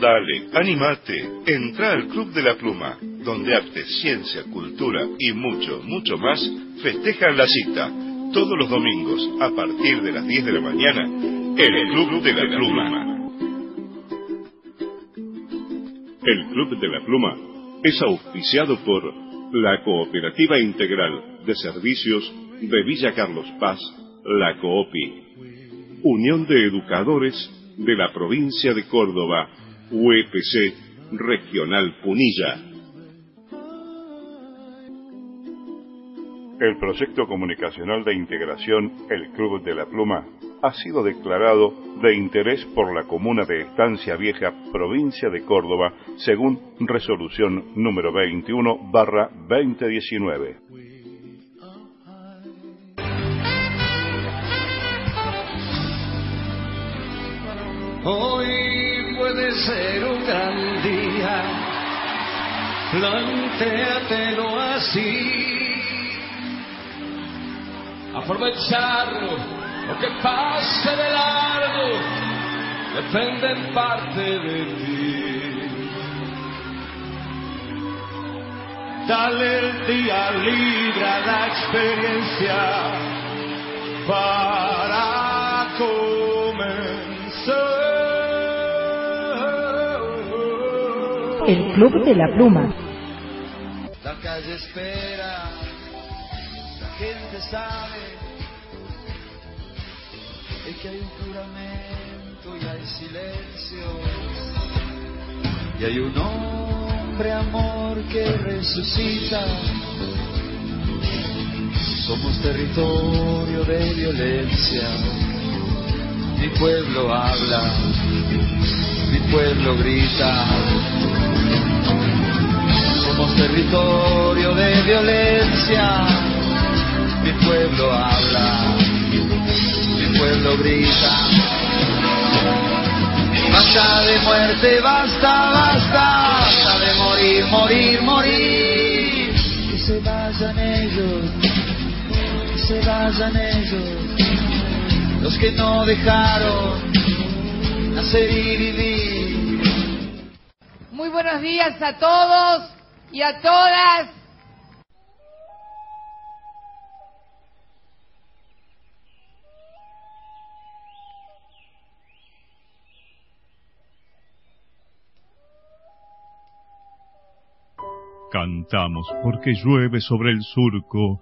Dale, animate, entra al Club de la Pluma, donde arte, ciencia, cultura y mucho, mucho más festejan la cita, todos los domingos a partir de las 10 de la mañana, en el Club de la Pluma. El Club de la Pluma es auspiciado por la Cooperativa Integral de Servicios de Villa Carlos Paz, la COOPI, Unión de Educadores de la Provincia de Córdoba, UEPC Regional Punilla. El proyecto comunicacional de integración El Club de la Pluma ha sido declarado de interés por la comuna de Estancia Vieja, provincia de Córdoba, según resolución número 21 barra 2019. Hoy puede ser un gran día, plantéatelo así. Aprovecharlo, lo que pase de largo, depende en parte de ti. Dale el día libre a la experiencia para El Club de la Pluma. La calle espera, la gente sabe es que hay un juramento y hay silencio. Y hay un hombre amor que resucita. Somos territorio de violencia. Mi pueblo habla, mi pueblo grita. Territorio de violencia. Mi pueblo habla, mi pueblo grita. Basta de muerte, basta, basta, basta de morir, morir, morir. Que se vayan ellos, que se vayan ellos, los que no dejaron nacer y vivir. Muy buenos días a todos y a todas. Cantamos porque llueve sobre el surco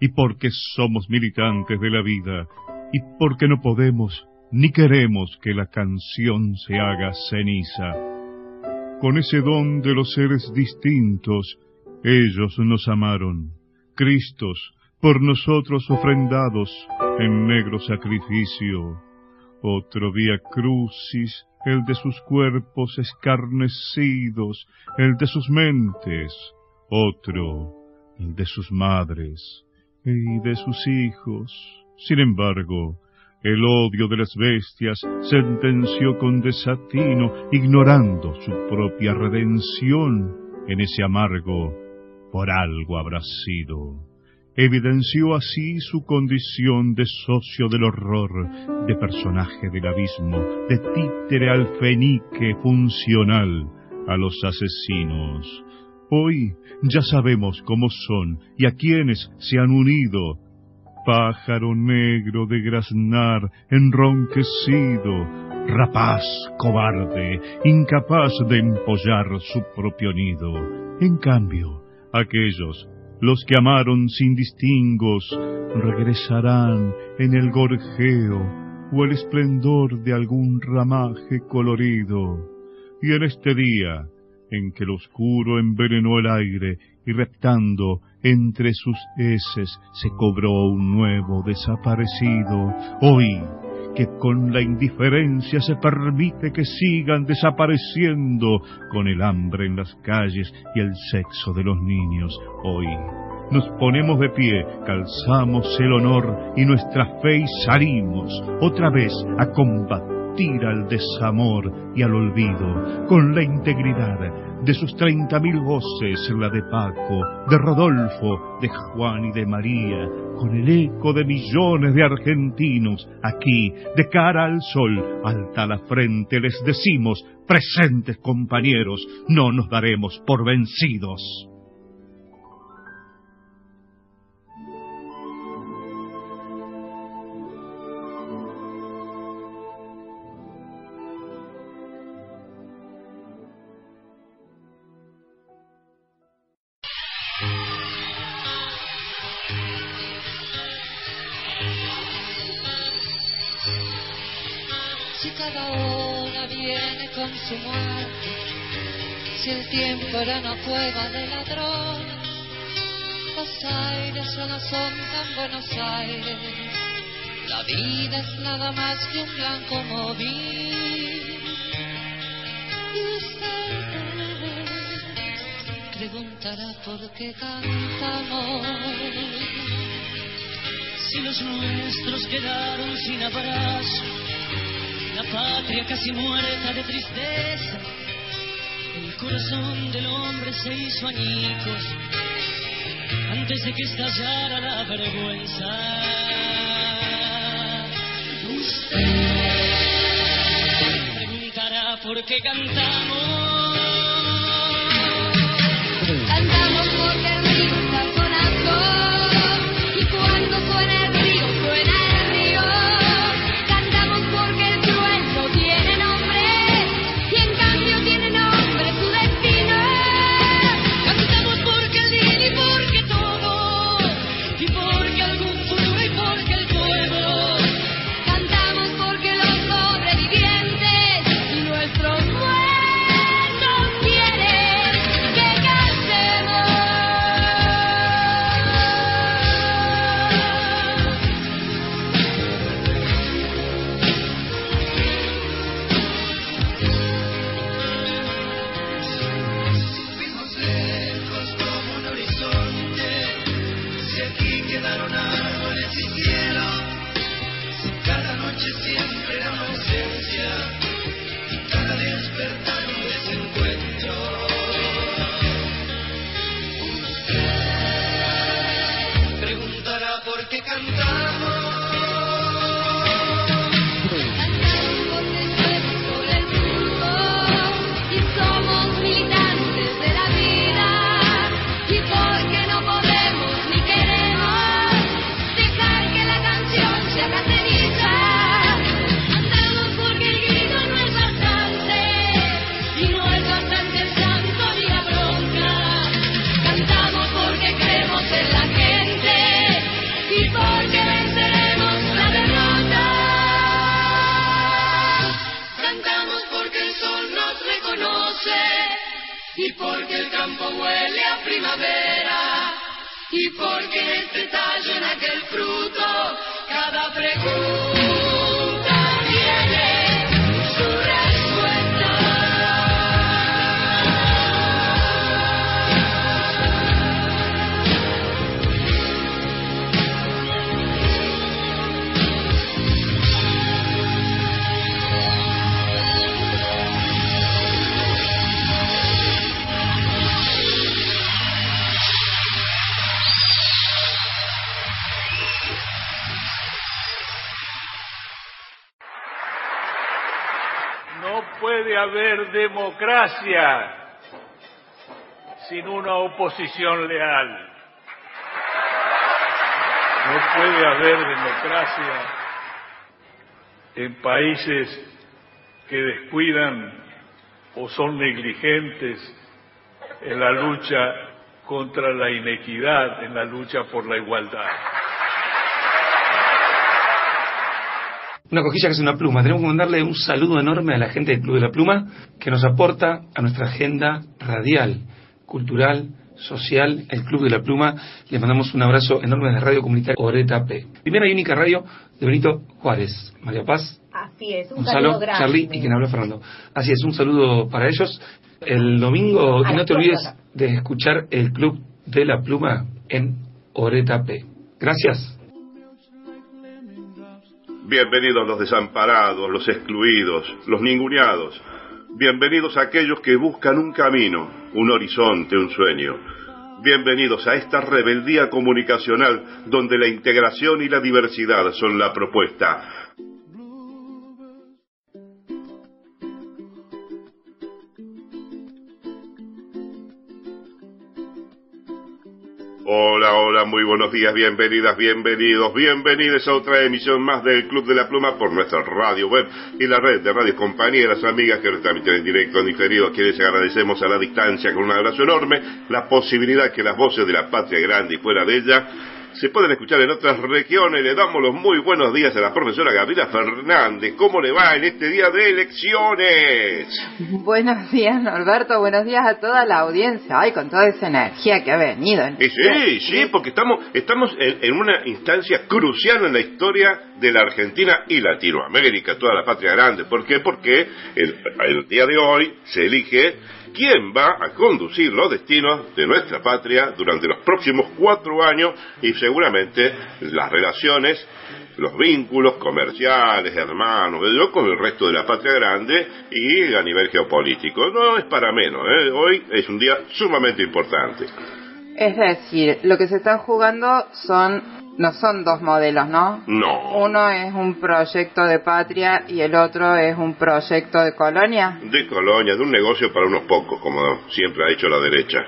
y porque somos militantes de la vida y porque no podemos ni queremos que la canción se haga ceniza. Con ese don de los seres distintos, ellos nos amaron, Cristos, por nosotros ofrendados en negro sacrificio. Otro vía crucis, el de sus cuerpos escarnecidos, el de sus mentes, otro, el de sus madres y de sus hijos. Sin embargo, el odio de las bestias sentenció con desatino, ignorando su propia redención en ese amargo, por algo habrá sido. Evidenció así su condición de socio del horror, de personaje del abismo, de títere alfenique funcional a los asesinos. Hoy ya sabemos cómo son y a quienes se han unido pájaro negro de graznar, enronquecido, rapaz, cobarde, incapaz de empollar su propio nido. En cambio, aquellos, los que amaron sin distingos, regresarán en el gorjeo o el esplendor de algún ramaje colorido. Y en este día, en que el oscuro envenenó el aire y reptando entre sus heces se cobró un nuevo desaparecido. Hoy, que con la indiferencia se permite que sigan desapareciendo con el hambre en las calles y el sexo de los niños. Hoy nos ponemos de pie, calzamos el honor y nuestra fe y salimos otra vez a combatir al desamor y al olvido, con la integridad de sus treinta mil voces, la de Paco, de Rodolfo, de Juan y de María, con el eco de millones de argentinos, aquí, de cara al sol, alta la frente, les decimos, presentes compañeros, no nos daremos por vencidos. Fuera una cueva de ladrón. Los aires ya no son tan Buenos Aires. La vida es nada más que un blanco móvil. Y usted preguntará por qué cantamos. Si los nuestros quedaron sin abrazo, la patria casi muerta de tristeza corazón del hombre se hizo añicos antes de que estallara la vergüenza. Usted preguntará por qué cantamos. Cantamos porque el y porque el campo huele a primavera. Y porque en este tallo, en aquel fruto, cada pregunta puede haber democracia sin una oposición leal. No puede haber democracia en países que descuidan o son negligentes en la lucha contra la inequidad, en la lucha por la igualdad. Una cojilla que es una pluma. Tenemos que mandarle un saludo enorme a la gente del Club de la Pluma que nos aporta a nuestra agenda radial, cultural, social, el Club de la Pluma. Le mandamos un abrazo enorme de Radio Comunitaria Oreta P. Primera y única radio de Benito Juárez. María Paz, Así es, un Gonzalo, saludo grande. Charlie y quien habla Fernando. Así es, un saludo para ellos. El domingo, y no te olvides de escuchar el Club de la Pluma en Oreta P. Gracias. Bienvenidos los desamparados, los excluidos, los ninguneados. Bienvenidos a aquellos que buscan un camino, un horizonte, un sueño. Bienvenidos a esta rebeldía comunicacional donde la integración y la diversidad son la propuesta. Muy buenos días, bienvenidas, bienvenidos, bienvenidos a otra emisión más del Club de la Pluma por nuestra radio web y la red de radios compañeras, amigas que retransmiten en directo, en diferido, a quienes agradecemos a la distancia con un abrazo enorme, la posibilidad que las voces de la patria grande y fuera de ella se pueden escuchar en otras regiones. Le damos los muy buenos días a la profesora Gabriela Fernández. ¿Cómo le va en este día de elecciones? Buenos días, Norberto. Buenos días a toda la audiencia. Ay, con toda esa energía que ha venido. Y sí, sí, porque estamos, estamos en, en una instancia crucial en la historia de la Argentina y Latinoamérica, toda la patria grande. ¿Por qué? Porque el, el día de hoy se elige quién va a conducir los destinos de nuestra patria durante los próximos cuatro años y seguramente las relaciones, los vínculos comerciales, hermanos, con el resto de la patria grande y a nivel geopolítico. No es para menos, ¿eh? hoy es un día sumamente importante. Es decir, lo que se están jugando son no son dos modelos, ¿no? No. Uno es un proyecto de patria y el otro es un proyecto de colonia. De colonia, de un negocio para unos pocos, como siempre ha hecho la derecha.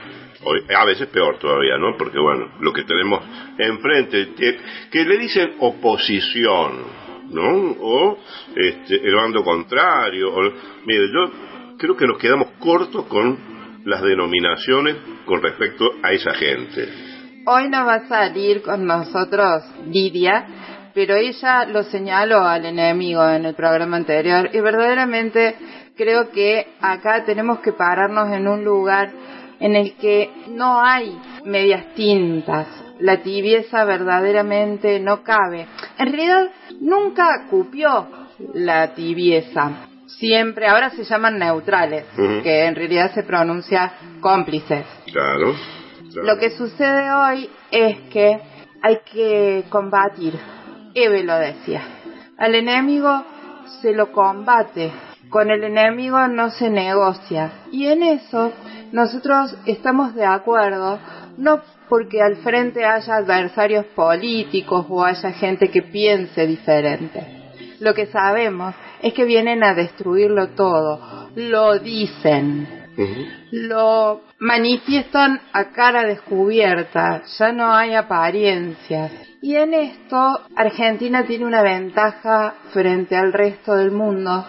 Hoy, a veces peor todavía, ¿no? Porque bueno, lo que tenemos enfrente, que, que le dicen oposición, ¿no? O este, el bando contrario. O, mire, yo creo que nos quedamos cortos con las denominaciones con respecto a esa gente. Hoy no va a salir con nosotros Lidia, pero ella lo señaló al enemigo en el programa anterior y verdaderamente creo que acá tenemos que pararnos en un lugar en el que no hay medias tintas. La tibieza verdaderamente no cabe. En realidad nunca cupió la tibieza. Siempre, ahora se llaman neutrales, que en realidad se pronuncia cómplices. Claro. Lo que sucede hoy es que hay que combatir. Eve lo decía. Al enemigo se lo combate. Con el enemigo no se negocia. Y en eso nosotros estamos de acuerdo, no porque al frente haya adversarios políticos o haya gente que piense diferente. Lo que sabemos es que vienen a destruirlo todo. Lo dicen Lo manifiestan a cara descubierta, ya no hay apariencias. Y en esto Argentina tiene una ventaja frente al resto del mundo,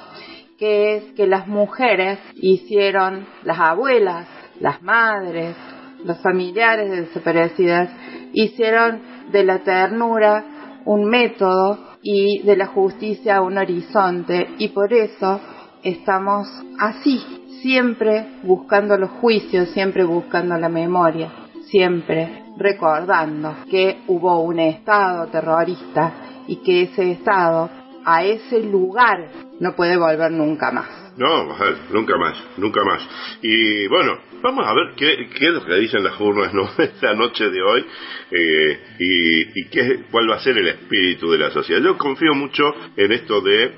que es que las mujeres hicieron, las abuelas, las madres, los familiares de desaparecidas, hicieron de la ternura un método y de la justicia un horizonte y por eso estamos así, siempre buscando los juicios, siempre buscando la memoria, siempre recordando que hubo un Estado terrorista y que ese Estado a ese lugar no puede volver nunca más. No, mujer, nunca más, nunca más. Y bueno, vamos a ver qué, es lo que dicen las urnas ¿no? esta noche de hoy eh, y, y qué, cuál va a ser el espíritu de la sociedad. Yo confío mucho en esto de,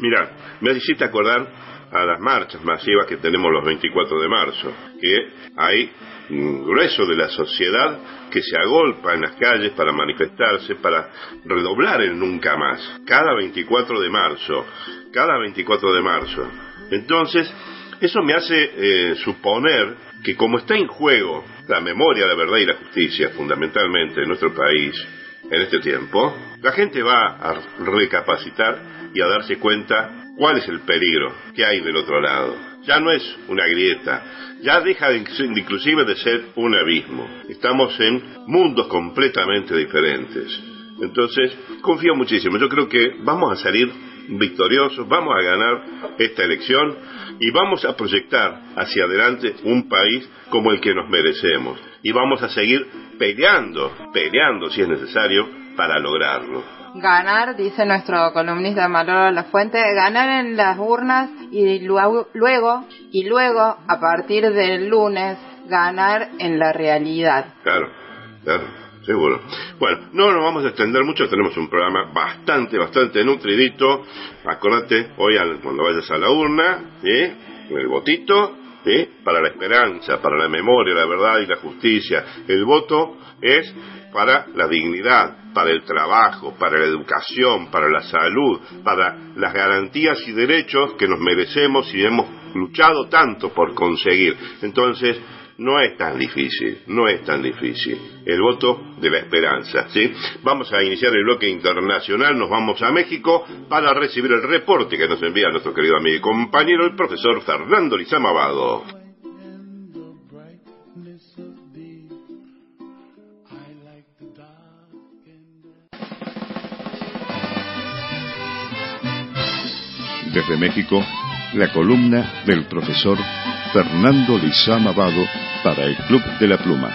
mira, me hiciste acordar a las marchas masivas que tenemos los 24 de marzo, que hay un grueso de la sociedad que se agolpa en las calles para manifestarse, para redoblar el nunca más, cada 24 de marzo, cada 24 de marzo. Entonces, eso me hace eh, suponer que como está en juego la memoria, la verdad y la justicia, fundamentalmente en nuestro país, en este tiempo, la gente va a recapacitar y a darse cuenta cuál es el peligro que hay del otro lado. Ya no es una grieta, ya deja de, inclusive de ser un abismo. Estamos en mundos completamente diferentes. Entonces, confío muchísimo. Yo creo que vamos a salir victoriosos, vamos a ganar esta elección y vamos a proyectar hacia adelante un país como el que nos merecemos. Y vamos a seguir peleando, peleando si es necesario, para lograrlo. Ganar, dice nuestro columnista Manolo La Fuente, ganar en las urnas y luego, y luego, a partir del lunes, ganar en la realidad. Claro, claro. seguro. Bueno, no nos vamos a extender mucho, tenemos un programa bastante, bastante nutridito. Acordate, hoy al- cuando vayas a la urna, ¿sí? el votito, ¿sí? para la esperanza, para la memoria, la verdad y la justicia. El voto es para la dignidad, para el trabajo, para la educación, para la salud, para las garantías y derechos que nos merecemos y hemos luchado tanto por conseguir. Entonces, no es tan difícil, no es tan difícil. El voto de la esperanza, ¿sí? Vamos a iniciar el bloque internacional, nos vamos a México para recibir el reporte que nos envía nuestro querido amigo y compañero, el profesor Fernando Lizama Desde México, la columna del profesor Fernando Lizama Abado para el Club de la Pluma.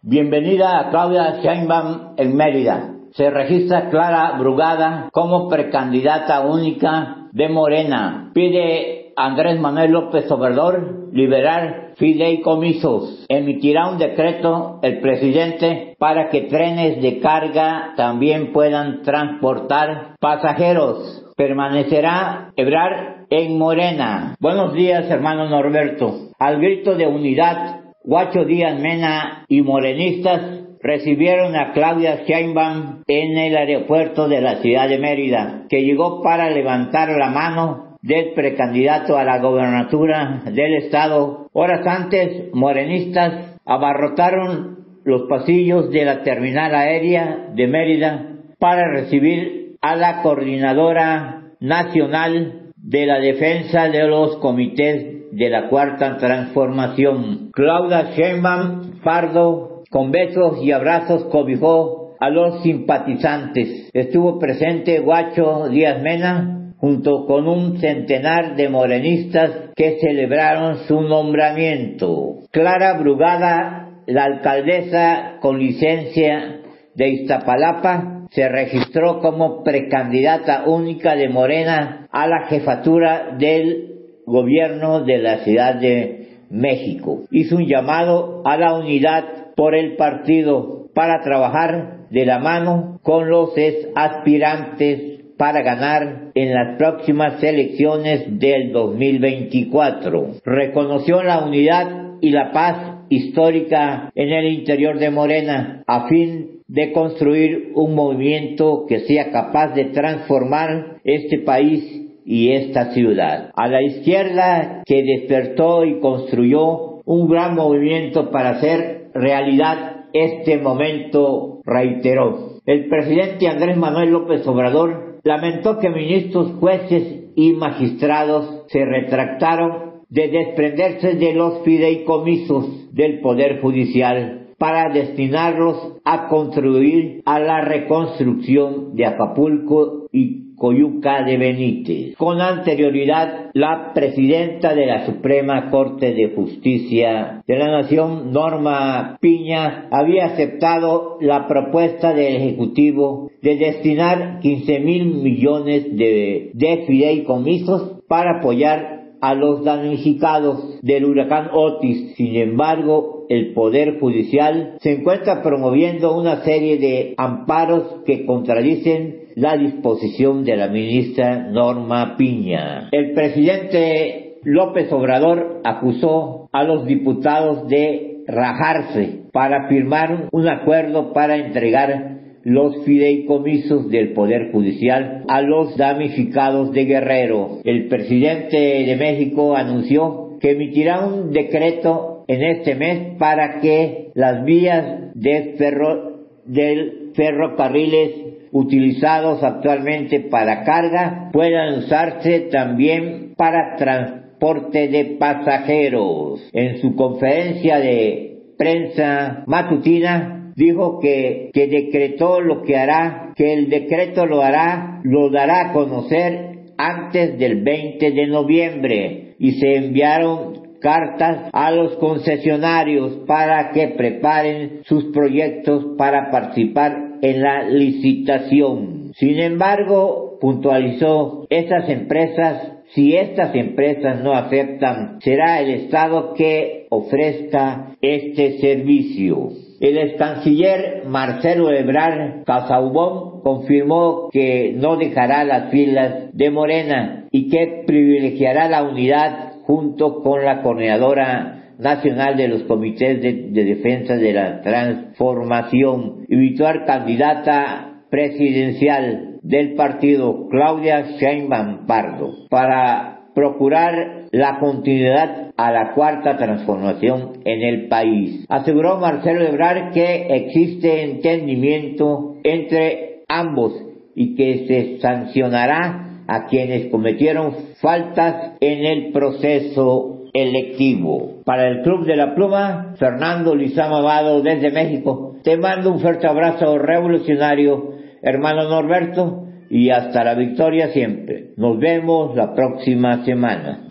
Bienvenida a Claudia Sheinbaum en Mérida. Se registra Clara Brugada como precandidata única de Morena. Pide Andrés Manuel López Obrador liberar fideicomisos. Emitirá un decreto el presidente para que trenes de carga también puedan transportar pasajeros. Permanecerá Ebrar en Morena. Buenos días, hermano Norberto. Al grito de unidad, Guacho Díaz Mena y morenistas recibieron a Claudia Sheinbaum en el aeropuerto de la ciudad de Mérida, que llegó para levantar la mano del precandidato a la gobernatura del estado. Horas antes, morenistas abarrotaron los pasillos de la terminal aérea de Mérida para recibir a la coordinadora nacional de la defensa de los comités de la cuarta transformación. Claudia Sheinbaum Pardo con besos y abrazos cobijó a los simpatizantes. Estuvo presente Guacho Díaz Mena junto con un centenar de morenistas que celebraron su nombramiento. Clara Brugada, la alcaldesa con licencia de Iztapalapa, se registró como precandidata única de Morena a la jefatura del gobierno de la Ciudad de México. Hizo un llamado a la unidad por el partido para trabajar de la mano con los aspirantes para ganar en las próximas elecciones del 2024. Reconoció la unidad y la paz histórica en el interior de Morena a fin de construir un movimiento que sea capaz de transformar este país y esta ciudad. A la izquierda que despertó y construyó un gran movimiento para hacer realidad este momento, reiteró. El presidente Andrés Manuel López Obrador lamentó que ministros, jueces y magistrados se retractaron de desprenderse de los fideicomisos del Poder Judicial para destinarlos a contribuir a la reconstrucción de Acapulco y Coyuca de Benítez. Con anterioridad, la presidenta de la Suprema Corte de Justicia de la Nación, Norma Piña, había aceptado la propuesta del Ejecutivo de destinar 15 mil millones de, de fideicomisos para apoyar a los damnificados del huracán Otis. Sin embargo, el Poder Judicial se encuentra promoviendo una serie de amparos que contradicen la disposición de la ministra Norma Piña. El presidente López Obrador acusó a los diputados de rajarse para firmar un acuerdo para entregar los fideicomisos del Poder Judicial a los damnificados de Guerrero. El presidente de México anunció que emitirá un decreto en este mes para que las vías de ferro, del ferrocarriles utilizados actualmente para carga puedan usarse también para transporte de pasajeros. En su conferencia de prensa matutina dijo que, que decretó lo que hará, que el decreto lo hará, lo dará a conocer antes del 20 de noviembre y se enviaron cartas a los concesionarios para que preparen sus proyectos para participar en la licitación. Sin embargo, puntualizó, estas empresas Si estas empresas no aceptan, será el Estado que ofrezca este servicio. El ex canciller Marcelo Ebrard Casaubon confirmó que no dejará las filas de Morena y que privilegiará la unidad junto con la coordinadora nacional de los comités de, de defensa de la transformación y virtual candidata presidencial del partido Claudia Sheinbaum Pardo para procurar la continuidad a la cuarta transformación en el país. Aseguró Marcelo Ebrard que existe entendimiento entre ambos y que se sancionará a quienes cometieron faltas en el proceso electivo. Para el Club de la Pluma, Fernando Lizama Amado desde México, te mando un fuerte abrazo revolucionario, hermano Norberto, y hasta la victoria siempre. Nos vemos la próxima semana.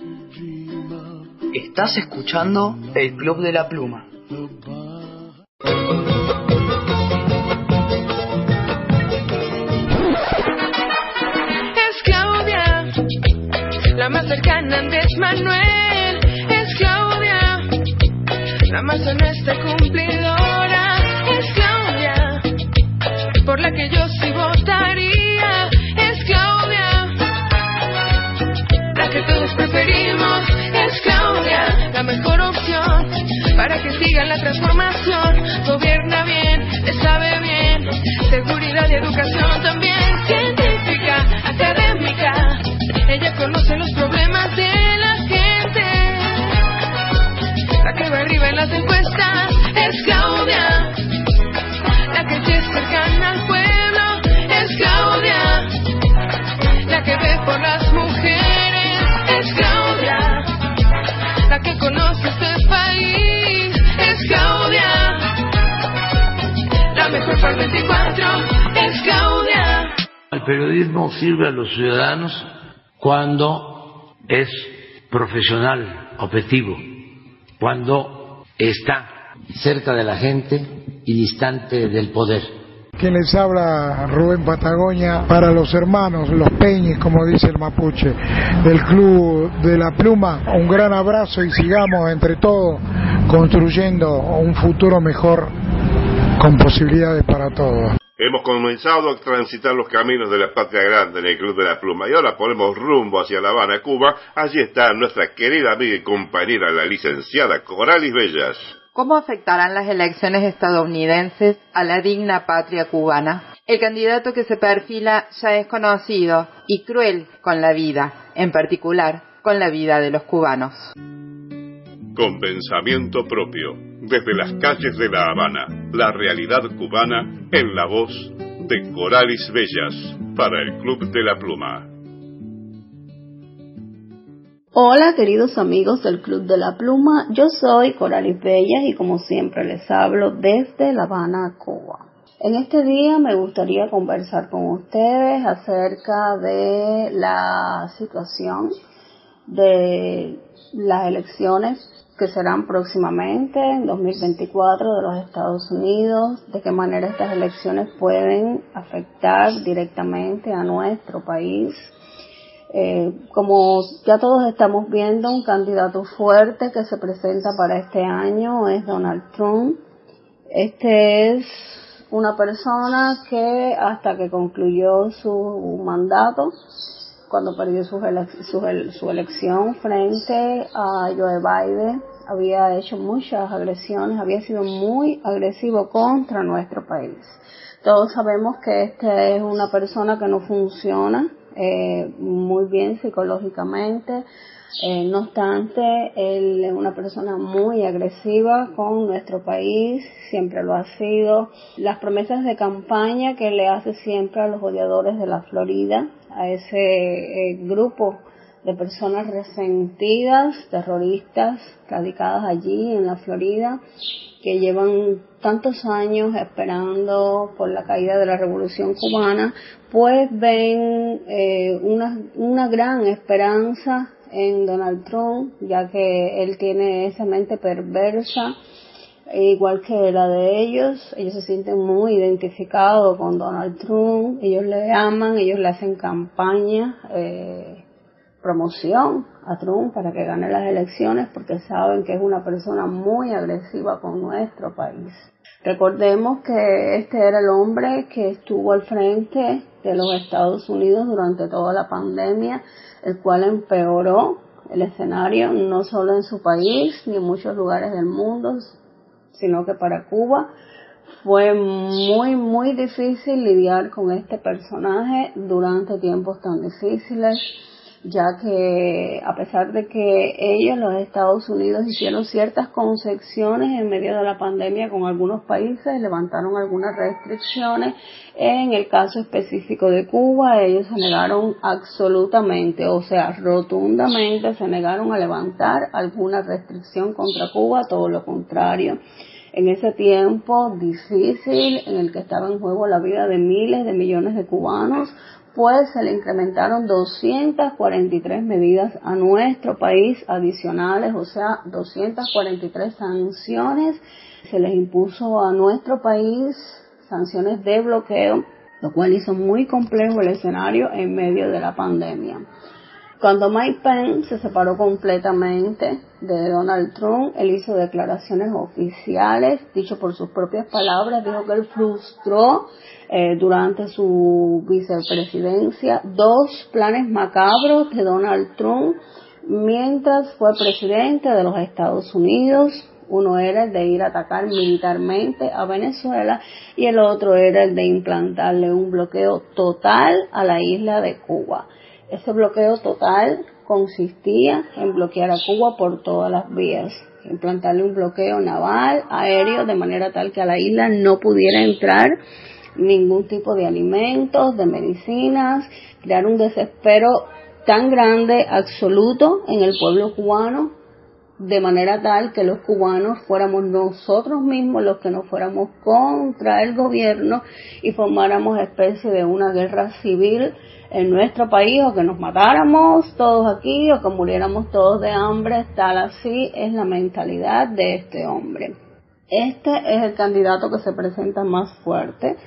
Estás escuchando el Club de la Pluma. Es Claudia, la más cercana Andrés Manuel. La más honesta cumplidora. Es Claudia, por la que yo sí votaría. Es Claudia, la que todos preferimos. Es Claudia, la mejor opción para que siga la transformación. Gobierna bien, le sabe bien, seguridad y educación también. Científica, académica, ella conoce los problemas de arriba en las encuestas es Claudia, la que es cercana al pueblo es Claudia, la que ve por las mujeres es Claudia, la que conoce este país es Claudia, la mejor el 24 es Claudia. El periodismo sirve a los ciudadanos cuando es profesional, objetivo, cuando está cerca de la gente y distante del poder. Quien les habla, Rubén Patagonia, para los hermanos, los peñes, como dice el mapuche, del Club de la Pluma, un gran abrazo y sigamos entre todos construyendo un futuro mejor con posibilidades para todos. Hemos comenzado a transitar los caminos de la patria grande en el Club de la Pluma y ahora ponemos rumbo hacia La Habana, Cuba. Allí está nuestra querida amiga y compañera, la licenciada Coralis Bellas. ¿Cómo afectarán las elecciones estadounidenses a la digna patria cubana? El candidato que se perfila ya es conocido y cruel con la vida, en particular con la vida de los cubanos. Con pensamiento propio, desde las calles de La Habana, la realidad cubana en la voz de Coralis Bellas para el Club de la Pluma. Hola queridos amigos del Club de la Pluma, yo soy Coralis Bellas y como siempre les hablo desde La Habana, Cuba. En este día me gustaría conversar con ustedes acerca de la situación de las elecciones que serán próximamente en 2024 de los Estados Unidos, de qué manera estas elecciones pueden afectar directamente a nuestro país. Eh, como ya todos estamos viendo, un candidato fuerte que se presenta para este año es Donald Trump. Este es una persona que hasta que concluyó su mandato, cuando perdió su, su, su elección frente a Joe Biden, había hecho muchas agresiones, había sido muy agresivo contra nuestro país. Todos sabemos que esta es una persona que no funciona eh, muy bien psicológicamente, eh, no obstante, él es una persona muy agresiva con nuestro país, siempre lo ha sido. Las promesas de campaña que le hace siempre a los odiadores de la Florida, a ese eh, grupo de personas resentidas, terroristas, radicadas allí en la Florida, que llevan tantos años esperando por la caída de la revolución cubana, pues ven eh, una, una gran esperanza en Donald Trump, ya que él tiene esa mente perversa, igual que la de ellos. Ellos se sienten muy identificados con Donald Trump, ellos le aman, ellos le hacen campaña. Eh, promoción a Trump para que gane las elecciones porque saben que es una persona muy agresiva con nuestro país. Recordemos que este era el hombre que estuvo al frente de los Estados Unidos durante toda la pandemia, el cual empeoró el escenario no solo en su país ni en muchos lugares del mundo, sino que para Cuba fue muy, muy difícil lidiar con este personaje durante tiempos tan difíciles ya que a pesar de que ellos, los Estados Unidos, hicieron ciertas concesiones en medio de la pandemia con algunos países, levantaron algunas restricciones, en el caso específico de Cuba, ellos se negaron absolutamente, o sea, rotundamente se negaron a levantar alguna restricción contra Cuba, todo lo contrario. En ese tiempo difícil en el que estaba en juego la vida de miles de millones de cubanos, pues se le incrementaron 243 medidas a nuestro país adicionales, o sea, 243 sanciones. Se les impuso a nuestro país sanciones de bloqueo, lo cual hizo muy complejo el escenario en medio de la pandemia. Cuando Mike Pence se separó completamente de Donald Trump, él hizo declaraciones oficiales, dicho por sus propias palabras, dijo que él frustró eh, durante su vicepresidencia dos planes macabros de Donald Trump mientras fue presidente de los Estados Unidos. Uno era el de ir a atacar militarmente a Venezuela y el otro era el de implantarle un bloqueo total a la isla de Cuba. Ese bloqueo total consistía en bloquear a Cuba por todas las vías, implantarle un bloqueo naval, aéreo, de manera tal que a la isla no pudiera entrar ningún tipo de alimentos, de medicinas, crear un desespero tan grande, absoluto en el pueblo cubano, de manera tal que los cubanos fuéramos nosotros mismos los que nos fuéramos contra el gobierno y formáramos especie de una guerra civil en nuestro país o que nos matáramos todos aquí o que muriéramos todos de hambre, tal así es la mentalidad de este hombre. Este es el candidato que se presenta más fuerte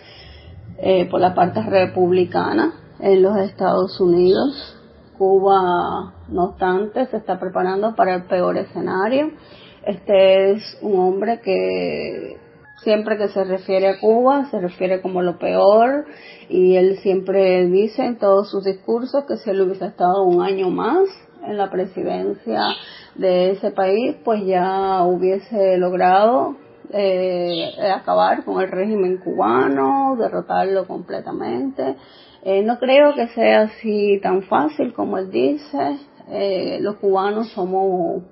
eh, por la parte republicana en los Estados Unidos. Cuba, no obstante, se está preparando para el peor escenario. Este es un hombre que siempre que se refiere a Cuba se refiere como lo peor y él siempre dice en todos sus discursos que si él hubiese estado un año más en la presidencia de ese país pues ya hubiese logrado eh, acabar con el régimen cubano, derrotarlo completamente. Eh, no creo que sea así tan fácil como él dice. Eh, los cubanos somos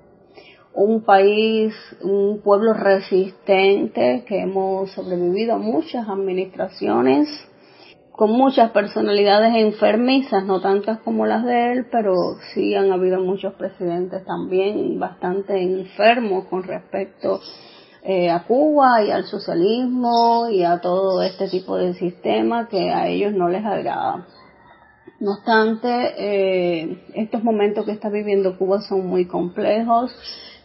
un país, un pueblo resistente que hemos sobrevivido a muchas administraciones con muchas personalidades enfermizas, no tantas como las de él, pero sí han habido muchos presidentes también bastante enfermos con respecto eh, a Cuba y al socialismo y a todo este tipo de sistema que a ellos no les agrada. No obstante, eh, estos momentos que está viviendo Cuba son muy complejos,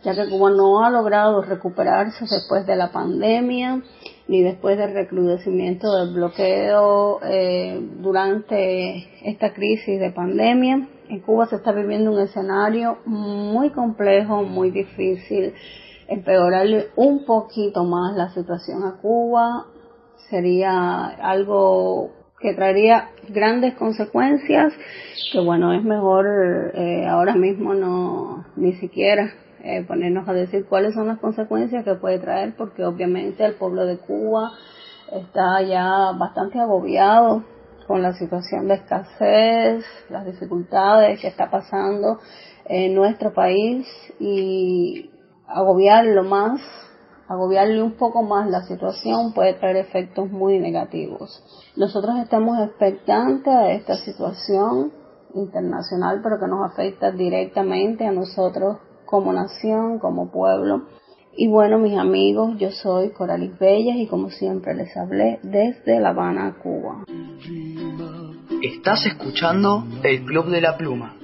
ya que Cuba no ha logrado recuperarse después de la pandemia ni después del recrudecimiento del bloqueo eh, durante esta crisis de pandemia. En Cuba se está viviendo un escenario muy complejo, muy difícil, empeorarle un poquito más la situación a Cuba sería algo que traería grandes consecuencias que bueno es mejor eh, ahora mismo no ni siquiera eh, ponernos a decir cuáles son las consecuencias que puede traer porque obviamente el pueblo de Cuba está ya bastante agobiado con la situación de escasez, las dificultades que está pasando en nuestro país y agobiarlo más, agobiarle un poco más la situación puede traer efectos muy negativos. Nosotros estamos expectantes a esta situación internacional, pero que nos afecta directamente a nosotros como nación, como pueblo. Y bueno, mis amigos, yo soy Coralis Bellas y como siempre les hablé desde La Habana, Cuba. Estás escuchando el Club de la Pluma.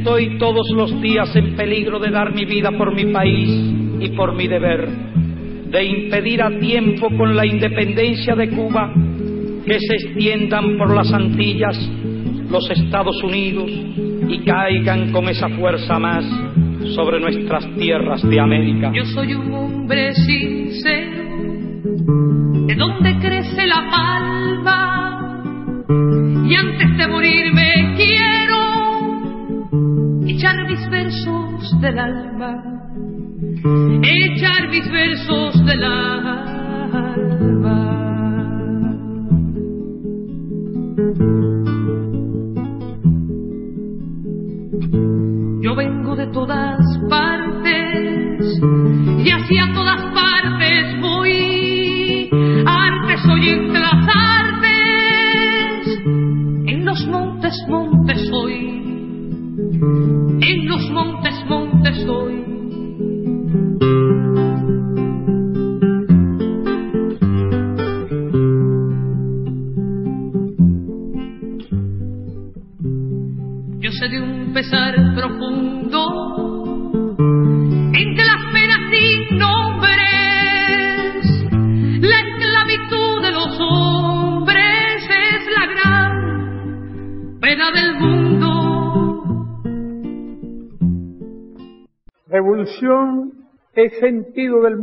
Estoy todos los días en peligro de dar mi vida por mi país y por mi deber, de impedir a tiempo con la independencia de Cuba que se extiendan por las Antillas los Estados Unidos y caigan con esa fuerza más sobre nuestras tierras de América. Yo soy un hombre sincero, del alma,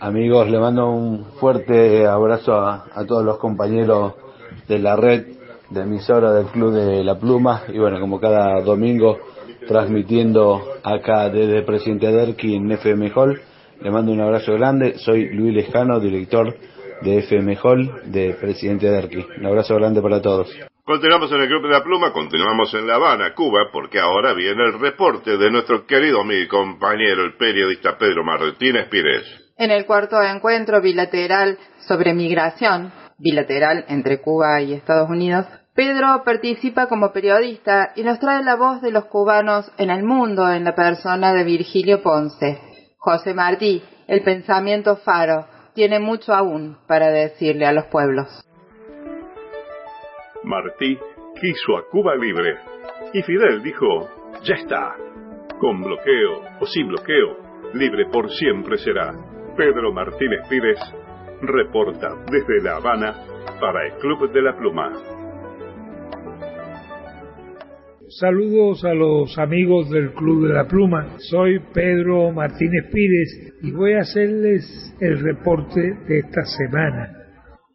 Amigos, le mando un fuerte abrazo a, todos los compañeros de la red de emisora del Club de la Pluma y bueno, como cada domingo transmitiendo acá desde Presidente Derqui en FM Hall. Le mando un abrazo grande. Soy Luis Lejano, director de FM Hall de Presidente Derqui. Un abrazo grande para todos. Continuamos en el Club de la Pluma, continuamos en La Habana, Cuba, porque ahora viene el reporte de nuestro querido amigo y compañero, el periodista Pedro Martínez Pires. En el cuarto encuentro bilateral sobre migración, bilateral entre Cuba y Estados Unidos, Pedro participa como periodista y nos trae la voz de los cubanos en el mundo en la persona de Virgilio Ponce. José Martí, el pensamiento faro, tiene mucho aún para decirle a los pueblos. Martí quiso a Cuba libre y Fidel dijo, ya está, con bloqueo o sin bloqueo, libre por siempre será. Pedro Martínez Pires reporta desde La Habana para el Club de la Pluma. Saludos a los amigos del Club de la Pluma. Soy Pedro Martínez Pires y voy a hacerles el reporte de esta semana.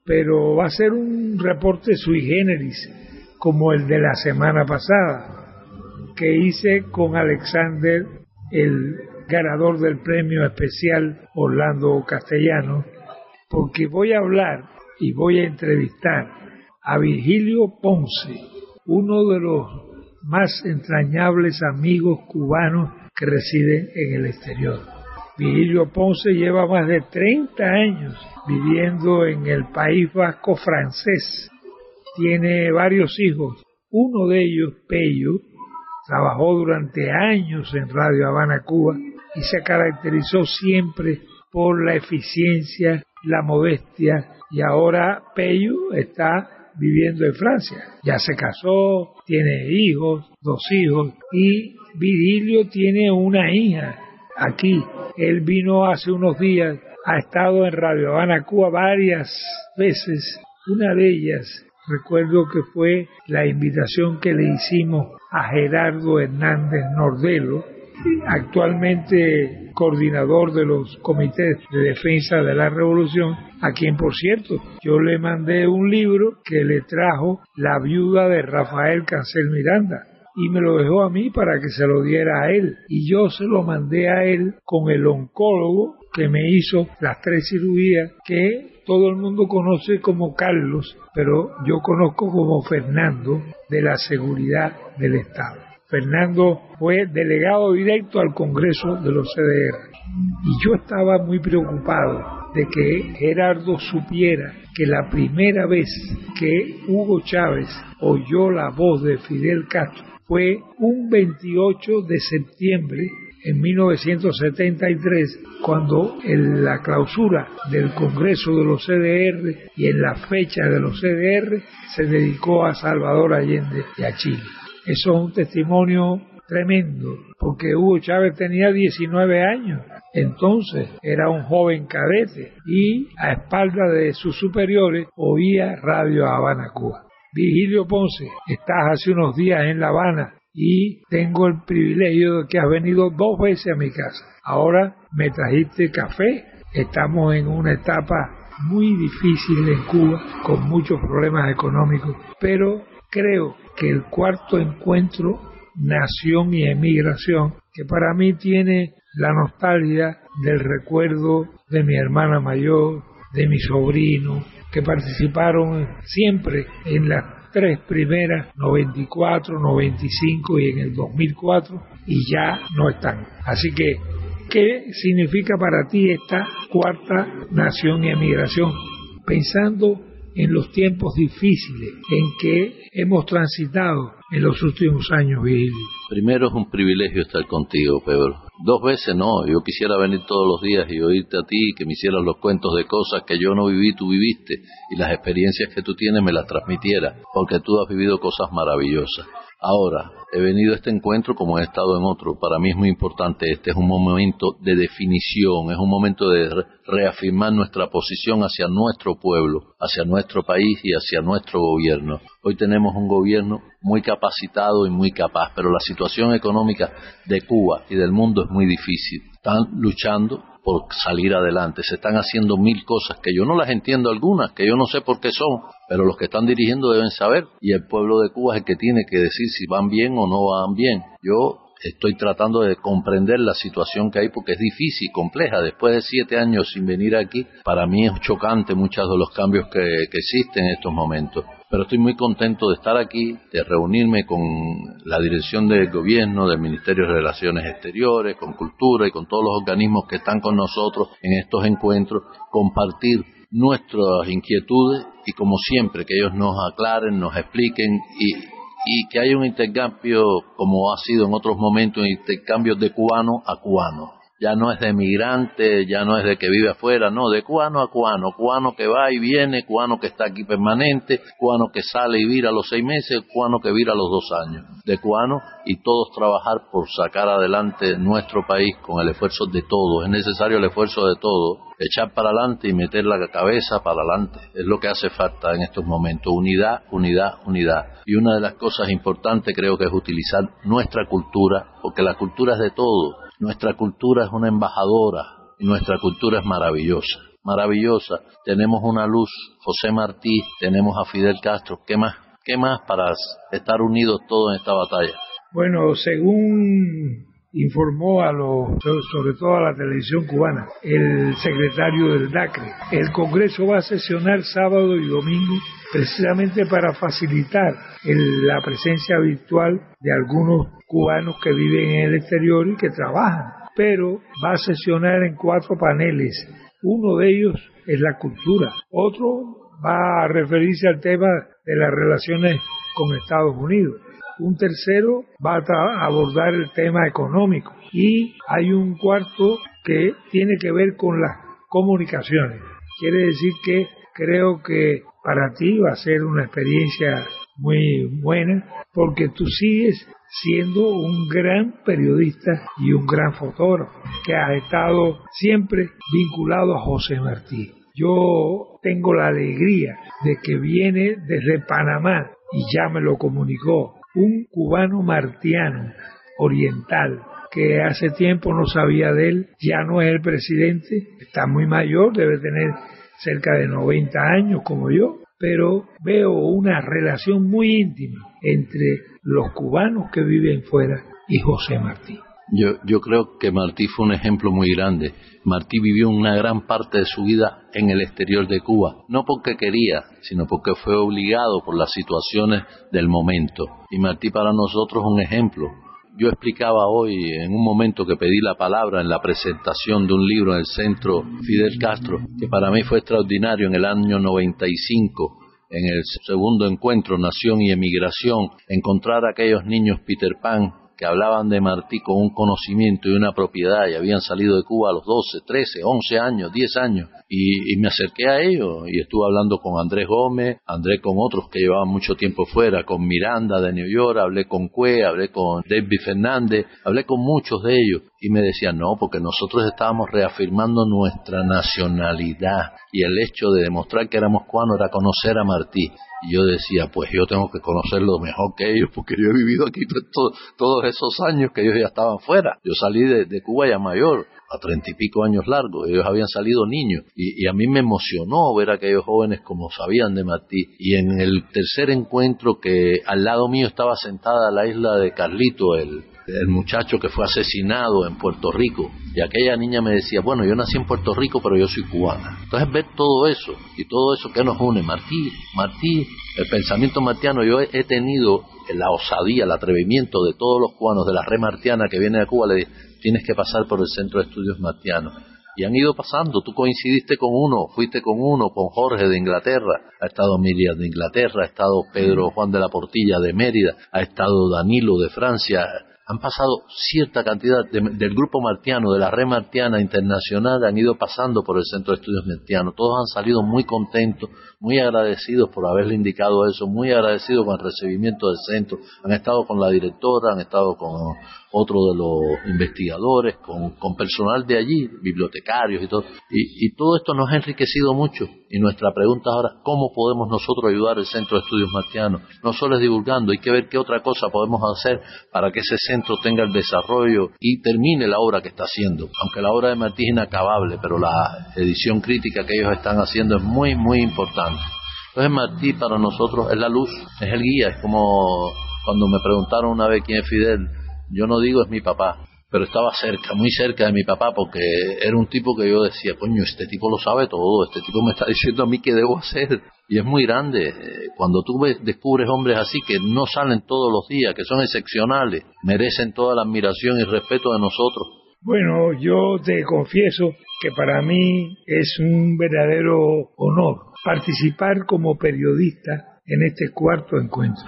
Pero va a ser un reporte sui generis, como el de la semana pasada, que hice con Alexander, el ganador del premio especial Orlando Castellano, porque voy a hablar y voy a entrevistar a Virgilio Ponce, uno de los más entrañables amigos cubanos que residen en el exterior. Virgilio Ponce lleva más de 30 años viviendo en el País Vasco francés. Tiene varios hijos. Uno de ellos, Pello, trabajó durante años en Radio Habana, Cuba, y se caracterizó siempre por la eficiencia, la modestia y ahora Peyu está viviendo en Francia. Ya se casó, tiene hijos, dos hijos y Virgilio tiene una hija aquí. Él vino hace unos días, ha estado en Radio Habana, Cuba varias veces. Una de ellas, recuerdo que fue la invitación que le hicimos a Gerardo Hernández Nordelo, actualmente coordinador de los comités de defensa de la revolución, a quien por cierto yo le mandé un libro que le trajo la viuda de Rafael Cancel Miranda y me lo dejó a mí para que se lo diera a él y yo se lo mandé a él con el oncólogo que me hizo las tres cirugías que todo el mundo conoce como Carlos, pero yo conozco como Fernando de la seguridad del Estado. Fernando fue delegado directo al Congreso de los CDR. Y yo estaba muy preocupado de que Gerardo supiera que la primera vez que Hugo Chávez oyó la voz de Fidel Castro fue un 28 de septiembre en 1973, cuando en la clausura del Congreso de los CDR y en la fecha de los CDR se dedicó a Salvador Allende y a Chile. Eso es un testimonio tremendo, porque Hugo Chávez tenía 19 años, entonces era un joven cadete y a espalda de sus superiores oía Radio Habana, Cuba. Vigilio Ponce, estás hace unos días en La Habana y tengo el privilegio de que has venido dos veces a mi casa. Ahora me trajiste café, estamos en una etapa muy difícil en Cuba, con muchos problemas económicos, pero creo que el cuarto encuentro Nación y Emigración, que para mí tiene la nostalgia del recuerdo de mi hermana mayor, de mi sobrino, que participaron siempre en las tres primeras, 94, 95 y en el 2004, y ya no están. Así que, ¿qué significa para ti esta cuarta nación y emigración? Pensando en los tiempos difíciles en que hemos transitado en los últimos años, Virgilio. Primero es un privilegio estar contigo, Pedro. Dos veces no, yo quisiera venir todos los días y oírte a ti, que me hicieras los cuentos de cosas que yo no viví, tú viviste, y las experiencias que tú tienes me las transmitieras, porque tú has vivido cosas maravillosas. Ahora, he venido a este encuentro como he estado en otro. Para mí es muy importante. Este es un momento de definición, es un momento de re- reafirmar nuestra posición hacia nuestro pueblo, hacia nuestro país y hacia nuestro gobierno. Hoy tenemos un gobierno muy capacitado y muy capaz, pero la situación económica de Cuba y del mundo es muy difícil. Están luchando por salir adelante. Se están haciendo mil cosas que yo no las entiendo algunas, que yo no sé por qué son, pero los que están dirigiendo deben saber y el pueblo de Cuba es el que tiene que decir si van bien o no van bien. Yo estoy tratando de comprender la situación que hay porque es difícil, compleja. Después de siete años sin venir aquí, para mí es chocante muchos de los cambios que, que existen en estos momentos. Pero estoy muy contento de estar aquí, de reunirme con la dirección del gobierno, del Ministerio de Relaciones Exteriores, con Cultura y con todos los organismos que están con nosotros en estos encuentros, compartir nuestras inquietudes y como siempre que ellos nos aclaren, nos expliquen y, y que haya un intercambio como ha sido en otros momentos, un intercambio de cubano a cubano. Ya no es de migrante, ya no es de que vive afuera, no, de cubano a cubano, cubano que va y viene, cubano que está aquí permanente, cubano que sale y vira a los seis meses, cubano que vira a los dos años, de cubano y todos trabajar por sacar adelante nuestro país con el esfuerzo de todos, es necesario el esfuerzo de todos, echar para adelante y meter la cabeza para adelante, es lo que hace falta en estos momentos, unidad, unidad, unidad. Y una de las cosas importantes creo que es utilizar nuestra cultura, porque la cultura es de todo, nuestra cultura es una embajadora y nuestra cultura es maravillosa, maravillosa. Tenemos una luz, José Martí, tenemos a Fidel Castro, ¿qué más? ¿Qué más para estar unidos todos en esta batalla? Bueno, según informó a los, sobre todo a la televisión cubana, el secretario del DACRE, el Congreso va a sesionar sábado y domingo precisamente para facilitar el- la presencia virtual de algunos cubanos que viven en el exterior y que trabajan. Pero va a sesionar en cuatro paneles. Uno de ellos es la cultura. Otro va a referirse al tema de las relaciones con Estados Unidos. Un tercero va a abordar el tema económico. Y hay un cuarto que tiene que ver con las comunicaciones. Quiere decir que creo que para ti va a ser una experiencia muy buena porque tú sigues siendo un gran periodista y un gran fotógrafo que has estado siempre vinculado a José Martí. Yo tengo la alegría de que viene desde Panamá y ya me lo comunicó un cubano martiano oriental que hace tiempo no sabía de él, ya no es el presidente, está muy mayor, debe tener cerca de 90 años como yo, pero veo una relación muy íntima entre los cubanos que viven fuera y José Martí. Yo, yo creo que Martí fue un ejemplo muy grande. Martí vivió una gran parte de su vida en el exterior de Cuba, no porque quería, sino porque fue obligado por las situaciones del momento. Y Martí para nosotros es un ejemplo. Yo explicaba hoy, en un momento que pedí la palabra en la presentación de un libro en el centro Fidel Castro, que para mí fue extraordinario en el año 95, en el segundo encuentro Nación y Emigración, encontrar a aquellos niños Peter Pan que hablaban de Martí con un conocimiento y una propiedad y habían salido de Cuba a los 12, 13, 11 años, 10 años y, y me acerqué a ellos y estuve hablando con Andrés Gómez, Andrés con otros que llevaban mucho tiempo fuera, con Miranda de New York, hablé con Cue, hablé con David Fernández, hablé con muchos de ellos y me decían no, porque nosotros estábamos reafirmando nuestra nacionalidad y el hecho de demostrar que éramos cubanos era conocer a Martí. Y yo decía, pues yo tengo que conocerlo mejor que ellos, porque yo he vivido aquí to- todos esos años que ellos ya estaban fuera. Yo salí de, Cuba ya mayor, a treinta y pico años largos, ellos habían salido niños. Y, y a mí me emocionó ver a aquellos jóvenes como sabían de Martí. Y en el tercer encuentro que al lado mío estaba sentada la isla de Carlito, el, el muchacho que fue asesinado en Puerto Rico. Y aquella niña me decía, bueno, yo nací en Puerto Rico, pero yo soy cubana. Entonces ver todo eso y todo eso que nos une, Martí, Martí, el pensamiento martiano, yo he, tenido la osadía, el atrevimiento de todos los cubanos de la red martiana que viene de Cuba, le dije, tienes que pasar por el Centro de Estudios Martianos. Y han ido pasando, tú coincidiste con uno, fuiste con uno, con Jorge de Inglaterra, ha estado Miriam de Inglaterra, ha estado Pedro Juan de la Portilla de Mérida, ha estado Danilo de Francia, han pasado cierta cantidad de- del grupo martiano, de la red martiana internacional, han ido pasando por el Centro de Estudios Martianos. Todos han salido muy contentos, muy agradecidos por haberle indicado eso, muy agradecidos con el recibimiento del centro. Han estado con la directora, han estado con otro de los investigadores, con, con personal de allí, bibliotecarios y todo. Y, todo esto nos ha enriquecido mucho. Y nuestra pregunta ahora, ¿cómo podemos nosotros ayudar al Centro de Estudios Martianos? No solo es divulgando, hay que ver qué otra cosa podemos hacer para que ese centro tenga el desarrollo y termine la obra que está haciendo. Aunque la obra de Martí es inacabable, pero la edición crítica que ellos están haciendo es muy, muy importante. Entonces Martí para nosotros es la luz, es el guía, es como cuando me preguntaron una vez quién es Fidel, yo no digo es mi papá, pero estaba cerca, muy cerca de mi papá, porque era un tipo que yo decía, coño, este tipo lo sabe todo, este tipo me está diciendo a mí qué debo hacer. Y es muy grande. Eh, Cuando tú descubres hombres así que no salen todos los días, que son excepcionales, merecen toda la admiración y respeto de nosotros. Bueno, yo te confieso que para mí es un verdadero honor participar como periodista en este cuarto encuentro.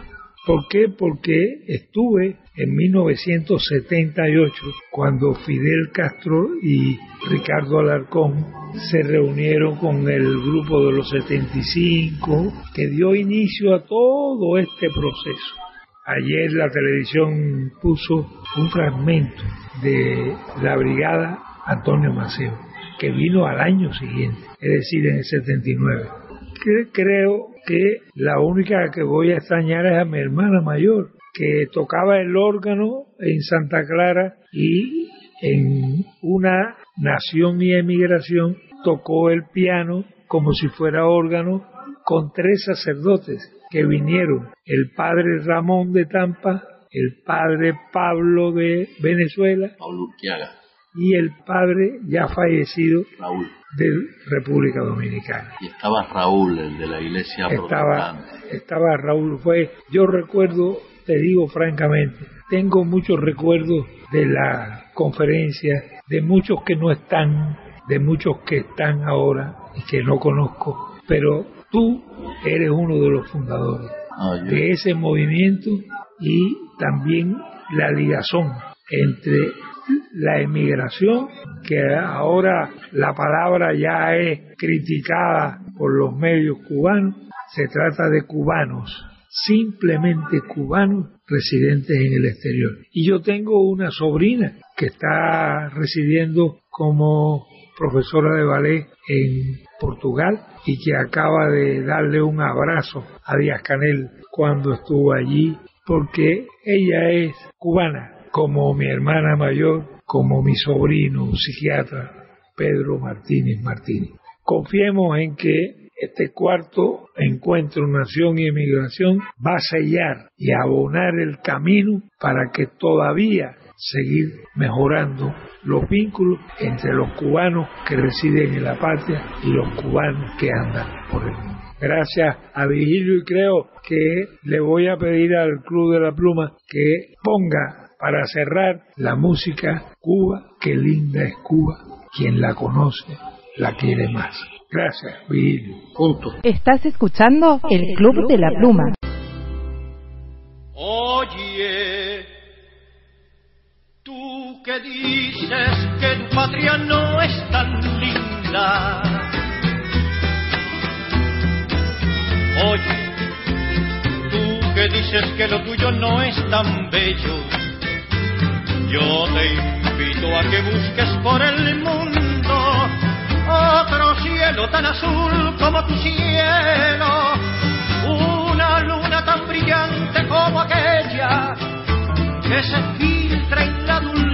¿Por qué? Porque estuve en 1978 cuando Fidel Castro y Ricardo Alarcón se reunieron con el grupo de los 75 que dio inicio a todo este proceso. Ayer la televisión puso un fragmento de la brigada Antonio Maceo, que vino al año siguiente, es decir, en el 79. Cre- Creo que la única que voy a extrañar es a mi hermana mayor, que tocaba el órgano en Santa Clara y en una nación y emigración tocó el piano como si fuera órgano con tres sacerdotes que vinieron, el padre Ramón de Tampa, el padre Pablo de Venezuela Pablo y el padre ya fallecido Raúl. de República Dominicana. Y estaba Raúl, el de la iglesia Estaba, protestante. estaba Raúl, fue, yo recuerdo, te digo francamente, tengo muchos recuerdos de la conferencia, de muchos que no están, de muchos que están ahora y que no conozco, pero tú eres uno de los fundadores Ah, de ese movimiento y también la ligazón entre la emigración, que ahora la palabra ya es criticada por los medios cubanos, se trata de cubanos, simplemente cubanos residentes en el exterior. Y yo tengo una sobrina que está residiendo como profesora de ballet en Portugal y que acaba de darle un abrazo a Díaz Canel cuando estuvo allí porque ella es cubana, como mi hermana mayor, como mi sobrino psiquiatra Pedro Martínez Martínez. Confiemos en que este cuarto encuentro Nación y Emigración va a sellar y abonar el camino para que todavía seguir mejorando los vínculos entre los cubanos que residen en la patria y los cubanos que andan por el mundo. Gracias a Vigilio y creo que le voy a pedir al Club de la Pluma que ponga para cerrar la música Cuba, qué linda es Cuba, quien la conoce la quiere más. Gracias, Vigilio. Punto. Estás escuchando el Club de la Pluma. Oye, tú que dices que tu patria no es tan linda. Oye, tú que dices que lo tuyo no es tan bello. Yo te invito a que busques por el mundo otro cielo tan azul como tu cielo, una luna tan brillante como aquella que se filtra en la dulzura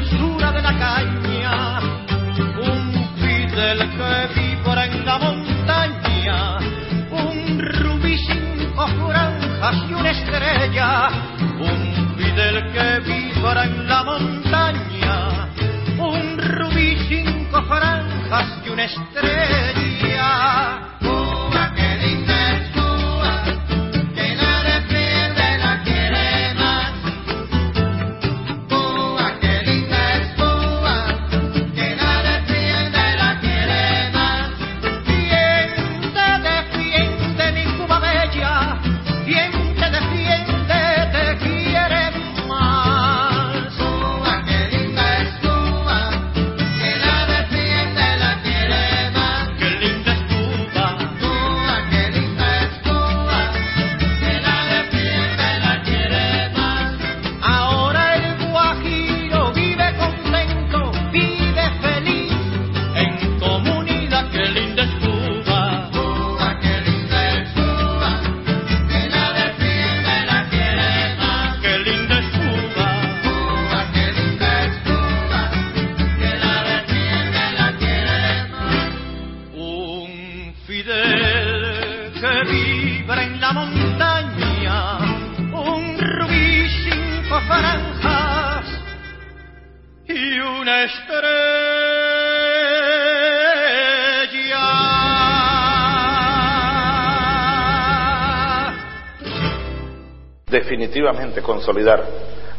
consolidar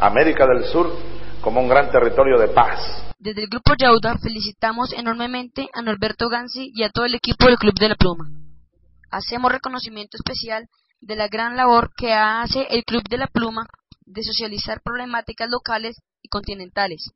América del Sur como un gran territorio de paz. Desde el Grupo Yauda felicitamos enormemente a Norberto Gansi y a todo el equipo del Club de la Pluma. Hacemos reconocimiento especial de la gran labor que hace el Club de la Pluma de socializar problemáticas locales y continentales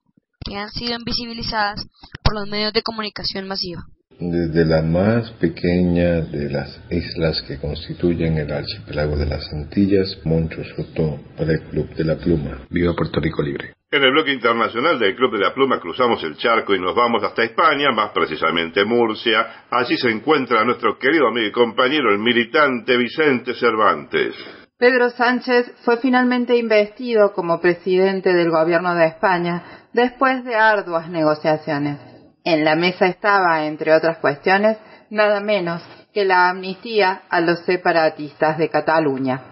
que han sido invisibilizadas por los medios de comunicación masiva. Desde la más pequeña de las islas que constituyen el archipiélago de las Antillas, Moncho Soto para el Club de la Pluma. Viva Puerto Rico Libre. En el bloque internacional del Club de la Pluma cruzamos el charco y nos vamos hasta España, más precisamente Murcia. Allí se encuentra nuestro querido amigo y compañero, el militante Vicente Cervantes. Pedro Sánchez fue finalmente investido como presidente del gobierno de España después de arduas negociaciones. En la mesa estaba, entre otras cuestiones, nada menos que la amnistía a los separatistas de Cataluña.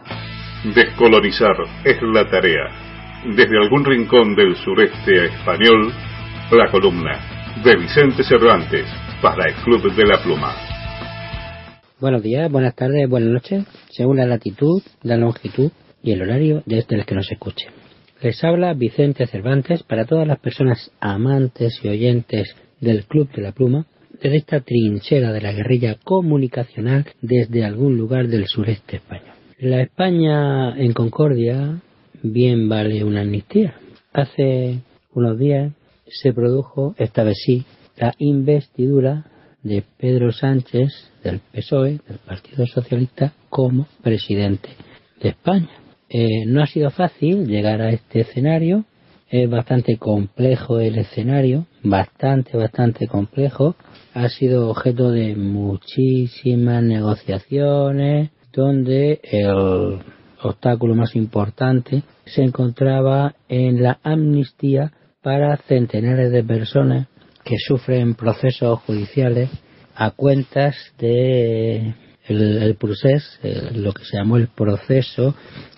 Descolonizar es la tarea. Desde algún rincón del sureste español, la columna de Vicente Cervantes para el Club de la Pluma. Buenos días, buenas tardes, buenas noches, según la latitud, la longitud y el horario desde el que nos escuche. Les habla Vicente Cervantes para todas las personas amantes y oyentes del Club de la Pluma desde esta trinchera de la guerrilla comunicacional desde algún lugar del sureste español. La España en concordia bien vale una amnistía. Hace unos días se produjo, esta vez sí, la investidura de Pedro Sánchez del PSOE, del Partido Socialista, como presidente de España. Eh, no ha sido fácil llegar a este escenario, es bastante complejo el escenario, bastante, bastante complejo. Ha sido objeto de muchísimas negociaciones, donde el obstáculo más importante se encontraba en la amnistía para centenares de personas que sufren procesos judiciales a cuentas de el, procés, lo que se llamó el proceso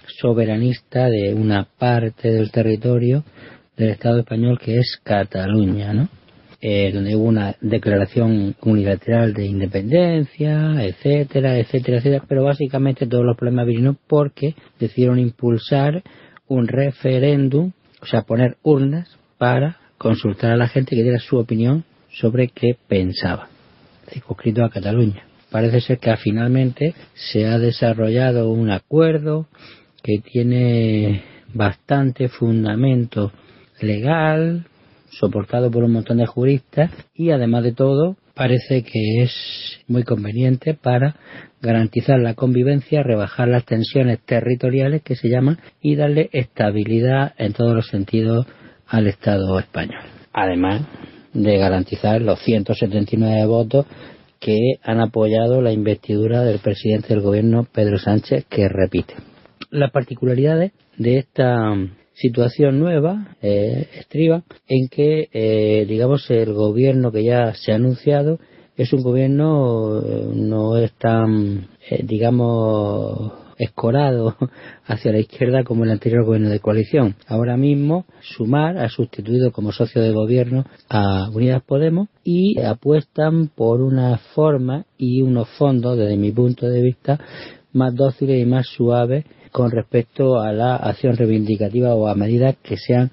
soberanista de una parte del territorio del Estado español que es Cataluña, ¿no? Eh, donde hubo una declaración unilateral de independencia, etcétera, etcétera, etcétera, pero básicamente todos los problemas vinieron porque decidieron impulsar un referéndum, o sea, poner urnas para consultar a la gente que diera su opinión sobre qué pensaba, circunscrito a Cataluña. Parece ser que finalmente se ha desarrollado un acuerdo que tiene bastante fundamento legal, soportado por un montón de juristas y además de todo parece que es muy conveniente para garantizar la convivencia, rebajar las tensiones territoriales que se llaman y darle estabilidad en todos los sentidos al Estado español. Además de garantizar los 179 votos que han apoyado la investidura del presidente del gobierno Pedro Sánchez que repite. Las particularidades de esta situación nueva eh, estriba en que, eh, digamos, el gobierno que ya se ha anunciado es un gobierno eh, no es tan, eh, digamos, escorado hacia la izquierda como el anterior gobierno de coalición. Ahora mismo, Sumar ha sustituido como socio de gobierno a Unidas Podemos y apuestan por una forma y unos fondos, desde mi punto de vista, más dóciles y más suaves con respecto a la acción reivindicativa o a medidas que sean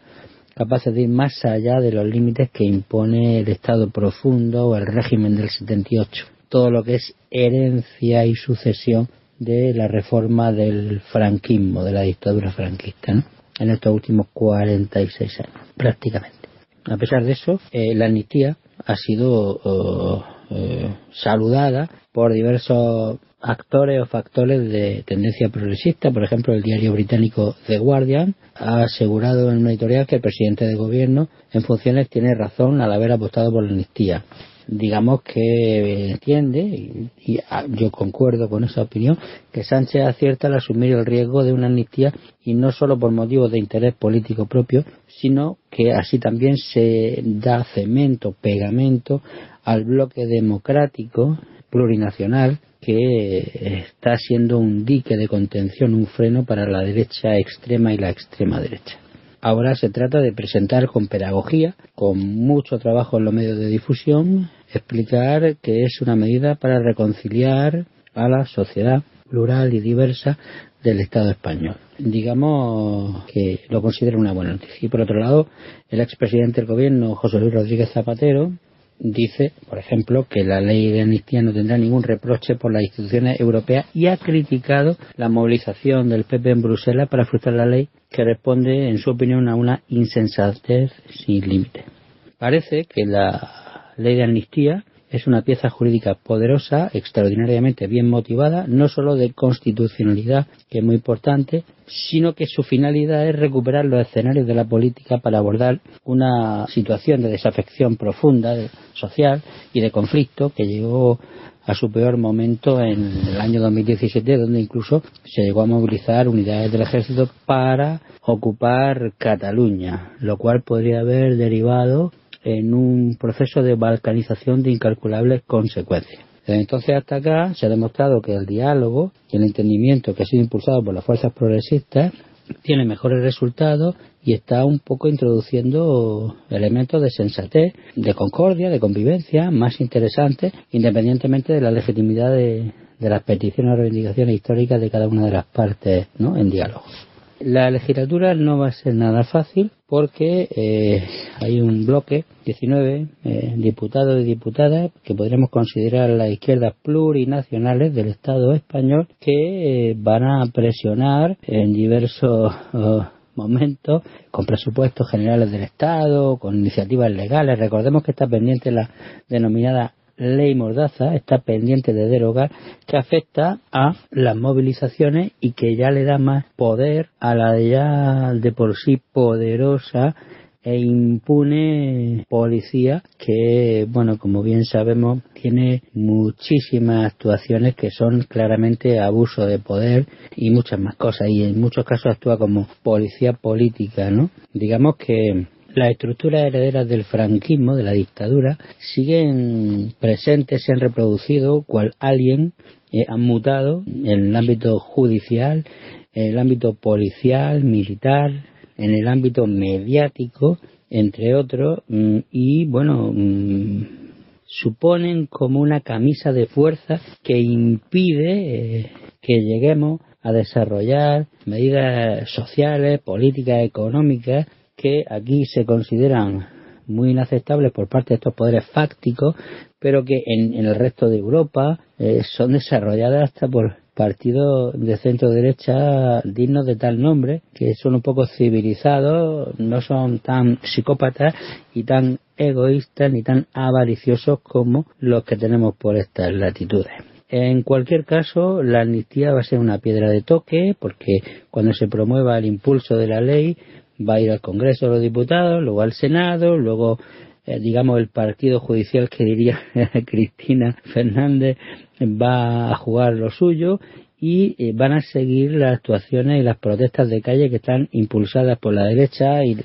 capaces de ir más allá de los límites que impone el Estado profundo o el régimen del 78. Todo lo que es herencia y sucesión de la reforma del franquismo, de la dictadura franquista, en estos últimos 46 años, prácticamente. A pesar de eso, eh, la amnistía ha sido oh, eh, saludada por diversos actores o factores de tendencia progresista. Por ejemplo, el diario británico The Guardian ha asegurado en una editorial que el presidente de gobierno en funciones tiene razón al haber apostado por la amnistía. Digamos que entiende, y, ah, yo concuerdo con esa opinión, que Sánchez acierta al asumir el riesgo de una amnistía y no solo por motivos de interés político propio, sino que así también se da cemento, pegamento al bloque democrático plurinacional que está siendo un dique de contención, un freno para la derecha extrema y la extrema derecha. Ahora se trata de presentar con pedagogía, con mucho trabajo en los medios de difusión, explicar que es una medida para reconciliar a la sociedad plural y diversa del Estado español. Digamos que lo considero una buena noticia. Y por otro lado, el expresidente del gobierno, José Luis Rodríguez Zapatero, dice, por ejemplo, que la ley de amnistía no tendrá ningún reproche por las instituciones europeas y ha criticado la movilización del PP en Bruselas para frustrar la ley que responde, en su opinión, a una insensatez sin límite. Parece que la ley de amnistía es una pieza jurídica poderosa, extraordinariamente bien motivada, no solo de constitucionalidad, que es muy importante, sino que su finalidad es recuperar los escenarios de la política para abordar una situación de desafección profunda social y de conflicto que llegó a su peor momento en el año 2017, donde incluso se llegó a movilizar unidades del ejército para ocupar Cataluña, lo cual podría haber derivado en un proceso de balcanización de incalculables consecuencias. Desde entonces hasta acá se ha demostrado que el diálogo y el entendimiento que ha sido impulsado por las fuerzas progresistas tiene mejores resultados y está un poco introduciendo elementos de sensatez, de concordia, de convivencia más interesantes, independientemente de la legitimidad de, las peticiones o reivindicaciones históricas de cada una de las partes ¿no? en diálogo. La legislatura no va a ser nada fácil porque eh, hay un bloque, 19 eh, diputados y diputadas que podríamos considerar las izquierdas plurinacionales del Estado español que eh, van a presionar en diversos momentos, con presupuestos generales del Estado, con iniciativas legales. Recordemos que está pendiente la denominada ley Mordaza está pendiente de derogar que afecta a las movilizaciones y que ya le da más poder a la ya de por sí poderosa e impune policía que, bueno, como bien sabemos, tiene muchísimas actuaciones que son claramente abuso de poder y muchas más cosas y en muchos casos actúa como policía política, ¿no? Digamos que las estructuras herederas del franquismo, de la dictadura, siguen presentes, se han reproducido, cual alguien eh, han mutado en el ámbito judicial, en el ámbito policial, militar, en el ámbito mediático, entre otros, mm, y bueno, mm, suponen como una camisa de fuerza que impide eh, que lleguemos a desarrollar medidas sociales, políticas, económicas que aquí se consideran muy inaceptables por parte de estos poderes fácticos, pero que en, el resto de Europa eh, son desarrolladas hasta por partidos de centro derecha dignos de tal nombre, que son un poco civilizados, no son tan psicópatas y tan egoístas ni tan avariciosos como los que tenemos por estas latitudes. En cualquier caso, la amnistía va a ser una piedra de toque porque cuando se promueva el impulso de la ley va a ir al Congreso de los Diputados, luego al Senado, luego eh, digamos, el partido judicial que diría Cristina Fernández va a jugar lo suyo y eh, van a seguir las actuaciones y las protestas de calle que están impulsadas por la derecha y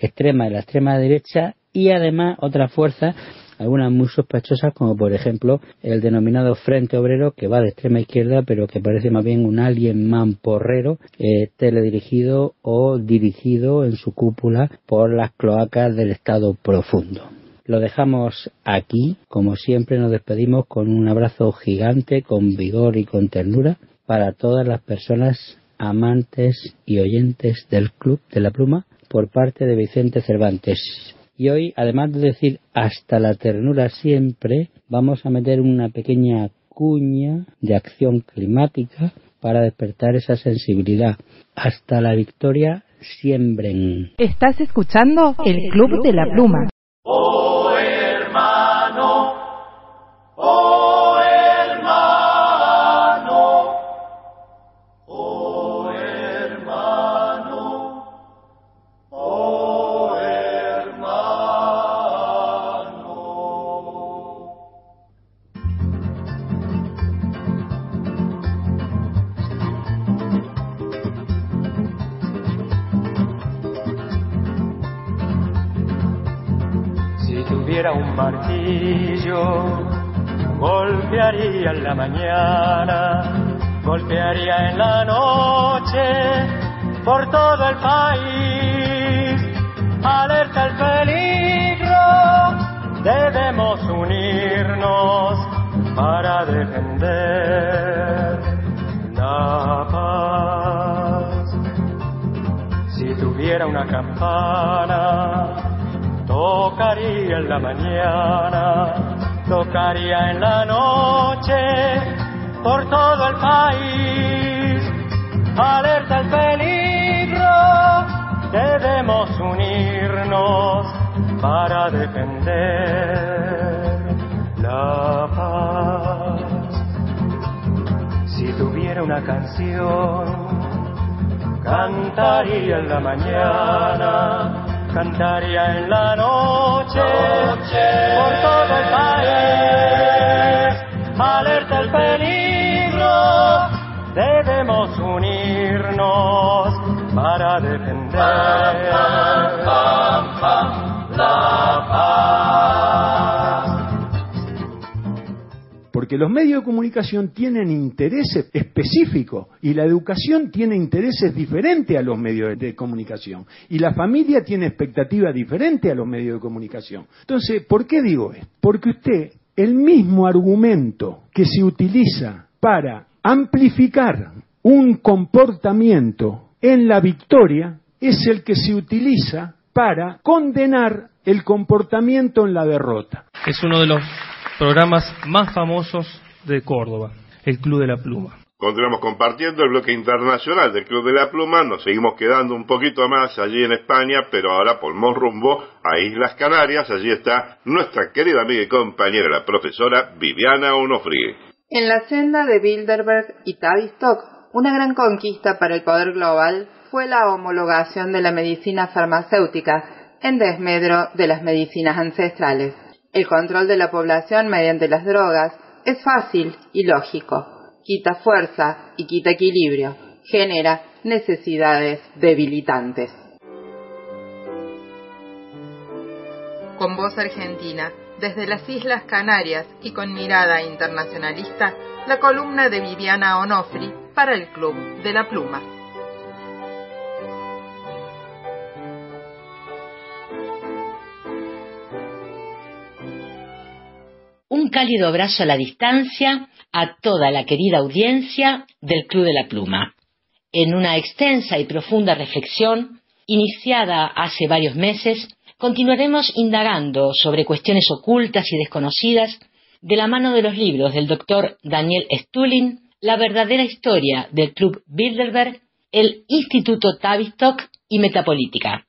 extrema y la extrema derecha y además otras fuerzas algunas muy sospechosas como por ejemplo el denominado Frente Obrero que va de extrema izquierda pero que parece más bien un alien mamporrero eh, teledirigido o dirigido en su cúpula por las cloacas del Estado profundo. Lo dejamos aquí, como siempre nos despedimos con un abrazo gigante, con vigor y con ternura para todas las personas amantes y oyentes del Club de la Pluma por parte de Vicente Cervantes. Y hoy, además de decir hasta la ternura siempre, vamos a meter una pequeña cuña de acción climática para despertar esa sensibilidad. Hasta la victoria siembren. Estás escuchando el Club de la Pluma. Golpearía en la mañana, golpearía en la noche, por todo el país, alerta el peligro, debemos unirnos para defender la paz. Si tuviera una campana, Tocaría en la mañana, tocaría en la noche, por todo el país. Alerta el peligro, debemos unirnos para defender la paz. Si tuviera una canción, cantaría en la mañana cantaría en la noche, por todo el país. Alerta el peligro, porque los medios de comunicación tienen intereses específicos y la educación tiene intereses diferentes a los medios de comunicación y la familia tiene expectativas diferentes a los medios de comunicación. Entonces, ¿por qué digo esto? Porque usted, el mismo argumento que se utiliza para amplificar un comportamiento en la victoria es el que se utiliza para condenar el comportamiento en la derrota. Es uno de los programas más famosos de Córdoba, el Club de la Pluma. Continuamos compartiendo el bloque internacional del Club de la Pluma, nos seguimos quedando un poquito más allí en España, pero ahora volvemos rumbo a Islas Canarias, allí está nuestra querida amiga y compañera, la profesora Viviana Onofri. En la senda de Bilderberg y Tavistock, una gran conquista para el poder global fue la homologación de la medicina farmacéutica en desmedro de las medicinas ancestrales. El control de la población mediante las drogas es fácil y lógico quita fuerza y quita equilibrio, genera necesidades debilitantes. Con voz argentina, desde las Islas Canarias y con mirada internacionalista, la columna de Viviana Onofri para el Club de la Pluma. Un cálido abrazo a la distancia a toda la querida audiencia del Club de la Pluma. En una extensa y profunda reflexión, iniciada hace varios meses, continuaremos indagando sobre cuestiones ocultas y desconocidas de la mano de los libros del doctor Daniel Stulin, La verdadera historia del Club Bilderberg, el Instituto Tavistock y Metapolítica.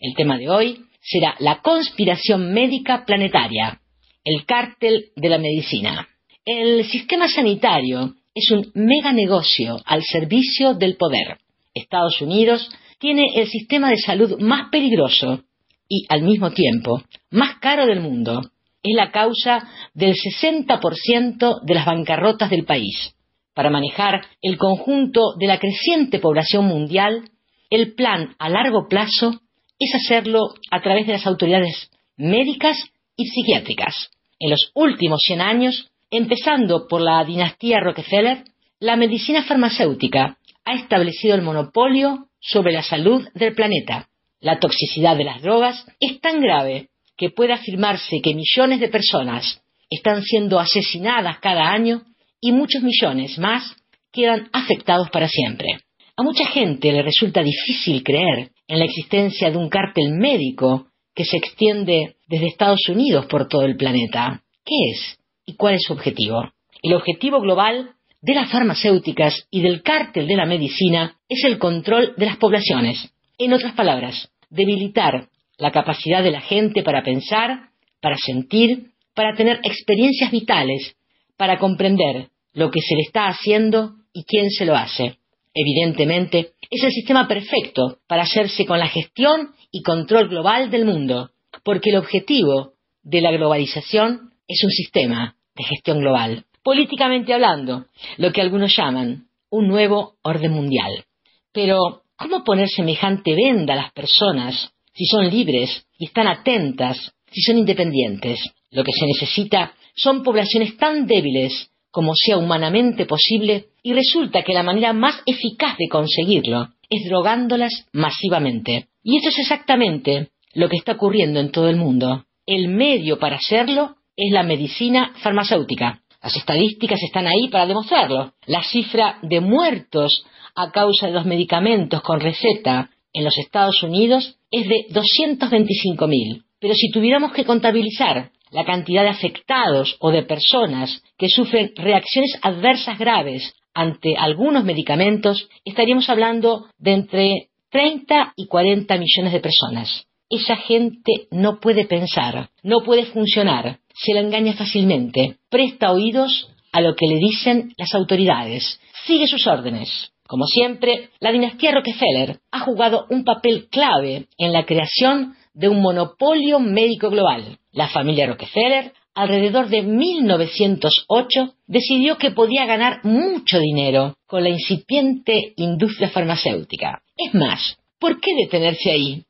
El tema de hoy será la conspiración médica planetaria, el cártel de la medicina. El sistema sanitario es un mega negocio al servicio del poder. Estados Unidos tiene el sistema de salud más peligroso y, al mismo tiempo, más caro del mundo. Es la causa del 60% de las bancarrotas del país. Para manejar el conjunto de la creciente población mundial, el plan a largo plazo es hacerlo a través de las autoridades médicas y psiquiátricas. En los últimos 100 años, Empezando por la dinastía Rockefeller, la medicina farmacéutica ha establecido el monopolio sobre la salud del planeta. La toxicidad de las drogas es tan grave que puede afirmarse que millones de personas están siendo asesinadas cada año y muchos millones más quedan afectados para siempre. A mucha gente le resulta difícil creer en la existencia de un cártel médico que se extiende desde Estados Unidos por todo el planeta. ¿Qué es? ¿Y cuál es su objetivo? El objetivo global de las farmacéuticas y del cártel de la medicina es el control de las poblaciones. En otras palabras, debilitar la capacidad de la gente para pensar, para sentir, para tener experiencias vitales, para comprender lo que se le está haciendo y quién se lo hace. Evidentemente, es el sistema perfecto para hacerse con la gestión y control global del mundo, porque el objetivo de la globalización es un sistema de gestión global, políticamente hablando, lo que algunos llaman un nuevo orden mundial. Pero, ¿cómo poner semejante venda a las personas si son libres y están atentas, si son independientes? Lo que se necesita son poblaciones tan débiles como sea humanamente posible y resulta que la manera más eficaz de conseguirlo es drogándolas masivamente. Y eso es exactamente lo que está ocurriendo en todo el mundo. El medio para hacerlo es la medicina farmacéutica. Las estadísticas están ahí para demostrarlo. La cifra de muertos a causa de los medicamentos con receta en los Estados Unidos es de 225.000. Pero si tuviéramos que contabilizar la cantidad de afectados o de personas que sufren reacciones adversas graves ante algunos medicamentos, estaríamos hablando de entre 30 y 40 millones de personas. Esa gente no puede pensar, no puede funcionar, se la engaña fácilmente, presta oídos a lo que le dicen las autoridades, sigue sus órdenes. Como siempre, la dinastía Rockefeller ha jugado un papel clave en la creación de un monopolio médico global. La familia Rockefeller, alrededor de 1908, decidió que podía ganar mucho dinero con la incipiente industria farmacéutica. Es más, ¿por qué detenerse ahí?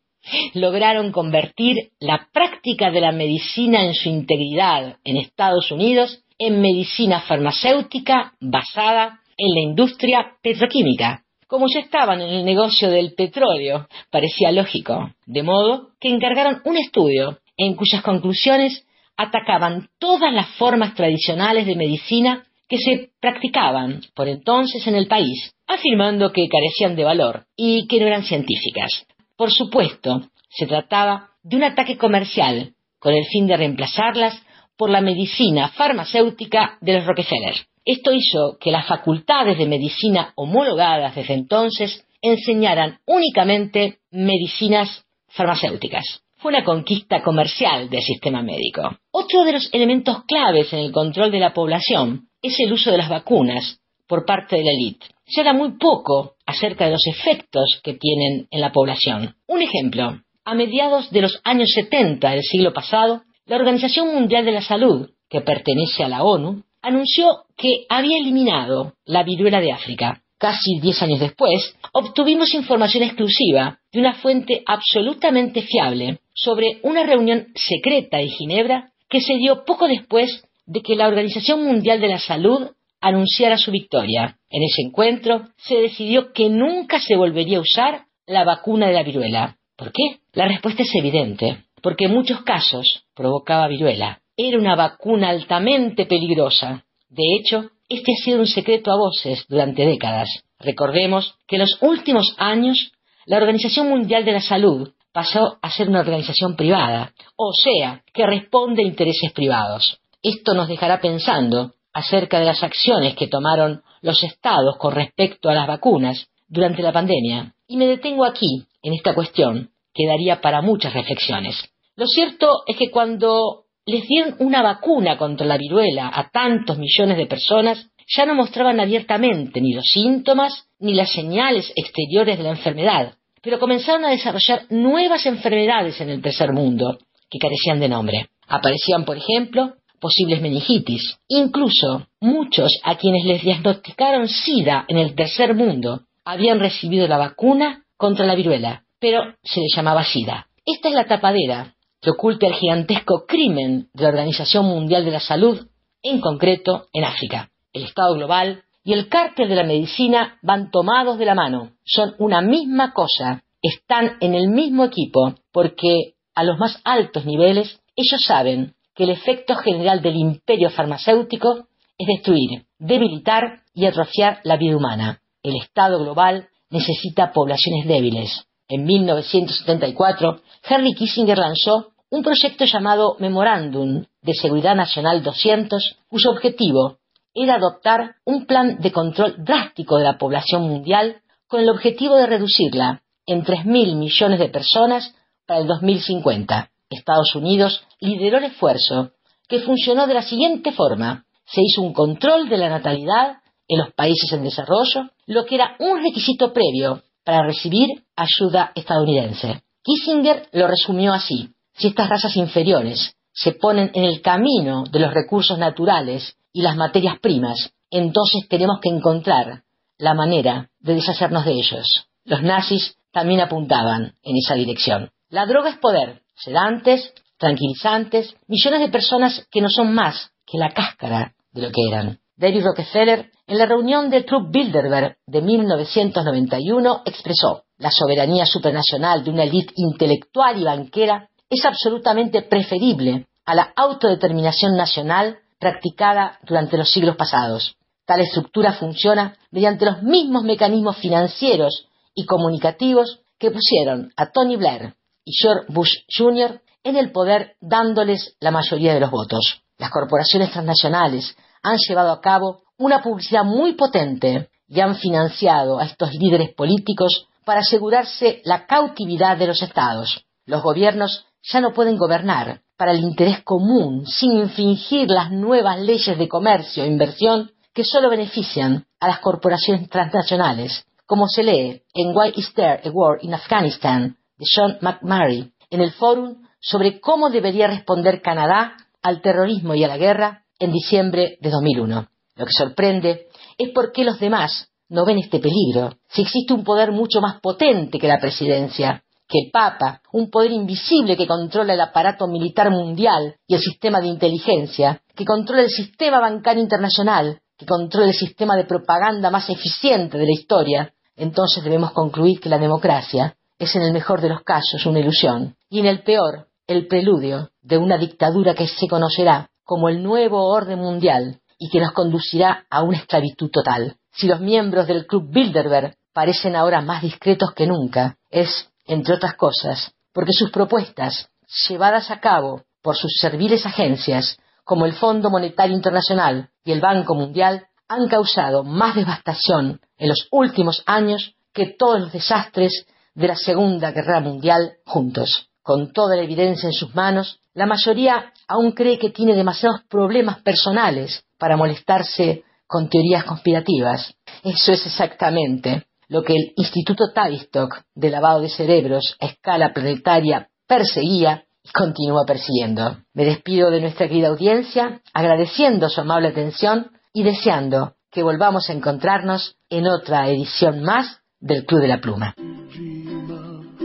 Lograron convertir la práctica de la medicina en su integridad en Estados Unidos en medicina farmacéutica basada en la industria petroquímica. Como ya estaban en el negocio del petróleo, parecía lógico, de modo que encargaron un estudio en cuyas conclusiones atacaban todas las formas tradicionales de medicina que se practicaban por entonces en el país, afirmando que carecían de valor y que no eran científicas. Por supuesto, se trataba de un ataque comercial, con el fin de reemplazarlas por la medicina farmacéutica de los Rockefeller. Esto hizo que las facultades de medicina homologadas desde entonces enseñaran únicamente medicinas farmacéuticas. Fue una conquista comercial del sistema médico. Otro de los elementos claves en el control de la población es el uso de las vacunas por parte de la élite. Se habla muy poco acerca de los efectos que tienen en la población. Un ejemplo, a mediados de los años 70 del siglo pasado, la Organización Mundial de la Salud, que pertenece a la ONU, anunció que había eliminado la viruela de África. Casi diez años después, obtuvimos información exclusiva de una fuente absolutamente fiable sobre una reunión secreta en Ginebra que se dio poco después de que la Organización Mundial de la Salud anunciara su victoria. En ese encuentro se decidió que nunca se volvería a usar la vacuna de la viruela. ¿Por qué? La respuesta es evidente, porque en muchos casos provocaba viruela. Era una vacuna altamente peligrosa. De hecho, este ha sido un secreto a voces durante décadas. Recordemos que en los últimos años la Organización Mundial de la Salud pasó a ser una organización privada, o sea, que responde a intereses privados. Esto nos dejará pensando acerca de las acciones que tomaron los estados con respecto a las vacunas durante la pandemia. Y me detengo aquí, en esta cuestión, que daría para muchas reflexiones. Lo cierto es que cuando les dieron una vacuna contra la viruela a tantos millones de personas, ya no mostraban abiertamente ni los síntomas ni las señales exteriores de la enfermedad, pero comenzaron a desarrollar nuevas enfermedades en el tercer mundo que carecían de nombre. Aparecían, por ejemplo, posibles meningitis. Incluso muchos a quienes les diagnosticaron SIDA en el tercer mundo habían recibido la vacuna contra la viruela, pero se les llamaba SIDA. Esta es la tapadera que oculta el gigantesco crimen de la Organización Mundial de la Salud, en concreto en África. El Estado global y el cártel de la medicina van tomados de la mano. Son una misma cosa, están en el mismo equipo, porque a los más altos niveles ellos saben que el efecto general del imperio farmacéutico es destruir, debilitar y atrofiar la vida humana. El Estado global necesita poblaciones débiles. En 1974, Henry Kissinger lanzó un proyecto llamado Memorándum de Seguridad Nacional 200, cuyo objetivo era adoptar un plan de control drástico de la población mundial con el objetivo de reducirla en 3.000 millones de personas para el 2050. Estados Unidos lideró el esfuerzo, que funcionó de la siguiente forma. Se hizo un control de la natalidad en los países en desarrollo, lo que era un requisito previo para recibir ayuda estadounidense. Kissinger lo resumió así. Si estas razas inferiores se ponen en el camino de los recursos naturales y las materias primas, entonces tenemos que encontrar la manera de deshacernos de ellos. Los nazis también apuntaban en esa dirección. La droga es poder, sedantes, tranquilizantes, millones de personas que no son más que la cáscara de lo que eran. David Rockefeller, en la reunión de Trupp Bilderberg de 1991, expresó la soberanía supranacional de una élite intelectual y banquera es absolutamente preferible a la autodeterminación nacional practicada durante los siglos pasados. Tal estructura funciona mediante los mismos mecanismos financieros y comunicativos que pusieron a Tony Blair y George Bush Jr. en el poder dándoles la mayoría de los votos. Las corporaciones transnacionales han llevado a cabo una publicidad muy potente y han financiado a estos líderes políticos para asegurarse la cautividad de los estados. Los gobiernos ya no pueden gobernar para el interés común sin infringir las nuevas leyes de comercio e inversión que solo benefician a las corporaciones transnacionales, como se lee en Why is there a war in Afghanistan de Sean McMurray en el fórum sobre cómo debería responder Canadá al terrorismo y a la guerra en diciembre de 2001. Lo que sorprende es por qué los demás no ven este peligro, si existe un poder mucho más potente que la presidencia, que el Papa, un poder invisible que controla el aparato militar mundial y el sistema de inteligencia, que controla el sistema bancario internacional, que controla el sistema de propaganda más eficiente de la historia, entonces debemos concluir que la democracia es en el mejor de los casos una ilusión y en el peor el preludio de una dictadura que se conocerá como el nuevo orden mundial y que nos conducirá a una esclavitud total. Si los miembros del Club Bilderberg parecen ahora más discretos que nunca, es, entre otras cosas, porque sus propuestas, llevadas a cabo por sus serviles agencias, como el Fondo Monetario Internacional y el Banco Mundial, han causado más devastación en los últimos años que todos los desastres de la Segunda Guerra Mundial juntos. Con toda la evidencia en sus manos, la mayoría aún cree que tiene demasiados problemas personales para molestarse con teorías conspirativas. Eso es exactamente lo que el Instituto Tavistock de lavado de cerebros a escala planetaria perseguía y continúa persiguiendo. Me despido de nuestra querida audiencia, agradeciendo su amable atención y deseando que volvamos a encontrarnos en otra edición más del Club de la Pluma.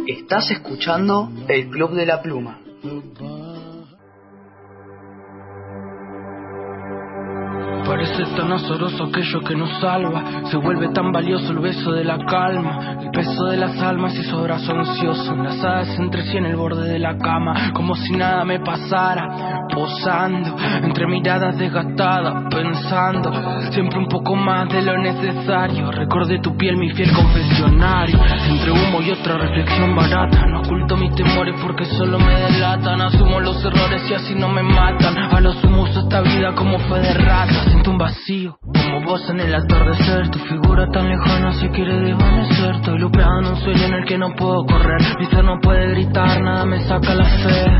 Estás escuchando el Club de la Pluma. Parece tan azoroso aquello que nos salva. Se vuelve tan valioso el beso de la calma. El peso de las almas y su abrazo ansioso. Enlazadas entre sí en el borde de la cama. Como si nada me pasara. Posando entre miradas desgastadas. Pensando siempre un poco más de lo necesario. Recordé tu piel, mi fiel confesionario. Entre humo y otra reflexión barata. No oculto mis temores porque solo me delatan. Asumo los errores y así no me matan. A los humos esta vida como fue de ratas siento un vacío Como vos en el atardecer. Tu figura tan lejana se quiere desvanecer. Estoy lupeado en un sueño en el que no puedo correr. Mi ser no puede gritar, nada me saca la fe.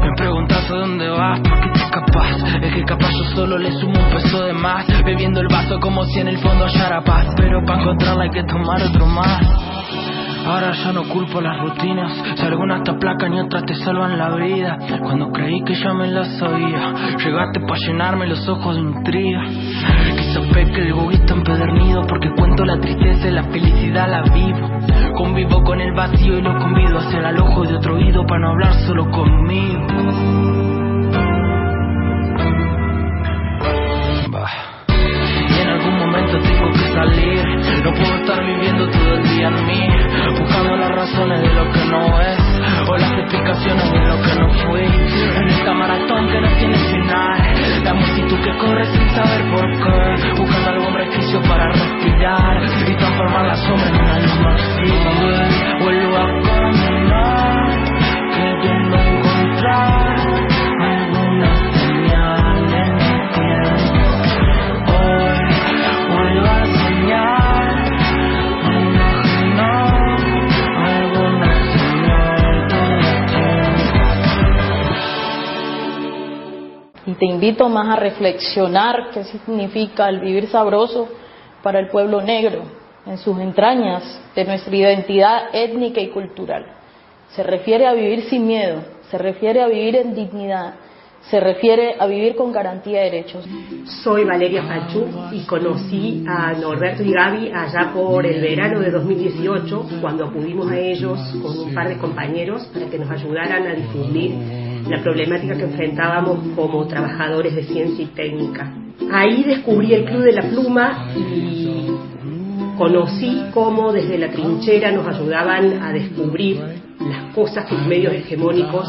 Me preguntas a dónde vas, por qué te escapas Es que capaz yo solo le sumo un peso de más. Bebiendo el vaso como si en el fondo hallara paz. Pero para encontrarla hay que tomar otro más Ahora ya no culpo las rutinas. Si algunas te aplacan y otras te salvan la vida. Cuando creí que ya me la sabía, llegaste para llenarme los ojos de intriga. Quizá peque el egoísta empedernido porque cuento la tristeza y la felicidad la vivo. Convivo con el vacío y lo convido hacia el alojo de otro oído para no hablar solo conmigo. Y en algún momento tengo que salir. No puedo estar viviendo todo el día en mí, buscando las razones de lo que no es, o las explicaciones de lo que no fui. En esta maratón que no tiene final, la multitud que corre sin saber por qué, buscando algún resquicio para respirar y transformar la sombra en una luz más firme. Vuelvo a Y te invito más a reflexionar qué significa el vivir sabroso para el pueblo negro en sus entrañas de nuestra identidad étnica y cultural. Se refiere a vivir sin miedo, se refiere a vivir en dignidad, se refiere a vivir con garantía de derechos. Soy Valeria Pachú y conocí a Norberto y Gaby allá por el verano de 2018, cuando acudimos a ellos con un par de compañeros para que nos ayudaran a difundir la problemática que enfrentábamos como trabajadores de ciencia y técnica. Ahí descubrí el Club de la Pluma y conocí cómo desde la trinchera nos ayudaban a descubrir las cosas que los medios hegemónicos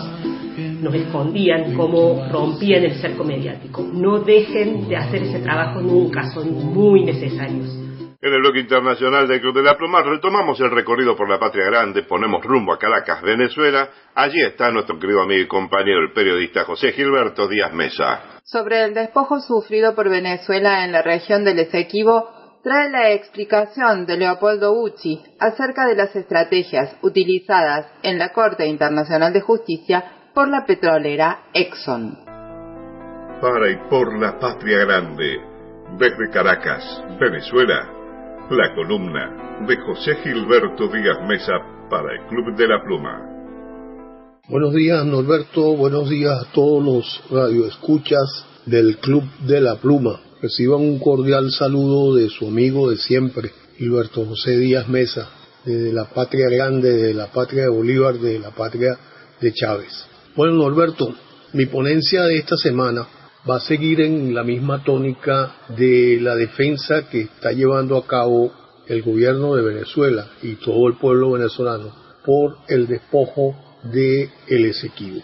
nos escondían, cómo rompían el cerco mediático. No dejen de hacer ese trabajo nunca, son muy necesarios. En el bloque internacional del Club de la Pluma retomamos el recorrido por la Patria Grande, ponemos rumbo a Caracas, Venezuela. Allí está nuestro querido amigo y compañero, el periodista José Gilberto Díaz Mesa. Sobre el despojo sufrido por Venezuela en la región del Esequibo, trae la explicación de Leopoldo Bucci acerca de las estrategias utilizadas en la Corte Internacional de Justicia por la petrolera Exxon. Para y por la Patria Grande, desde Caracas, Venezuela, la columna de José Gilberto Díaz Mesa para el Club de la Pluma. Buenos días, Norberto. Buenos días a todos los radioescuchas del Club de la Pluma. Reciban un cordial saludo de su amigo de siempre, Gilberto José Díaz Mesa, de la patria grande, de la patria de Bolívar, de la patria de Chávez. Bueno, Norberto, mi ponencia de esta semana va a seguir en la misma tónica de la defensa que está llevando a cabo el gobierno de Venezuela y todo el pueblo venezolano por el despojo de el Esequibo.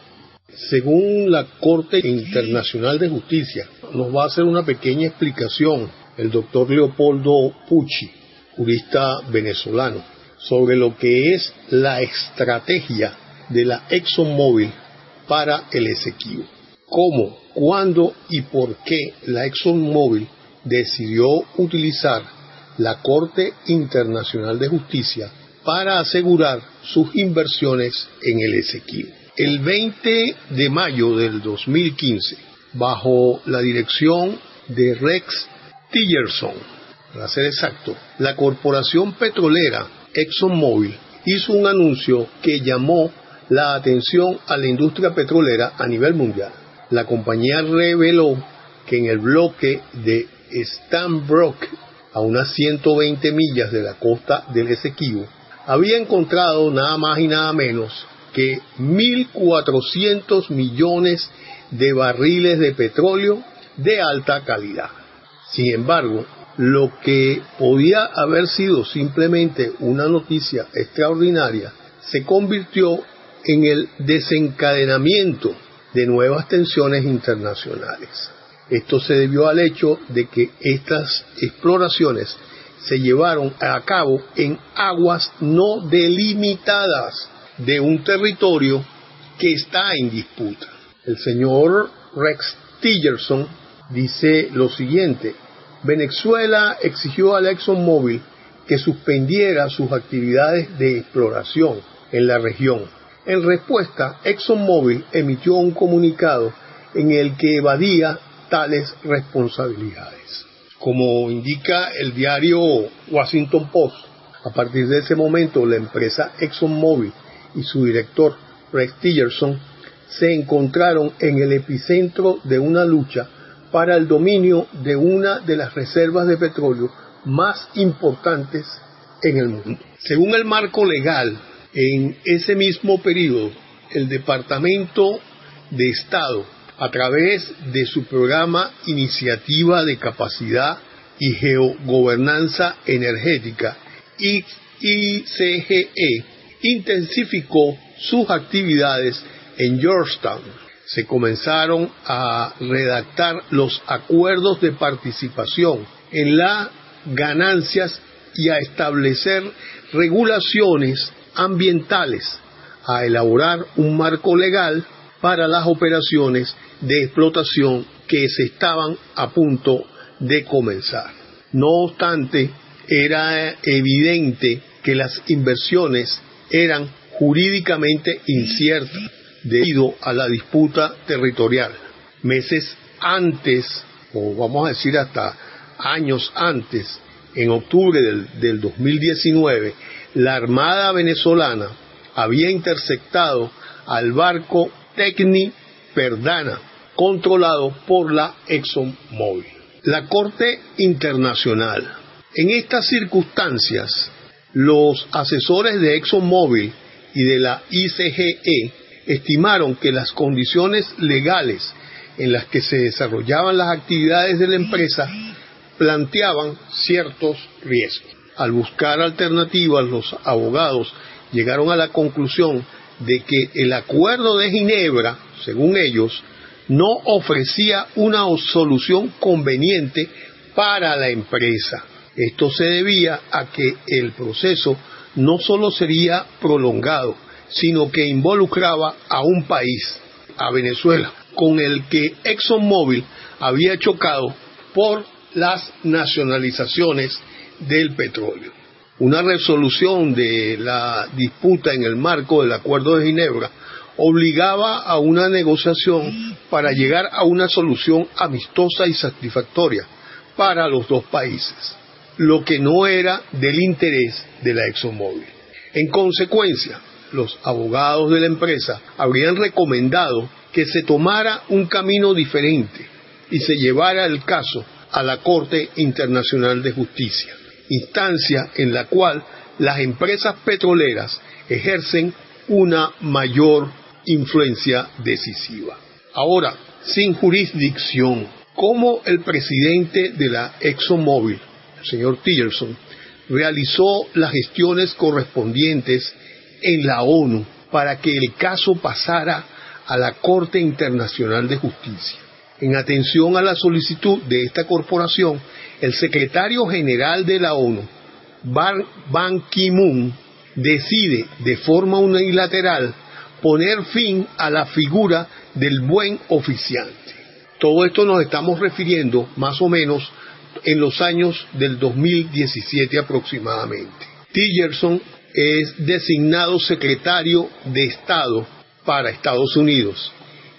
Según la Corte Internacional de Justicia, nos va a hacer una pequeña explicación el doctor Leopoldo Pucci, jurista venezolano, sobre lo que es la estrategia de la ExxonMobil para el Esequibo. Cómo, cuándo y por qué la ExxonMobil decidió utilizar la Corte Internacional de Justicia para asegurar sus inversiones en el Esequibo. El 20 de mayo del 2015, bajo la dirección de Rex Tillerson, para ser exacto, la corporación petrolera ExxonMobil hizo un anuncio que llamó la atención a la industria petrolera a nivel mundial. La compañía reveló que en el bloque de Stanbrook, a unas 120 millas de la costa del Esequibo, había encontrado nada más y nada menos que 1.400 millones de barriles de petróleo de alta calidad. Sin embargo, lo que podía haber sido simplemente una noticia extraordinaria se convirtió en el desencadenamiento de nuevas tensiones internacionales. Esto se debió al hecho de que estas exploraciones se llevaron a cabo en aguas no delimitadas de un territorio que está en disputa. El señor Rex Tillerson dice lo siguiente, Venezuela exigió a ExxonMobil que suspendiera sus actividades de exploración en la región. En respuesta, ExxonMobil emitió un comunicado en el que evadía tales responsabilidades. Como indica el diario Washington Post, a partir de ese momento la empresa ExxonMobil y su director Rex Tillerson se encontraron en el epicentro de una lucha para el dominio de una de las reservas de petróleo más importantes en el mundo. Según el marco legal, en ese mismo periodo, el Departamento de Estado a través de su programa Iniciativa de Capacidad y Geogobernanza Energética, ICGE, intensificó sus actividades en Georgetown. Se comenzaron a redactar los acuerdos de participación en las ganancias y a establecer regulaciones ambientales, a elaborar un marco legal para las operaciones de explotación que se estaban a punto de comenzar. No obstante, era evidente que las inversiones eran jurídicamente inciertas debido a la disputa territorial. Meses antes, o vamos a decir hasta años antes, en octubre del, del 2019, la Armada venezolana había interceptado al barco Tecni Perdana, controlado por la ExxonMobil. La Corte Internacional. En estas circunstancias, los asesores de ExxonMobil y de la ICGE estimaron que las condiciones legales en las que se desarrollaban las actividades de la empresa planteaban ciertos riesgos. Al buscar alternativas, los abogados llegaron a la conclusión de que el acuerdo de Ginebra, según ellos, no ofrecía una solución conveniente para la empresa. Esto se debía a que el proceso no solo sería prolongado, sino que involucraba a un país, a Venezuela, con el que ExxonMobil había chocado por las nacionalizaciones del petróleo. Una resolución de la disputa en el marco del Acuerdo de Ginebra obligaba a una negociación para llegar a una solución amistosa y satisfactoria para los dos países, lo que no era del interés de la ExxonMobil. En consecuencia, los abogados de la empresa habrían recomendado que se tomara un camino diferente y se llevara el caso a la Corte Internacional de Justicia, instancia en la cual las empresas petroleras ejercen una mayor influencia decisiva. Ahora, sin jurisdicción, ¿cómo el presidente de la ExxonMobil, el señor Tillerson, realizó las gestiones correspondientes en la ONU para que el caso pasara a la Corte Internacional de Justicia. En atención a la solicitud de esta corporación, el secretario general de la ONU, Ban Ki-moon, decide de forma unilateral poner fin a la figura del buen oficiante. Todo esto nos estamos refiriendo más o menos en los años del 2017 aproximadamente. Tillerson es designado secretario de Estado para Estados Unidos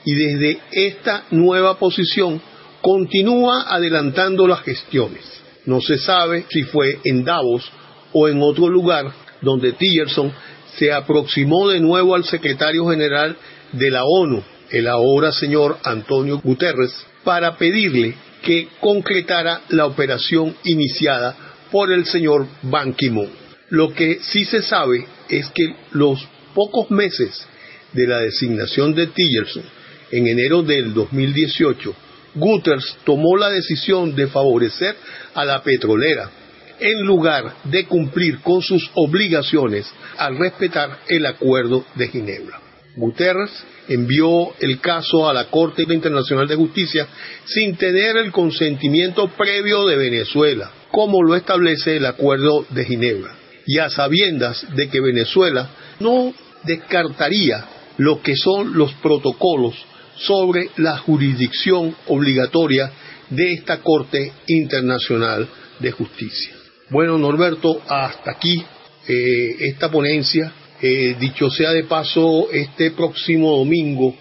y desde esta nueva posición continúa adelantando las gestiones. No se sabe si fue en Davos o en otro lugar donde Tillerson se aproximó de nuevo al secretario general de la ONU, el ahora señor Antonio Guterres, para pedirle que concretara la operación iniciada por el señor Ban Ki-moon. Lo que sí se sabe es que los pocos meses de la designación de Tillerson, en enero del 2018, Guterres tomó la decisión de favorecer a la petrolera en lugar de cumplir con sus obligaciones al respetar el acuerdo de Ginebra. Guterres envió el caso a la Corte Internacional de Justicia sin tener el consentimiento previo de Venezuela, como lo establece el acuerdo de Ginebra, y a sabiendas de que Venezuela no descartaría lo que son los protocolos sobre la jurisdicción obligatoria de esta Corte Internacional de Justicia. Bueno, Norberto, hasta aquí eh, esta ponencia. Eh, dicho sea de paso, este próximo domingo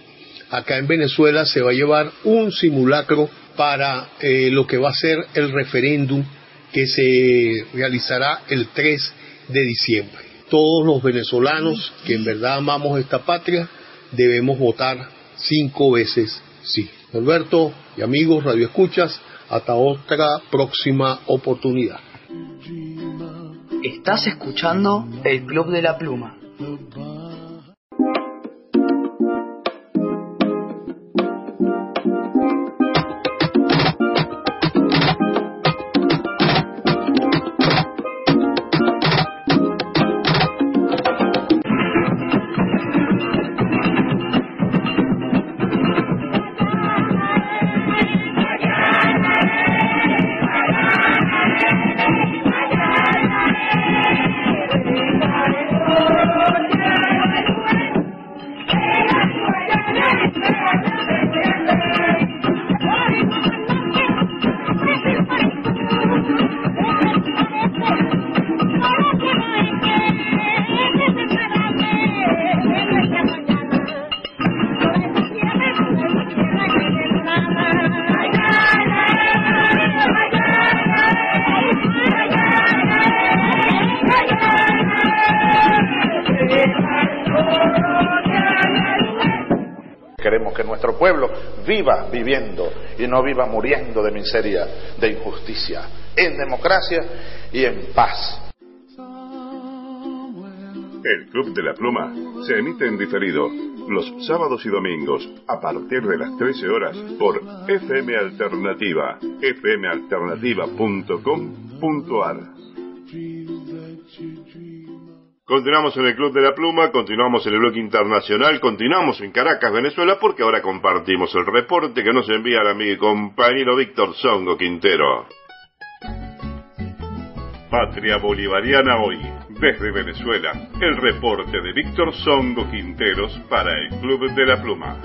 acá en Venezuela se va a llevar un simulacro para eh, lo que va a ser el referéndum que se realizará el 3 de diciembre. Todos los venezolanos que en verdad amamos esta patria debemos votar cinco veces sí. Alberto y amigos radioescuchas, hasta otra próxima oportunidad. Estás escuchando el Club de la Pluma. Viviendo y no viva muriendo de miseria, de injusticia, en democracia y en paz. El Club de la Pluma se emite en diferido los sábados y domingos a partir de las 13 horas por FM Alternativa, fmalternativa.com.ar. Continuamos en el Club de la Pluma, continuamos en el bloque internacional, continuamos en Caracas, Venezuela, porque ahora compartimos el reporte que nos envía el amigo compañero Víctor Songo Quintero. Patria Bolivariana hoy, desde Venezuela, el reporte de Víctor Songo Quinteros para el Club de la Pluma.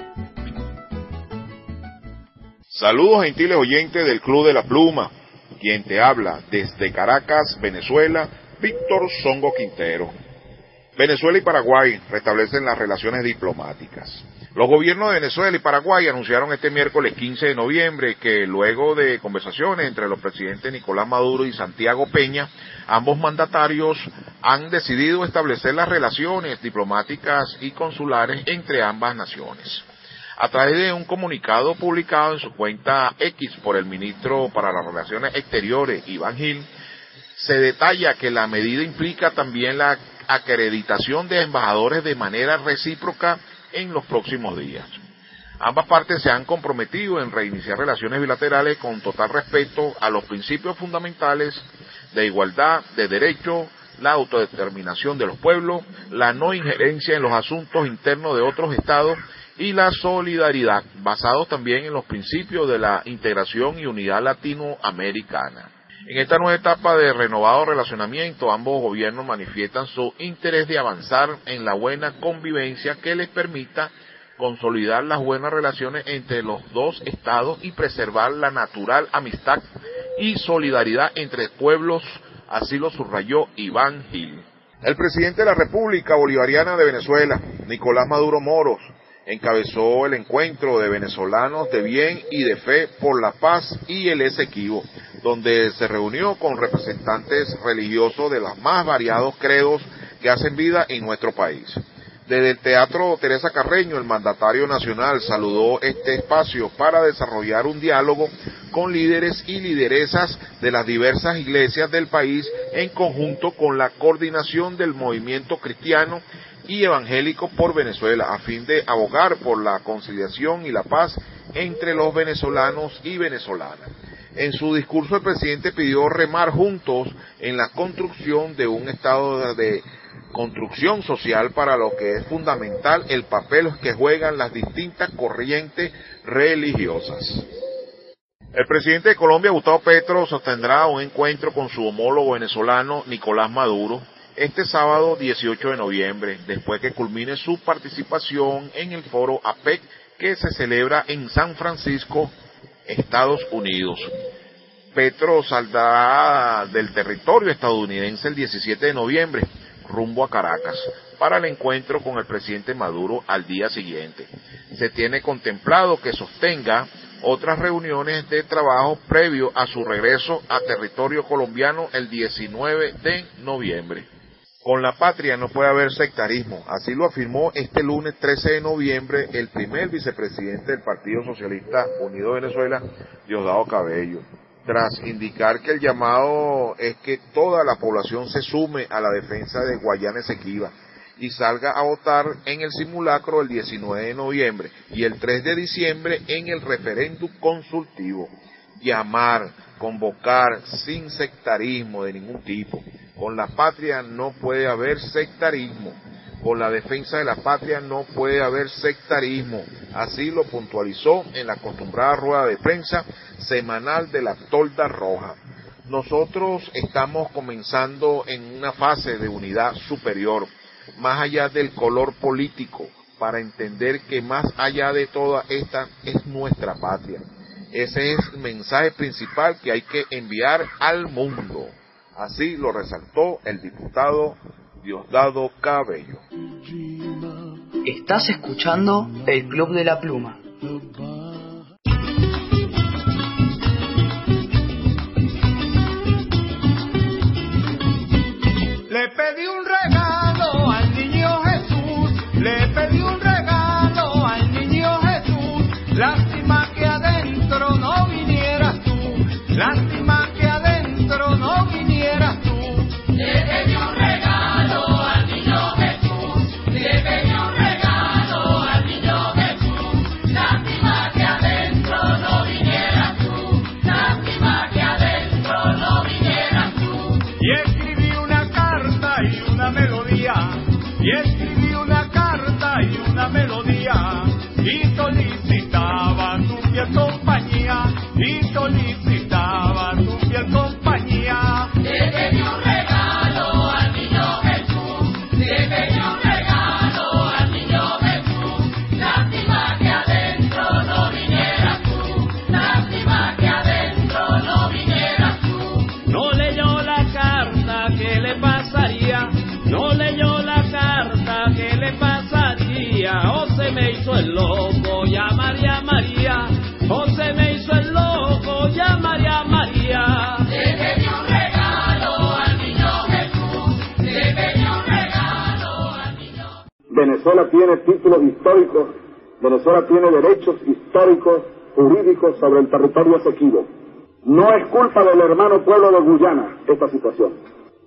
Saludos gentiles oyentes del Club de la Pluma, quien te habla desde Caracas, Venezuela, Víctor Songo Quintero. Venezuela y Paraguay restablecen las relaciones diplomáticas. Los gobiernos de Venezuela y Paraguay anunciaron este miércoles 15 de noviembre que luego de conversaciones entre los presidentes Nicolás Maduro y Santiago Peña, ambos mandatarios han decidido establecer las relaciones diplomáticas y consulares entre ambas naciones. A través de un comunicado publicado en su cuenta X por el ministro para las Relaciones Exteriores, Iván Gil, se detalla que la medida implica también la acreditación de embajadores de manera recíproca en los próximos días. Ambas partes se han comprometido en reiniciar relaciones bilaterales con total respeto a los principios fundamentales de igualdad, de derecho, la autodeterminación de los pueblos, la no injerencia en los asuntos internos de otros estados y la solidaridad, basados también en los principios de la integración y unidad latinoamericana. En esta nueva etapa de renovado relacionamiento, ambos gobiernos manifiestan su interés de avanzar en la buena convivencia que les permita consolidar las buenas relaciones entre los dos estados y preservar la natural amistad y solidaridad entre pueblos, así lo subrayó Iván Gil. El presidente de la República Bolivariana de Venezuela, Nicolás Maduro Moros, encabezó el encuentro de venezolanos de bien y de fe por la paz y el Esequibo, donde se reunió con representantes religiosos de los más variados credos que hacen vida en nuestro país. Desde el Teatro Teresa Carreño, el mandatario nacional saludó este espacio para desarrollar un diálogo con líderes y lideresas de las diversas iglesias del país en conjunto con la coordinación del movimiento cristiano y evangélico por Venezuela, a fin de abogar por la conciliación y la paz entre los venezolanos y venezolanas. En su discurso el presidente pidió remar juntos en la construcción de un estado de construcción social para lo que es fundamental el papel que juegan las distintas corrientes religiosas. El presidente de Colombia, Gustavo Petro, sostendrá un encuentro con su homólogo venezolano, Nicolás Maduro, este sábado 18 de noviembre, después que culmine su participación en el foro APEC que se celebra en San Francisco, Estados Unidos. Petro saldrá del territorio estadounidense el 17 de noviembre, rumbo a Caracas, para el encuentro con el presidente Maduro al día siguiente. Se tiene contemplado que sostenga otras reuniones de trabajo previo a su regreso a territorio colombiano el 19 de noviembre. Con la patria no puede haber sectarismo, así lo afirmó este lunes 13 de noviembre el primer vicepresidente del Partido Socialista Unido de Venezuela, Diosdado Cabello, tras indicar que el llamado es que toda la población se sume a la defensa de Guayana Esequiba y salga a votar en el simulacro el 19 de noviembre y el 3 de diciembre en el referéndum consultivo. Llamar, convocar sin sectarismo de ningún tipo con la patria no puede haber sectarismo. Con la defensa de la patria no puede haber sectarismo. Así lo puntualizó en la acostumbrada rueda de prensa semanal de la Tolda Roja. Nosotros estamos comenzando en una fase de unidad superior, más allá del color político, para entender que más allá de toda esta es nuestra patria. Ese es el mensaje principal que hay que enviar al mundo. Así lo resaltó el diputado Diosdado Cabello. Estás escuchando el Club de la Pluma. Venezuela tiene títulos históricos, Venezuela tiene derechos históricos, jurídicos sobre el territorio esequibo. No es culpa del hermano pueblo de Guyana esta situación.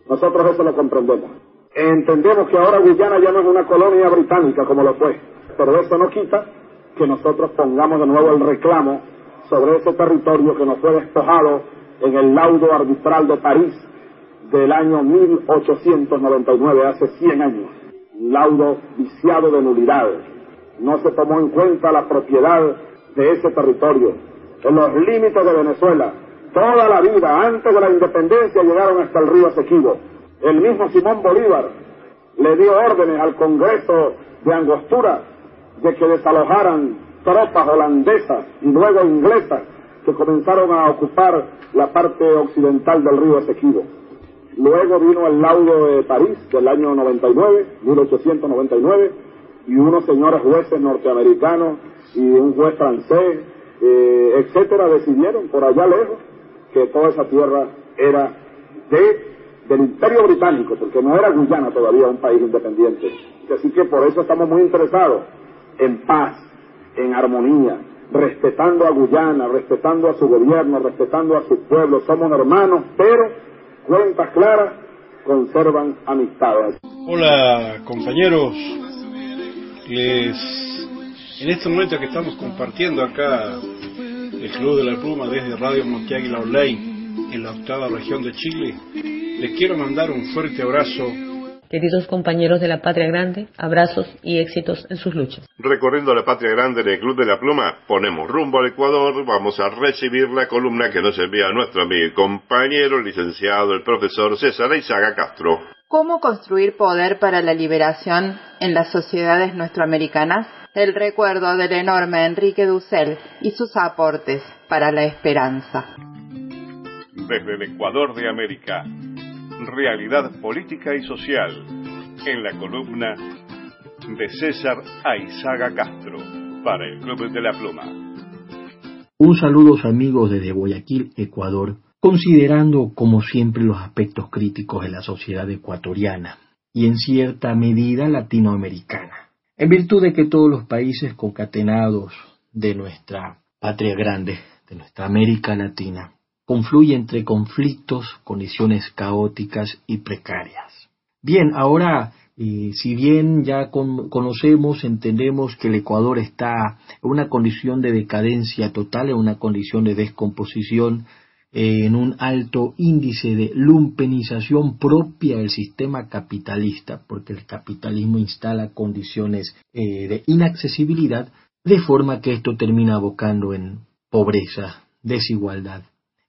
Nosotros eso lo comprendemos. Entendemos que ahora Guyana ya no es una colonia británica como lo fue, pero eso no quita que nosotros pongamos de nuevo el reclamo sobre ese territorio que nos fue despojado en el laudo arbitral de París del año 1899, hace 100 años. Laudo viciado de nulidad. No se tomó en cuenta la propiedad de ese territorio. En los límites de Venezuela, toda la vida, antes de la independencia, llegaron hasta el río Esequibo. El mismo Simón Bolívar le dio órdenes al Congreso de Angostura de que desalojaran tropas holandesas y luego inglesas que comenzaron a ocupar la parte occidental del río Esequibo. Luego vino el laudo de París del año 99, 1899, y unos señores jueces norteamericanos y un juez francés, eh, etcétera, decidieron por allá lejos que toda esa tierra era de del Imperio Británico, porque no era Guyana todavía un país independiente. Así que por eso estamos muy interesados en paz, en armonía, respetando a Guyana, respetando a su gobierno, respetando a su pueblo. Somos hermanos, pero cuentas claras conservan amistades. Hola compañeros, les en este momento que estamos compartiendo acá el Club de la Pluma desde Radio Monteáguila Online en la octava región de Chile, les quiero mandar un fuerte abrazo Queridos compañeros de la Patria Grande, abrazos y éxitos en sus luchas. Recorriendo la Patria Grande en el Club de la Pluma, ponemos rumbo al Ecuador, vamos a recibir la columna que nos envía nuestro amigo y compañero, el licenciado, el profesor César Aizaga Castro. ¿Cómo construir poder para la liberación en las sociedades nuestroamericanas? El recuerdo del enorme Enrique Dussel y sus aportes para la esperanza. Desde el Ecuador de América, realidad política y social, en la columna de César Aizaga Castro, para el Club de la Pluma. Un saludo amigos desde Guayaquil, Ecuador, considerando como siempre los aspectos críticos de la sociedad ecuatoriana y en cierta medida latinoamericana, en virtud de que todos los países concatenados de nuestra patria grande, de nuestra América Latina, confluye entre conflictos, condiciones caóticas y precarias. Bien, ahora, eh, si bien ya con, conocemos, entendemos que el Ecuador está en una condición de decadencia total, en una condición de descomposición, eh, en un alto índice de lumpenización propia del sistema capitalista, porque el capitalismo instala condiciones eh, de inaccesibilidad, de forma que esto termina abocando en pobreza, desigualdad,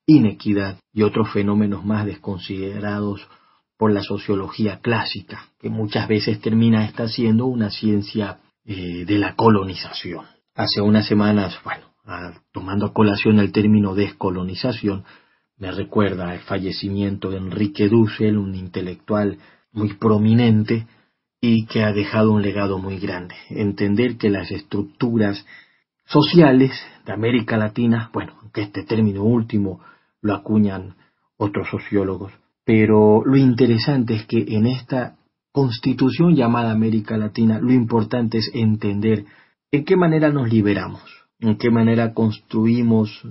inequidad y otros fenómenos más desconsiderados por la sociología clásica, que muchas veces termina esta siendo una ciencia eh, de la colonización. Hace unas semanas, bueno, tomando a colación el término descolonización, me recuerda el fallecimiento de Enrique Dussel, un intelectual muy prominente y que ha dejado un legado muy grande. Entender que las estructuras sociales de América Latina, bueno, aunque este término último lo acuñan otros sociólogos. Pero lo interesante es que en esta constitución llamada América Latina, lo importante es entender en qué manera nos liberamos, en qué manera construimos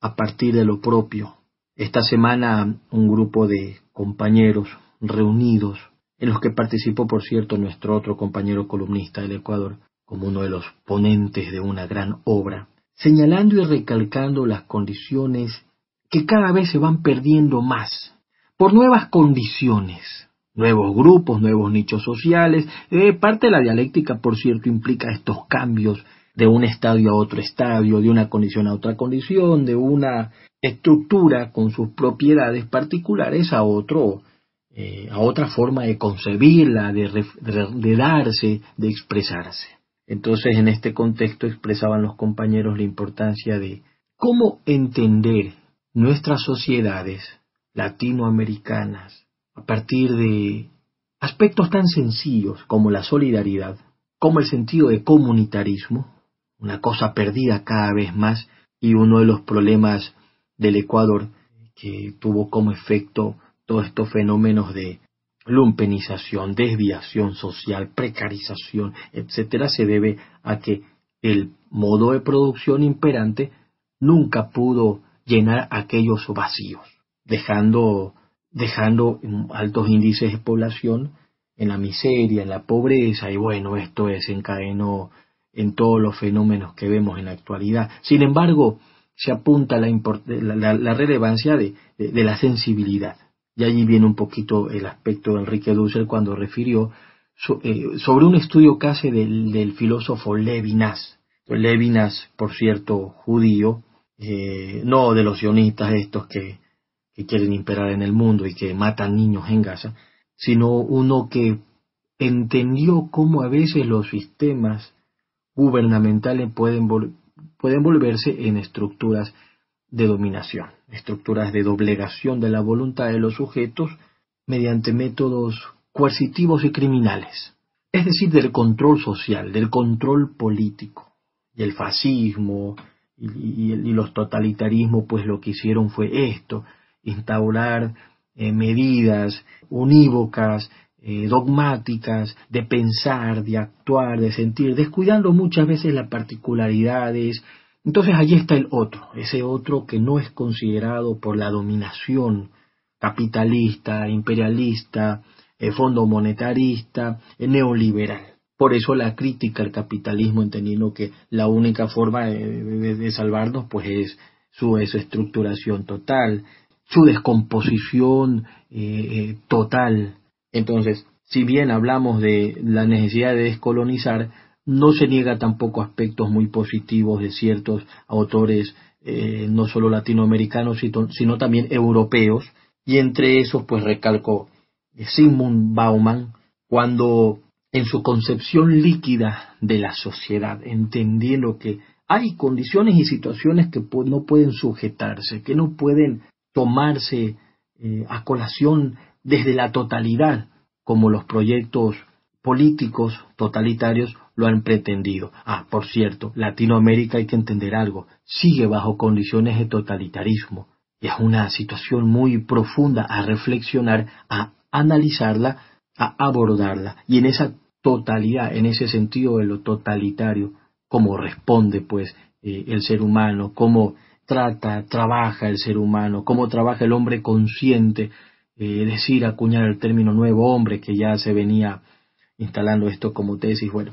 a partir de lo propio. Esta semana un grupo de compañeros reunidos, en los que participó, por cierto, nuestro otro compañero columnista del Ecuador, como uno de los ponentes de una gran obra, señalando y recalcando las condiciones que cada vez se van perdiendo más por nuevas condiciones, nuevos grupos, nuevos nichos sociales. Eh, parte de la dialéctica, por cierto, implica estos cambios de un estadio a otro estadio, de una condición a otra condición, de una estructura con sus propiedades particulares a otro, eh, a otra forma de concebirla, de, de darse, de expresarse. Entonces, en este contexto expresaban los compañeros la importancia de cómo entender nuestras sociedades latinoamericanas a partir de aspectos tan sencillos como la solidaridad, como el sentido de comunitarismo, una cosa perdida cada vez más y uno de los problemas del Ecuador que tuvo como efecto todos estos fenómenos de lumpenización, desviación social, precarización, etcétera, se debe a que el modo de producción imperante nunca pudo llenar aquellos vacíos, dejando, dejando altos índices de población en la miseria, en la pobreza, y bueno, esto desencadenó en todos los fenómenos que vemos en la actualidad. Sin embargo, se apunta la, la, relevancia de, la sensibilidad. Y allí viene un poquito el aspecto de Enrique Dussel cuando refirió eh, sobre un estudio hace del, del filósofo Levinas. Levinas, por cierto, judío, eh, no de los sionistas estos que, quieren imperar en el mundo y que matan niños en Gaza, sino uno que entendió cómo a veces los sistemas gubernamentales pueden, pueden volverse en estructuras de dominación, estructuras de doblegación de la voluntad de los sujetos mediante métodos coercitivos y criminales, es decir, del control social, del control político. Y el fascismo y, y- y los totalitarismos, pues lo que hicieron fue esto, instaurar eh, medidas unívocas, eh, dogmáticas, de pensar, de actuar, de sentir, descuidando muchas veces las particularidades. Entonces allí está el otro, ese otro que no es considerado por la dominación capitalista, imperialista, eh, fondo monetarista, eh, neoliberal. Por eso la crítica al capitalismo, entendiendo que la única forma de, salvarnos pues es su, es su estructuración total, su descomposición eh, eh, total. Entonces, si bien hablamos de la necesidad de descolonizar, no se niega tampoco aspectos muy positivos de ciertos autores, eh, no solo latinoamericanos, sino también europeos, y entre esos, pues recalco Sigmund Bauman, cuando en su concepción líquida de la sociedad, entendiendo que hay condiciones y situaciones que no pueden sujetarse, que no pueden tomarse eh, a colación desde la totalidad, como los proyectos políticos totalitarios lo han pretendido. Ah, por cierto, Latinoamérica hay que entender algo, sigue bajo condiciones de totalitarismo. Y es una situación muy profunda a reflexionar, a analizarla, a abordarla. Y en esa totalidad, en ese sentido de lo totalitario, cómo responde pues eh, el ser humano, cómo trata, trabaja el ser humano, cómo trabaja el hombre consciente, eh, decir, acuñar el término nuevo hombre que ya se venía instalando esto como tesis. Bueno,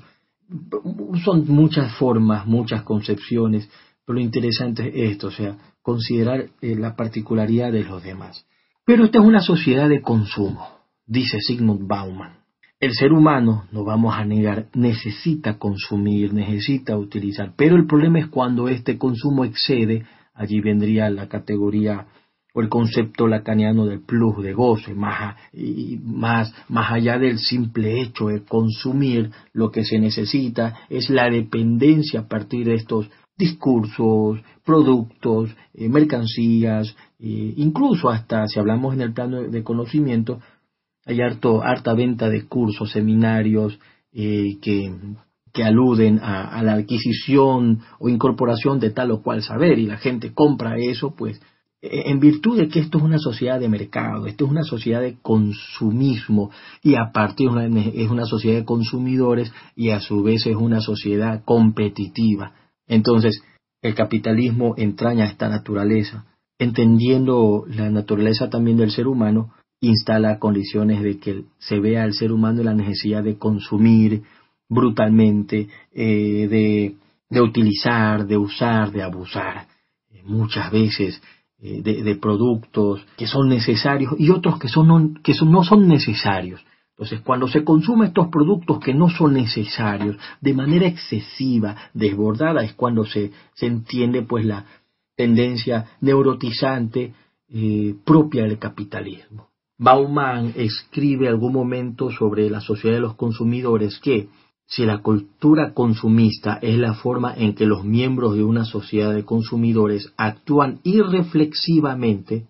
son muchas formas, muchas concepciones, pero lo interesante es esto, o sea, considerar eh, la particularidad de los demás. Pero esta es una sociedad de consumo, dice Sigmund Bauman. El ser humano, no vamos a negar, necesita consumir, necesita utilizar, pero el problema es cuando este consumo excede, allí vendría la categoría o el concepto lacaniano del plus, de goce, más, y más, más allá del simple hecho de consumir, lo que se necesita es la dependencia a partir de estos discursos, productos, eh, mercancías, eh, incluso hasta si hablamos en el plano de- de conocimiento, hay harto, harta venta de cursos, seminarios eh, que, que aluden a, la adquisición o incorporación de tal o cual saber y la gente compra eso, pues eh, en virtud de que esto es una sociedad de mercado, esto es una sociedad de consumismo y aparte es una, es una sociedad de consumidores y a su vez es una sociedad competitiva. Entonces, el capitalismo entraña esta naturaleza, entendiendo la naturaleza también del ser humano, instala condiciones de que se vea al ser humano la necesidad de consumir brutalmente, eh, de, utilizar, de usar, de abusar, eh, muchas veces eh, de, productos que son necesarios y otros que, son no, que son, no son necesarios. Entonces, cuando se consumen estos productos que no son necesarios de manera excesiva, desbordada, es cuando se, se entiende pues la tendencia neurotizante propia del capitalismo. Bauman escribe algún momento sobre la sociedad de los consumidores que si la cultura consumista es la forma en que los miembros de una sociedad de consumidores actúan irreflexivamente,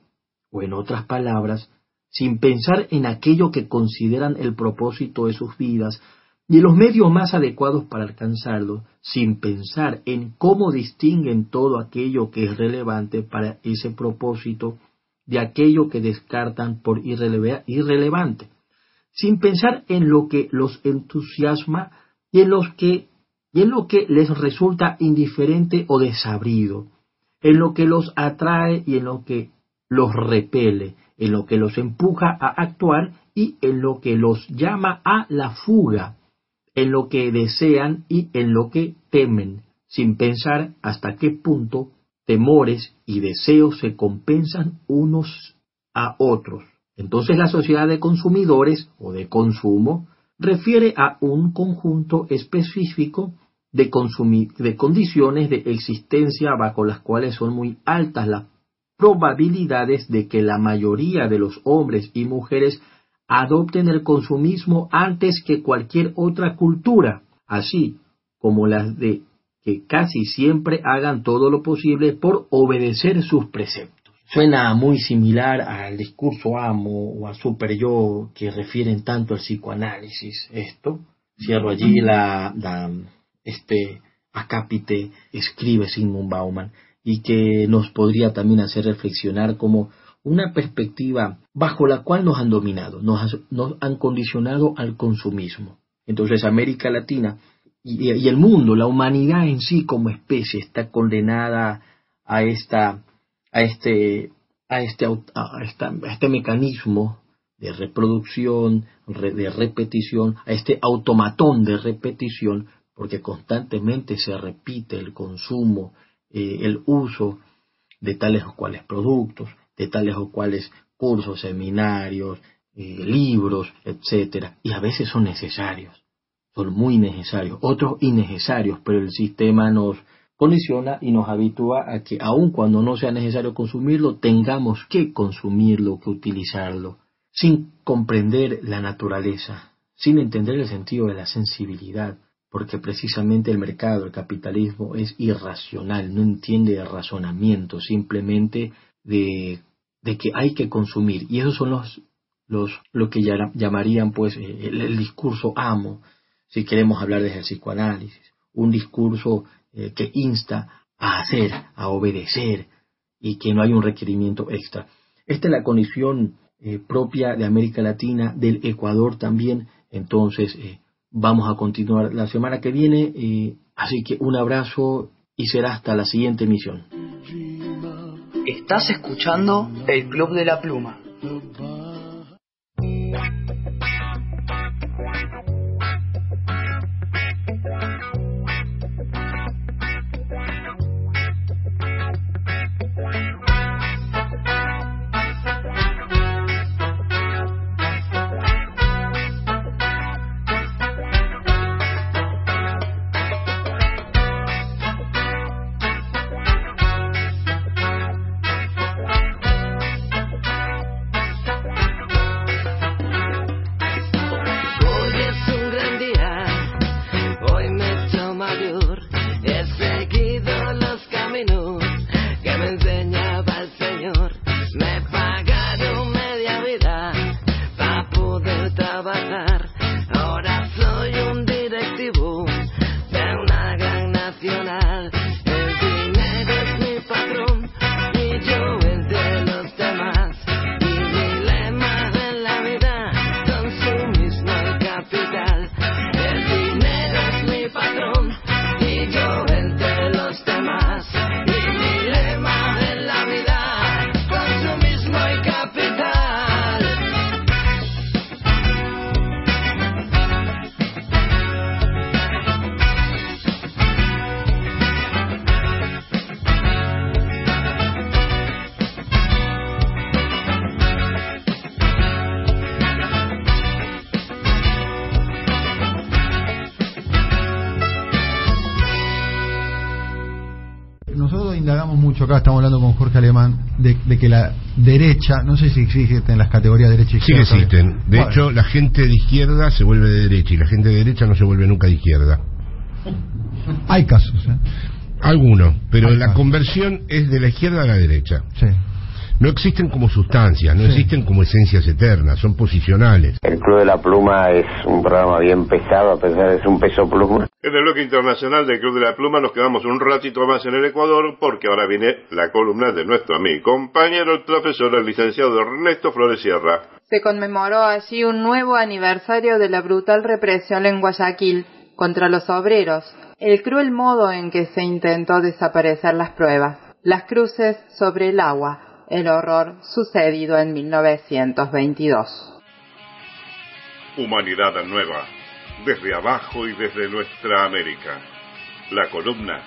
o en otras palabras, sin pensar en aquello que consideran el propósito de sus vidas y los medios más adecuados para alcanzarlo, sin pensar en cómo distinguen todo aquello que es relevante para ese propósito de aquello que descartan por irreleva- irrelevante, sin pensar en lo que los entusiasma y en, que, y en lo que les resulta indiferente o desabrido, en lo que los atrae y en lo que los repele, en lo que los empuja a actuar y en lo que los llama a la fuga, en lo que desean y en lo que temen, sin pensar hasta qué punto temores y deseos se compensan unos a otros. Entonces la sociedad de consumidores o de consumo refiere a un conjunto específico de, condiciones de existencia bajo las cuales son muy altas las probabilidades de que la mayoría de los hombres y mujeres adopten el consumismo antes que cualquier otra cultura, así como las de que casi siempre hagan todo lo posible por obedecer sus preceptos. Suena muy similar al discurso amo o a super yo que refieren tanto al psicoanálisis. Esto, cierro allí la, la este acápite escribe Sigmund Bauman y que nos podría también hacer reflexionar como una perspectiva bajo la cual nos han dominado, nos, nos han condicionado al consumismo. Entonces América Latina y, el mundo, la humanidad en sí como especie está condenada a esta, a este, a este, a este mecanismo de reproducción, de repetición, a este automatón de repetición, porque constantemente se repite el consumo, eh, el uso de tales o cuales productos, de tales o cuales cursos, seminarios, eh, libros, etcétera, y a veces son necesarios, son muy necesarios, otros innecesarios, pero el sistema nos condiciona y nos habitúa a que aun cuando no sea necesario consumirlo, tengamos que consumirlo, que utilizarlo, sin comprender la naturaleza, sin entender el sentido de la sensibilidad, porque precisamente el mercado, el capitalismo es irracional, no entiende de razonamiento, simplemente de, de que hay que consumir. Y esos son los, los lo que llamarían pues el discurso amo, si queremos hablar desde el psicoanálisis, un discurso eh, que insta a hacer, a obedecer y que no hay un requerimiento extra. Esta es la condición eh, propia de América Latina, del Ecuador también, entonces eh, vamos a continuar la semana que viene, eh, así que un abrazo y será hasta la siguiente emisión. Estás escuchando el Club de la Pluma. De, de que la derecha, no sé si existen las categorías derecha y Sí izquierda. existen. De Bueno, hecho, la gente de izquierda se vuelve de derecha y la gente de derecha no se vuelve nunca de izquierda. hay casos. ¿eh? Algunos, pero Hay la casos. conversión es de la izquierda a la derecha. Sí. No existen como sustancias, no Sí. existen como esencias eternas, son posicionales. El Club de la Pluma es un programa bien pesado, a pesar de ser un peso pluma. En el bloque internacional del Club de la Pluma nos quedamos un ratito más en el Ecuador porque ahora viene la columna de nuestro amigo y compañero, el profesor, el licenciado Ernesto Flores Sierra. Se conmemoró así un nuevo aniversario de la brutal represión en Guayaquil contra los obreros, el cruel modo en que se intentó desaparecer las pruebas, las cruces sobre el agua, el horror sucedido en 1922. Humanidad nueva, desde abajo y desde nuestra América. La columna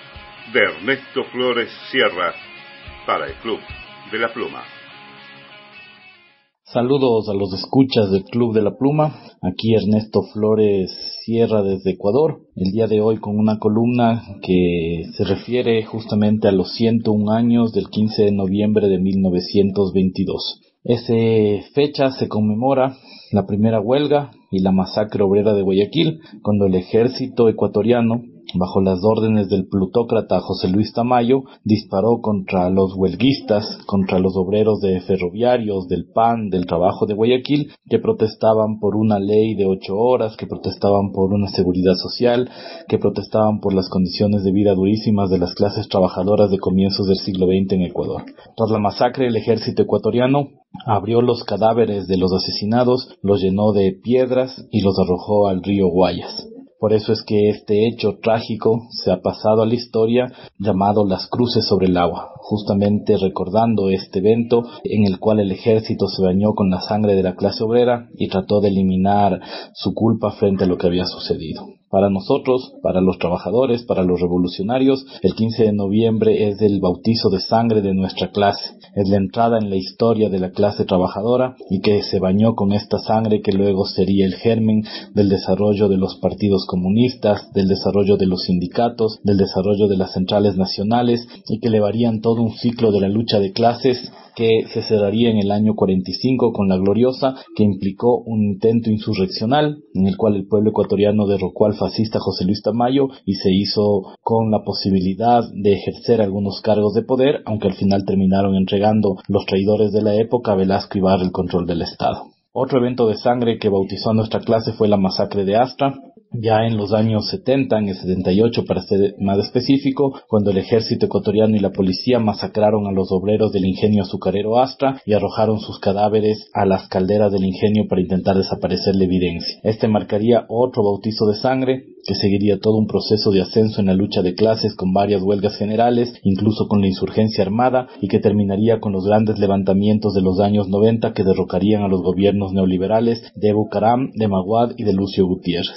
de Ernesto Flores Sierra para el Club de la Pluma. Saludos a los escuchas del Club de la Pluma. Aquí Ernesto Flores Sierra desde Ecuador. El día de hoy con una columna que se refiere justamente a los 101 años del 15 de noviembre de 1922. Esa fecha se conmemora la primera huelga y la masacre obrera de Guayaquil, cuando el ejército ecuatoriano bajo las órdenes del plutócrata José Luis Tamayo, disparó contra los huelguistas, contra los obreros de ferroviarios, del PAN, del trabajo de Guayaquil, que protestaban por una ley de ocho horas, que protestaban por una seguridad social, que protestaban por las condiciones de vida durísimas de las clases trabajadoras de comienzos del siglo XX en Ecuador. Tras la masacre, el ejército ecuatoriano abrió los cadáveres de los asesinados, los llenó de piedras y los arrojó al río Guayas. Por eso es que este hecho trágico se ha pasado a la historia llamado las cruces sobre el agua, justamente recordando este evento en el cual el ejército se bañó con la sangre de la clase obrera y trató de eliminar su culpa frente a lo que había sucedido. Para nosotros, para los trabajadores, para los revolucionarios, el 15 de noviembre es el bautizo de sangre de nuestra clase, es la entrada en la historia de la clase trabajadora y que se bañó con esta sangre que luego sería el germen del desarrollo de los partidos comunistas, del desarrollo de los sindicatos, del desarrollo de las centrales nacionales y que elevarían todo un ciclo de la lucha de clases que se cerraría en el año 45 con la gloriosa que implicó un intento insurreccional en el cual el pueblo ecuatoriano derrocó al fascista José Luis Tamayo y se hizo con la posibilidad de ejercer algunos cargos de poder, aunque al final terminaron entregando los traidores de la época Velasco Ibarra el control del Estado. Otro evento de sangre que bautizó a nuestra clase fue la masacre de Astra, ya en los años 70, en el 78 para ser más específico, cuando el ejército ecuatoriano y la policía masacraron a los obreros del ingenio azucarero Astra y arrojaron sus cadáveres a las calderas del ingenio para intentar desaparecer la evidencia. Este marcaría otro bautizo de sangre que seguiría todo un proceso de ascenso en la lucha de clases con varias huelgas generales, incluso con la insurgencia armada, y que terminaría con los grandes levantamientos de los años 90 que derrocarían a los gobiernos neoliberales de Bucaram, de Maguad y de Lucio Gutiérrez.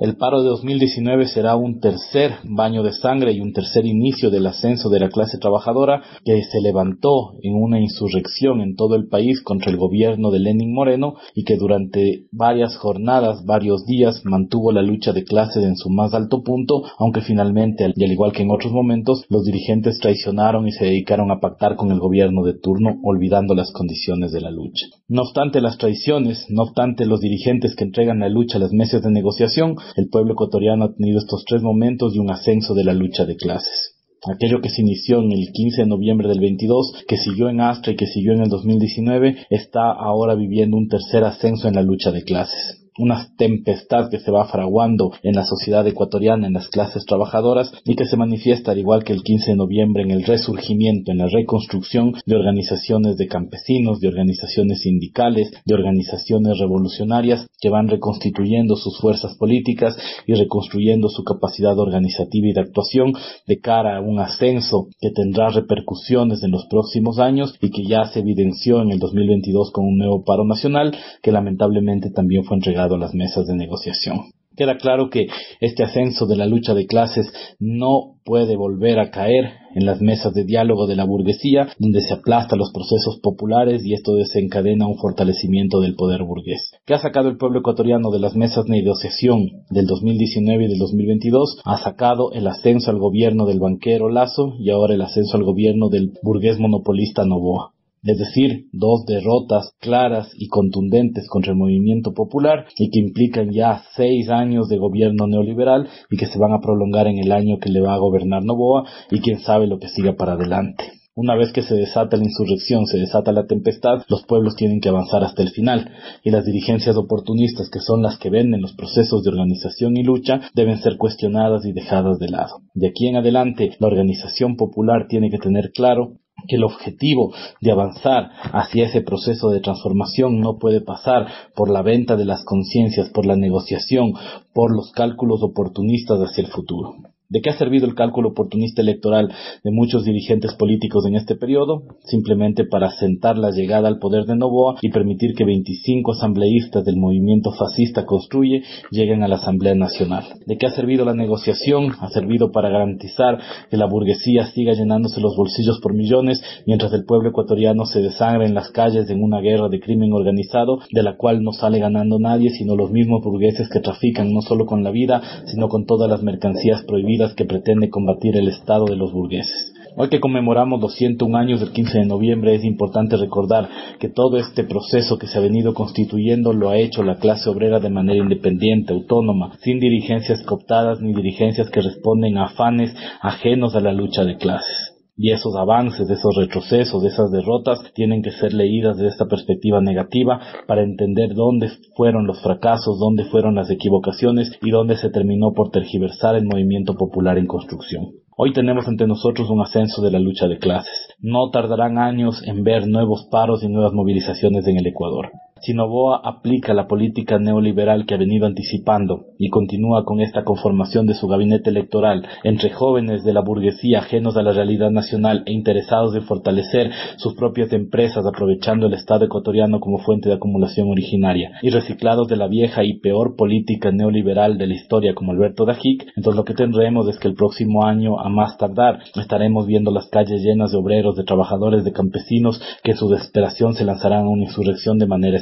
El paro de 2019 será un tercer baño de sangre y un tercer inicio del ascenso de la clase trabajadora que se levantó en una insurrección en todo el país contra el gobierno de Lenin Moreno y que durante varias jornadas, varios días, mantuvo la lucha de clases en su más alto punto, aunque finalmente, y al igual que en otros momentos, los dirigentes traicionaron y se dedicaron a pactar con el gobierno de turno, olvidando las condiciones de la lucha. No obstante las traiciones, no obstante los dirigentes que entregan la lucha a las mesas de negociación, el pueblo ecuatoriano ha tenido estos tres momentos de un ascenso de la lucha de clases. Aquello que se inició en el 15 de noviembre del 22, que siguió en Astra y que siguió en el 2019, está ahora viviendo un tercer ascenso en la lucha de clases una tempestad que se va fraguando en la sociedad ecuatoriana, en las clases trabajadoras, y que se manifiesta al igual que el 15 de noviembre en el resurgimiento, en la reconstrucción de organizaciones de campesinos, de organizaciones sindicales, de organizaciones revolucionarias que van reconstituyendo sus fuerzas políticas y reconstruyendo su capacidad organizativa y de actuación de cara a un ascenso que tendrá repercusiones en los próximos años y que ya se evidenció en el 2022 con un nuevo paro nacional que lamentablemente también fue entregado a las mesas de negociación. Queda claro que este ascenso de la lucha de clases no puede volver a caer en las mesas de diálogo de la burguesía, donde se aplasta los procesos populares y esto desencadena un fortalecimiento del poder burgués. ¿Qué ha sacado el pueblo ecuatoriano de las mesas de negociación del 2019 y del 2022? Ha sacado el ascenso al gobierno del banquero Lazo y ahora el ascenso al gobierno del burgués monopolista Novoa es decir, dos derrotas claras y contundentes contra el movimiento popular y que implican ya seis años de gobierno neoliberal y que se van a prolongar en el año que le va a gobernar Novoa y quién sabe lo que siga para adelante. Una vez que se desata la insurrección, se desata la tempestad, los pueblos tienen que avanzar hasta el final, y las dirigencias oportunistas, que son las que venden los procesos de organización y lucha, deben ser cuestionadas y dejadas de lado. De aquí en adelante, la organización popular tiene que tener claro que el objetivo de avanzar hacia ese proceso de transformación no puede pasar por la venta de las conciencias, por la negociación, por los cálculos oportunistas hacia el futuro. ¿De qué ha servido el cálculo oportunista electoral de muchos dirigentes políticos en este periodo? Simplemente para sentar la llegada al poder de Novoa y permitir que 25 asambleístas del movimiento fascista Construye lleguen a la Asamblea Nacional. ¿De qué ha servido la negociación? Ha servido para garantizar que la burguesía siga llenándose los bolsillos por millones mientras el pueblo ecuatoriano se desangra en las calles en una guerra de crimen organizado de la cual no sale ganando nadie sino los mismos burgueses que trafican no solo con la vida sino con todas las mercancías prohibidas que pretende combatir el Estado de los burgueses. Hoy que conmemoramos los 101 años del 15 de noviembre es importante recordar que todo este proceso que se ha venido constituyendo lo ha hecho la clase obrera de manera independiente, autónoma, sin dirigencias cooptadas ni dirigencias que responden a afanes ajenos a la lucha de clases. Y esos avances, esos retrocesos, esas derrotas tienen que ser leídas desde esta perspectiva negativa para entender dónde fueron los fracasos, dónde fueron las equivocaciones y dónde se terminó por tergiversar el movimiento popular en construcción. Hoy tenemos ante nosotros un ascenso de la lucha de clases. No tardarán años en ver nuevos paros y nuevas movilizaciones en el Ecuador. Si Novoa aplica la política neoliberal que ha venido anticipando y continúa con esta conformación de su gabinete electoral. Entre jóvenes de la burguesía ajenos a la realidad nacional e interesados en fortalecer sus propias empresas aprovechando el Estado ecuatoriano como fuente de acumulación originaria y reciclados de la vieja y peor política neoliberal de la historia como Alberto Dajic, entonces lo que tendremos es que el próximo año, a más tardar, estaremos viendo las calles llenas de obreros, de trabajadores, de campesinos que en su desesperación se lanzarán a una insurrección de manera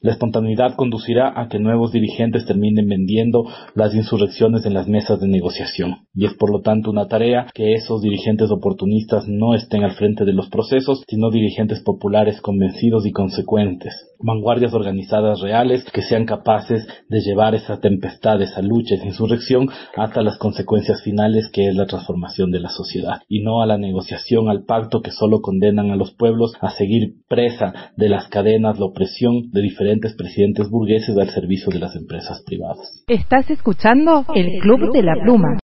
La espontaneidad conducirá a que nuevos dirigentes terminen vendiendo las insurrecciones en las mesas de negociación. Y es por lo tanto una tarea que esos dirigentes oportunistas no estén al frente de los procesos, sino dirigentes populares convencidos y consecuentes. Vanguardias organizadas reales que sean capaces de llevar esa tempestad, esa lucha, esa insurrección hasta las consecuencias finales que es la transformación de la sociedad. Y no a la negociación, al pacto que solo condenan a los pueblos a seguir presa de las cadenas, la opresión de diferentes presidentes burgueses al servicio de las empresas privadas. Estás escuchando el Club de la Pluma.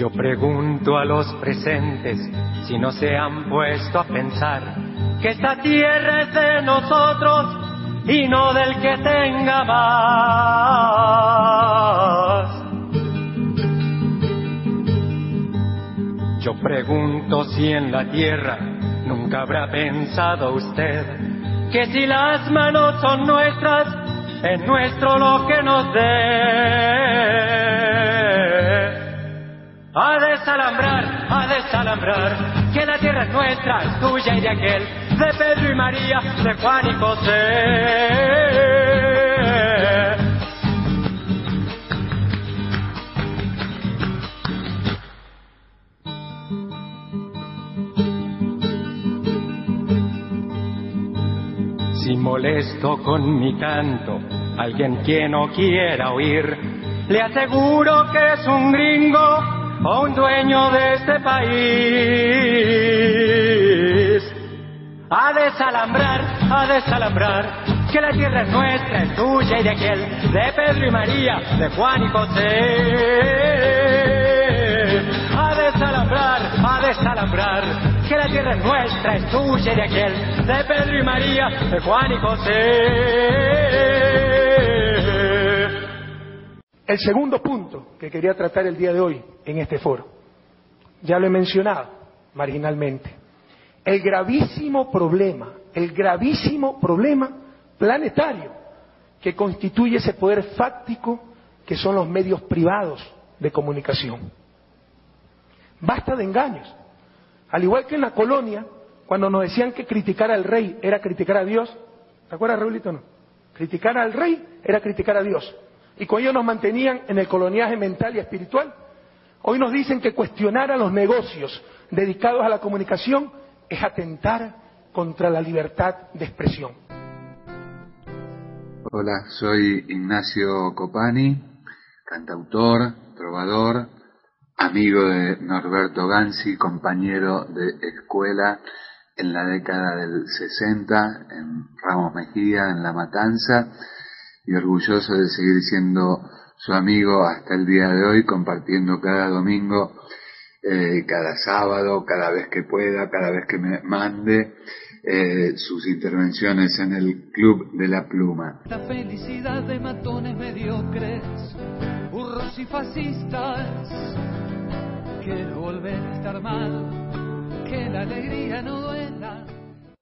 Yo pregunto a los presentes si no se han puesto a pensar que esta tierra es de nosotros y no del que tenga más. Yo pregunto si en la tierra nunca habrá pensado usted que si las manos son nuestras, es nuestro lo que nos dé. A desalambrar, a desalambrar, que la tierra es nuestra, es tuya y de aquel, de Pedro y María, de Juan y José. Si molesto con mi canto, alguien que no quiera oír, le aseguro que es un gringo o un dueño de este país. A desalambrar, a desalambrar, que la tierra es nuestra, es tuya y de aquel, de Pedro y María, de Juan y José. A desalambrar, a desalambrar, que la tierra es nuestra, es tuya y de aquel, de Pedro y María, de Juan y José. El segundo punto que quería tratar el día de hoy en este foro, ya lo he mencionado marginalmente, el gravísimo problema, el gravísimo problema planetario que constituye ese poder fáctico que son los medios privados de comunicación. Basta de engaños. Al igual que en la colonia, cuando nos decían que criticar al rey era criticar a Dios, ¿te acuerdas, Raulito? No. Criticar al rey era criticar a Dios. Y con ello nos mantenían en el coloniaje mental y espiritual. Hoy nos dicen que cuestionar a los negocios dedicados a la comunicación es atentar contra la libertad de expresión. Hola, soy Ignacio Copani, cantautor, trovador, amigo de Norberto Gansi, compañero de escuela en la década del 60 en Ramos Mejía, en La Matanza, y orgulloso de seguir siendo su amigo hasta el día de hoy, compartiendo cada domingo, eh, cada sábado, cada vez que pueda, cada vez que me mande eh, sus intervenciones en el Club de la Pluma. La felicidad de matones mediocres, burros y fascistas. Quiero volver a estar mal, que la alegría no duela.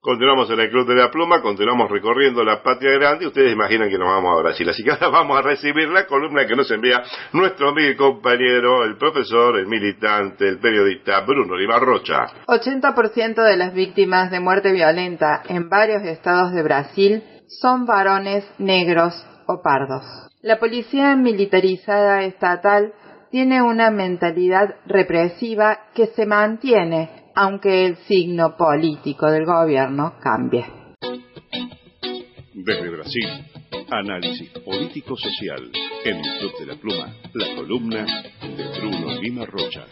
Continuamos en el Club de la Pluma, continuamos recorriendo la patria grande ustedes imaginan que nos vamos a Brasil. Así que ahora vamos a recibir la columna que nos envía nuestro amigo y compañero, el profesor, el militante, el periodista Bruno Lima Rocha. 80% de las víctimas de muerte violenta en varios estados de Brasil son varones negros o pardos. La policía militarizada estatal tiene una mentalidad represiva que se mantiene aunque el signo político del gobierno cambie. Desde Brasil, análisis político-social en el Club de la Pluma, la columna de Bruno Lima Rocha.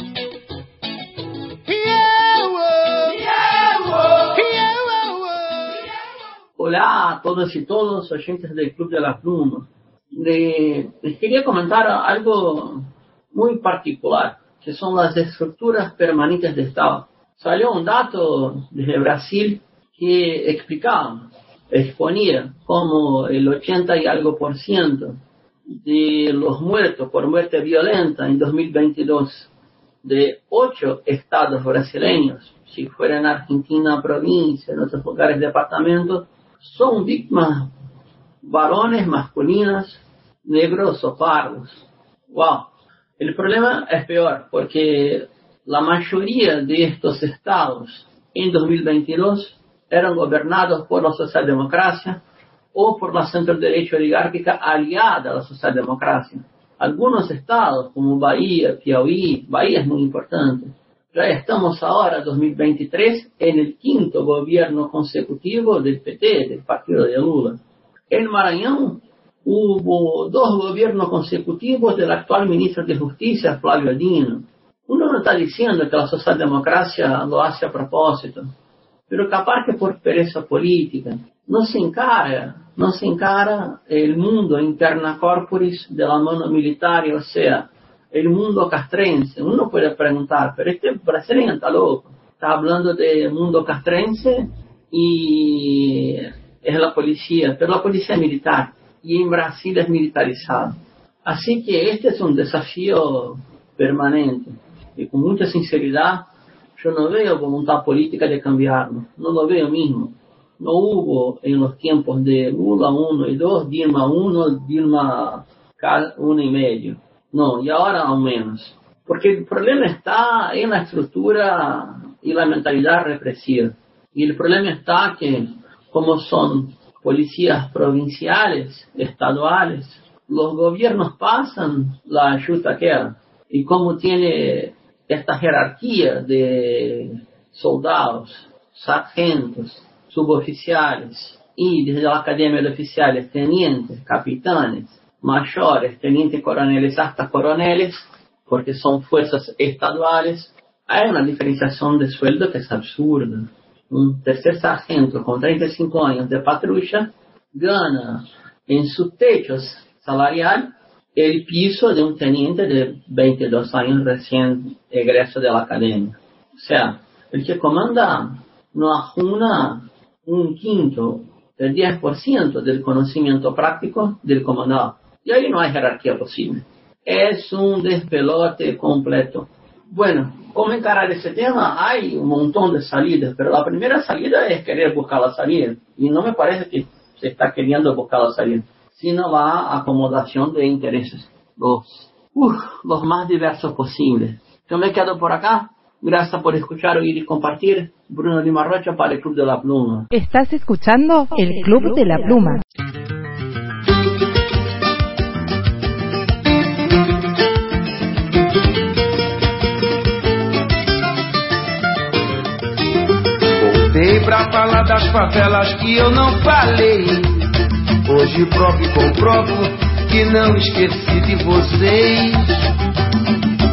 Hola a todos y todos, oyentes del Club de la Pluma. Le- les quería comentar algo muy particular, que son las estructuras permanentes de Estado. Salió un dato desde Brasil que explicaba, exponía como el 80 y algo por ciento de los muertos por muerte violenta en 2022 de ocho estados brasileños, si fuera en Argentina, provincia, en otros lugares, departamentos, son víctimas varones, masculinas, negros o pardos. Wow. El problema es peor porque la mayoría de estos estados en 2022 eran gobernados por la socialdemocracia o por la centro derecha oligárquica aliada a la socialdemocracia. Algunos estados como Bahía, Piauí, Bahía es muy importante. Ya estamos ahora, 2023, en el quinto gobierno consecutivo del PT, del partido de Lula. En Maranhão hubo dos gobiernos consecutivos del actual ministro de Justicia, Flávio Dino. Uno no está diciendo que la socialdemocracia lo hace a propósito, pero capaz que por pereza política. No se encara, no se encara el mundo interna corporis de la mano militar, o sea, el mundo castrense. Uno puede preguntar, pero este brasileño está loco. Está hablando de mundo castrense y es la policía, pero la policía militar y en Brasil es militarizado. Así que este es un desafío permanente y con mucha sinceridad yo no veo voluntad política de cambiarlo, no lo veo mismo. No hubo en los tiempos de Lula 1 y 2, Dilma 1, Dilma 1 y medio. No, y ahora al menos. Porque el problema está en la estructura y la mentalidad represiva. Y el problema está que, como son policías provinciales, estaduales, los gobiernos pasan la ayuda que era. Y como tiene esta jerarquía de soldados, sargentos, suboficiales y desde la academia de oficiales, tenientes, capitanes, mayores, tenientes coroneles hasta coroneles, porque son fuerzas estaduales, hay una diferenciación de sueldo que es absurda. Un tercer sargento con 35 años de patrulla gana en su techo salarial el piso de un teniente de 22 años recién egreso de la academia. O sea, el que comanda no ajuna un quinto, el 10% del conocimiento práctico del comandante. Y ahí no hay jerarquía posible. Es un despelote completo. Bueno, ¿cómo encarar ese tema? Hay un montón de salidas, pero la primera salida es querer buscar la salida. Y no me parece que se está queriendo buscar la salida, sino la acomodación de intereses, los, uf, los más diversos posibles. Yo me quedo por acá. Gracias por escuchar, oír y compartir. Bruno Lima Rocha para el Club de la Pluma. Estás escuchando el Club de la Pluma. Voltei pra falar das favelas que eu não falei. Hoje provo e comprovo que não esqueci de vocês.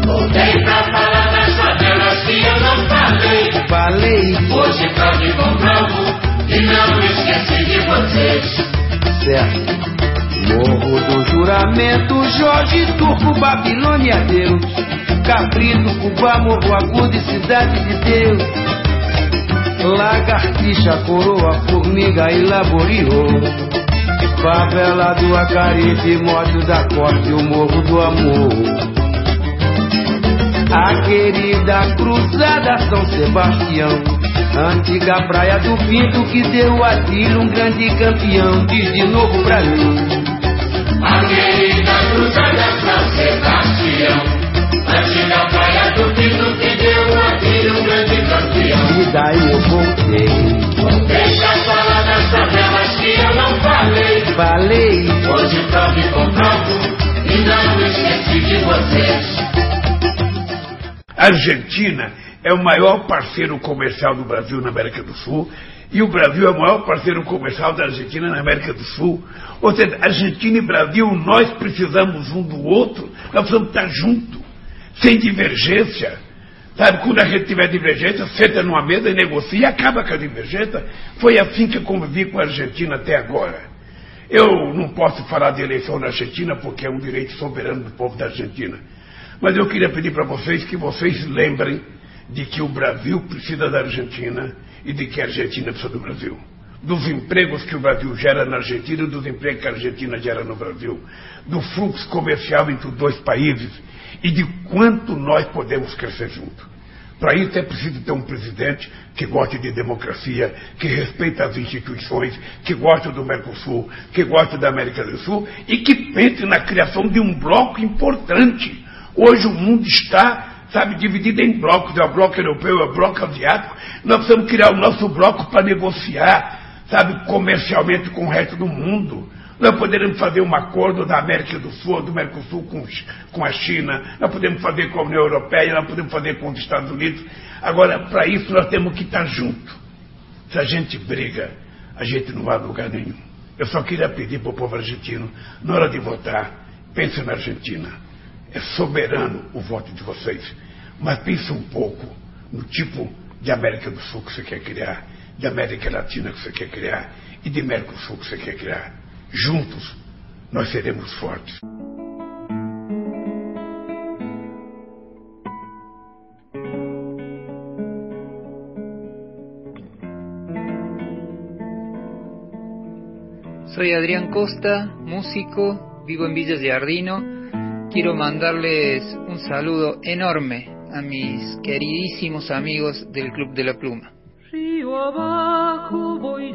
Voltei pra falar das favelas que eu não falei. Falei, Hoje provo e comprovo que não esqueci de vocês. certo. Morro do Juramento, Jorge Turco, Babilônia, Deus. Cabrito, Cuba, Morro Agudo e Cidade de Deus. Lagartixa, coroa, formiga e laboriou. Favela do Acaribe, Moto da Corte, o Morro do Amor. A querida Cruzada São Sebastião. Antiga praia do Pinto que deu a tiro um grande campeão. Diz de novo pra mim. A querida cruzada São Sebastião. Antiga praia do Pinto que deu a tiro um grande campeão. E daí eu voltei. Voltei pra falar eu não falei, falei. Hoje prove comprovo e não esqueci de vocês Argentina é o maior parceiro comercial do Brasil na América do Sul e o Brasil é o maior parceiro comercial da Argentina na América do Sul. Ou seja, Argentina e Brasil, nós precisamos um do outro, nós precisamos estar juntos, sem divergência. Sabe, quando a gente tiver divergência, senta numa mesa e negocia e acaba com a divergência. Foi assim que eu convivi com a Argentina até agora. Eu não posso falar de eleição na Argentina porque é um direito soberano do povo da Argentina. Mas eu queria pedir para vocês que vocês lembrem de que o Brasil precisa da Argentina e de que a Argentina precisa do Brasil. Dos empregos que o Brasil gera na Argentina e dos empregos que a Argentina gera no Brasil. Do fluxo comercial entre os dois países e de quanto nós podemos crescer juntos. Para isso é preciso ter um presidente que goste de democracia, que respeita as instituições, que gosta do Mercosul, que gosta da América do Sul e que pense na criação de um bloco importante. Hoje o mundo está, sabe, dividido em blocos, é o bloco europeu, é o bloco asiático. Nós precisamos criar o nosso bloco para negociar, sabe, comercialmente com o resto do mundo. Nós poderemos fazer um acordo da América do Sul, do Mercosul com, com a China, nós podemos fazer com a União Europeia, nós podemos fazer com os Estados Unidos. Agora, para isso nós temos que estar juntos. Se a gente briga, a gente não vai a lugar nenhum. Eu só queria pedir para o povo argentino, na hora de votar, pense na Argentina. É soberano o voto de vocês. Mas pense um pouco no tipo de América do Sul que você quer criar, de América Latina que você quer criar e de Mercosul que você quer criar. Juntos nós seremos fortes. Soy Adrián Costa, músico, vivo en Villa Giardino. Quiero mandarles un saludo enorme a mis queridísimos amigos del Club de la Pluma. Río abajo voy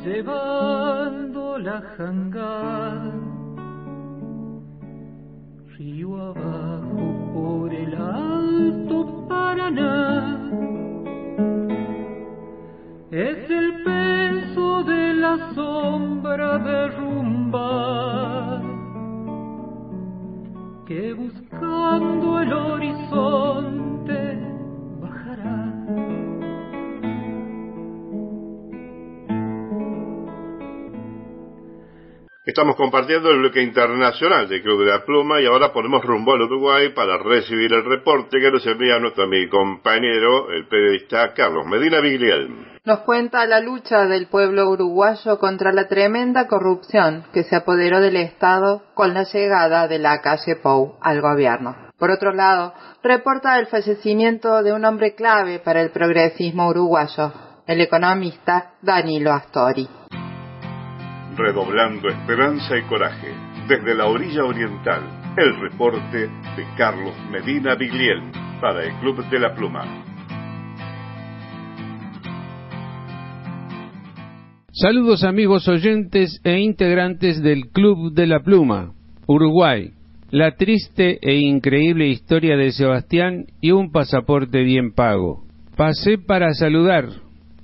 Río abajo por el alto Paraná. Es el peso de la sombra derrumbada que buscando el horizonte Estamos compartiendo el bloque internacional del Club de la Pluma y ahora ponemos rumbo al Uruguay para recibir el reporte que nos envía nuestro amigo y compañero, el periodista Carlos Medina Vigliel. Nos cuenta la lucha del pueblo uruguayo contra la tremenda corrupción que se apoderó del Estado con la llegada de la calle Pou al gobierno. Por otro lado, reporta el fallecimiento de un hombre clave para el progresismo uruguayo, el economista Danilo Astori. Redoblando esperanza y coraje, desde la orilla oriental, el reporte de Carlos Medina Vigliel para el Club de la Pluma. Saludos amigos oyentes e integrantes del Club de la Pluma, Uruguay. La triste e increíble historia de Sebastián y un pasaporte bien pago. Pasé para saludar,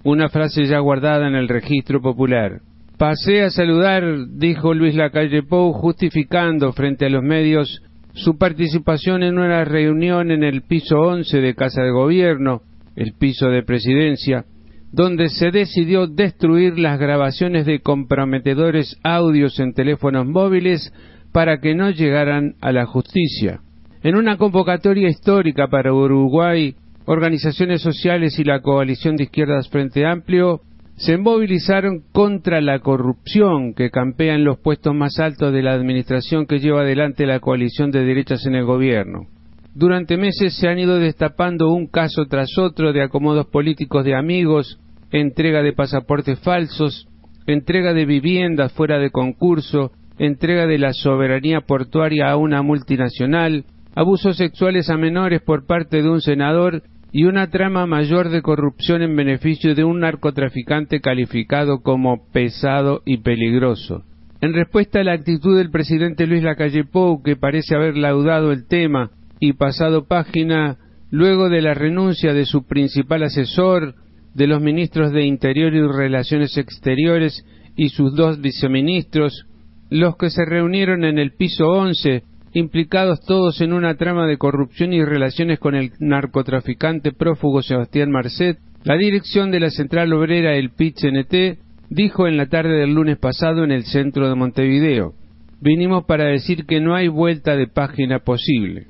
una frase ya guardada en el registro popular. Pasé a saludar, dijo Luis Lacalle Pou, justificando frente a los medios su participación en una reunión en el piso 11 de Casa de Gobierno, el piso de presidencia, donde se decidió destruir las grabaciones de comprometedores audios en teléfonos móviles para que no llegaran a la justicia. En una convocatoria histórica para Uruguay, organizaciones sociales y la coalición de izquierdas Frente Amplio se movilizaron contra la corrupción que campea en los puestos más altos de la administración que lleva adelante la coalición de derechas en el gobierno. Durante meses se han ido destapando un caso tras otro de acomodos políticos de amigos, entrega de pasaportes falsos, entrega de viviendas fuera de concurso, entrega de la soberanía portuaria a una multinacional, abusos sexuales a menores por parte de un senador y una trama mayor de corrupción en beneficio de un narcotraficante calificado como pesado y peligroso. En respuesta a la actitud del presidente Luis Lacalle Pou, que parece haber laudado el tema y pasado página luego de la renuncia de su principal asesor, de los ministros de Interior y Relaciones Exteriores y sus dos viceministros, los que se reunieron en el piso 11 implicados todos en una trama de corrupción y relaciones con el narcotraficante prófugo Sebastián Marcet, la dirección de la Central Obrera El PIT-CNT dijo en la tarde del lunes pasado en el centro de Montevideo, vinimos para decir que no hay vuelta de página posible.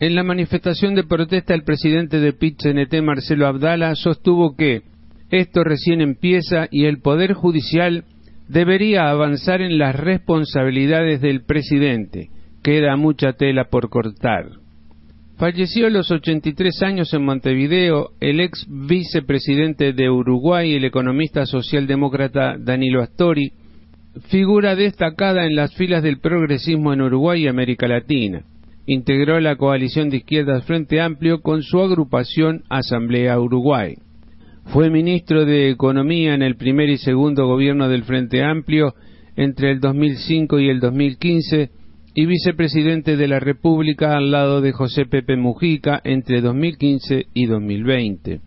En la manifestación de protesta el presidente de PIT-CNT Marcelo Abdala sostuvo que esto recién empieza y el Poder Judicial debería avanzar en las responsabilidades del presidente. Queda mucha tela por cortar. Falleció a los 83 años en Montevideo el ex vicepresidente de Uruguay, el economista socialdemócrata Danilo Astori, figura destacada en las filas del progresismo en Uruguay y América Latina. Integró la coalición de izquierdas Frente Amplio con su agrupación Asamblea Uruguay. Fue ministro de Economía en el primer y segundo gobierno del Frente Amplio entre el 2005 y el 2015 y vicepresidente de la República al lado de José Pepe Mujica entre 2015 y 2020.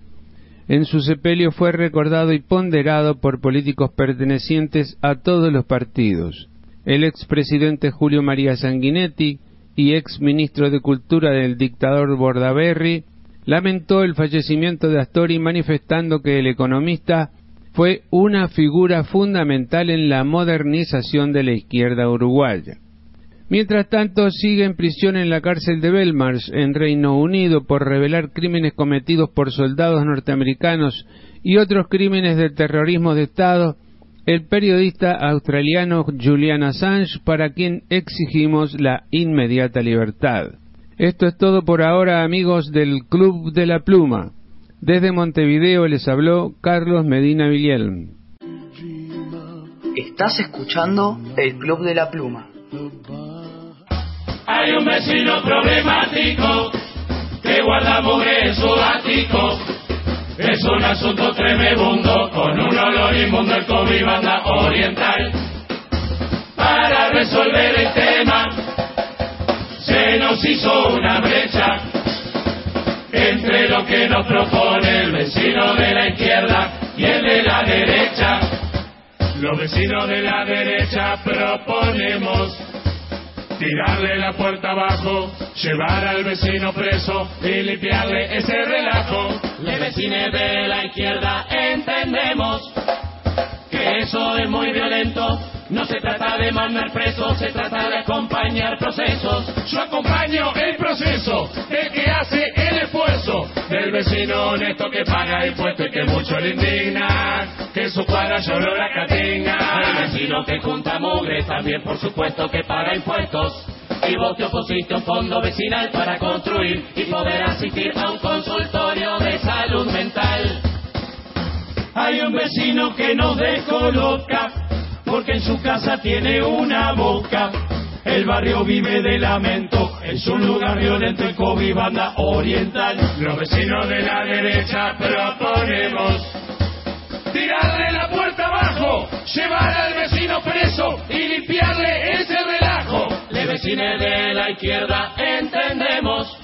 En su sepelio fue recordado y ponderado por políticos pertenecientes a todos los partidos. El expresidente Julio María Sanguinetti y ex ministro de Cultura del dictador Bordaberry lamentó el fallecimiento de Astori manifestando que el economista fue una figura fundamental en la modernización de la izquierda uruguaya. Mientras tanto, sigue en prisión en la cárcel de Belmarsh, en Reino Unido, por revelar crímenes cometidos por soldados norteamericanos y otros crímenes de terrorismo de Estado, el periodista australiano Julian Assange, para quien exigimos la inmediata libertad. Esto es todo por ahora, amigos del Club de la Pluma. Desde Montevideo les habló Carlos Medina Villelm. Estás escuchando el Club de la Pluma. Hay un vecino problemático que guarda mugre en su ático. Es un asunto tremebundo con un olor inmundo el COVID banda oriental. Para resolver el tema se nos hizo una brecha entre lo que nos propone el vecino de la izquierda y el de la derecha. Los vecinos de la derecha proponemos tirarle la puerta abajo, llevar al vecino preso y limpiarle ese relajo. Los vecinos de la izquierda entendemos que eso es muy violento. No se trata de mandar presos, se trata de acompañar procesos. Yo acompaño el proceso del que hace el vecino honesto que paga impuestos y que mucho le indigna, que su cuadra lloró la catinga. El vecino que junta mugre también por supuesto que paga impuestos. Y vote oposición fondo vecinal para construir y poder asistir a un consultorio de salud mental. Hay un vecino que nos descoloca porque en su casa tiene una boca. El barrio vive de lamento, es un lugar violento el COVID banda oriental. Los vecinos de la derecha proponemos tirarle la puerta abajo, llevar al vecino preso y limpiarle ese relajo. Le vecines de la izquierda entendemos.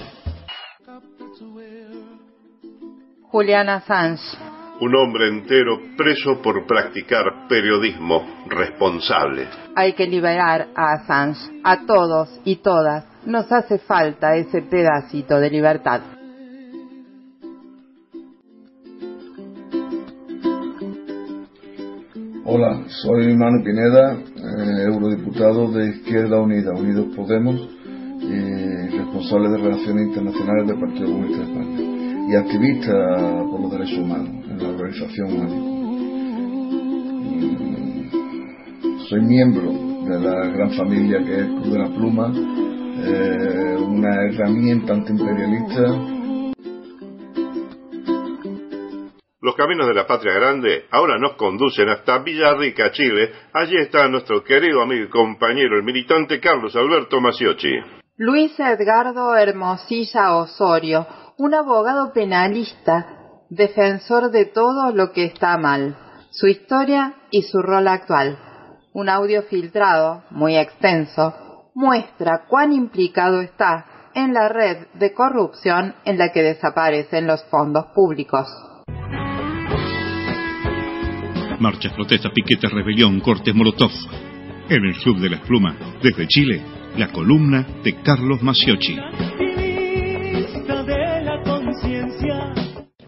Julián Assange. Un hombre entero preso por practicar periodismo responsable. Hay que liberar a Assange. A todos y todas nos hace falta ese pedacito de libertad. Hola, soy Manu Pineda, eh, eurodiputado de Izquierda Unida, Unidos Podemos, y responsable de Relaciones Internacionales del Partido Comunista de España, y activista por los derechos humanos la organización UNAMI. Soy miembro de la gran familia que es Cruz de la Pluma, eh, una herramienta antiimperialista Los caminos de la patria grande ahora nos conducen hasta Villarrica, Chile. Allí está nuestro querido amigo y compañero, el militante Carlos Alberto Maciochi. Luis Edgardo Hermosilla Osorio, un abogado penalista, defensor de todo lo que está mal, su historia y su rol actual. Un audio filtrado, muy extenso, muestra cuán implicado está en la red de corrupción en la que desaparecen los fondos públicos. Marchas, protestas, piquetes, rebelión, cortes, molotov. En el Club de las Plumas, desde Chile, la columna de Carlos Maciochi.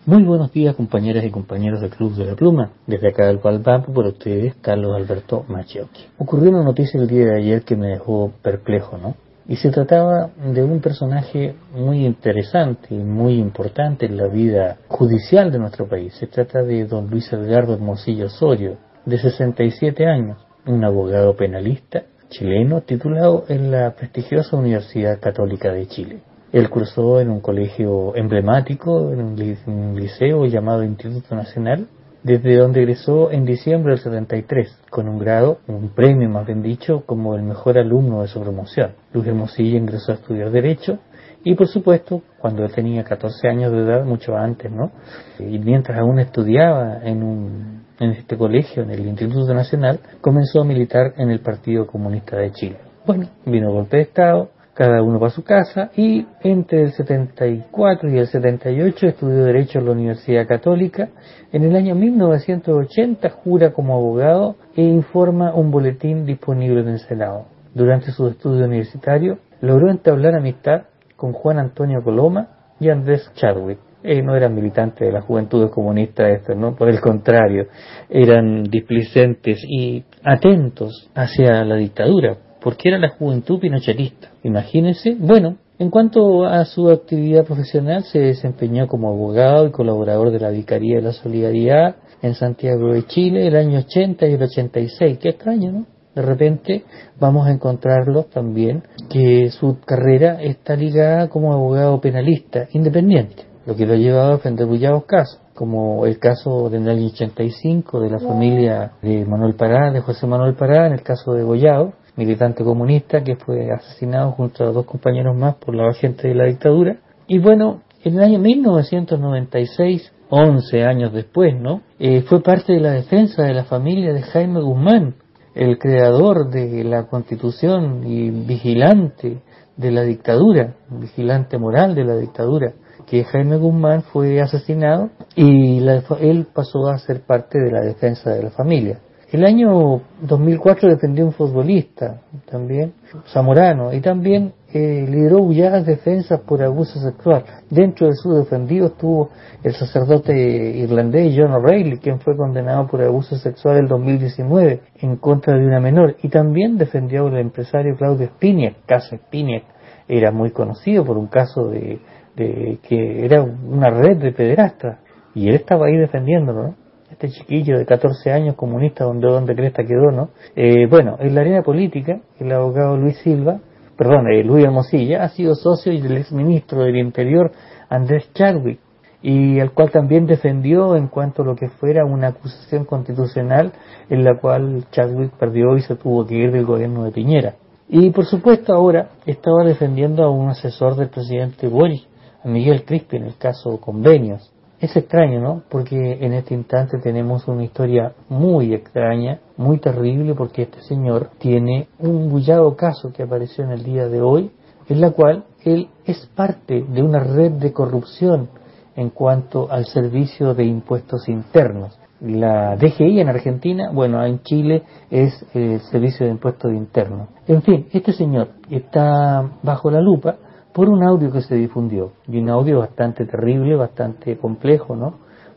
Muy buenos días compañeras y compañeros del Club de la Pluma. Desde acá del Palpampo por ustedes, Carlos Alberto Machiocchi. Ocurrió una noticia el día de ayer que me dejó perplejo, ¿no? Y se trataba de un personaje muy interesante y muy importante en la vida judicial de nuestro país. Se trata de don Luis Edgardo Hermosillo Osorio, de 67 años, un abogado penalista chileno titulado en la prestigiosa Universidad Católica de Chile. Él cursó en un colegio emblemático, en un, li- un liceo llamado Instituto Nacional, desde donde egresó en diciembre del 73, con un grado, un premio más bien dicho, como el mejor alumno de su promoción. Luis Hermosilla ingresó a estudiar Derecho y, por supuesto, cuando él tenía 14 años de edad, mucho antes, ¿no? Y mientras aún estudiaba en, un, en este colegio, en el Instituto Nacional, comenzó a militar en el Partido Comunista de Chile. Bueno, vino golpe de Estado, cada uno para su casa y entre el 74 y el 78 estudió Derecho en la Universidad Católica. En el año 1980 jura como abogado e informa un boletín disponible en el Senado. Durante su estudio universitario logró entablar amistad con Juan Antonio Coloma y Andrés Chadwick. Eh, no eran militantes de las juventudes comunistas estos, ¿no? Por el contrario, eran displicentes y atentos hacia la dictadura, porque era la juventud pinochetista. Imagínense, bueno, en cuanto a su actividad profesional, se desempeñó como abogado y colaborador de la Vicaría de la Solidaridad en Santiago de Chile el año 80 y el 86. Qué extraño, ¿no? De repente vamos a encontrarlo también que su carrera está ligada como abogado penalista independiente, lo que lo ha llevado a defender bullados casos, como el caso del año 85 de la familia de Manuel Pará, de José Manuel Pará, en el caso de Gollado, militante comunista que fue asesinado junto a dos compañeros más por la gente de la dictadura. Y bueno, en el año 1996, 11 años después, ¿no? Eh, fue parte de la defensa de la familia de Jaime Guzmán, el creador de la constitución y vigilante de la dictadura, vigilante moral de la dictadura, que Jaime Guzmán fue asesinado y la- él pasó a ser parte de la defensa de la familia. El año 2004 defendió un futbolista también, Zamorano, y también eh, lideró hulladas defensas por abuso sexual. Dentro de sus defendidos estuvo el sacerdote irlandés John O'Reilly, quien fue condenado por abuso sexual el 2019 en contra de una menor, y también defendió al empresario Claudio Spiniak, caso Spiniak era muy conocido por un caso de, de que era una red de pederastas, y él estaba ahí defendiéndolo, ¿no? Este chiquillo de 14 años comunista donde donde cresta quedó, ¿no? Eh, bueno, en la arena política, el abogado Luis Silva, perdón, eh, Luis Hermosilla, ha sido socio del exministro del Interior Andrés Chadwick, y al cual también defendió en cuanto a lo que fuera una acusación constitucional en la cual Chadwick perdió y se tuvo que ir del gobierno de Piñera. Y por supuesto ahora estaba defendiendo a un asesor del presidente Boric, a Miguel Crispi, en el caso Convenios. Es extraño, ¿no? Porque en este instante tenemos una historia muy extraña, muy terrible, porque este señor tiene un bullado caso que apareció en el día de hoy, en la cual él es parte de una red de corrupción en cuanto al servicio de impuestos internos. La DGI en Argentina, bueno, en Chile es el Servicio de Impuestos Internos. En fin, este señor está bajo la lupa por un audio que se difundió, y un audio bastante terrible, bastante complejo, ¿no?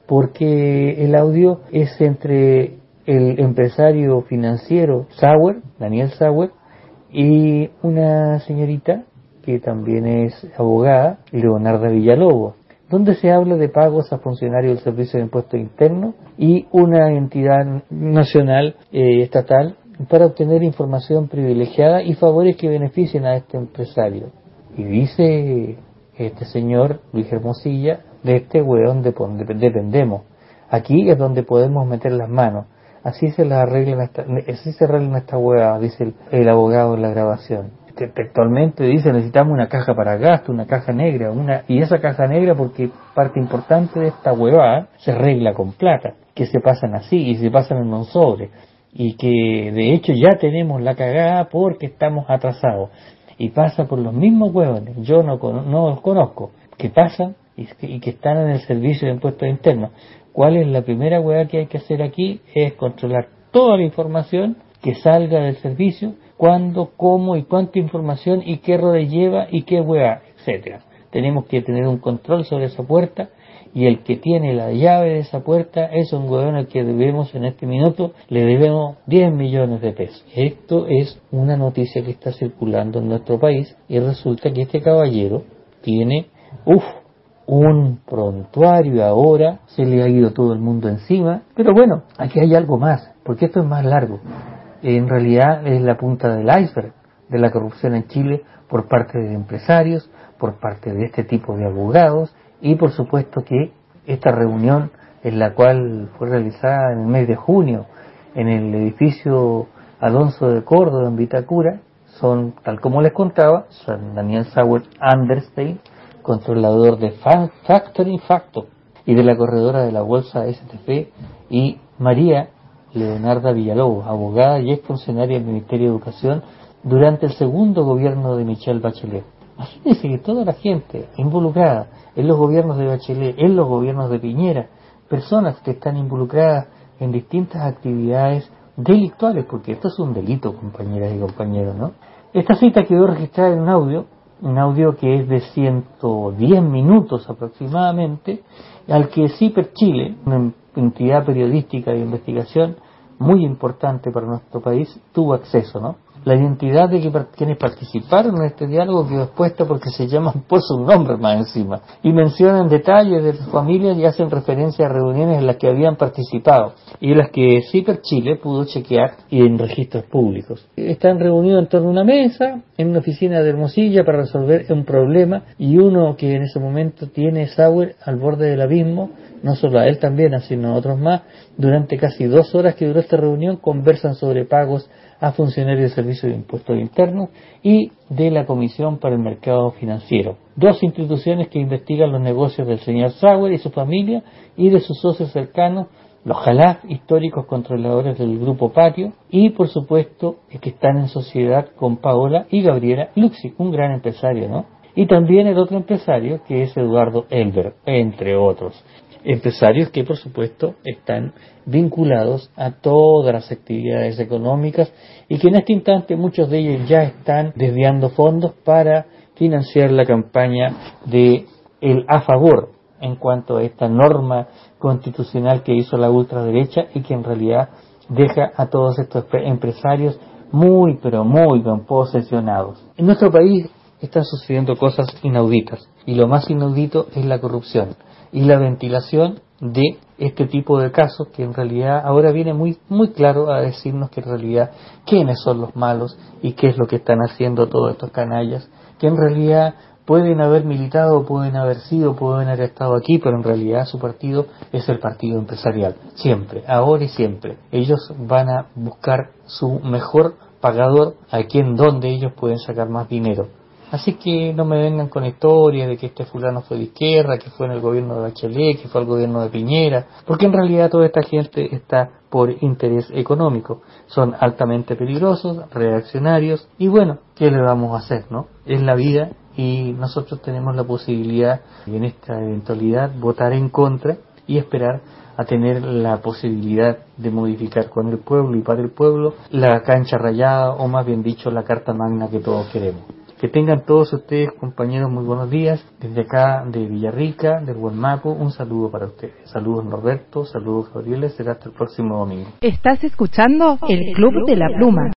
Porque el audio es entre el empresario financiero Sauer, Daniel Sauer, y una señorita que también es abogada, Leonarda Villalobos, donde se habla de pagos a funcionarios del Servicio de Impuestos Internos y una entidad nacional eh, estatal para obtener información privilegiada y favores que beneficien a este empresario. Y dice este señor Luis Hermosilla, de este hueón dep- dep- dependemos. Aquí es donde podemos meter las manos. Así se las arreglan esta, así se esta hueá, dice el, abogado en la grabación. Te- Textualmente dice necesitamos una caja para gasto, una caja negra, una y esa caja negra porque parte importante de esta huevada se arregla con plata, que se pasan así y se pasan en un sobre y que de hecho ya tenemos la cagada porque estamos atrasados y pasa por los mismos huevones, yo no, no los conozco, que pasan y que, están en el servicio de impuestos internos. ¿Cuál es la primera hueá que hay que hacer aquí? Es controlar toda la información que salga del servicio cuándo, cómo y cuánta información y qué roles lleva y qué hueá, etcétera. Tenemos que tener un control sobre esa puerta y el que tiene la llave de esa puerta es un gobierno al que debemos en este minuto, le debemos 10 millones de pesos. Esto es una noticia que está circulando en nuestro país y resulta que este caballero tiene, uff, un prontuario ahora, se le ha ido todo el mundo encima, pero bueno, aquí hay algo más, porque esto es más largo. En realidad es la punta del iceberg de la corrupción en Chile por parte de empresarios, por parte de este tipo de abogados y por supuesto que esta reunión en la cual fue realizada en el mes de junio en el edificio Alonso de Córdoba en Vitacura son, tal como les contaba, son Daniel Sauer Anderstein, controlador de Factory Facto y de la corredora de la bolsa STF y María Leonarda Villalobos, abogada y ex funcionaria del Ministerio de Educación durante el segundo gobierno de Michelle Bachelet. Imagínense que toda la gente involucrada en los gobiernos de Bachelet, en los gobiernos de Piñera, personas que están involucradas en distintas actividades delictuales, porque esto es un delito, compañeras y compañeros, ¿no? Esta cita quedó registrada en un audio, un audio que es de 110 minutos aproximadamente, al que CIPER Chile, una entidad periodística de investigación muy importante para nuestro país, tuvo acceso, ¿no? La identidad de quienes participaron en este diálogo quedó expuesta porque se llaman por su nombre más encima y mencionan detalles de sus familias y hacen referencia a reuniones en las que habían participado y en las que CIPER Chile pudo chequear y en registros públicos. Están reunidos en torno a una mesa en una oficina de Hermosilla para resolver un problema y uno que en ese momento tiene Sauer al borde del abismo no solo a él también, sino a otros más, durante casi dos horas que duró esta reunión conversan sobre pagos a funcionarios de Servicio de Impuestos Internos y de la Comisión para el Mercado Financiero. Dos instituciones que investigan los negocios del señor Sauer y su familia y de sus socios cercanos, los Jalaf, históricos controladores del Grupo Patio, y por supuesto que están en sociedad con Paola y Gabriela Luxi, un gran empresario, ¿no? Y también el otro empresario que es Eduardo Elber, entre otros empresarios que por supuesto están vinculados a todas las actividades económicas y que en este instante muchos de ellos ya están desviando fondos para financiar la campaña de el a favor en cuanto a esta norma constitucional que hizo la ultraderecha y que en realidad deja a todos estos empresarios muy pero muy posesionados. En nuestro país están sucediendo cosas inauditas y lo más inaudito es la corrupción y la ventilación de este tipo de casos que en realidad ahora viene muy muy claro a decirnos que en realidad quiénes son los malos y qué es lo que están haciendo todos estos canallas que en realidad pueden haber militado, pueden haber sido, pueden haber estado aquí, pero en realidad su partido es el partido empresarial, siempre, ahora y siempre. Ellos van a buscar su mejor pagador, a quien donde ellos pueden sacar más dinero. Así que no me vengan con historias de que este fulano fue de izquierda, que fue en el gobierno de Bachelet, que fue el gobierno de Piñera, porque en realidad toda esta gente está por interés económico. Son altamente peligrosos, reaccionarios, y bueno, ¿qué le vamos a hacer, no? Es la vida y nosotros tenemos la posibilidad, en esta eventualidad, votar en contra y esperar a tener la posibilidad de modificar con el pueblo y para el pueblo la cancha rayada o más bien dicho la carta magna que todos queremos. Que tengan todos ustedes, compañeros, muy buenos días. Desde acá de Villarrica, del Guanmapo, un saludo para ustedes. Saludos Norberto, saludos Gabriel, será hasta el próximo domingo. Estás escuchando el Club de la Pluma.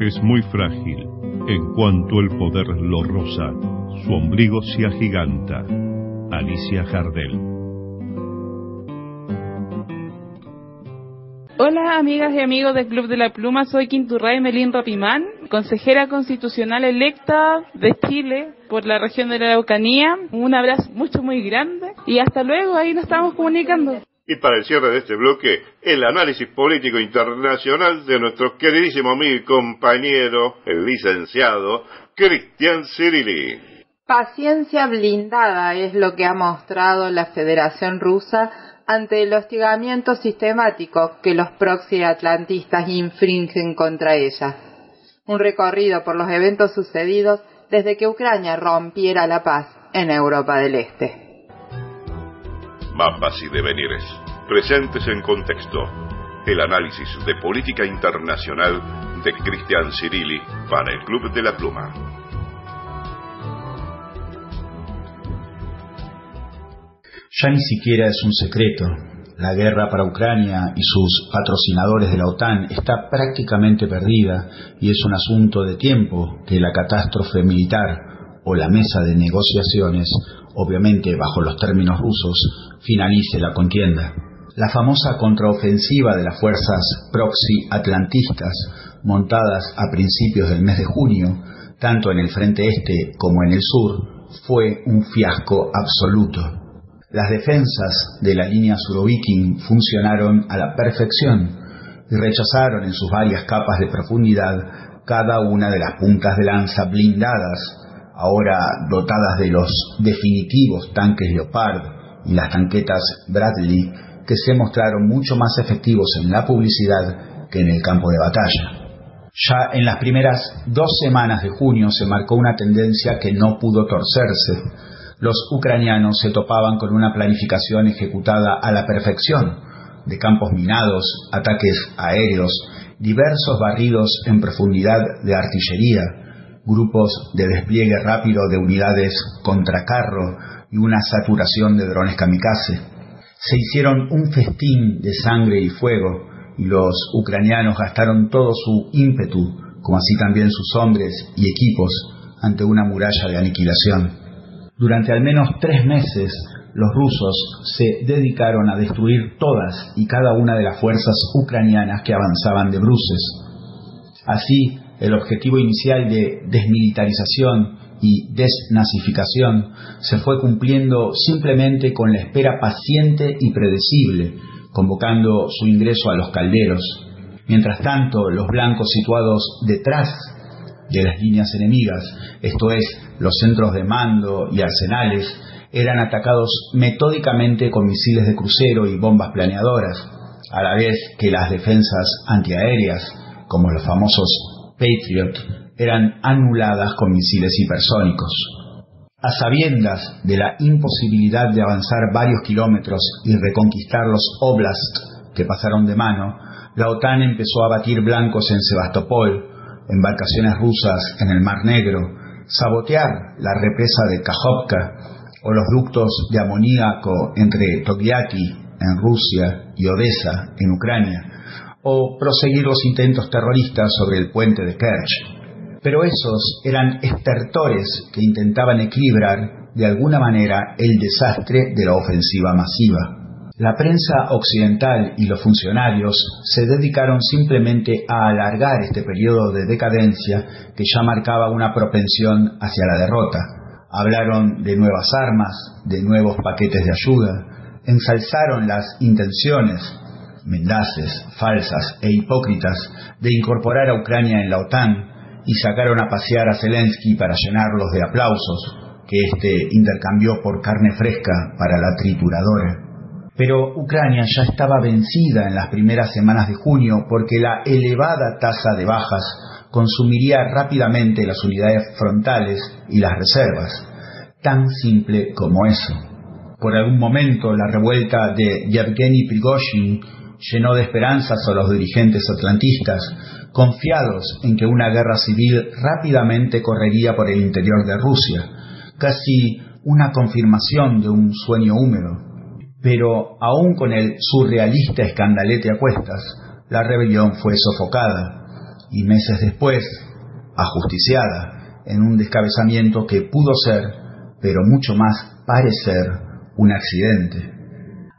Es muy frágil en cuanto el poder lo roza, su ombligo se agiganta. Alicia Jardel. Hola amigas y amigos del Club de la Pluma, soy Quinturray Melín Rapimán, consejera constitucional electa de Chile por la región de la Araucanía. Un abrazo mucho muy grande y hasta luego, ahí nos estamos comunicando. Y para el cierre de este bloque, el análisis político internacional de nuestro queridísimo amigo y compañero, el licenciado Cristian Cirilli. Paciencia blindada es lo que ha mostrado la Federación Rusa ante el hostigamiento sistemático que los proxy-atlantistas infringen contra ella. Un recorrido por los eventos sucedidos desde que Ucrania rompiera la paz en Europa del Este. Mapas y devenires, presentes en contexto. El análisis de política internacional de Cristian Cirilli para el Club de la Pluma. Ya ni siquiera es un secreto. La guerra para Ucrania y sus patrocinadores de la OTAN está prácticamente perdida y es un asunto de tiempo que la catástrofe militar o la mesa de negociaciones, obviamente bajo los términos rusos, finalice la contienda. La famosa contraofensiva de las fuerzas proxy atlantistas, montadas a principios del mes de junio, tanto en el frente este como en el sur, fue un fiasco absoluto. Las defensas de la línea suroviking funcionaron a la perfección y rechazaron en sus varias capas de profundidad cada una de las puntas de lanza blindadas, ahora dotadas de los definitivos tanques Leopard y las tanquetas Bradley, que se mostraron mucho más efectivos en la publicidad que en el campo de batalla. Ya en las primeras dos semanas de junio se marcó una tendencia que no pudo torcerse. Los ucranianos se topaban con una planificación ejecutada a la perfección, de campos minados, ataques aéreos, diversos barridos en profundidad de artillería, grupos de despliegue rápido de unidades contra carro y una saturación de drones kamikaze. Se hicieron un festín de sangre y fuego y los ucranianos gastaron todo su ímpetu, como así también sus hombres y equipos, ante una muralla de aniquilación. Durante al menos tres meses, los rusos se dedicaron a destruir todas y cada una de las fuerzas ucranianas que avanzaban de bruces. Así, el objetivo inicial de desmilitarización y desnazificación se fue cumpliendo simplemente con la espera paciente y predecible, convocando su ingreso a los calderos. Mientras tanto, los blancos situados detrás de las líneas enemigas, esto es, los centros de mando y arsenales, eran atacados metódicamente con misiles de crucero y bombas planeadoras, a la vez que las defensas antiaéreas, como los famosos Patriot, eran anuladas con misiles hipersónicos. A sabiendas de la imposibilidad de avanzar varios kilómetros y reconquistar los oblasts que pasaron de mano, la OTAN empezó a batir blancos en Sebastopol, embarcaciones rusas en el Mar Negro, sabotear la represa de Kajovka o los ductos de amoníaco entre Togliatti en Rusia y Odessa en Ucrania, o proseguir los intentos terroristas sobre el puente de Kerch. Pero esos eran estertores que intentaban equilibrar de alguna manera el desastre de la ofensiva masiva. La prensa occidental y los funcionarios se dedicaron simplemente a alargar este periodo de decadencia que ya marcaba una propensión hacia la derrota, Hablaron de nuevas armas, de nuevos paquetes de ayuda, ensalzaron las intenciones, mendaces, falsas e hipócritas, de incorporar a Ucrania en la OTAN y sacaron a pasear a Zelensky para llenarlos de aplausos, que éste intercambió por carne fresca para la trituradora. Pero Ucrania ya estaba vencida en las primeras semanas de junio porque la elevada tasa de bajas consumiría rápidamente las unidades frontales y las reservas. Tan simple como eso. Por algún momento la revuelta de Yevgeny Prigozhin llenó de esperanzas a los dirigentes atlantistas, confiados en que una guerra civil rápidamente correría por el interior de Rusia, casi una confirmación de un sueño húmedo. Pero aún con el surrealista escandalete a cuestas, la rebelión fue sofocada y meses después, ajusticiada en un descabezamiento que pudo ser, pero mucho más parecer, un accidente.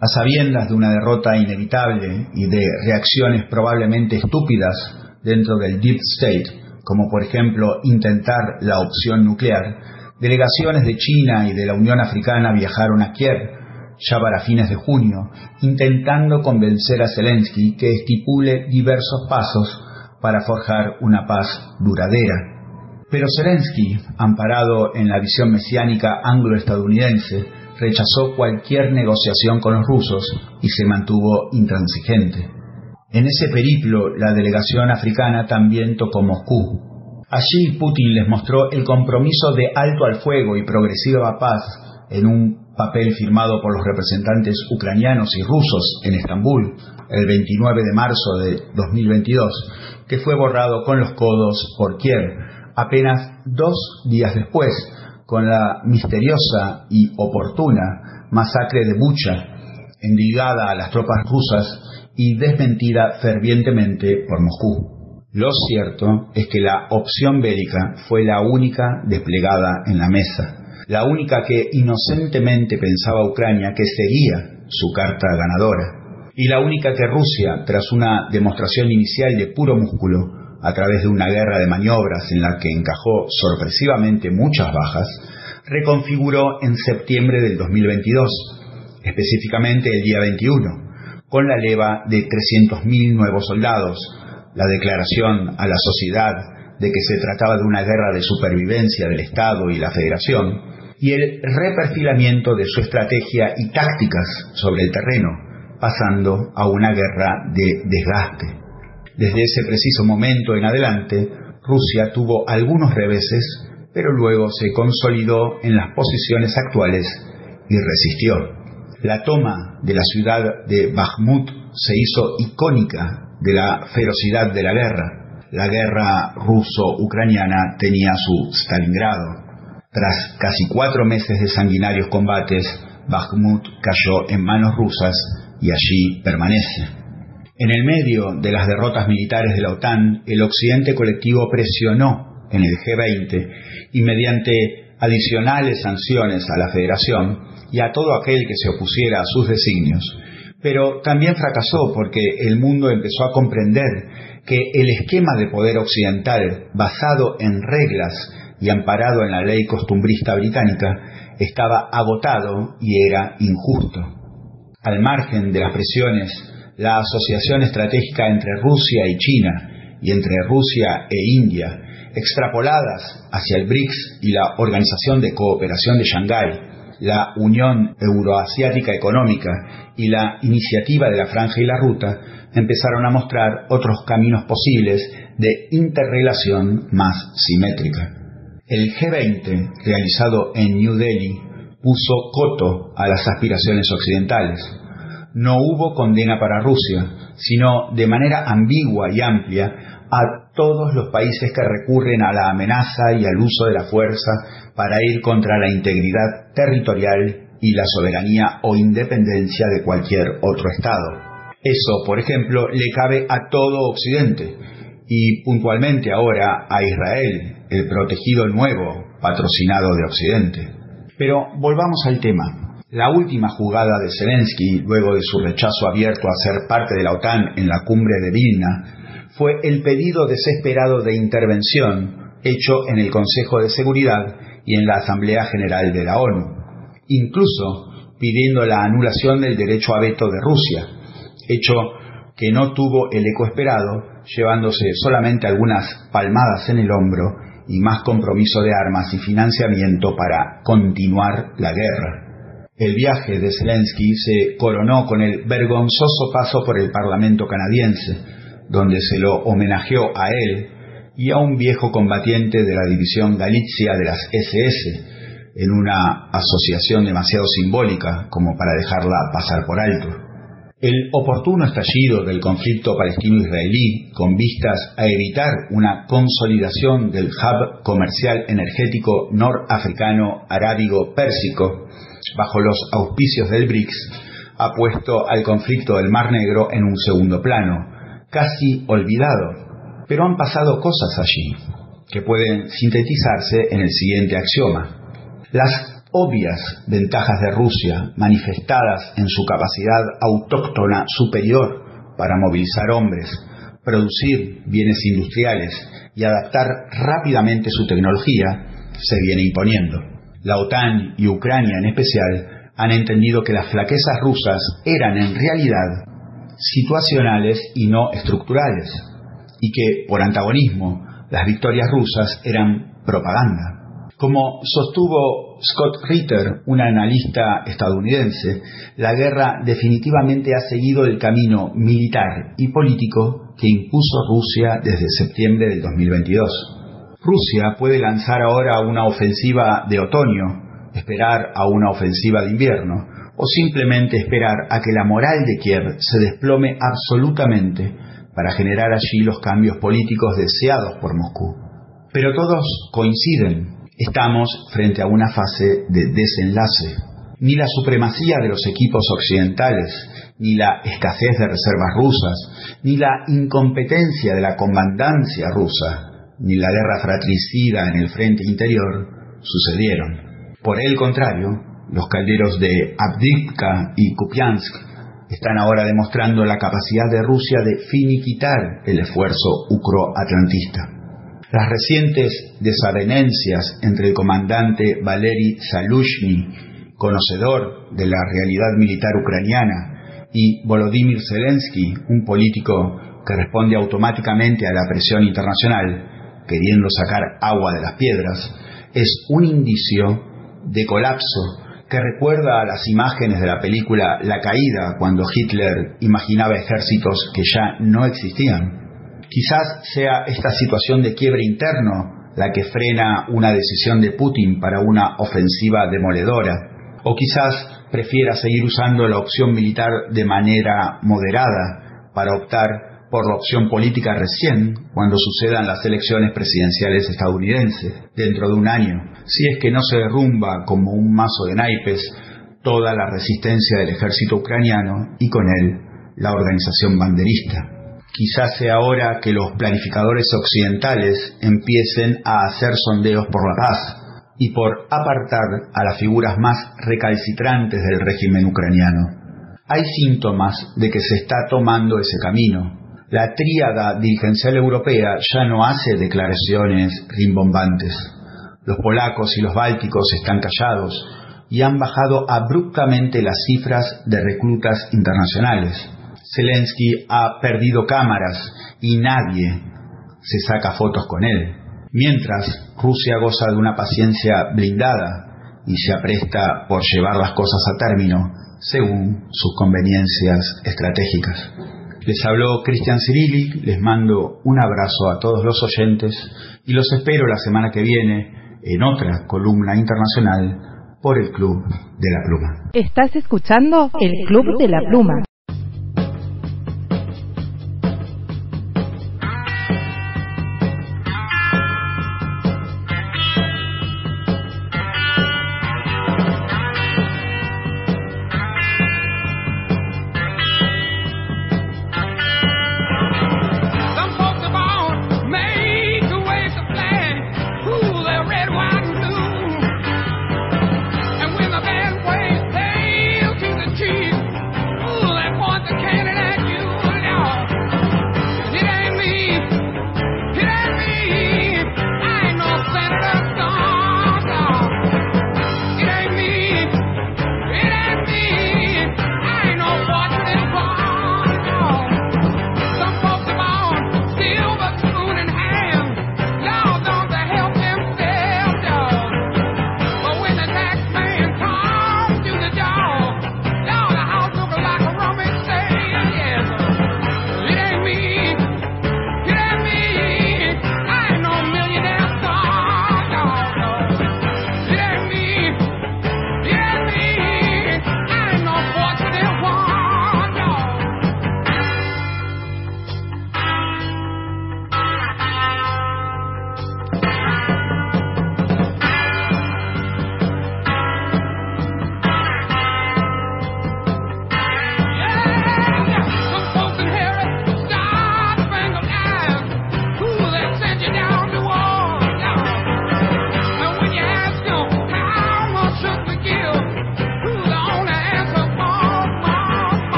A sabiendas de una derrota inevitable y de reacciones probablemente estúpidas dentro del Deep State, como por ejemplo intentar la opción nuclear, delegaciones de China y de la Unión Africana viajaron a Kiev ya para fines de junio, intentando convencer a Zelensky que estipule diversos pasos para forjar una paz duradera. Pero Zelensky, amparado en la visión mesiánica anglo-estadounidense, rechazó cualquier negociación con los rusos y se mantuvo intransigente. En ese periplo, la delegación africana también tocó Moscú. Allí Putin les mostró el compromiso de alto al fuego y progresiva paz en un papel firmado por los representantes ucranianos y rusos en Estambul el 29 de marzo de 2022, que fue borrado con los codos por Kiev apenas dos días después, con la misteriosa y oportuna masacre de Bucha, endilgada a las tropas rusas y desmentida fervientemente por Moscú. Lo cierto es que la opción bélica fue la única desplegada en la mesa, la única que inocentemente pensaba Ucrania que seguía su carta ganadora, y la única que Rusia, tras una demostración inicial de puro músculo, a través de una guerra de maniobras en la que encajó sorpresivamente muchas bajas, reconfiguró en septiembre del 2022, específicamente el día 21, con la leva de 300.000 nuevos soldados, la declaración a la sociedad de que se trataba de una guerra de supervivencia del Estado y la Federación, y el reperfilamiento de su estrategia y tácticas sobre el terreno, pasando a una guerra de desgaste. Desde ese preciso momento en adelante, Rusia tuvo algunos reveses, pero luego se consolidó en las posiciones actuales y resistió. La toma de la ciudad de Bakhmut se hizo icónica de la ferocidad de la guerra. La guerra ruso-ucraniana tenía su Stalingrado. Tras casi cuatro meses de sanguinarios combates, Bakhmut cayó en manos rusas y allí permanece. En el medio de las derrotas militares de la OTAN, el occidente colectivo presionó en el G20 y mediante adicionales sanciones a la Federación y a todo aquel que se opusiera a sus designios, pero también fracasó porque el mundo empezó a comprender que el esquema de poder occidental basado en reglas y amparado en la ley costumbrista británica estaba agotado y era injusto. Al margen de las presiones, la asociación estratégica entre Rusia y China y entre Rusia e India, extrapoladas hacia el BRICS y la Organización de Cooperación de Shanghái, la Unión Euroasiática Económica y la Iniciativa de la Franja y la Ruta, empezaron a mostrar otros caminos posibles de interrelación más simétrica. El G20, realizado en New Delhi, puso coto a las aspiraciones occidentales. No hubo condena para Rusia, sino de manera ambigua y amplia a todos los países que recurren a la amenaza y al uso de la fuerza para ir contra la integridad territorial y la soberanía o independencia de cualquier otro Estado. Eso, por ejemplo, le cabe a todo Occidente y puntualmente ahora a Israel, el protegido nuevo, patrocinado de Occidente. Pero volvamos al tema. La última jugada de Zelensky, luego de su rechazo abierto a ser parte de la OTAN en la cumbre de Vilna, fue el pedido desesperado de intervención hecho en el Consejo de Seguridad y en la Asamblea General de la ONU, incluso pidiendo la anulación del derecho a veto de Rusia, hecho que no tuvo el eco esperado, llevándose solamente algunas palmadas en el hombro y más compromiso de armas y financiamiento para continuar la guerra. El viaje de Zelensky se coronó con el vergonzoso paso por el Parlamento canadiense, donde se lo homenajeó a él y a un viejo combatiente de la división Galicia de las SS, en una asociación demasiado simbólica como para dejarla pasar por alto. El oportuno estallido del conflicto palestino-israelí con vistas a evitar una consolidación del hub comercial energético norafricano arábigo-pérsico bajo los auspicios del BRICS ha puesto al conflicto del Mar Negro en un segundo plano, casi olvidado. Pero han pasado cosas allí que pueden sintetizarse en el siguiente axioma. Las obvias ventajas de Rusia manifestadas en su capacidad autóctona superior para movilizar hombres, producir bienes industriales y adaptar rápidamente su tecnología, se viene imponiendo. La OTAN y Ucrania en especial han entendido que las flaquezas rusas eran en realidad situacionales y no estructurales, y que, por antagonismo, las victorias rusas eran propaganda. Como sostuvo Scott Ritter, un analista estadounidense, la guerra definitivamente ha seguido el camino militar y político que impuso Rusia desde septiembre del 2022. Rusia puede lanzar ahora una ofensiva de otoño, esperar a una ofensiva de invierno, o simplemente esperar a que la moral de Kiev se desplome absolutamente para generar allí los cambios políticos deseados por Moscú. Pero todos coinciden, estamos frente a una fase de desenlace. Ni la supremacía de los equipos occidentales, ni la escasez de reservas rusas, ni la incompetencia de la comandancia rusa, ni la guerra fratricida en el frente interior sucedieron. Por el contrario, los calderos de Abdivka y Kupiansk están ahora demostrando la capacidad de Rusia de finiquitar el esfuerzo ucroatlantista. Las recientes desavenencias entre el comandante Valery Salushny, conocedor de la realidad militar ucraniana, y Volodymyr Zelensky, un político que responde automáticamente a la presión internacional, queriendo sacar agua de las piedras, es un indicio de colapso que recuerda a las imágenes de la película La Caída, cuando Hitler imaginaba ejércitos que ya no existían. Quizás sea esta situación de quiebre interno la que frena una decisión de Putin para una ofensiva demoledora, o quizás prefiera seguir usando la opción militar de manera moderada para optar por la opción política recién cuando sucedan las elecciones presidenciales estadounidenses dentro de un año, si es que no se derrumba como un mazo de naipes toda la resistencia del ejército ucraniano y con él la organización banderista. Quizás sea hora que los planificadores occidentales empiecen a hacer sondeos por la paz y por apartar a las figuras más recalcitrantes del régimen ucraniano. Hay síntomas de que se está tomando ese camino. La tríada dirigencial europea ya no hace declaraciones rimbombantes. Los polacos y los bálticos están callados y han bajado abruptamente las cifras de reclutas internacionales. Zelensky ha perdido cámaras y nadie se saca fotos con él. Mientras Rusia goza de una paciencia blindada y se apresta por llevar las cosas a término según sus conveniencias estratégicas. Les habló Cristian Cirilli, les mando un abrazo a todos los oyentes y los espero la semana que viene en otra columna internacional por el Club de la Pluma. Estás escuchando el Club de la Pluma.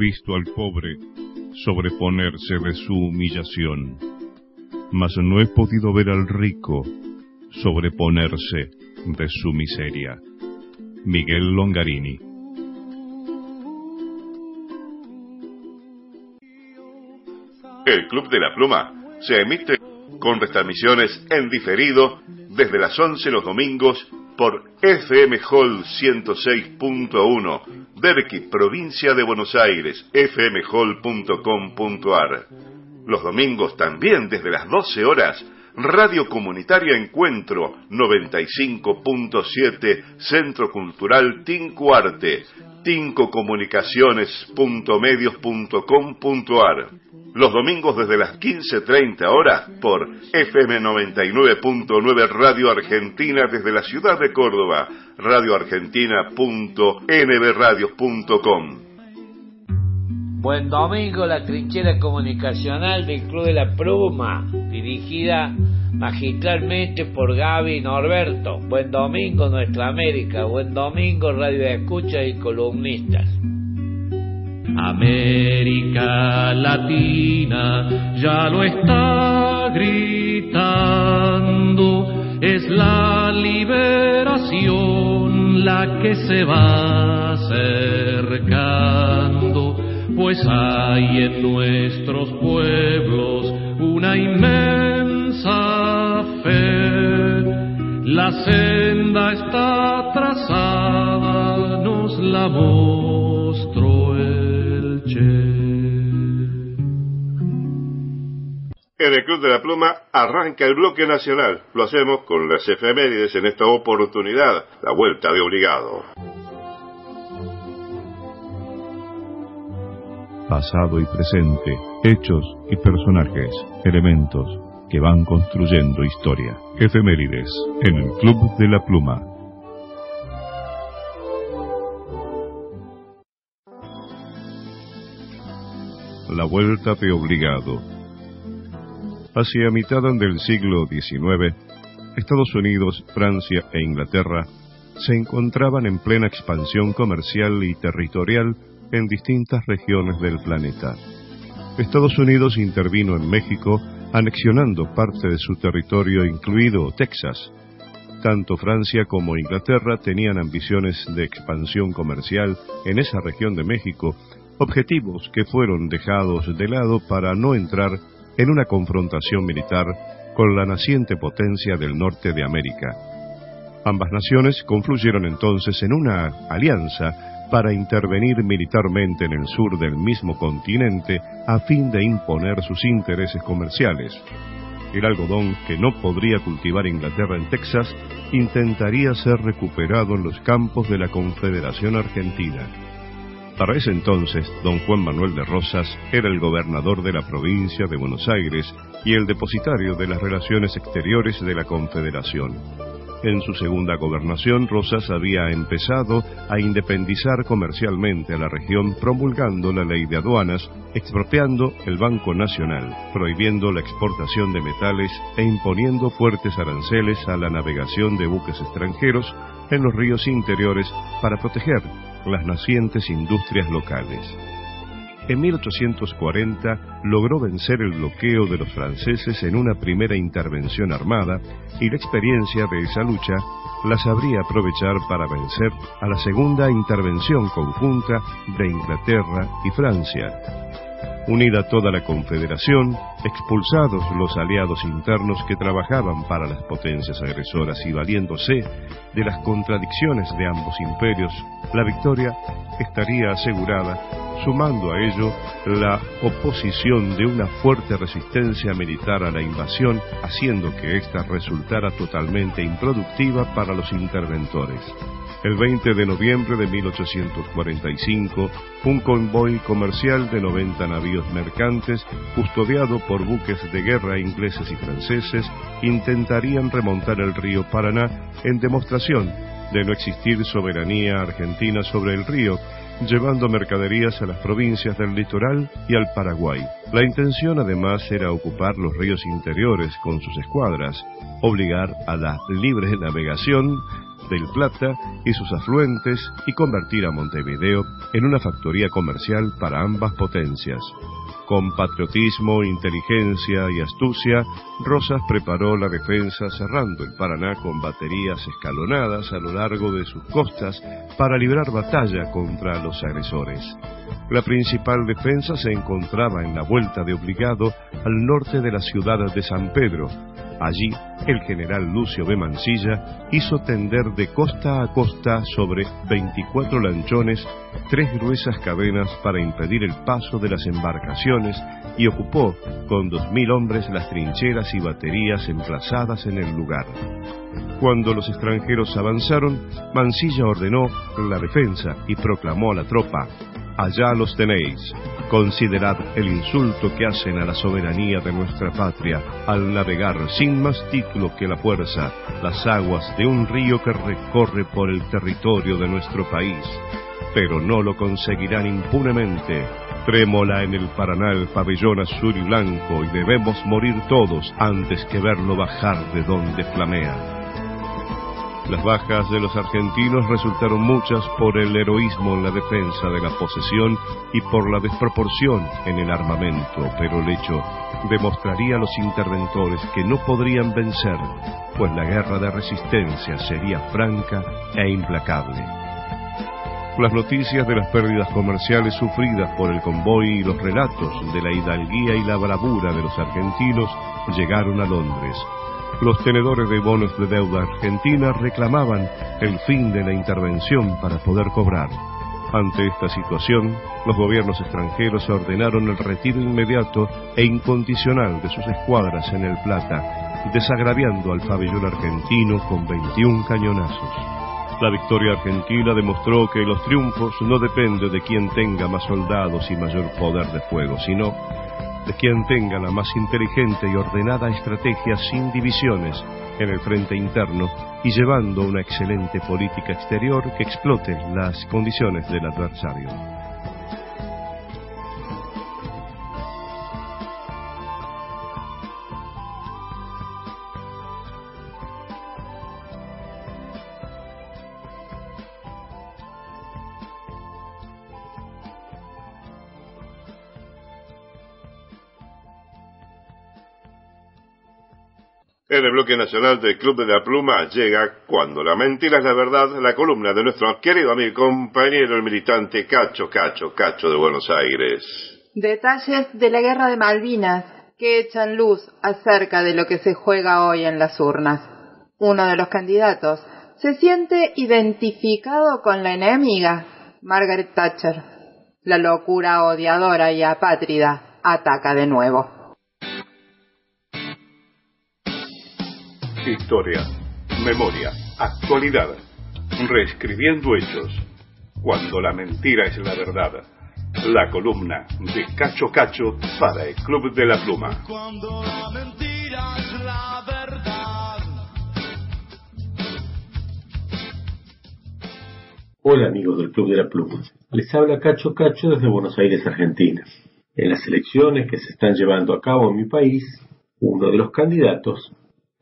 Visto al pobre sobreponerse de su humillación, mas no he podido ver al rico sobreponerse de su miseria. Miguel Longarini. El Club de la Pluma se emite con retransmisiones en diferido desde las 11 los domingos por FM Hall 106.1, Derqui, provincia de Buenos Aires, fmhall.com.ar. Los domingos también desde las 12 horas, Radio Comunitaria Encuentro 95.7, Centro Cultural Tincuarte, tincocomunicaciones.medios.com.ar. Los domingos desde las 15.30 horas por FM 99.9 Radio Argentina desde la ciudad de Córdoba, radioargentina.nbradios.com. Buen domingo, la trinchera comunicacional del Club de la Pluma, dirigida magistralmente por Gaby Norberto. Buen domingo, Nuestra América. Buen domingo, Radio Escucha y columnistas. América Latina ya lo está gritando, es la liberación la que se va acercando, pues hay en nuestros pueblos una inmensa fe. La senda está trazada, nos la mostró el Che. En el Club de la Pluma arranca el bloque nacional. Lo hacemos con las efemérides en esta oportunidad, la vuelta de obligado. Pasado y presente, hechos y personajes, elementos que van construyendo historia. Efemérides en el Club de la Pluma. La vuelta de obligado. Hacia mitad del siglo XIX, Estados Unidos, Francia e Inglaterra se encontraban en plena expansión comercial y territorial en distintas regiones del planeta. Estados Unidos intervino en México anexionando parte de su territorio, incluido Texas. Tanto Francia como Inglaterra tenían ambiciones de expansión comercial en esa región de México, objetivos que fueron dejados de lado para no entrar en una confrontación militar con la naciente potencia del norte de América. Ambas naciones confluyeron entonces en una alianza para intervenir militarmente en el sur del mismo continente a fin de imponer sus intereses comerciales. El algodón que no podría cultivar Inglaterra en Texas intentaría ser recuperado en los campos de la Confederación Argentina. Para ese entonces, don Juan Manuel de Rosas era el gobernador de la provincia de Buenos Aires y el depositario de las relaciones exteriores de la Confederación. En su segunda gobernación, Rosas había empezado a independizar comercialmente a la región promulgando la ley de aduanas, expropiando el Banco Nacional, prohibiendo la exportación de metales e imponiendo fuertes aranceles a la navegación de buques extranjeros en los ríos interiores para proteger las nacientes industrias locales. En 1840 logró vencer el bloqueo de los franceses en una primera intervención armada y la experiencia de esa lucha la sabría aprovechar para vencer a la segunda intervención conjunta de Inglaterra y Francia. Unida toda la Confederación, expulsados los aliados internos que trabajaban para las potencias agresoras y valiéndose de las contradicciones de ambos imperios, la victoria estaría asegurada, sumando a ello la oposición de una fuerte resistencia militar a la invasión, haciendo que ésta resultara totalmente improductiva para los interventores. El 20 de noviembre de 1845, un convoy comercial de 90 navíos mercantes, custodiado por buques de guerra ingleses y franceses, intentarían remontar el río Paraná en demostración de no existir soberanía argentina sobre el río, llevando mercaderías a las provincias del litoral y al Paraguay. La intención además era ocupar los ríos interiores con sus escuadras, obligar a la libre navegación del Plata y sus afluentes y convertir a Montevideo en una factoría comercial para ambas potencias. Con patriotismo, inteligencia y astucia, Rosas preparó la defensa cerrando el Paraná con baterías escalonadas a lo largo de sus costas para librar batalla contra los agresores. La principal defensa se encontraba en la vuelta de Obligado al norte de la ciudad de San Pedro, Allí, el general Lucio B. Mansilla hizo tender de costa a costa sobre 24 lanchones tres gruesas cadenas para impedir el paso de las embarcaciones y ocupó con 2.000 hombres las trincheras y baterías emplazadas en el lugar. Cuando los extranjeros avanzaron, Mansilla ordenó la defensa y proclamó a la tropa, allá los tenéis. Considerad el insulto que hacen a la soberanía de nuestra patria al navegar sin más título que la fuerza las aguas de un río que recorre por el territorio de nuestro país. Pero no lo conseguirán impunemente. Trémola en el Paraná el pabellón azul y blanco y debemos morir todos antes que verlo bajar de donde flamea. Las bajas de los argentinos resultaron muchas por el heroísmo en la defensa de la posesión y por la desproporción en el armamento, pero el hecho demostraría a los interventores que no podrían vencer, pues la guerra de resistencia sería franca e implacable. Las noticias de las pérdidas comerciales sufridas por el convoy y los relatos de la hidalguía y la bravura de los argentinos llegaron a Londres, los tenedores de bonos de deuda argentina reclamaban el fin de la intervención para poder cobrar. Ante esta situación, los gobiernos extranjeros ordenaron el retiro inmediato e incondicional de sus escuadras en el Plata, desagraviando al pabellón argentino con 21 cañonazos. La victoria argentina demostró que los triunfos no dependen de quien tenga más soldados y mayor poder de fuego, sino de quien tenga la más inteligente y ordenada estrategia sin divisiones en el frente interno y llevando una excelente política exterior que explote las condiciones del adversario. El bloque nacional del Club de la Pluma llega Cuando la mentira es la verdad, la columna de nuestro querido amigo y compañero el militante Cacho Cacho Cacho de Buenos Aires. Detalles de la guerra de Malvinas que echan luz acerca de lo que se juega hoy en las urnas. Uno de los candidatos se siente identificado con la enemiga, Margaret Thatcher. La locura odiadora y apátrida ataca de nuevo. Historia, memoria, actualidad, reescribiendo hechos. Cuando la mentira es la verdad. La columna de Cacho Cacho para el Club de la Pluma. Cuando la mentira es la verdad. Hola amigos del Club de la Pluma. Les habla Cacho Cacho desde Buenos Aires, Argentina. En las elecciones que se están llevando a cabo en mi país, uno de los candidatos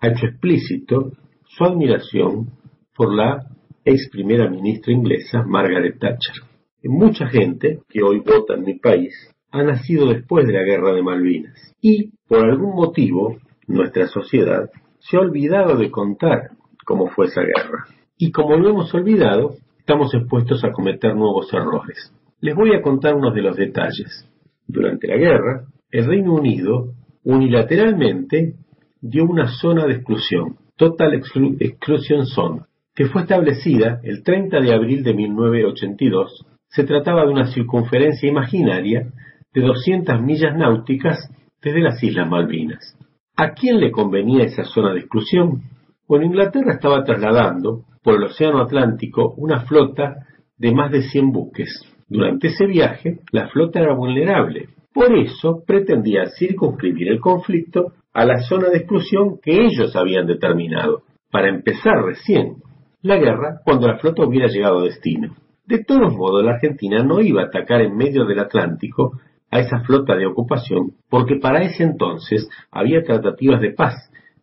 ha hecho explícito su admiración por la ex primera ministra inglesa Margaret Thatcher. Mucha gente que hoy vota en mi país ha nacido después de la guerra de Malvinas y, por algún motivo, nuestra sociedad se ha olvidado de contar cómo fue esa guerra. Y como lo hemos olvidado, estamos expuestos a cometer nuevos errores. Les voy a contar unos de los detalles. Durante la guerra, el Reino Unido unilateralmente dio una zona de exclusión, Total Exclu Exclusion Zone, que fue establecida el 30 de abril de 1982. Se trataba de una circunferencia imaginaria de 200 millas náuticas desde las Islas Malvinas. ¿A quién le convenía esa zona de exclusión? Bueno, Inglaterra estaba trasladando por el Océano Atlántico una flota de más de 100 buques. Durante ese viaje, la flota era vulnerable. Por eso pretendía circunscribir el conflicto a la zona de exclusión que ellos habían determinado, para empezar recién la guerra cuando la flota hubiera llegado a destino. De todos modos, la Argentina no iba a atacar en medio del Atlántico a esa flota de ocupación, porque para ese entonces había tratativas de paz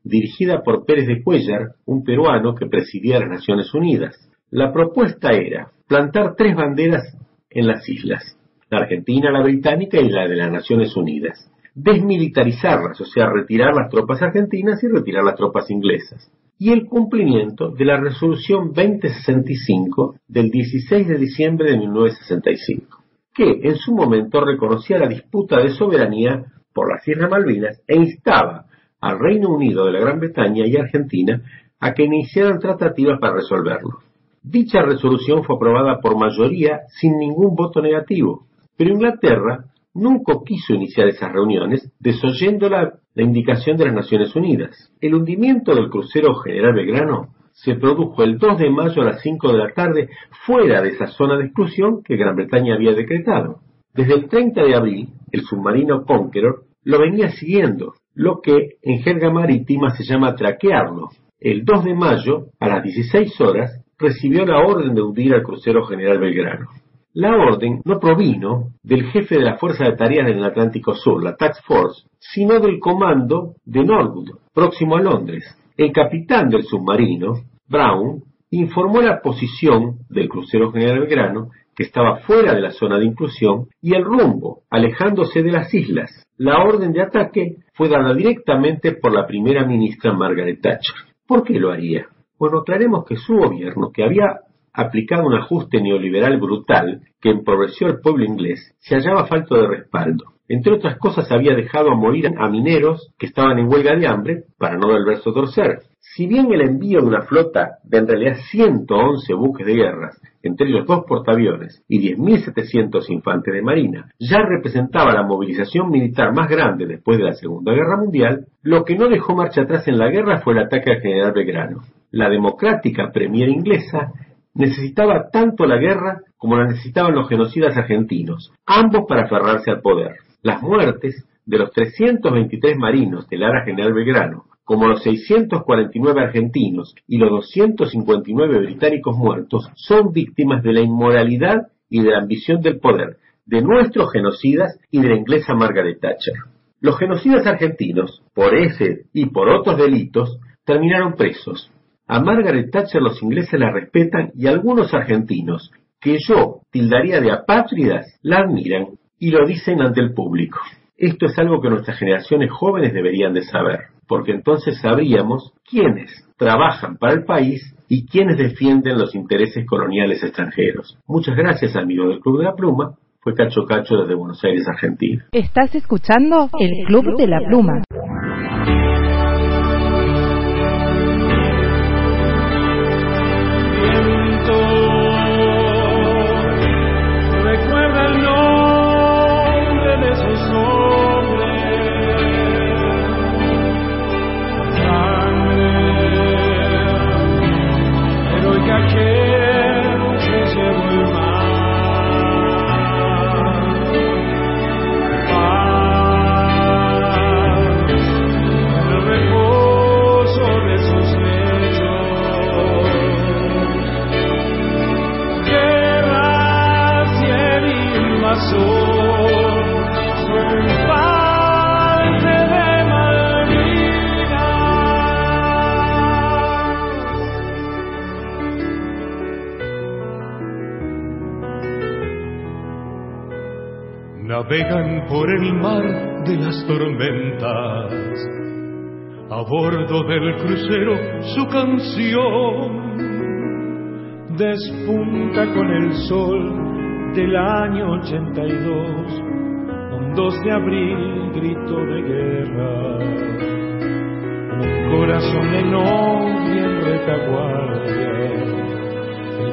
dirigida por Pérez de Cuellar, un peruano que presidía las Naciones Unidas. La propuesta era plantar tres banderas en las islas, la argentina, la británica y la de las Naciones Unidas. Desmilitarizarlas, o sea, retirar las tropas argentinas y retirar las tropas inglesas. Y el cumplimiento de la resolución 2065 del 16 de diciembre de 1965, que en su momento reconocía la disputa de soberanía por las Islas Malvinas e instaba al Reino Unido de la Gran Bretaña y Argentina a que iniciaran tratativas para resolverlo. Dicha resolución fue aprobada por mayoría sin ningún voto negativo, pero Inglaterra nunca quiso iniciar esas reuniones desoyendo la, la indicación de las Naciones Unidas. El hundimiento del crucero General Belgrano se produjo el 2 de mayo a las 5 de la tarde fuera de esa zona de exclusión que Gran Bretaña había decretado. Desde el 30 de abril, el submarino Conqueror lo venía siguiendo, lo que en jerga marítima se llama traquearlo. El 2 de mayo, a las 16 horas, recibió la orden de hundir al crucero General Belgrano. La orden no provino del jefe de la Fuerza de Tareas del Atlántico Sur, la Task Force, sino del comando de Norwood, próximo a Londres. El capitán del submarino, Brown, informó la posición del crucero General Belgrano, que estaba fuera de la zona de inclusión, y el rumbo, alejándose de las islas. La orden de ataque fue dada directamente por la primera ministra Margaret Thatcher. ¿Por qué lo haría? Bueno, aclaremos que su gobierno, que había aplicado un ajuste neoliberal brutal que empobreció al pueblo inglés, se hallaba falto de respaldo. Entre otras cosas, había dejado a morir a mineros que estaban en huelga de hambre para no del verso torcer. Si bien el envío de una flota de en realidad 111 buques de guerra, entre ellos dos portaaviones y 10.700 infantes de marina, ya representaba la movilización militar más grande después de la Segunda Guerra Mundial, lo que no dejó marcha atrás en la guerra fue el ataque al general Belgrano. La democrática premier inglesa necesitaba tanto la guerra como la necesitaban los genocidas argentinos, ambos para aferrarse al poder. Las muertes de los 323 marinos del Ara General Belgrano, como los 649 argentinos y los 259 británicos muertos, son víctimas de la inmoralidad y de la ambición del poder de nuestros genocidas y de la inglesa Margaret Thatcher. Los genocidas argentinos, por ese y por otros delitos, terminaron presos, a Margaret Thatcher los ingleses la respetan y algunos argentinos, que yo tildaría de apátridas, la admiran y lo dicen ante el público. Esto es algo que nuestras generaciones jóvenes deberían de saber, porque entonces sabríamos quiénes trabajan para el país y quiénes defienden los intereses coloniales extranjeros. Muchas gracias, amigo del Club de la Pluma. Fue Cacho Cacho desde Buenos Aires, Argentina. Estás escuchando el Club de la Pluma. Su canción Despunta con el sol del año 82, un 2 de abril, grito de guerra. Un corazón novia en retaguardia,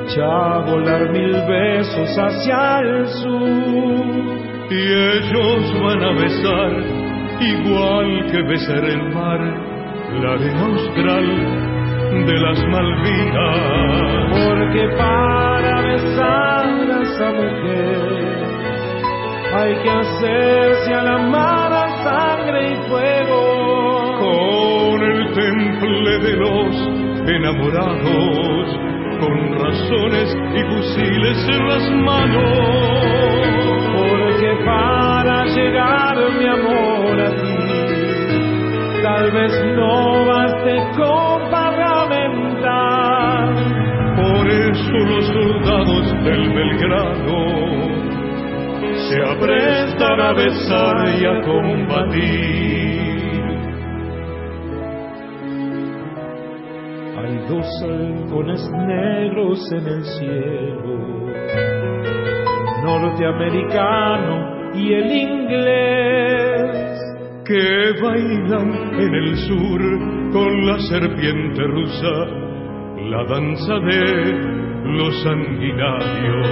echa a volar mil besos hacia el sur. y ellos van a besar, igual que besar el mar, la arena austral de las Malvinas. Porque para besar a esa mujer hay que hacerse a la mar a sangre y fuego. Con el temple de los enamorados, con razones y fusiles en las manos. Porque para llegar mi amor a ti, tal vez no baste con Por eso los soldados del Belgrano se aprestan a besar y a combatir. Hay dos halcones negros en el cielo, norteamericano y el inglés, que bailan en el sur con la serpiente rusa, la danza de los sanguinarios.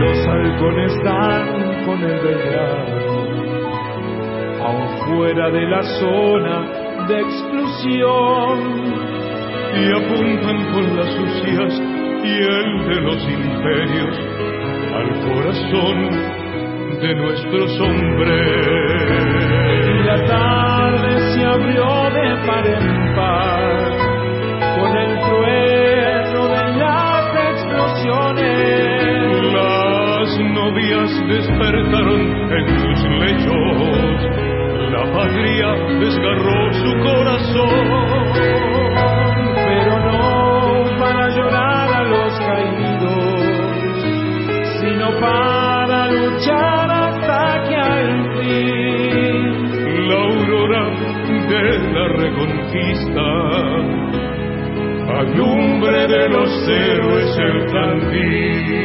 Los halcones dan con el Belgrano, aún fuera de la zona de exclusión. y apuntan con las sucias piel de los imperios al corazón de nuestros hombres. Y la tarde se abrió de par en par despertaron en sus lechos, la patria desgarró su corazón. Pero no para llorar a los caídos, sino para luchar hasta que al fin la aurora de la reconquista alumbre de los héroes el candil.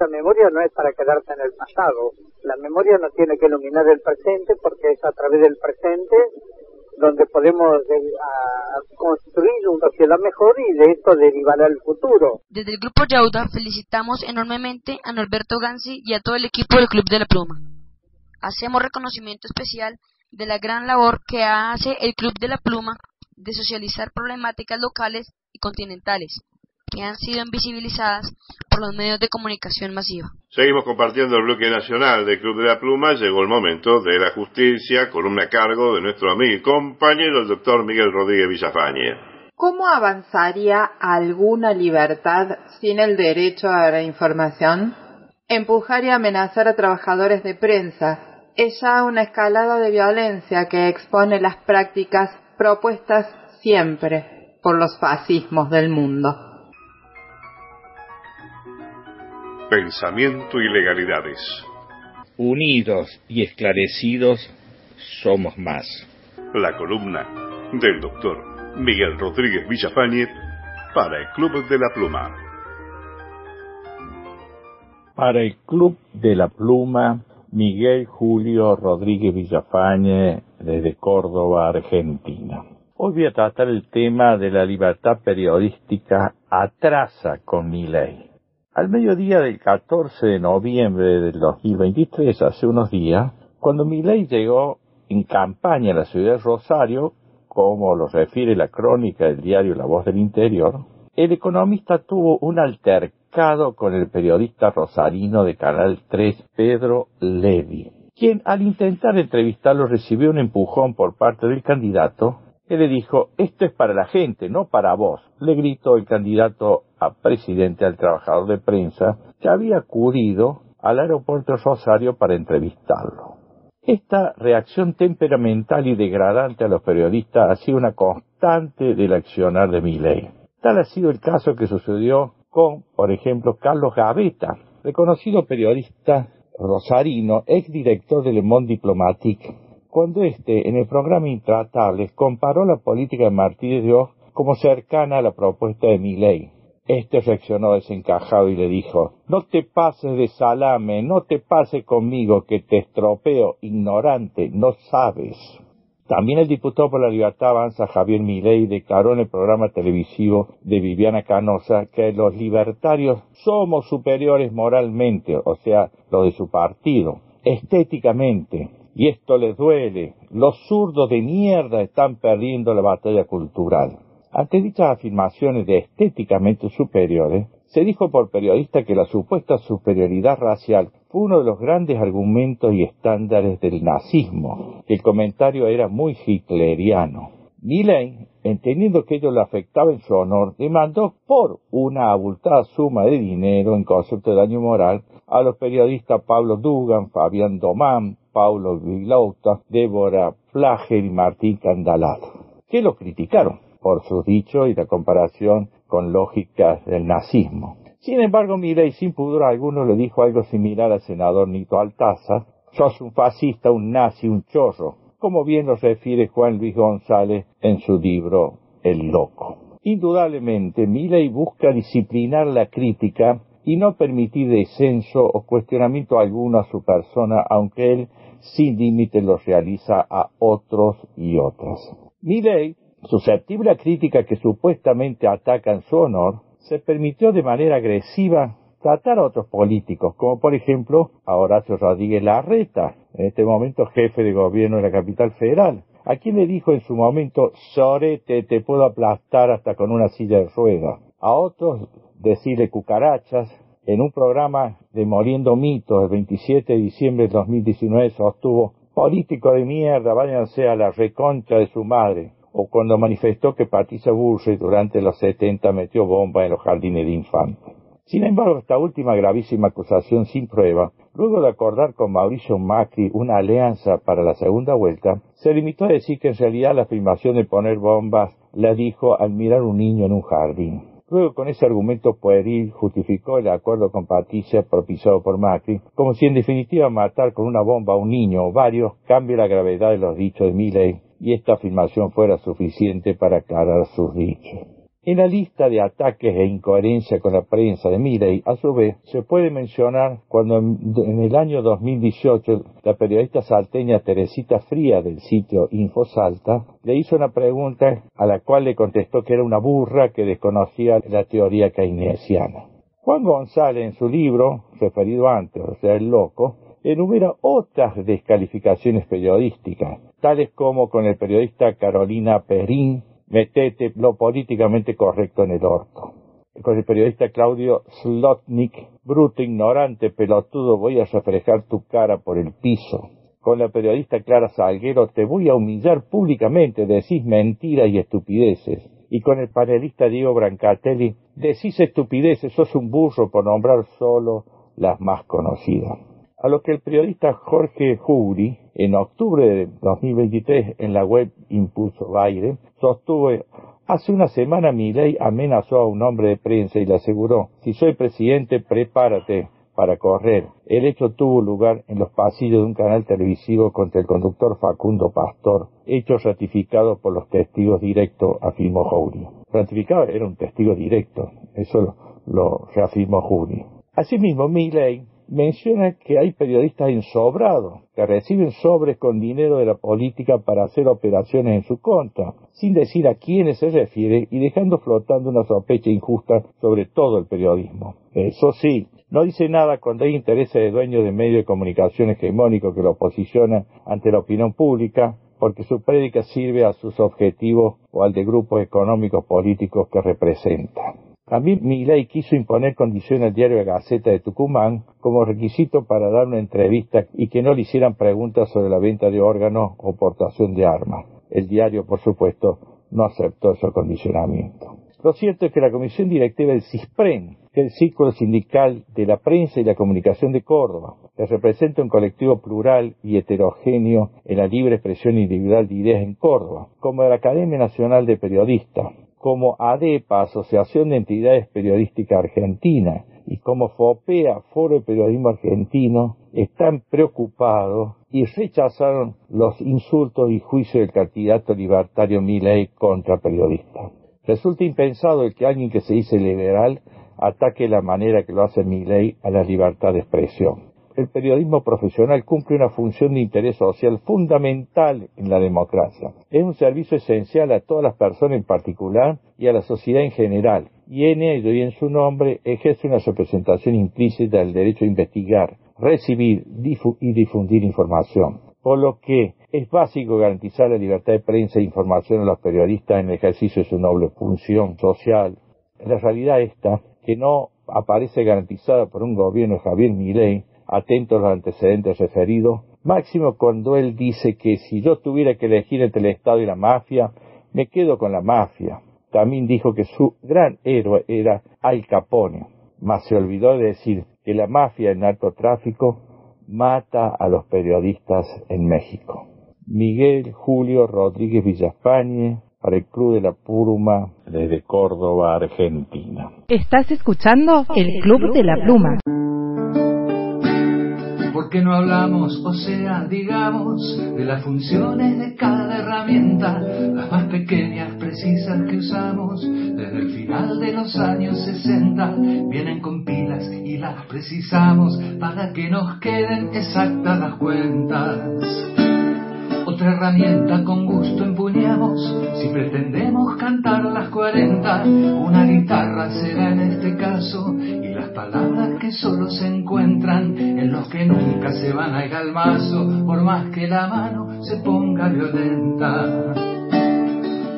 La memoria no es para quedarse en el pasado. La memoria nos tiene que iluminar el presente porque es a través del presente donde podemos de- a- construir una sociedad mejor y de esto derivará el futuro. Desde el Grupo Yauda felicitamos enormemente a Norberto Gansi y a todo el equipo del Club de la Pluma. Hacemos reconocimiento especial de la gran labor que hace el Club de la Pluma de socializar problemáticas locales y continentales que han sido invisibilizadas por los medios de comunicación masiva. Seguimos compartiendo el bloque nacional del Club de la Pluma. Llegó el momento de la justicia, columna a cargo de nuestro amigo y compañero, el doctor Miguel Rodríguez Villafañe. ¿Cómo avanzaría alguna libertad sin el derecho a la información? Empujar y amenazar a trabajadores de prensa es ya una escalada de violencia que expone las prácticas propuestas siempre por los fascismos del mundo. Pensamiento y legalidades. Unidos y esclarecidos somos más. La columna del doctor Miguel Rodríguez Villafañe para el Club de la Pluma. Para el Club de la Pluma, Miguel Julio Rodríguez Villafañe, desde Córdoba, Argentina. Hoy voy a tratar el tema de la libertad periodística atrasa con mi ley. Al mediodía del 14 de noviembre del 2023, hace unos días, cuando mi ley llegó en campaña a la ciudad de Rosario, como lo refiere la crónica del diario La Voz del Interior, el economista tuvo un altercado con el periodista rosarino de Canal 3, Pedro Levi, quien al intentar entrevistarlo recibió un empujón por parte del candidato que le dijo, esto es para la gente, no para vos, le gritó el candidato a presidente al trabajador de prensa que había acudido al aeropuerto Rosario para entrevistarlo. Esta reacción temperamental y degradante a los periodistas ha sido una constante del accionar de Milei. Tal ha sido el caso que sucedió con, por ejemplo, Carlos Gaveta, reconocido periodista rosarino, exdirector de Le Monde Diplomatique, cuando éste, en el programa Intratables, comparó la política de Martínez de Oz como cercana a la propuesta de Milei. Este reaccionó desencajado y le dijo, no te pases de salame, no te pases conmigo que te estropeo, ignorante, no sabes. También el diputado por la Libertad Avanza Javier Milei declaró en el programa televisivo de Viviana Canosa que los libertarios somos superiores moralmente, o sea, los de su partido, estéticamente, y esto les duele. Los zurdos de mierda están perdiendo la batalla cultural. Ante dichas afirmaciones de estéticamente superiores, se dijo por periodista que la supuesta superioridad racial fue uno de los grandes argumentos y estándares del nazismo, el comentario era muy hitleriano. Milley, entendiendo que ello le afectaba en su honor, demandó por una abultada suma de dinero en concepto de daño moral a los periodistas Pablo Dugan, Fabián Domán, Paulo Vilauta, Débora Flager y Martín Candalat, que lo criticaron por sus dichos y la comparación con lógicas del nazismo. Sin embargo, Milei sin pudor alguno le dijo algo similar al senador Nito Altaza, sos un fascista, un nazi, un chorro, como bien lo refiere Juan Luis González en su libro El Loco. Indudablemente, Milei busca disciplinar la crítica y no permitir descenso o cuestionamiento alguno a su persona, aunque él sin límite lo realiza a otros y otras. Milley, susceptible a crítica que supuestamente atacan su honor, se permitió de manera agresiva tratar a otros políticos, como por ejemplo a Horacio Rodríguez Larreta, en este momento jefe de gobierno de la capital federal, a quien le dijo en su momento, Sorete, te puedo aplastar hasta con una silla de rueda. A otros decirle cucarachas, en un programa de Moriendo Mitos el 27 de diciembre de 2019 sostuvo, político de mierda, váyanse a la reconcha de su madre, o cuando manifestó que Patricia Bullrich durante los 70 metió bomba en los jardines de infantes. Sin embargo, esta última gravísima acusación sin prueba, luego de acordar con Mauricio Macri una alianza para la segunda vuelta, se limitó a decir que en realidad la afirmación de poner bombas la dijo al mirar un niño en un jardín. Luego, con ese argumento pueril, justificó el acuerdo con Patricia propiciado por Macri, como si en definitiva matar con una bomba a un niño o varios cambie la gravedad de los dichos de Milley y esta afirmación fuera suficiente para aclarar sus dichos. En la lista de ataques e incoherencia con la prensa de Milley, a su vez, se puede mencionar cuando en, el año 2018 la periodista salteña Teresita Fría del sitio Infosalta le hizo una pregunta a la cual le contestó que era una burra que desconocía la teoría keynesiana. Juan González en su libro, referido antes, o sea, El Loco, enumera otras descalificaciones periodísticas, tales como con el periodista Carolina Perín, metete lo políticamente correcto en el orto. Con el periodista Claudio Slotnik, bruto, ignorante, pelotudo, voy a reflejar tu cara por el piso. Con la periodista Clara Salguero, te voy a humillar públicamente, decís mentiras y estupideces. Y con el panelista Diego Brancatelli, decís estupideces, sos un burro por nombrar solo las más conocidas. A lo que el periodista Jorge Juri, en octubre de 2023, en la web Impulso Baire, sostuvo Hace una semana mi ley amenazó a un hombre de prensa y le aseguró, si soy presidente, prepárate para correr. El hecho tuvo lugar en los pasillos de un canal televisivo contra el conductor Facundo Pastor, hecho ratificado por los testigos directos, afirmó Jouri. Ratificado era un testigo directo, eso lo, reafirmó Jouri. Asimismo, ley menciona que hay periodistas ensobrados que reciben sobres con dinero de la política para hacer operaciones en su contra, sin decir a quiénes se refiere y dejando flotando una sospecha injusta sobre todo el periodismo. Eso sí, no dice nada cuando hay intereses de dueños de medios de comunicación hegemónicos que lo posicionan ante la opinión pública, porque su prédica sirve a sus objetivos o al de grupos económicos políticos que representa. También ley quiso imponer condiciones al diario Gaceta de Tucumán como requisito para dar una entrevista y que no le hicieran preguntas sobre la venta de órganos o portación de armas. El diario, por supuesto, no aceptó ese condicionamiento. Lo cierto es que la Comisión Directiva del CISPREN, que es el Círculo Sindical de la Prensa y la Comunicación de Córdoba, que representa un colectivo plural y heterogéneo en la libre expresión individual de ideas en Córdoba, como de la Academia Nacional de Periodistas, como ADEPA, Asociación de Entidades Periodísticas Argentinas, y como FOPEA, Foro de Periodismo Argentino, están preocupados y rechazaron los insultos y juicios del candidato libertario Milei contra periodistas. Resulta impensado que alguien que se dice liberal ataque la manera que lo hace Milei a la libertad de expresión el periodismo profesional cumple una función de interés social fundamental en la democracia. Es un servicio esencial a todas las personas en particular y a la sociedad en general, y en ello y en su nombre ejerce una representación implícita del derecho a investigar, recibir y difundir información. Por lo que es básico garantizar la libertad de prensa e información a los periodistas en el ejercicio de su noble función social. La realidad esta, que no aparece garantizada por un gobierno de Javier Milei, atento a los antecedentes referidos, máximo cuando él dice que si yo tuviera que elegir entre el Estado y la mafia, me quedo con la mafia. También dijo que su gran héroe era Al Capone, mas se olvidó de decir que la mafia, el narcotráfico, mata a los periodistas en México. Miguel Julio Rodríguez Villafañe para el Club de la Pluma desde Córdoba, Argentina. Estás escuchando el Club de la Pluma. ¿Por qué no hablamos, o sea, digamos, de las funciones de cada herramienta, las más pequeñas, precisas que usamos desde el final de los años 60? Vienen con pilas y las precisamos para que nos queden exactas las cuentas. Otra herramienta con gusto empuñamos si pretendemos cantar las 40. Una guitarra será en este caso y las palabras que solo se encuentran en los que nunca se van a ir al mazo por más que la mano se ponga violenta.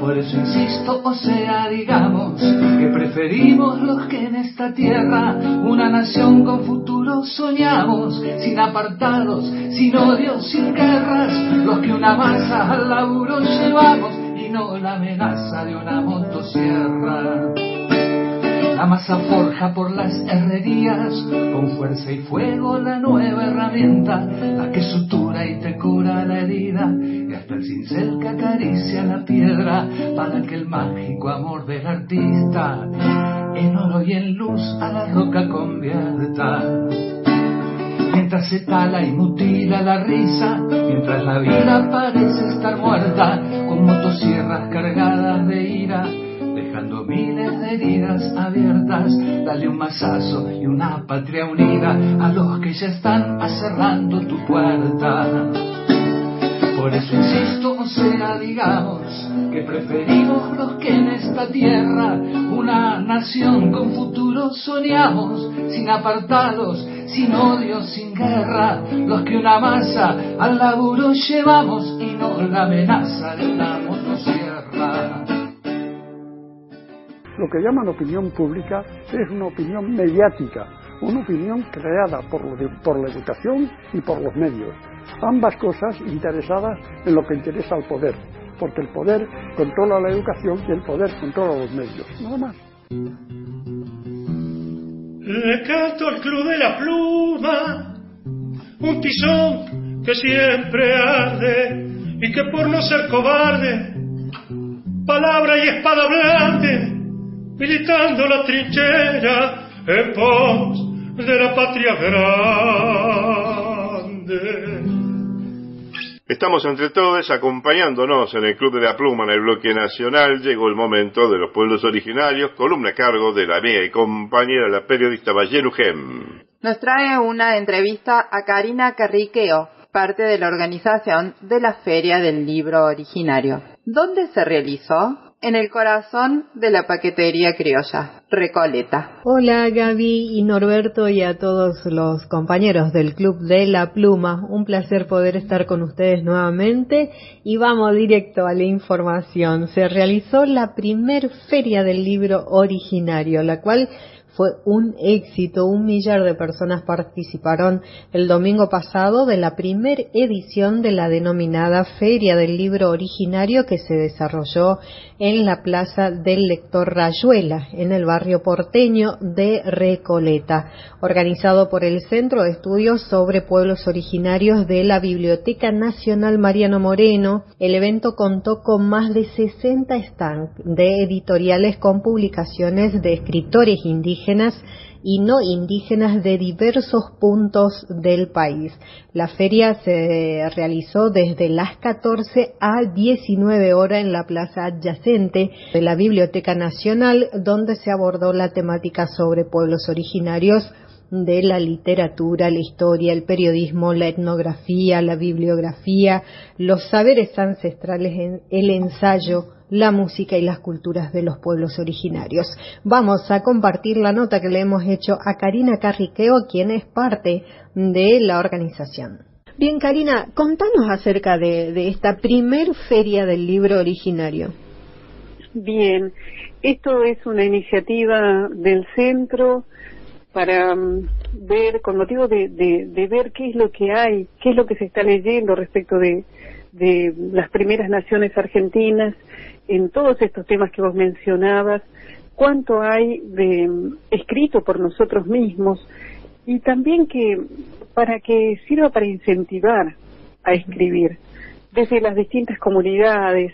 Por eso insisto, o sea, digamos que preferimos los que en esta tierra una nación con futuro soñamos, sin apartados, sin odios, sin guerras, los que una masa al laburo llevamos y no la amenaza de una motosierra. La masa forja por las herrerías, con fuerza y fuego la nueva herramienta, la que sutura y te cura la herida, y hasta el cincel que acaricia la piedra, para que el mágico amor del artista, en oro y en luz a la roca convierta. Mientras se tala y mutila la risa, mientras la vida parece estar muerta, con motosierras cargadas de ira, dejando miles de heridas abiertas. Dale un mazazo y una patria unida a los que ya están acerrando tu puerta. Por eso insisto, o sea, digamos que preferimos los que en esta tierra una nación con futuro soñamos, sin apartados, sin odio, sin guerra, los que una masa al laburo llevamos y no la amenaza de una motosierra. Lo que llaman opinión pública es una opinión mediática, una opinión creada por, por la educación y por los medios. Ambas cosas interesadas en lo que interesa al poder, porque el poder controla la educación y el poder controla los medios. Nada más. Le canto al club de la pluma, un tizón que siempre arde y que por no ser cobarde, palabra y espada blande, militando la trinchera en pos de la patria grande. Estamos entre todos acompañándonos en el Club de la Pluma en el bloque nacional. Llegó el momento de los pueblos originarios, columna a cargo de la amiga y compañera, la periodista Bayenu Gem. Nos trae una entrevista a Karina Carriqueo, parte de la organización de la Feria del Libro Originario. ¿Dónde se realizó? En el corazón de la paquetería criolla, Recoleta. Hola Gaby y Norberto y a todos los compañeros del Club de la Pluma. Un placer poder estar con ustedes nuevamente y vamos directo a la información. Se realizó la primer feria del libro originario, la cual fue un éxito. Un millar de personas participaron el domingo pasado de la primer edición de la denominada Feria del Libro Originario que se desarrolló en la Plaza del Lector Rayuela, en el barrio porteño de Recoleta, organizado por el Centro de Estudios sobre Pueblos Originarios de la Biblioteca Nacional Mariano Moreno. El evento contó con más de 60 stands de editoriales con publicaciones de escritores y no indígenas de diversos puntos del país. La feria se realizó desde las 14 a 19 horas en la plaza adyacente de la Biblioteca Nacional, donde se abordó la temática sobre pueblos originarios de la literatura, la historia, el periodismo, la etnografía, la bibliografía, los saberes ancestrales, el ensayo, la música y las culturas de los pueblos originarios. Vamos a compartir la nota que le hemos hecho a Karina Carriqueo, quien es parte de la organización. Bien, Karina, contanos acerca de, de esta primer feria del libro originario. Bien, esto es una iniciativa del centro para mm, ver, con motivo de, de, de ver qué es lo que hay, qué es lo que se está leyendo respecto de, de las primeras naciones argentinas en todos estos temas que vos mencionabas, cuánto hay de mm, escrito por nosotros mismos y también que para que sirva para incentivar a escribir desde las distintas comunidades,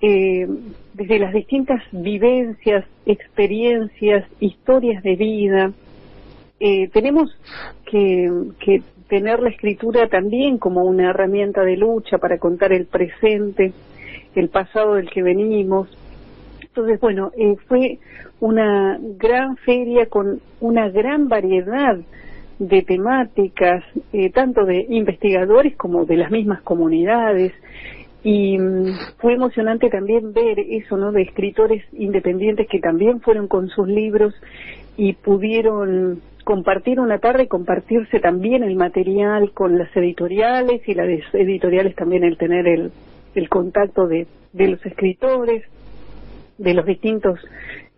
eh, desde las distintas vivencias, experiencias, historias de vida. Eh, tenemos que, tener la escritura también como una herramienta de lucha para contar el presente, el pasado del que venimos. Entonces, bueno, eh, fue una gran feria con una gran variedad de temáticas, eh, tanto de investigadores como de las mismas comunidades. Y mm, fue emocionante también ver eso, ¿no? De escritores independientes que también fueron con sus libros y pudieron compartir una tarde compartirse también el material con las editoriales y las editoriales también el tener el, el contacto de, de los escritores, de los distintos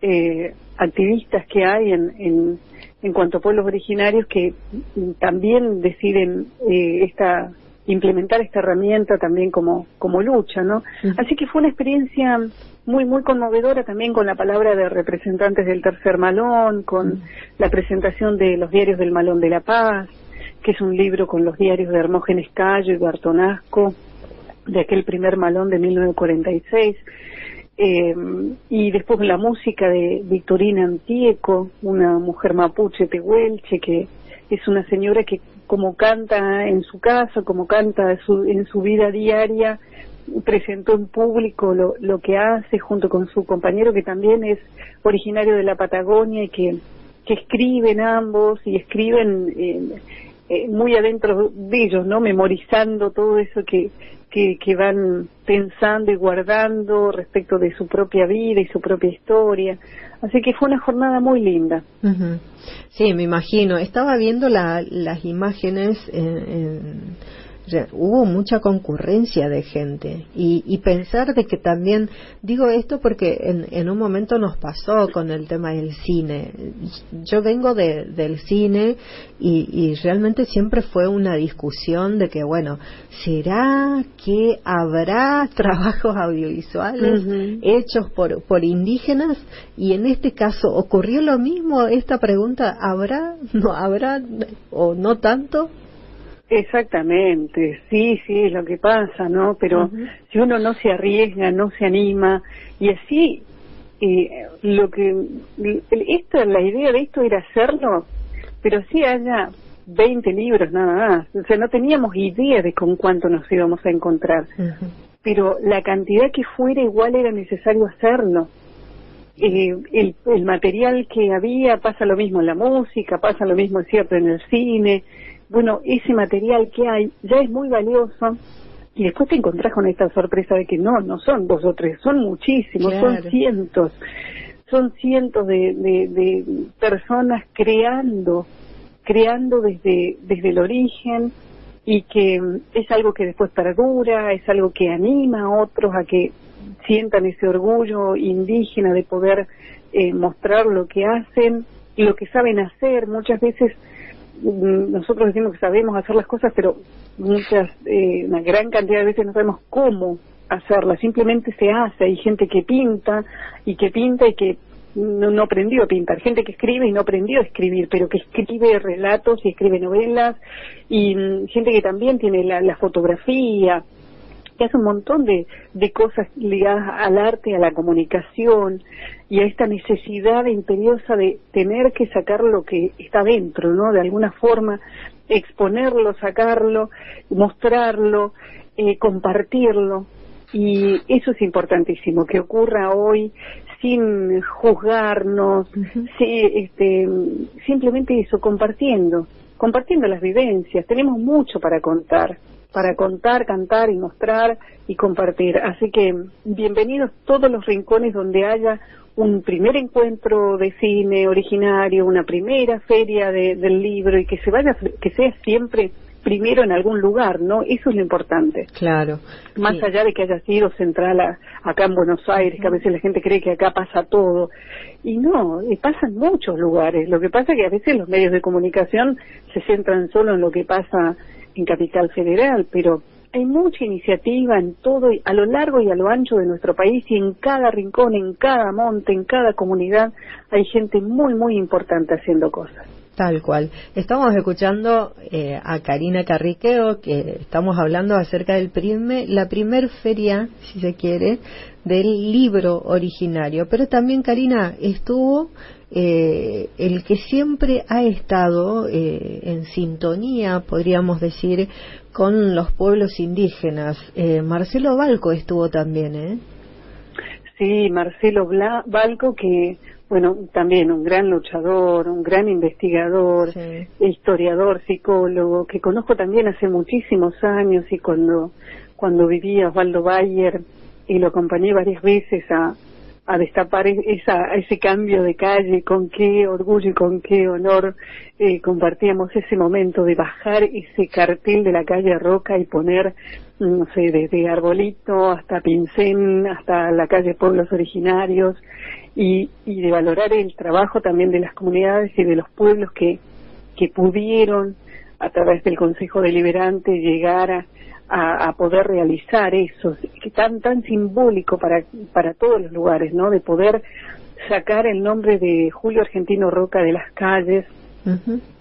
eh, activistas que hay en, en, en cuanto a pueblos originarios que también deciden eh, esta implementar esta herramienta también como como lucha, ¿no? Así que fue una experiencia muy muy conmovedora también con la palabra de representantes del Tercer Malón, con la presentación de los diarios del Malón de la Paz, que es un libro con los diarios de Hermógenes Cayo y Bartonasco de aquel primer Malón de 1946. Eh, y después la música de Victorina Antieco, una mujer mapuche tehuelche que es una señora que como canta en su casa, como canta en su vida diaria, presentó en público lo, lo que hace junto con su compañero que también es originario de la Patagonia y que, que escriben ambos y escriben eh, eh, muy adentro de ellos, ¿no? Memorizando todo eso que, que, que van pensando y guardando respecto de su propia vida y su propia historia. Así que fue una jornada muy linda. Ujú. Sí, me imagino. Estaba viendo la, las imágenes en, en- o sea, hubo mucha concurrencia de gente. Y, y pensar de que también digo esto porque en, en un momento nos pasó con el tema del cine. Yo vengo de, del cine y, y realmente siempre fue una discusión de que bueno será que habrá trabajos audiovisuales hechos por por indígenas y en este caso ocurrió lo mismo esta pregunta habrá no habrá o no tanto Exactamente, sí, sí, es lo que pasa, ¿no? Pero si uno no se arriesga, no se anima, y así, eh, lo que, esto, la idea de esto era hacerlo, pero sí haya 20 libros nada más, o sea, no teníamos idea de con cuánto nos íbamos a encontrar, pero la cantidad que fuera igual era necesario hacerlo. Eh, el, el material que había pasa lo mismo en la música, pasa lo mismo, es cierto, en el cine. Bueno, ese material que hay ya es muy valioso y después te encontrás con esta sorpresa de que no, no son dos o tres, son muchísimos, Claro. son cientos, son cientos de, de, de personas creando, creando desde, desde el origen y que mm, es algo que después perdura, es algo que anima a otros a que sientan ese orgullo indígena de poder eh, mostrar lo que hacen y lo que saben hacer. Muchas veces nosotros decimos que sabemos hacer las cosas, pero muchas, eh, una gran cantidad de veces no sabemos cómo hacerlas, simplemente se hace. Hay gente que pinta y que pinta y que no, no aprendió a pintar, gente que escribe y no aprendió a escribir, pero que escribe relatos y escribe novelas, y mm, gente que también tiene la fotografía, que hace un montón de, de cosas ligadas al arte, a la comunicación y a esta necesidad imperiosa de tener que sacar lo que está dentro, ¿no? De alguna forma exponerlo, sacarlo, mostrarlo, eh, compartirlo. Y eso es importantísimo, que ocurra hoy sin juzgarnos, sí, este, simplemente eso, compartiendo, compartiendo las vivencias. Tenemos mucho para contar, para contar, cantar y mostrar y compartir. Así que bienvenidos todos los rincones donde haya un primer encuentro de cine originario, una primera feria de- del libro y que se vaya, que sea siempre primero en algún lugar, ¿no? Eso es lo importante. Claro. Más Sí. allá de que haya sido central a- acá en Buenos Aires, que a veces la gente cree que acá pasa todo. Y no, eh, pasa en muchos lugares. Lo que pasa es que a veces los medios de comunicación se centran solo en lo que pasa en Capital Federal, pero hay mucha iniciativa en todo, a lo largo y a lo ancho de nuestro país y en cada rincón, en cada monte, en cada comunidad, hay gente muy, muy importante haciendo cosas. Tal cual. Estamos escuchando eh, a Karina Carriqueo, que estamos hablando acerca del prime, la primer feria, si se quiere, del libro originario. Pero también, Karina, estuvo eh, el que siempre ha estado eh, en sintonía, podríamos decir, con los pueblos indígenas. Eh, Marcelo Balco estuvo también, ¿eh? Sí, Marcelo Bla Balco, que, bueno, también un gran luchador, un gran investigador, historiador, psicólogo, que conozco también hace muchísimos años y cuando, cuando vivía Osvaldo Bayer y lo acompañé varias veces a, a destapar esa, ese cambio de calle, con qué orgullo y con qué honor eh, compartíamos ese momento de bajar ese cartel de la calle Roca y poner, no sé, desde Arbolito hasta Pincén, hasta la calle Pueblos Originarios, y, y de valorar el trabajo también de las comunidades y de los pueblos que, que pudieron, a través del Consejo Deliberante, llegar a, a, a, poder realizar eso, que tan tan simbólico para para todos los lugares, ¿no? De poder sacar el nombre de Julio Argentino Roca de las calles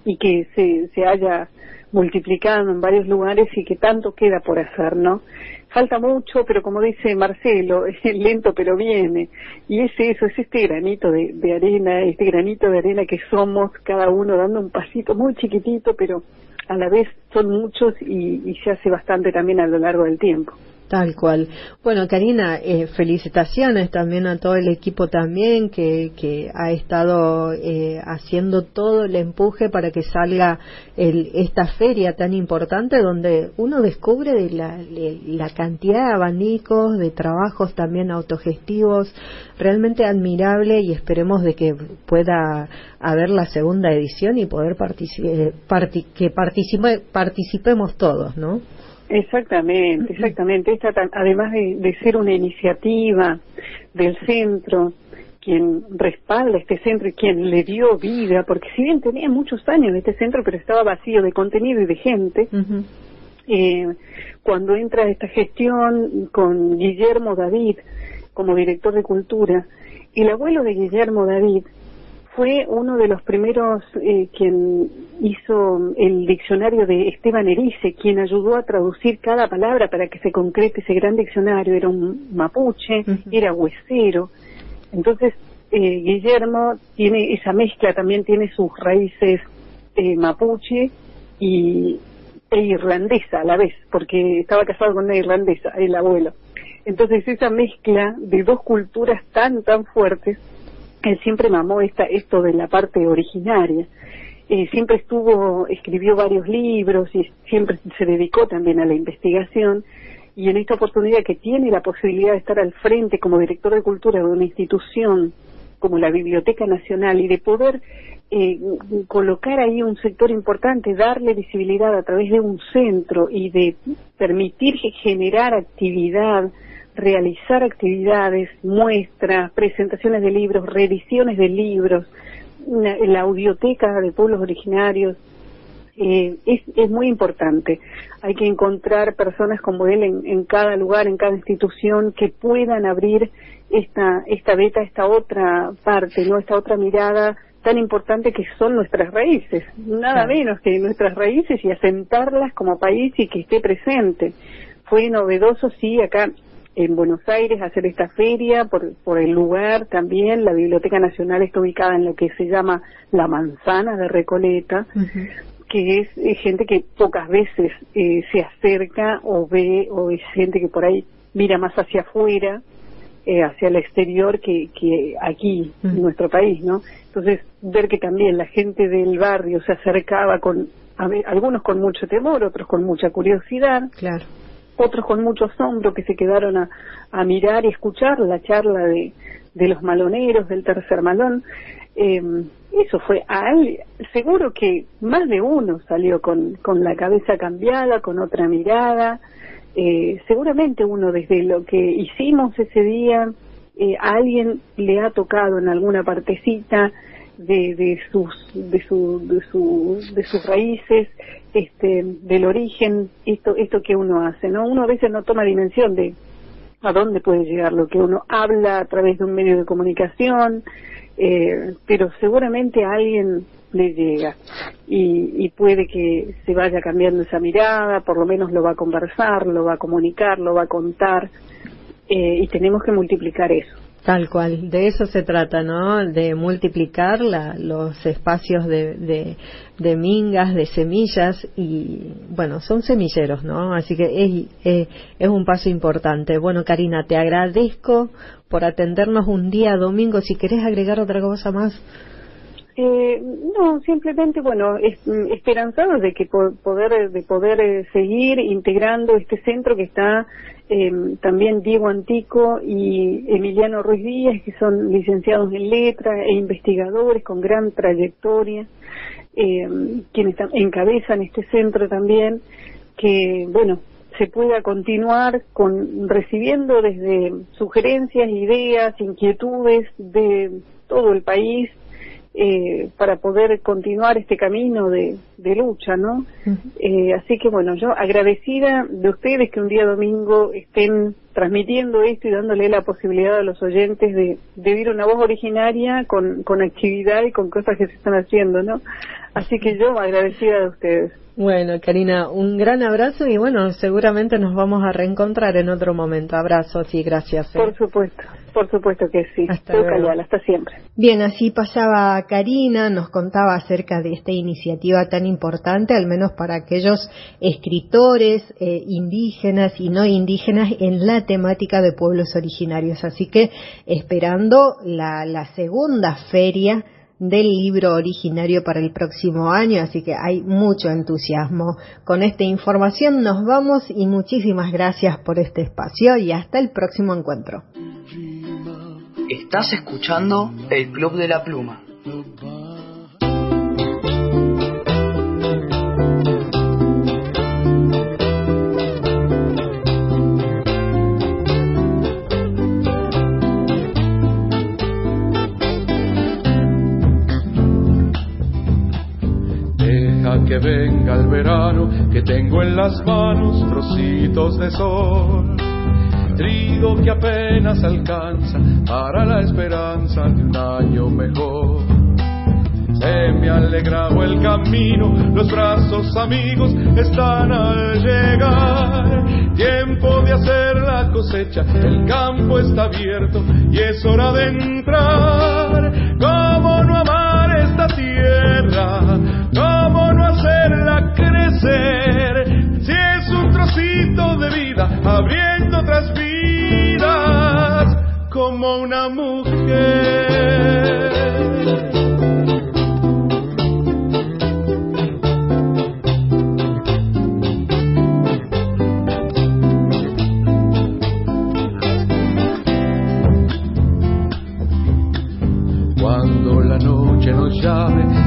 y que se se haya multiplicado en varios lugares y que tanto queda por hacer, ¿no? Falta mucho, pero como dice Marcelo, es lento pero viene. Y es eso, es este granito de, de arena, este granito de arena que somos cada uno dando un pasito muy chiquitito, pero a la vez son muchos y, y, se hace bastante también a lo largo del tiempo. Tal cual. Bueno, Karina, eh, felicitaciones también a todo el equipo también que, que ha estado eh, haciendo todo el empuje para que salga el, esta feria tan importante donde uno descubre de la, cantidad de abanicos, de trabajos también autogestivos, realmente admirable y esperemos de que pueda haber la segunda edición y poder participar, parti que participe, participemos todos, ¿no? Exactamente, exactamente. Esta, además de, de, ser una iniciativa del centro, quien respalda este centro y quien le dio vida, porque si bien tenía muchos años este centro, pero estaba vacío de contenido y de gente, uh -huh. eh, cuando entra esta gestión con Guillermo David como director de cultura, el abuelo de Guillermo David fue uno de los primeros eh, quien hizo el diccionario de Esteban Erice, quien ayudó a traducir cada palabra para que se concrete ese gran diccionario. Era un mapuche, uh -huh. era huesero. Entonces, eh, Guillermo tiene esa mezcla, también tiene sus raíces eh, mapuche y, e irlandesa a la vez, porque estaba casado con una irlandesa, el abuelo. Entonces, esa mezcla de dos culturas tan, tan fuertes, él siempre mamó esta, esto de la parte originaria. Eh, siempre estuvo, escribió varios libros y siempre se dedicó también a la investigación. Y en esta oportunidad que tiene la posibilidad de estar al frente como director de cultura de una institución como la Biblioteca Nacional y de poder eh, colocar ahí un sector importante, darle visibilidad a través de un centro y de permitir generar actividad, realizar actividades, muestras, presentaciones de libros, reediciones de libros, una, la audioteca de pueblos originarios, eh, es, es muy importante. Hay que encontrar personas como él en, en, cada lugar, en cada institución, que puedan abrir esta, esta beta, esta otra parte, ¿no? esta otra mirada tan importante que son nuestras raíces, nada menos que nuestras raíces y asentarlas como país y que esté presente. Fue novedoso, sí, acá en Buenos Aires hacer esta feria por, por el lugar también. La Biblioteca Nacional está ubicada en lo que se llama la Manzana de Recoleta, uh -huh. que es, es, gente que pocas veces eh, se acerca o ve, o es gente que por ahí mira más hacia afuera, eh, hacia el exterior que, que aquí, uh -huh. en nuestro país, ¿no? Entonces, ver que también la gente del barrio se acercaba con, a ver, algunos con mucho temor, otros con mucha curiosidad. Claro otros con mucho asombro que se quedaron a, mirar y escuchar la charla de, de los maloneros del tercer malón. Eh, eso fue a él, seguro que más de uno salió con, con la cabeza cambiada, con otra mirada. Eh, seguramente uno desde lo que hicimos ese día, eh, a alguien le ha tocado en alguna partecita de, de sus de su de su de sus raíces este del origen esto esto que uno hace no uno a veces no toma dimensión de a dónde puede llegar lo que uno habla a través de un medio de comunicación eh, pero seguramente a alguien le llega. Y, y puede que se vaya cambiando esa mirada, por lo menos lo va a conversar, lo va a comunicar, lo va a contar, eh, y tenemos que multiplicar eso. Tal cual, de eso se trata, ¿no? De multiplicar la, los espacios de, de, mingas, de semillas y, bueno, son semilleros, ¿no? Así que es, es, un paso importante. Bueno, Karina, te agradezco por atendernos un día domingo. Si querés agregar otra cosa más. Eh, no, simplemente, bueno, es, esperanzados de que poder, de poder eh, seguir integrando este centro que está eh, también Diego Antico y Emiliano Ruiz Díaz, que son licenciados en letra e investigadores con gran trayectoria, eh, quienes encabezan este centro también, que, bueno, se pueda continuar con recibiendo desde sugerencias, ideas, inquietudes de todo el país eh, para poder continuar este camino de, de lucha, ¿no? eh, así que bueno, yo agradecida de ustedes que un día domingo estén transmitiendo esto y dándole la posibilidad a los oyentes de, de oír una voz originaria con, con actividad y con cosas que se están haciendo, ¿no? Así que yo agradecida de ustedes. Bueno, Karina, un gran abrazo y bueno, seguramente nos vamos a reencontrar en otro momento. Abrazos y gracias. ¿eh? Por supuesto, por supuesto que sí. Hasta luego. hasta siempre. Bien, así pasaba Karina, nos contaba acerca de esta iniciativa tan importante, al menos para aquellos escritores eh, indígenas y no indígenas en la temática de pueblos originarios. Así que esperando la, la segunda feria del libro originario para el próximo año, así que hay mucho entusiasmo. Con esta información nos vamos y muchísimas gracias por este espacio y hasta el próximo encuentro. Estás escuchando el Club de la Pluma. Que venga el verano, que tengo en las manos trocitos de sol. Trigo que apenas alcanza para la esperanza de un año mejor. Se me ha alegrado el camino, los brazos amigos están al llegar. Tiempo de hacer la cosecha, el campo está abierto y es hora de entrar. ¿Cómo no amar esta tierra? Si es un trocito de vida, abriendo otras vidas como una mujer.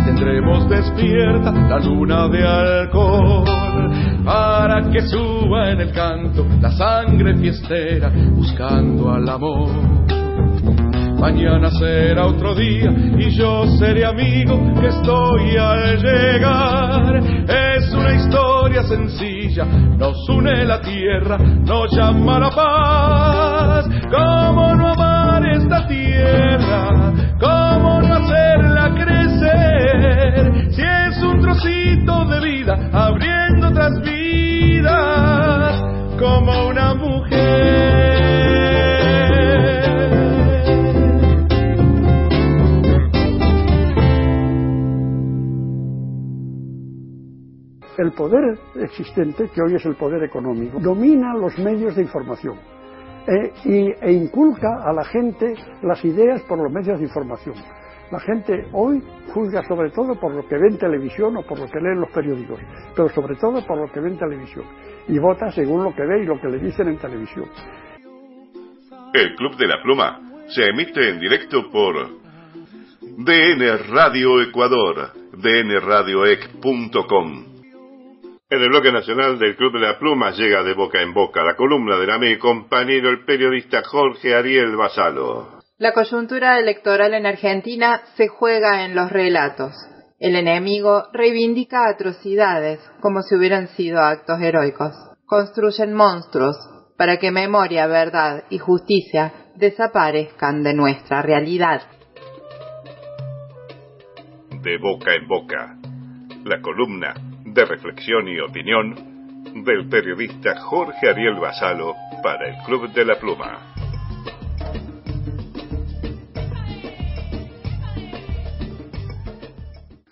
Tendremos despierta la luna de alcohol para que suba en el canto la sangre fiestera buscando al amor. Mañana será otro día y yo seré amigo que estoy al llegar. Es una historia sencilla, nos une la tierra, nos llama la paz. ¿Cómo no amar esta tierra? ¿Cómo no hacerla crecer? Si es un trocito de vida, abriendo otras vidas, como una mujer. el poder existente, que hoy es el poder económico, domina los medios de información y, e inculca a la gente las ideas por los medios de información. La gente hoy juzga sobre todo por lo que ve en televisión o por lo que lee en los periódicos, pero sobre todo por lo que ve en televisión. Y vota según lo que ve y lo que le dicen en televisión. El Club de la Pluma se emite en directo por DN Radio Ecuador, dnradioec.com. En el bloque nacional del Club de la Pluma llega de boca en boca la columna del amigo y compañero el periodista Jorge Ariel Basalo. La coyuntura electoral en Argentina se juega en los relatos. El enemigo reivindica atrocidades como si hubieran sido actos heroicos. Construyen monstruos para que memoria, verdad y justicia desaparezcan de nuestra realidad. de boca en boca. La columna de reflexión y opinión del periodista Jorge Ariel Basalo para el Club de la Pluma.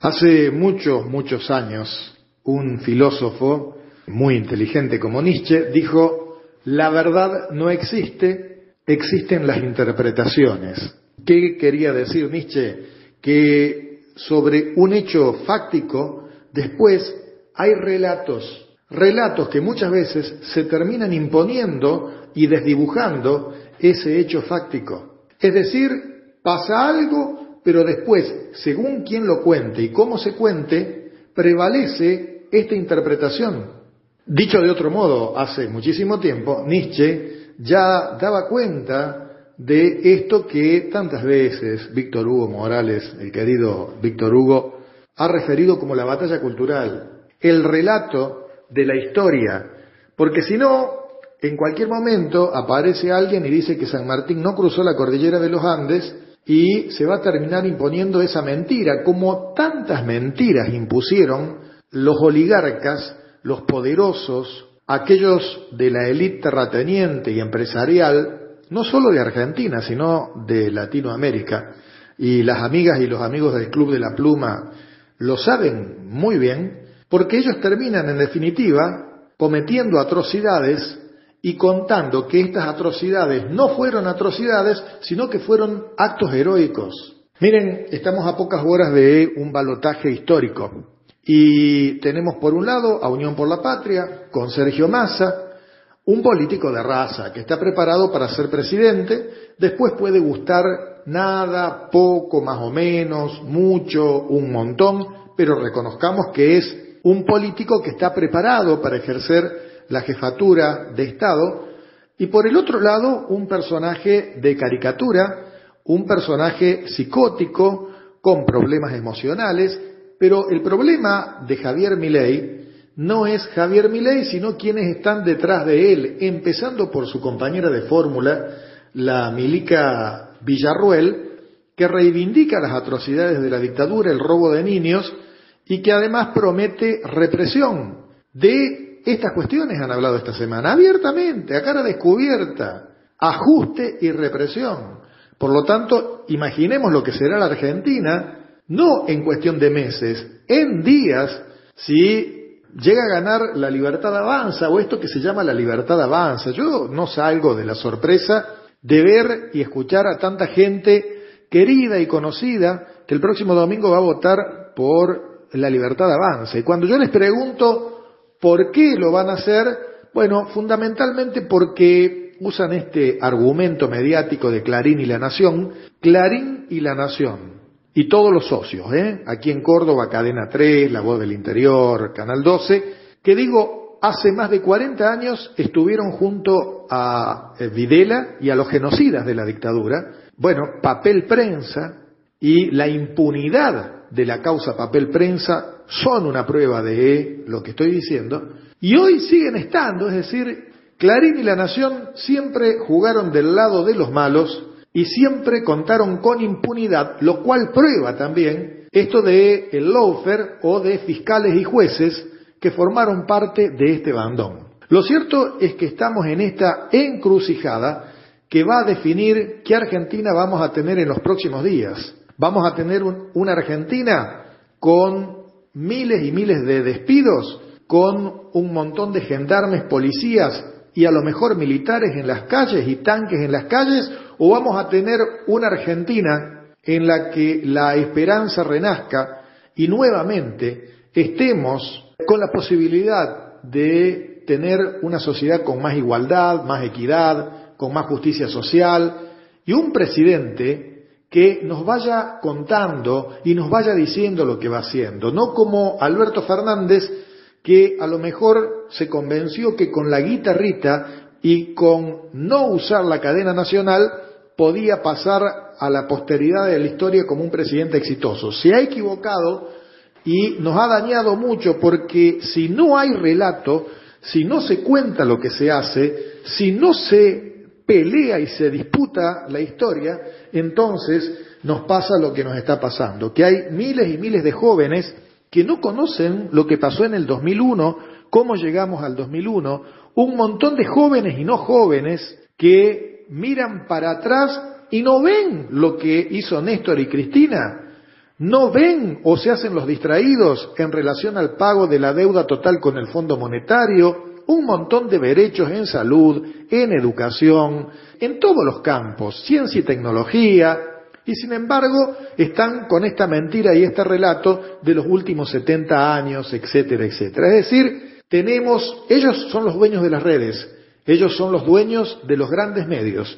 Hace muchos, muchos años, un filósofo muy inteligente como Nietzsche dijo, la verdad no existe, existen las interpretaciones. ¿Qué quería decir Nietzsche? Que sobre un hecho fáctico, después hay relatos, relatos que muchas veces se terminan imponiendo y desdibujando ese hecho fáctico. Es decir, pasa algo, pero después, según quien lo cuente y cómo se cuente, prevalece esta interpretación. Dicho de otro modo, hace muchísimo tiempo, Nietzsche ya daba cuenta de esto que tantas veces Víctor Hugo Morales, el querido Víctor Hugo, ha referido como la batalla cultural, el relato de la historia, porque si no, en cualquier momento aparece alguien y dice que San Martín no cruzó la cordillera de los Andes y se va a terminar imponiendo esa mentira, como tantas mentiras impusieron los oligarcas, los poderosos, aquellos de la élite terrateniente y empresarial, no solo de Argentina, sino de Latinoamérica. Y las amigas y los amigos del Club de la Pluma lo saben muy bien, porque ellos terminan, en definitiva, cometiendo atrocidades y contando que estas atrocidades no fueron atrocidades, sino que fueron actos heroicos. Miren, estamos a pocas horas de un balotaje histórico y tenemos por un lado a Unión por la Patria con Sergio Massa, un político de raza que está preparado para ser presidente, después puede gustar nada, poco, más o menos, mucho, un montón, pero reconozcamos que es un político que está preparado para ejercer la jefatura de Estado, y por el otro lado un personaje de caricatura, un personaje psicótico, con problemas emocionales, pero el problema de Javier Milei no es Javier Milei, sino quienes están detrás de él, empezando por su compañera de fórmula, la Milica Villarruel, que reivindica las atrocidades de la dictadura, el robo de niños, y que además promete represión. De estas cuestiones han hablado esta semana, abiertamente, a cara descubierta, ajuste y represión. Por lo tanto, imaginemos lo que será la Argentina, no en cuestión de meses, en días, si llega a ganar la libertad avanza o esto que se llama la libertad avanza. Yo no salgo de la sorpresa de ver y escuchar a tanta gente querida y conocida que el próximo domingo va a votar por la libertad avanza. Y cuando yo les pregunto por qué lo van a hacer, bueno, fundamentalmente porque usan este argumento mediático de Clarín y la Nación, Clarín y la Nación y todos los socios, ¿eh? aquí en Córdoba, Cadena 3, La Voz del Interior, Canal 12, que digo, hace más de 40 años estuvieron junto a eh, Videla y a los genocidas de la dictadura. Bueno, papel prensa y la impunidad de la causa papel prensa son una prueba de lo que estoy diciendo. Y hoy siguen estando, es decir, Clarín y La Nación siempre jugaron del lado de los malos y siempre contaron con impunidad, lo cual prueba también esto de el lawfare o de fiscales y jueces que formaron parte de este bandón. Lo cierto es que estamos en esta encrucijada que va a definir qué Argentina vamos a tener en los próximos días. Vamos a tener una Argentina con miles y miles de despidos, con un montón de gendarmes, policías y a lo mejor militares en las calles y tanques en las calles, o vamos a tener una Argentina en la que la esperanza renazca y nuevamente estemos con la posibilidad de tener una sociedad con más igualdad, más equidad, con más justicia social y un presidente que nos vaya contando y nos vaya diciendo lo que va haciendo, no como Alberto Fernández que a lo mejor se convenció que con la guitarrita y con no usar la cadena nacional podía pasar a la posteridad de la historia como un presidente exitoso. Se ha equivocado y nos ha dañado mucho porque si no hay relato, si no se cuenta lo que se hace, si no se pelea y se disputa la historia, entonces nos pasa lo que nos está pasando, que hay miles y miles de jóvenes que no conocen lo que pasó en el 2001, cómo llegamos al 2001, un montón de jóvenes y no jóvenes que miran para atrás y no ven lo que hizo Néstor y Cristina, no ven o se hacen los distraídos en relación al pago de la deuda total con el Fondo Monetario, un montón de derechos en salud, en educación, en todos los campos, ciencia y tecnología, y sin embargo están con esta mentira y este relato de los últimos 70 años, etcétera, etcétera. Es decir, tenemos, ellos son los dueños de las redes, ellos son los dueños de los grandes medios.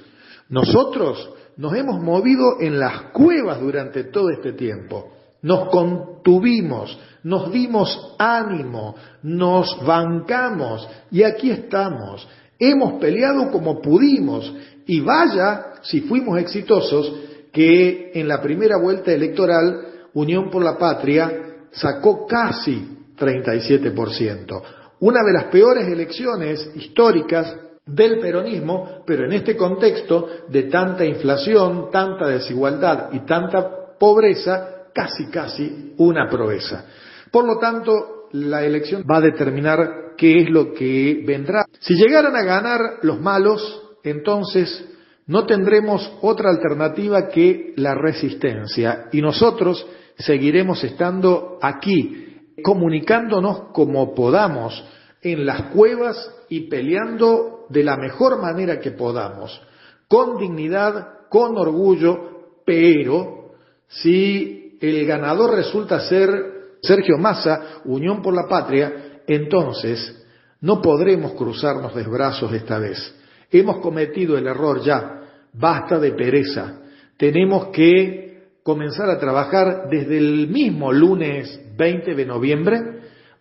Nosotros nos hemos movido en las cuevas durante todo este tiempo. Nos contuvimos, nos dimos ánimo, nos bancamos y aquí estamos. Hemos peleado como pudimos y vaya si fuimos exitosos que en la primera vuelta electoral Unión por la Patria sacó casi 37%. Una de las peores elecciones históricas del peronismo, pero en este contexto de tanta inflación, tanta desigualdad y tanta pobreza, casi casi una proeza. Por lo tanto, la elección va a determinar qué es lo que vendrá. Si llegaran a ganar los malos, entonces no tendremos otra alternativa que la resistencia y nosotros seguiremos estando aquí, comunicándonos como podamos en las cuevas y peleando de la mejor manera que podamos, con dignidad, con orgullo, pero si el ganador resulta ser Sergio Massa, Unión por la Patria, entonces no podremos cruzarnos de brazos esta vez. Hemos cometido el error ya, basta de pereza. Tenemos que comenzar a trabajar desde el mismo lunes 20 de noviembre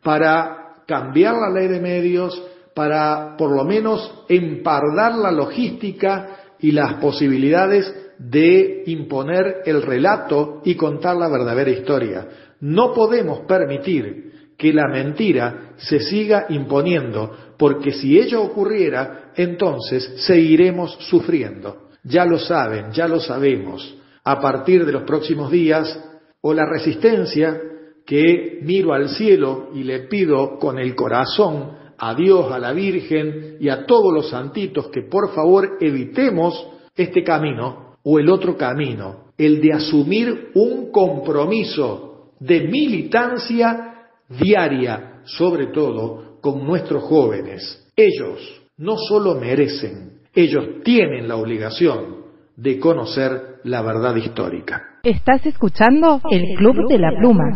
para cambiar la ley de medios, para por lo menos empardar la logística y las posibilidades de imponer el relato y contar la verdadera historia. No podemos permitir que la mentira se siga imponiendo, porque si ello ocurriera, entonces seguiremos sufriendo. Ya lo saben, ya lo sabemos. A partir de los próximos días, o la resistencia que miro al cielo y le pido con el corazón a Dios, a la Virgen y a todos los santitos que por favor evitemos este camino o el otro camino, el de asumir un compromiso de militancia diaria, sobre todo con nuestros jóvenes. Ellos no solo merecen, ellos tienen la obligación de conocer la verdad histórica. Estás escuchando el Club de la Pluma.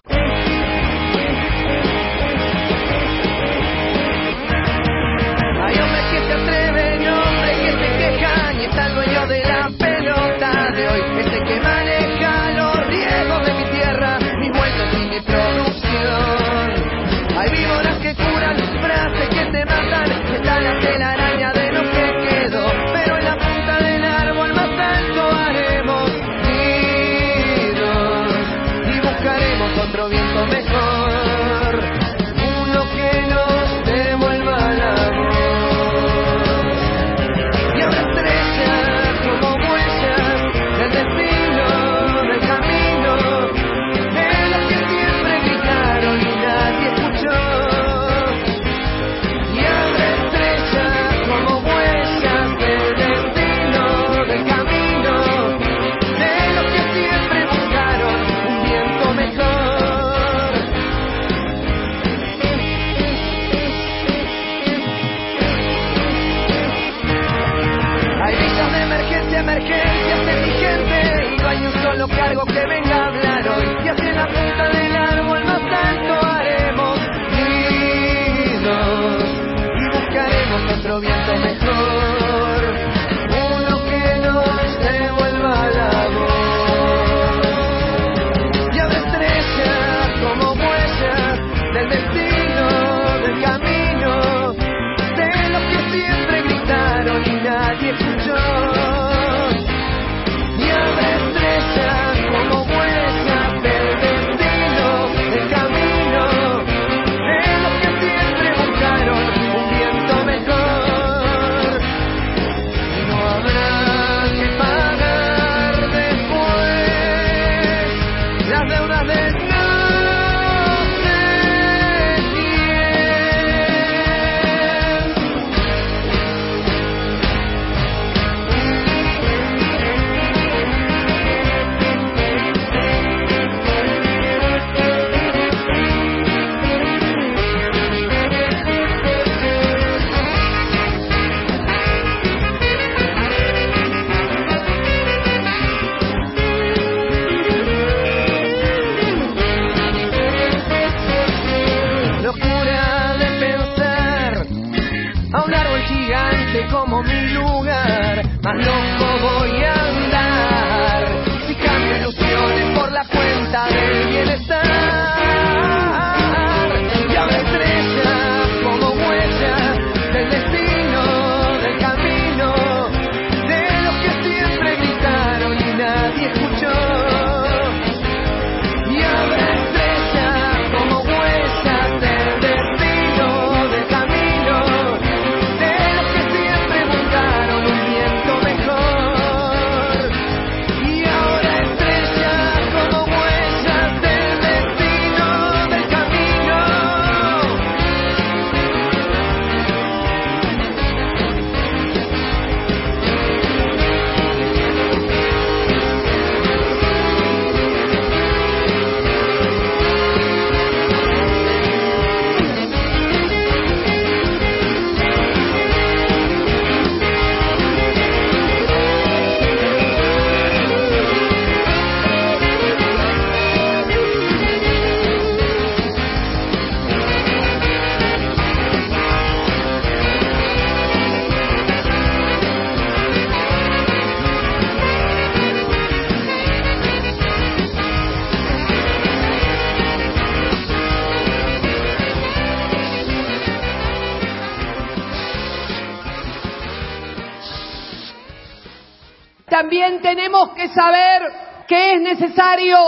Tenemos que saber que es necesario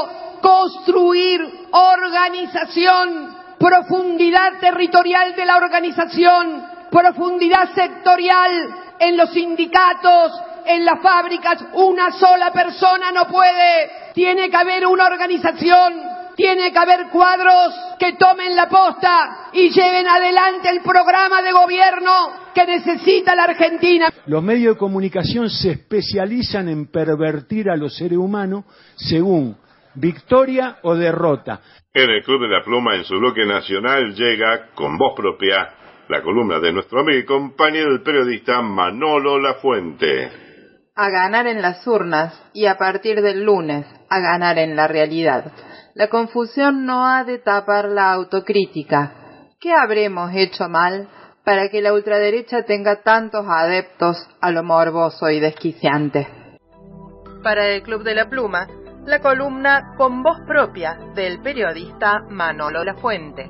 construir organización, profundidad territorial de la organización, profundidad sectorial en los sindicatos, en las fábricas. Una sola persona no puede. Tiene que haber una organización, tiene que haber cuadros que tomen la posta y lleven adelante el programa de gobierno que necesita la Argentina. Los medios de comunicación se especializan en pervertir a los seres humanos según victoria o derrota. En el Club de la Pluma, en su bloque nacional, llega con voz propia la columna de nuestro amigo y compañero el periodista Manolo Lafuente. A ganar en las urnas y a partir del lunes a ganar en la realidad. La confusión no ha de tapar la autocrítica. ¿Qué habremos hecho mal para que la ultraderecha tenga tantos adeptos a lo morboso y desquiciante? Para el Club de la Pluma, la columna con voz propia del periodista Manolo Lafuente.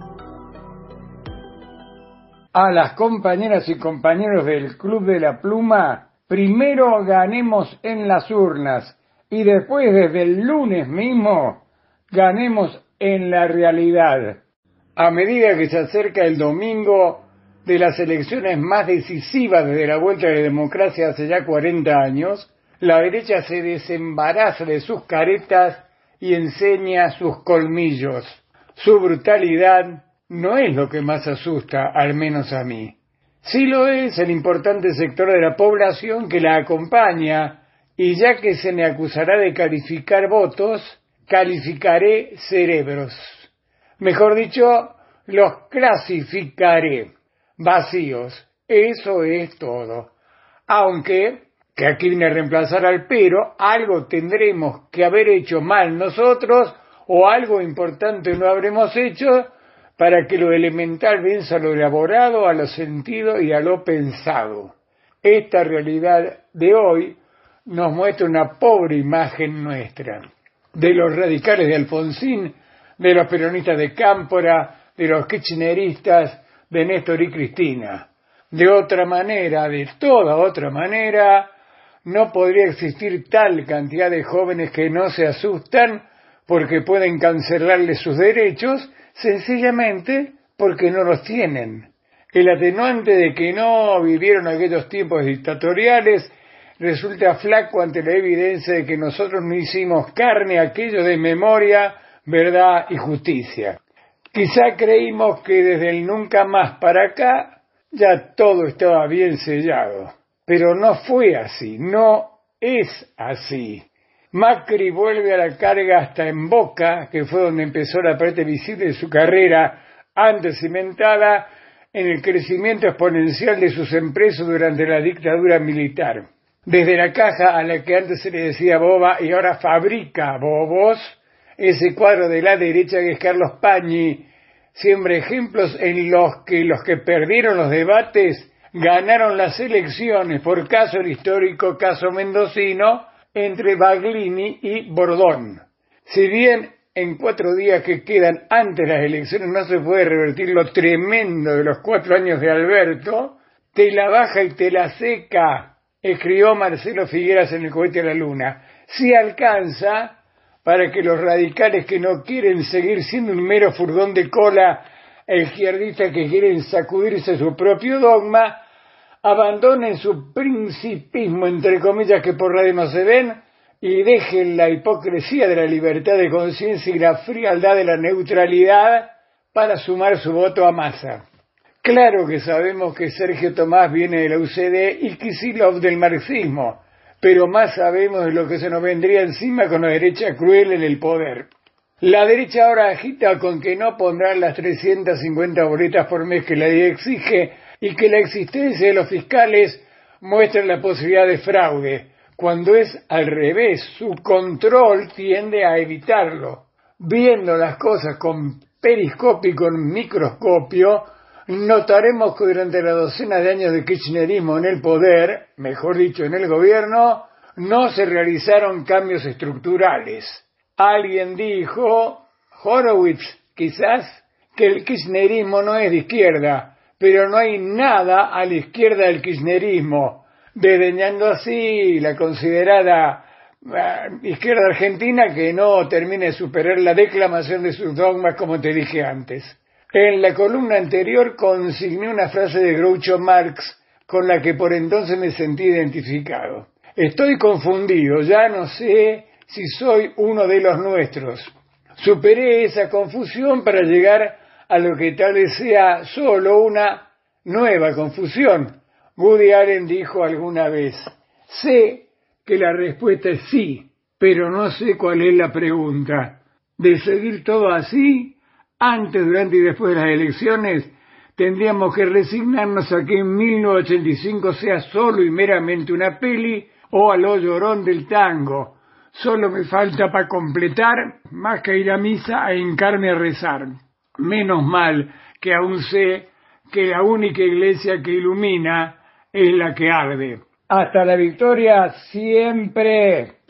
A las compañeras y compañeros del Club de la Pluma, primero ganemos en las urnas y después desde el lunes mismo ganemos en la realidad. A medida que se acerca el domingo de las elecciones más decisivas desde la vuelta de la democracia hace ya 40 años, la derecha se desembaraza de sus caretas y enseña sus colmillos. Su brutalidad no es lo que más asusta, al menos a mí. Sí lo es el importante sector de la población que la acompaña, y ya que se me acusará de calificar votos, calificaré cerebros. Mejor dicho, los clasificaré. Vacíos. Eso es todo. Aunque, que aquí viene a reemplazar al pero, algo tendremos que haber hecho mal nosotros o algo importante no habremos hecho para que lo elemental venza lo elaborado, a lo sentido y a lo pensado. Esta realidad de hoy nos muestra una pobre imagen nuestra, de los radicales de Alfonsín, de los peronistas de Cámpora, de los kirchneristas, de Néstor y Cristina. De otra manera, de toda otra manera, no podría existir tal cantidad de jóvenes que no se asustan porque pueden cancelarles sus derechos sencillamente porque no los tienen. El atenuante de que no vivieron aquellos tiempos dictatoriales resulta flaco ante la evidencia de que nosotros no hicimos carne aquello de memoria, verdad y justicia. Quizá creímos que desde el nunca más para acá ya todo estaba bien sellado, pero no fue así, no es así. Macri vuelve a la carga hasta en Boca, que fue donde empezó la parte visible de su carrera, antes cimentada en el crecimiento exponencial de sus empresas durante la dictadura militar. Desde la caja a la que antes se le decía boba y ahora fabrica bobos, ese cuadro de la derecha que es Carlos Pañi siembra ejemplos en los que los que perdieron los debates ganaron las elecciones por caso el histórico caso mendocino entre Baglini y Bordón. Si bien en cuatro días que quedan antes de las elecciones no se puede revertir lo tremendo de los cuatro años de Alberto, te la baja y te la seca, escribió Marcelo Figueras en el cohete a la luna. Si alcanza para que los radicales que no quieren seguir siendo un mero furgón de cola e izquierdistas que quieren sacudirse su propio dogma, abandonen su principismo, entre comillas, que por radio no se ven, y dejen la hipocresía de la libertad de conciencia y la frialdad de la neutralidad para sumar su voto a masa. Claro que sabemos que Sergio Tomás viene de la UCD y Kisilov del marxismo, pero más sabemos de lo que se nos vendría encima con la derecha cruel en el poder. La derecha ahora agita con que no pondrán las 350 boletas por mes que la ley exige y que la existencia de los fiscales muestra la posibilidad de fraude, cuando es al revés, su control tiende a evitarlo. Viendo las cosas con periscopio y con microscopio, notaremos que durante la docena de años de kirchnerismo en el poder, mejor dicho en el gobierno, no se realizaron cambios estructurales. Alguien dijo, Horowitz quizás, que el kirchnerismo no es de izquierda, pero no hay nada a la izquierda del kirchnerismo. desdeñando así la considerada uh, izquierda argentina que no termine de superar la declamación de sus dogmas como te dije antes. En la columna anterior consigné una frase de Groucho Marx con la que por entonces me sentí identificado. Estoy confundido, ya no sé si soy uno de los nuestros. Superé esa confusión para llegar a lo que tal vez sea solo una nueva confusión. Woody Allen dijo alguna vez, sé que la respuesta es sí, pero no sé cuál es la pregunta. De seguir todo así, antes, durante y después de las elecciones, tendríamos que resignarnos a que en 1985 sea solo y meramente una peli o a lo llorón del tango. Solo me falta para completar, más que ir a misa, a hincarme a rezar. Menos mal que aún sé que la única iglesia que ilumina es la que arde. Hasta la victoria siempre.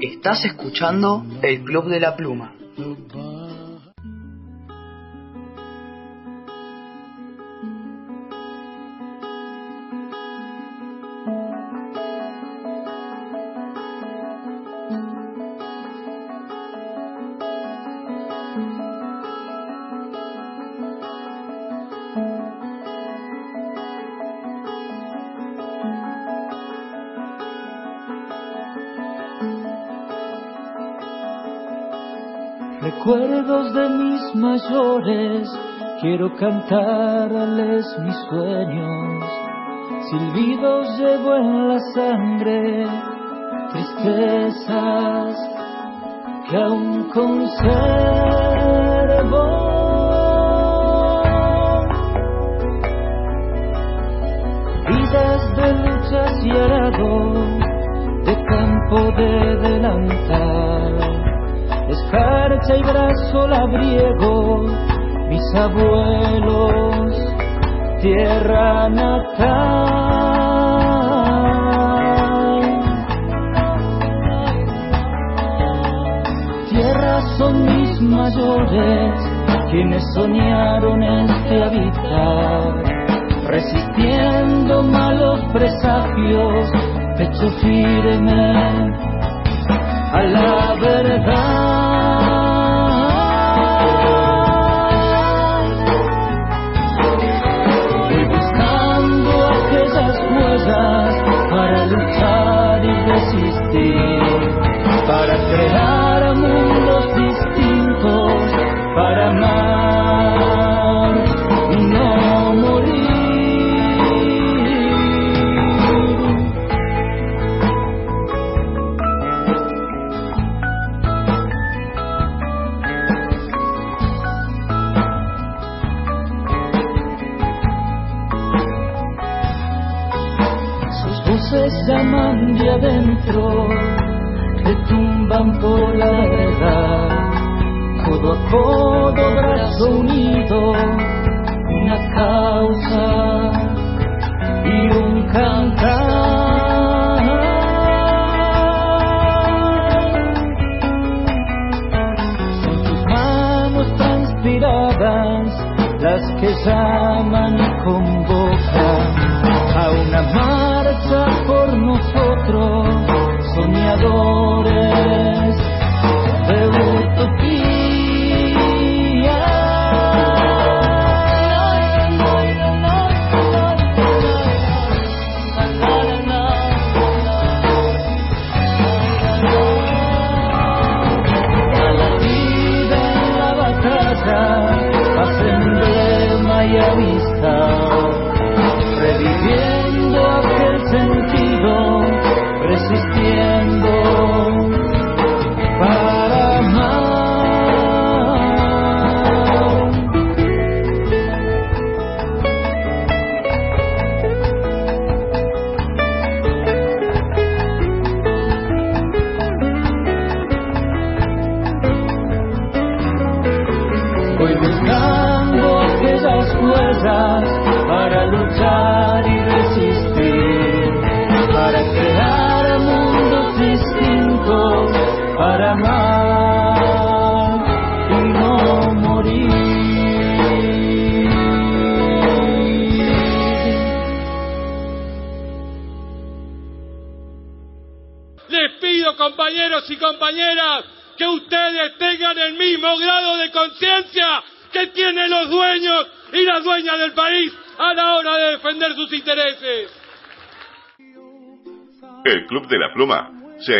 Estás escuchando el Club de la Pluma. Recuerdos de mis mayores, quiero cantarles mis sueños. Silbidos llevo en la sangre, tristezas que aún conservo. Vidas de luchas y arados, de campo de delantal escarcha y brazo labriego, mis abuelos, tierra natal. Tierra son mis mayores, quienes soñaron este habitar, resistiendo malos presagios, pecho firme a la verdad. Crear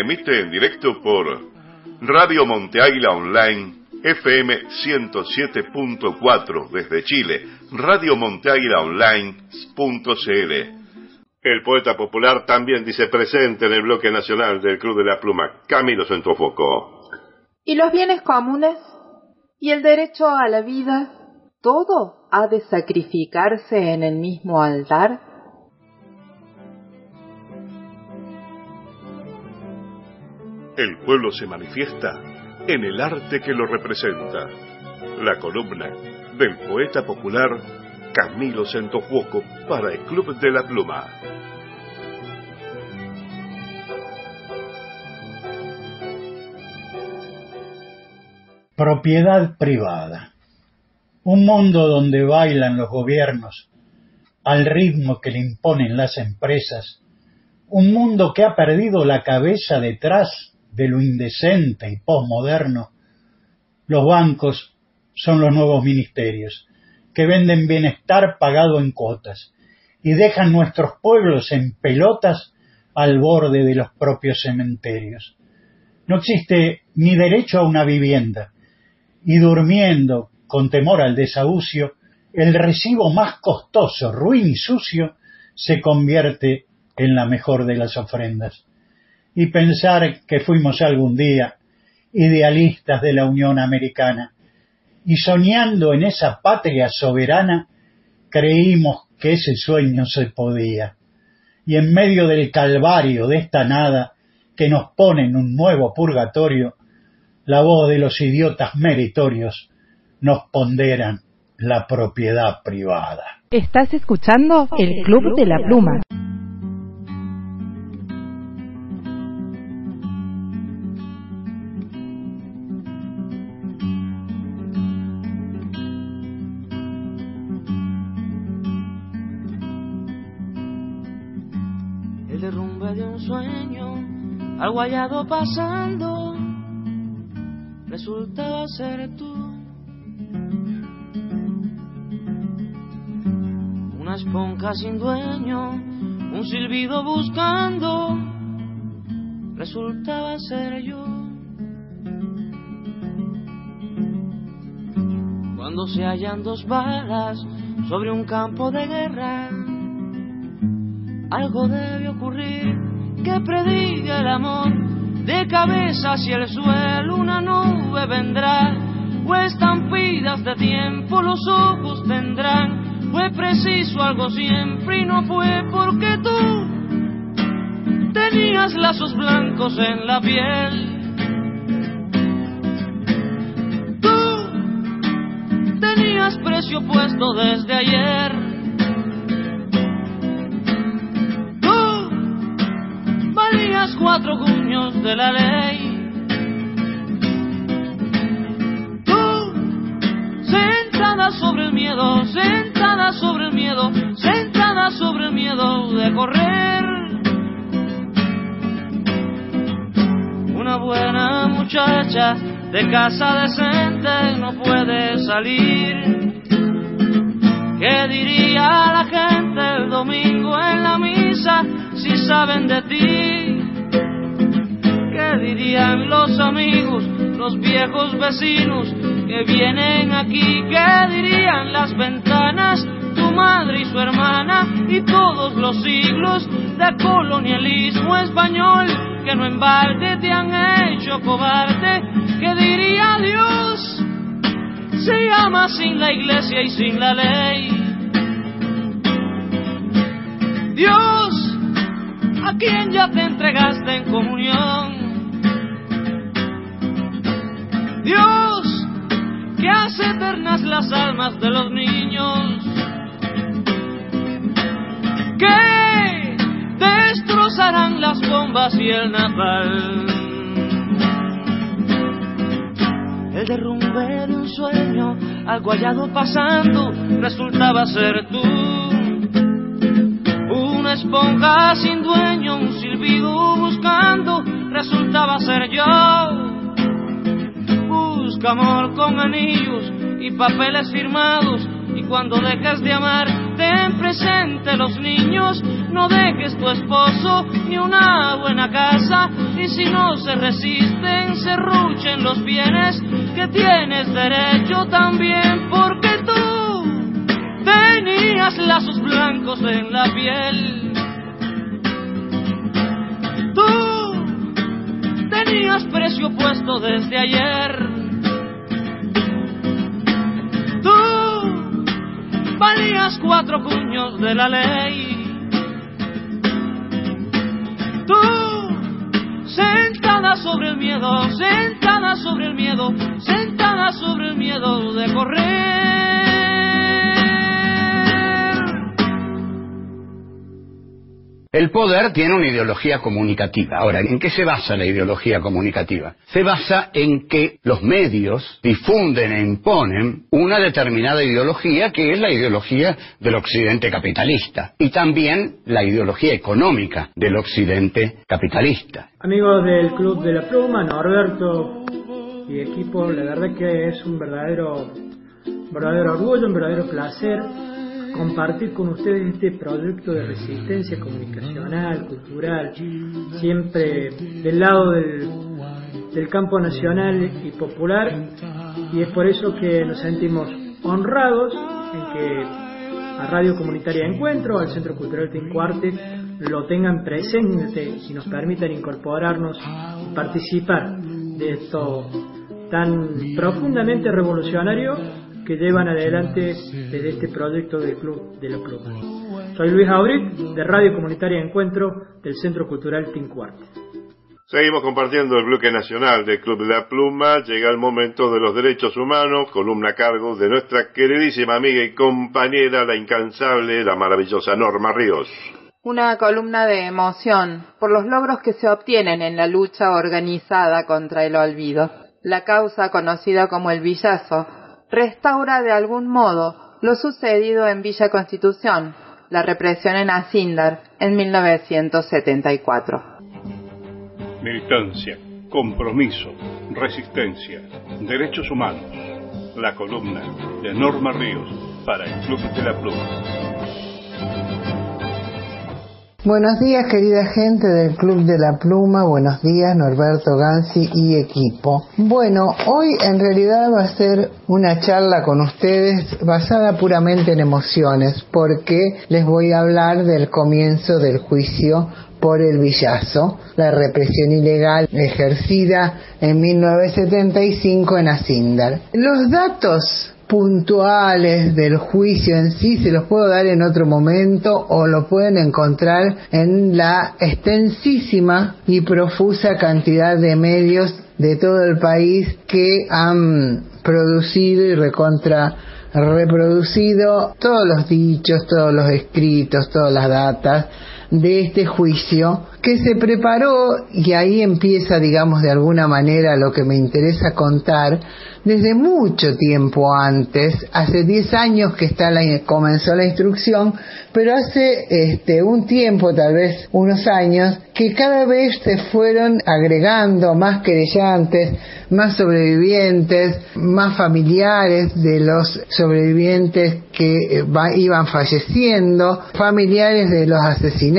emite en directo por Radio Monte Águila Online FM 107.4 desde Chile, Radio Online.cl. El poeta popular también dice presente en el bloque nacional del Club de la Pluma, Camilo Centrofoco. ¿Y los bienes comunes? ¿Y el derecho a la vida? ¿Todo ha de sacrificarse en el mismo altar? El pueblo se manifiesta en el arte que lo representa. La columna del poeta popular Camilo Centofuoco para el Club de la Pluma. Propiedad privada. Un mundo donde bailan los gobiernos al ritmo que le imponen las empresas. Un mundo que ha perdido la cabeza detrás de lo indecente y posmoderno, los bancos son los nuevos ministerios, que venden bienestar pagado en cuotas y dejan nuestros pueblos en pelotas al borde de los propios cementerios. No existe ni derecho a una vivienda, y durmiendo con temor al desahucio, el recibo más costoso, ruin y sucio, se convierte en la mejor de las ofrendas y pensar que fuimos algún día idealistas de la Unión Americana y soñando en esa patria soberana creímos que ese sueño se podía. Y en medio del calvario de esta nada que nos pone en un nuevo purgatorio, la voz de los idiotas meritorios nos ponderan la propiedad privada. Estás escuchando el Club de la Pluma. Al guayado pasando, resultaba ser tú. Una esponja sin dueño, un silbido buscando, resultaba ser yo. Cuando se hallan dos balas sobre un campo de guerra, algo debe ocurrir que prediga el amor. De cabeza hacia el suelo una nube vendrá, o estampidas de tiempo los ojos tendrán. Fue preciso algo siempre y no fue porque tú tenías lazos blancos en la piel. Tú tenías precio puesto desde ayer cuatro guños de la ley. Tú, sentada sobre el miedo, sentada sobre el miedo, sentada sobre el miedo de correr. Una buena muchacha de casa decente no puede salir. ¿Qué diría la gente el domingo en la misa si saben de ti? ¿Qué dirían los amigos, los viejos vecinos que vienen aquí? ¿Qué dirían las ventanas, tu madre y su hermana y todos los siglos de colonialismo español que no en balde te han hecho cobarde? ¿Qué diría Dios? Se llama sin la iglesia y sin la ley. Dios, a quien ya te entregaste en comunión Dios, que hace eternas las almas de los niños, que destrozarán las bombas y el natal. El derrumbe de un sueño, algo hallado pasando, resultaba ser tú. Una esponja sin dueño, un silbido buscando, resultaba ser yo busca amor con anillos y papeles firmados. Y cuando dejes de amar, ten presente los niños, no dejes tu esposo ni una buena casa. Y si no se resisten, se ruchen los bienes que tienes derecho también, porque tú tenías lazos blancos en la piel. Tú tenías precio puesto desde ayer. Valías cuatro puños de la ley. Tú, sentada sobre el miedo, sentada sobre el miedo, sentada sobre el miedo de correr. El poder tiene una ideología comunicativa. Ahora, ¿en qué se basa la ideología comunicativa? Se basa en que los medios difunden e imponen una determinada ideología que es la ideología del occidente capitalista y también la ideología económica del occidente capitalista. Amigos del Club de la Pluma, Norberto y equipo, la verdad que es un verdadero, verdadero orgullo, un verdadero placer compartir con ustedes este proyecto de resistencia comunicacional, cultural, siempre del lado del, del campo nacional y popular, y es por eso que nos sentimos honrados en que a Radio Comunitaria Encuentro, al Centro Cultural Tincuarte, lo tengan presente y nos permitan incorporarnos y participar de esto tan profundamente revolucionario que llevan adelante desde este proyecto del Club de la Pluma. Soy Luis Auric, de Radio Comunitaria Encuentro, del Centro Cultural Tincuarte. Seguimos compartiendo el bloque nacional del Club de la Pluma. Llega el momento de los derechos humanos, columna a cargo de nuestra queridísima amiga y compañera, la incansable, la maravillosa Norma Ríos. Una columna de emoción por los logros que se obtienen en la lucha organizada contra el olvido. La causa conocida como el villazo restaura de algún modo lo sucedido en Villa Constitución, la represión en Asindar en 1974. Militancia, compromiso, resistencia, derechos humanos. La columna de Norma Ríos para el Club de la Pluma. Buenos días, querida gente del Club de la Pluma. Buenos días, Norberto Gansi y equipo. Bueno, hoy en realidad va a ser una charla con ustedes basada puramente en emociones, porque les voy a hablar del comienzo del juicio por el villazo, la represión ilegal ejercida en 1975 en Asindar. Los datos puntuales del juicio en sí se los puedo dar en otro momento o lo pueden encontrar en la extensísima y profusa cantidad de medios de todo el país que han producido y recontra reproducido todos los dichos, todos los escritos, todas las datas de este juicio que se preparó y ahí empieza, digamos, de alguna manera lo que me interesa contar desde mucho tiempo antes, hace 10 años que está la, comenzó la instrucción, pero hace este, un tiempo, tal vez unos años, que cada vez se fueron agregando más querellantes, más sobrevivientes, más familiares de los sobrevivientes que eh, iban falleciendo, familiares de los asesinados.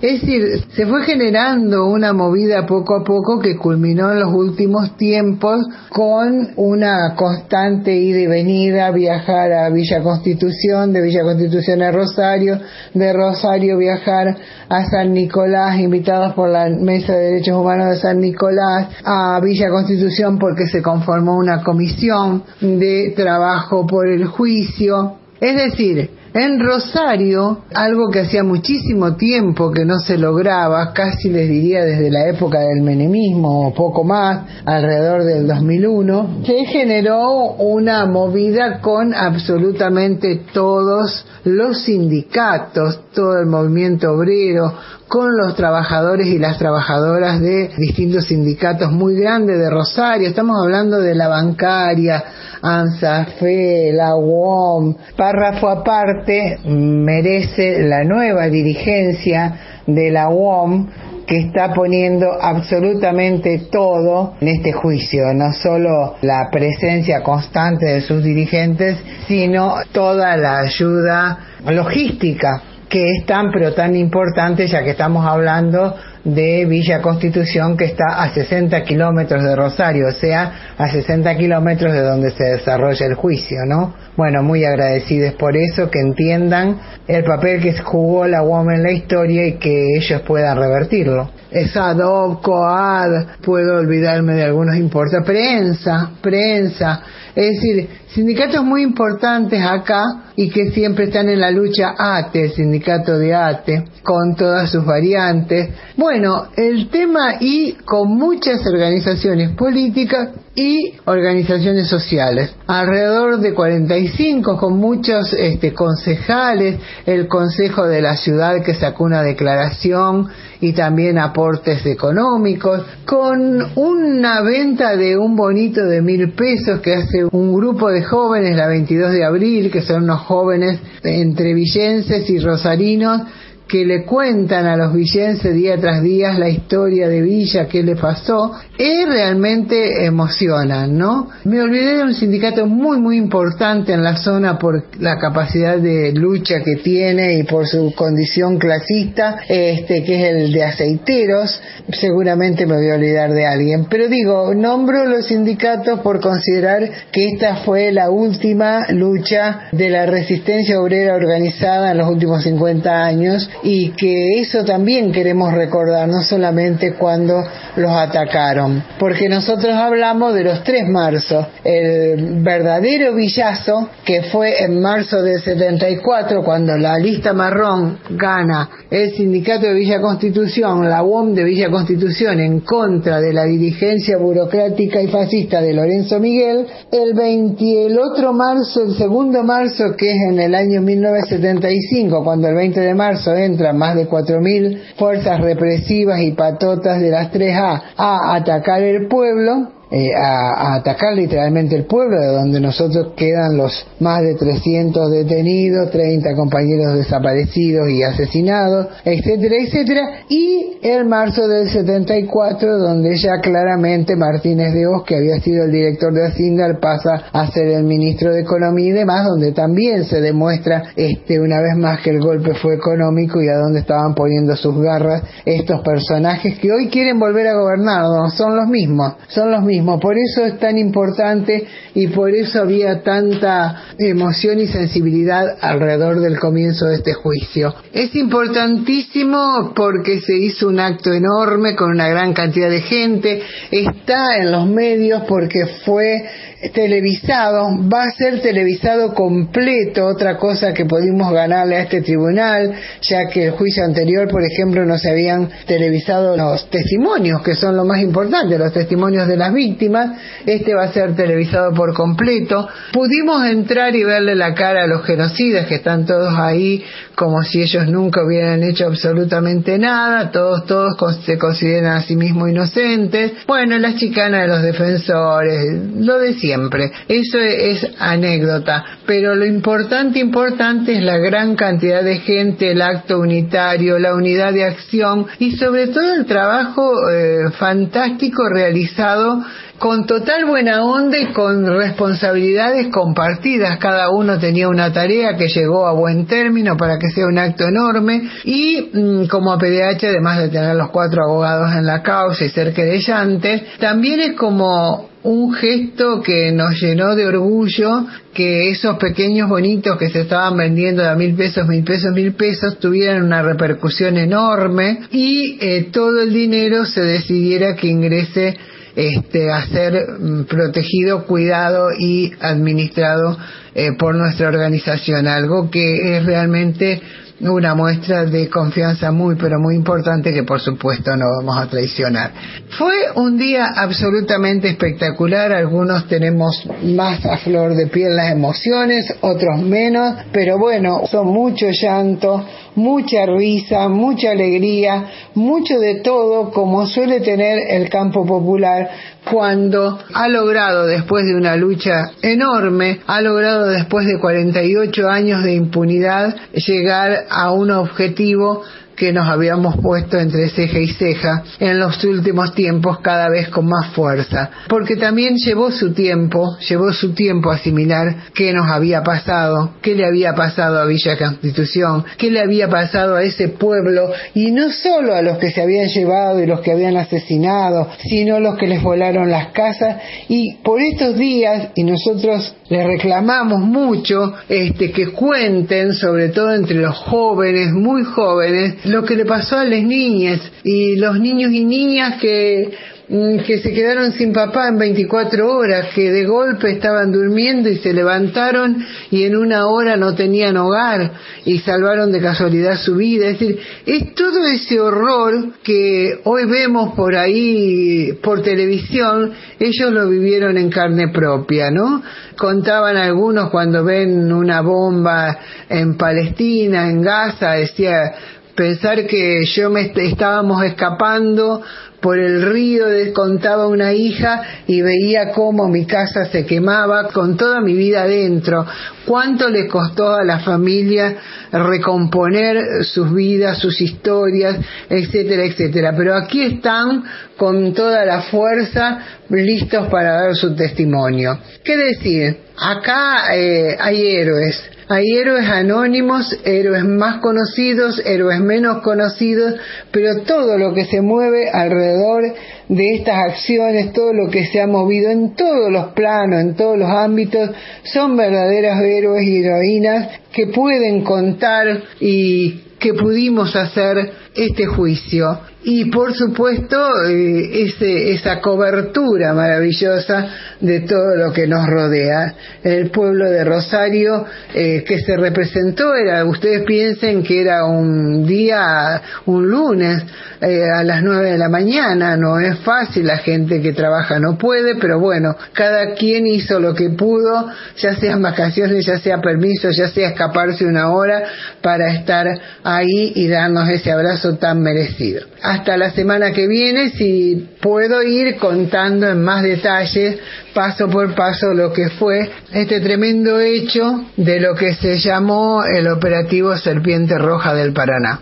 Es decir, se fue generando una movida poco a poco que culminó en los últimos tiempos con una constante ida y venida, viajar a Villa Constitución, de Villa Constitución a Rosario, de Rosario viajar a San Nicolás, invitados por la Mesa de Derechos Humanos de San Nicolás, a Villa Constitución porque se conformó una comisión de trabajo por el juicio. Es decir, en Rosario, algo que hacía muchísimo tiempo que no se lograba, casi les diría desde la época del menemismo o poco más, alrededor del 2001, se generó una movida con absolutamente todos los sindicatos, todo el movimiento obrero, con los trabajadores y las trabajadoras de distintos sindicatos muy grandes de Rosario. Estamos hablando de la bancaria, ANSAFE, la UOM. Párrafo aparte merece la nueva dirigencia de la UOM que está poniendo absolutamente todo en este juicio, no solo la presencia constante de sus dirigentes, sino toda la ayuda logística que es tan pero tan importante ya que estamos hablando de Villa Constitución que está a 60 kilómetros de Rosario, o sea, a 60 kilómetros de donde se desarrolla el juicio, ¿no? Bueno, muy agradecidos por eso, que entiendan el papel que jugó la UOM en la historia y que ellos puedan revertirlo. ESADOC, COAD, puedo olvidarme de algunos importes, prensa, prensa, es decir, sindicatos muy importantes acá y que siempre están en la lucha ATE, el sindicato de ATE, con todas sus variantes. Bueno, el tema y con muchas organizaciones políticas y organizaciones sociales. Alrededor de 45 con muchos este, concejales, el Consejo de la Ciudad que sacó una declaración y también aportes económicos, con una venta de un bonito de mil pesos que hace un grupo de jóvenes la 22 de abril, que son unos jóvenes entre villenses y rosarinos, que le cuentan a los villenses día tras día la historia de Villa, qué le pasó, es realmente emocionan, ¿no? Me olvidé de un sindicato muy, muy importante en la zona por la capacidad de lucha que tiene y por su condición clasista, este, que es el de aceiteros. Seguramente me voy a olvidar de alguien, pero digo, nombro los sindicatos por considerar que esta fue la última lucha de la resistencia obrera organizada en los últimos 50 años y que eso también queremos recordar, no solamente cuando los atacaron, porque nosotros hablamos de los tres marzos, el verdadero villazo que fue en marzo del 74 cuando la lista marrón gana el sindicato de Villa Constitución, la UOM de Villa Constitución en contra de la dirigencia burocrática y fascista de Lorenzo Miguel, el 20, el otro marzo, el segundo marzo que es en el año 1975, cuando el 20 de marzo entran más de 4.000 fuerzas represivas y patotas de las 3A a atacar el pueblo, eh, a, atacar literalmente el pueblo, de donde nosotros quedan los más de 300 detenidos, 30 compañeros desaparecidos y asesinados, etcétera, etcétera, y el marzo del 74, donde ya claramente Martínez de Oz, que había sido el director de Hacienda, pasa a ser el ministro de Economía y demás, donde también se demuestra este una vez más que el golpe fue económico y a dónde estaban poniendo sus garras estos personajes que hoy quieren volver a gobernar, no, son los mismos, son los mismos por eso es tan importante y por eso había tanta emoción y sensibilidad alrededor del comienzo de este juicio. Es importantísimo porque se hizo un acto enorme con una gran cantidad de gente, está en los medios porque fue televisado, va a ser televisado completo, otra cosa que pudimos ganarle a este tribunal, ya que el juicio anterior, por ejemplo, no se habían televisado los testimonios, que son lo más importante, los testimonios de las víctimas, este va a ser televisado por completo. Pudimos entrar y verle la cara a los genocidas que están todos ahí como si ellos nunca hubieran hecho absolutamente nada, todos, todos se consideran a sí mismos inocentes. Bueno, las chicanas de los defensores, lo de siempre. Eso es, anécdota. Pero lo importante, importante es la gran cantidad de gente, el acto unitario, la unidad de acción y sobre todo el trabajo eh, fantástico realizado con total buena onda y con responsabilidades compartidas. Cada uno tenía una tarea que llegó a buen término para que sea un acto enorme y mm, como PDH, además de tener los cuatro abogados en la causa y ser querellantes, también es como un gesto que nos llenó de orgullo que esos pequeños bonitos que se estaban vendiendo de a mil pesos, mil pesos, mil pesos tuvieran una repercusión enorme y eh, todo el dinero se decidiera que ingrese este, a ser mm, protegido, cuidado y administrado eh, por nuestra organización, algo que es realmente una muestra de confianza muy pero muy importante que por supuesto no vamos a traicionar. Fue un día absolutamente espectacular, algunos tenemos más a flor de piel las emociones, otros menos, pero bueno, son mucho llanto, mucha risa, mucha alegría, mucho de todo como suele tener el campo popular cuando ha logrado después de una lucha enorme, ha logrado después de 48 años de impunidad llegar a un objetivo que nos habíamos puesto entre ceja y ceja en los últimos tiempos cada vez con más fuerza. Porque también llevó su tiempo, llevó su tiempo asimilar qué nos había pasado, qué le había pasado a Villa Constitución, qué le había pasado a ese pueblo, y no solo a los que se habían llevado y los que habían asesinado, sino los que les volaron las casas. Y por estos días, y nosotros les reclamamos mucho este, que cuenten, sobre todo entre los jóvenes, muy jóvenes, lo que le pasó a las niñas y los niños y niñas que mm, que se quedaron sin papá en 24 horas, que de golpe estaban durmiendo y se levantaron y en una hora no tenían hogar y salvaron de casualidad su vida. Es decir, es todo ese horror que hoy vemos por ahí, por televisión, ellos lo vivieron en carne propia, ¿no? Contaban algunos cuando ven una bomba en Palestina, en Gaza, decía, pensar que yo me estábamos escapando por el río, contaba una hija y veía cómo mi casa se quemaba con toda mi vida dentro. Cuánto le costó a la familia recomponer sus vidas, sus historias, etcétera, etcétera. Pero aquí están con toda la fuerza listos para dar su testimonio. ¿Qué decir? Acá eh, hay héroes, hay héroes anónimos, héroes más conocidos, héroes menos conocidos, pero todo lo que se mueve alrededor de estas acciones, todo lo que se ha movido en todos los planos, en todos los ámbitos, son verdaderos héroes y heroínas que pueden contar y que pudimos hacer este juicio y por supuesto eh, esa cobertura maravillosa de todo lo que nos rodea. El pueblo de Rosario eh, que se representó era, ustedes piensen que era un día, un lunes eh, a las nueve de la mañana, no es fácil, la gente que trabaja no puede, pero bueno, cada quien hizo lo que pudo, ya sean vacaciones, ya sea permiso, ya sea escaparse una hora para estar ahí y darnos ese abrazo tan merecido. Hasta la semana que viene, si puedo ir contando en más detalles, paso por paso, lo que fue este tremendo hecho de lo que se llamó el operativo Serpiente Roja del Paraná.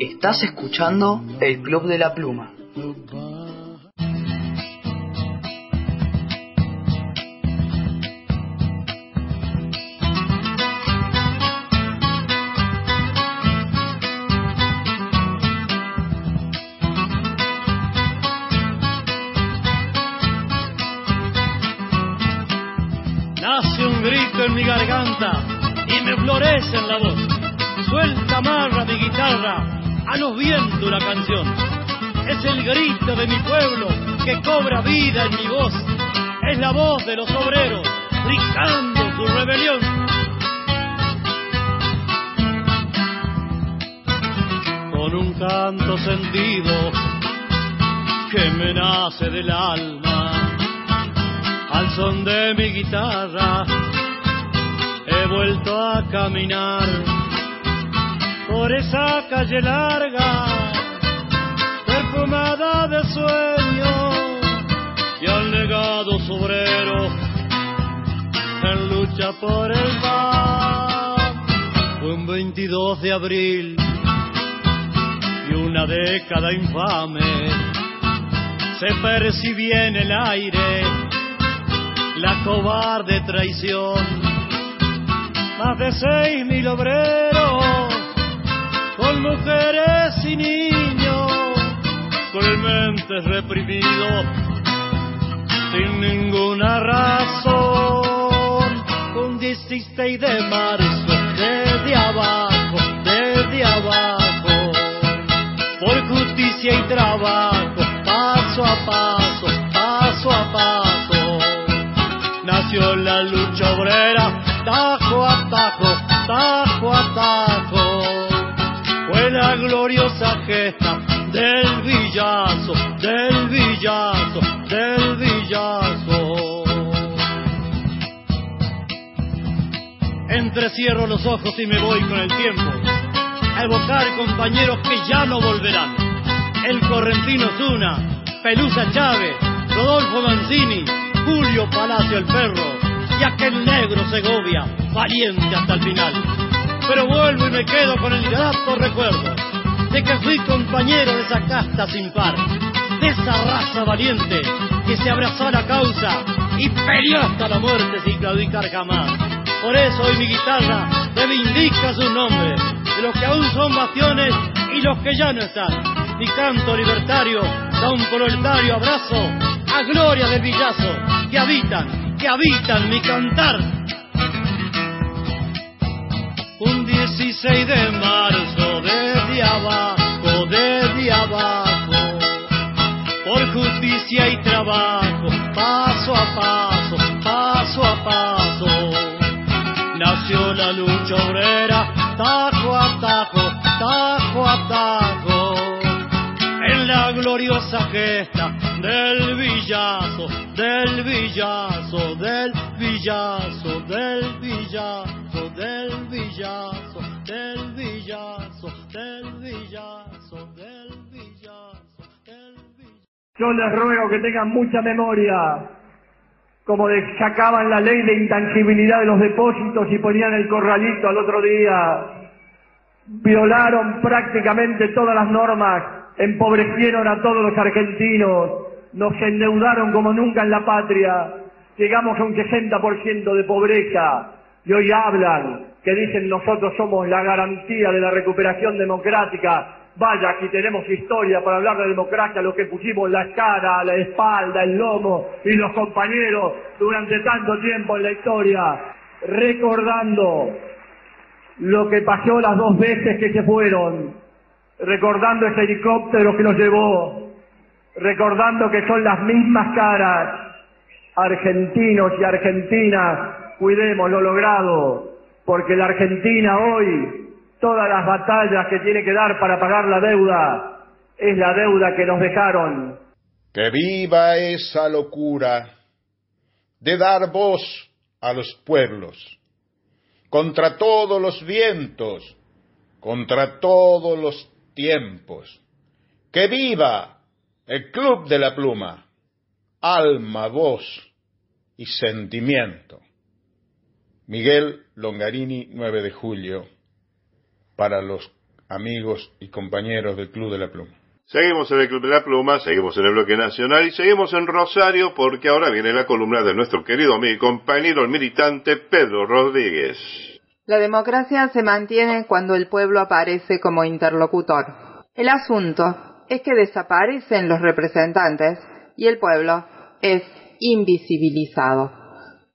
Estás escuchando el Club de la Pluma. Y me florece en la voz. Suelta amarra mi guitarra, a los vientos la canción. Es el grito de mi pueblo que cobra vida en mi voz. Es la voz de los obreros gritando su rebelión. Con un canto sentido que me nace del alma, al son de mi guitarra, vuelto a caminar por esa calle larga, perfumada de sueños y al legado obrero en lucha por el pan. Fue un 22 de abril y una década infame se percibía en el aire la cobarde traición. Más de seis mil obreros con mujeres y niños, cruelmente reprimidos, sin ninguna razón. Un 16 de marzo, desde abajo, desde abajo, por justicia y trabajo, paso a paso, paso a paso, nació la lucha obrera, tajo a tajo, tajo a tajo fue la gloriosa gesta del villazo, del villazo, del villazo. Entrecierro los ojos y me voy con el tiempo a evocar compañeros que ya no volverán. El correntino Zuna, Pelusa Chávez, Rodolfo Mancini, Julio Palacio el Perro y aquel negro Segovia, valiente hasta el final pero vuelvo y me quedo con el grato recuerdo de que fui compañero de esa casta sin par, de esa raza valiente que se abrazó a la causa y peleó hasta la muerte sin claudicar jamás. Por eso hoy mi guitarra reivindica su nombre, de los que aún son bastiones y los que ya no están. Mi canto libertario da un proletario abrazo a gloria del villazo que habitan, que habitan mi cantar. Un 16 de marzo desde abajo, desde abajo, por justicia y trabajo, paso a paso, paso a paso, nació la lucha obrera, tajo a tajo, tajo a tajo, en la gloriosa gesta del villazo, del villazo, Yo les ruego que tengan mucha memoria, como sacaban la ley de intangibilidad de los depósitos y ponían el corralito al otro día. Violaron prácticamente todas las normas, empobrecieron a todos los argentinos, nos endeudaron como nunca en la patria, llegamos a un 60% de pobreza y hoy hablan que dicen nosotros somos la garantía de la recuperación democrática. Vaya, aquí tenemos historia para hablar de democracia, lo que pusimos la cara, la espalda, el lomo y los compañeros durante tanto tiempo en la historia, recordando lo que pasó las dos veces que se fueron, recordando ese helicóptero que nos llevó, recordando que son las mismas caras, argentinos y argentinas, cuidemos lo logrado, porque la Argentina hoy, todas las batallas que tiene que dar para pagar la deuda, es la deuda que nos dejaron. Que viva esa locura de dar voz a los pueblos, contra todos los vientos, contra todos los tiempos. Que viva el Club de la Pluma, alma, voz y sentimiento. Miguel Longarini, 9 de julio, para los amigos y compañeros del Club de la Pluma. Seguimos en el Club de la Pluma, seguimos en el bloque nacional y seguimos en Rosario porque ahora viene la columna de nuestro querido amigo y compañero, el militante Pedro Rodríguez. La democracia se mantiene cuando el pueblo aparece como interlocutor. El asunto es que desaparecen los representantes y el pueblo es invisibilizado.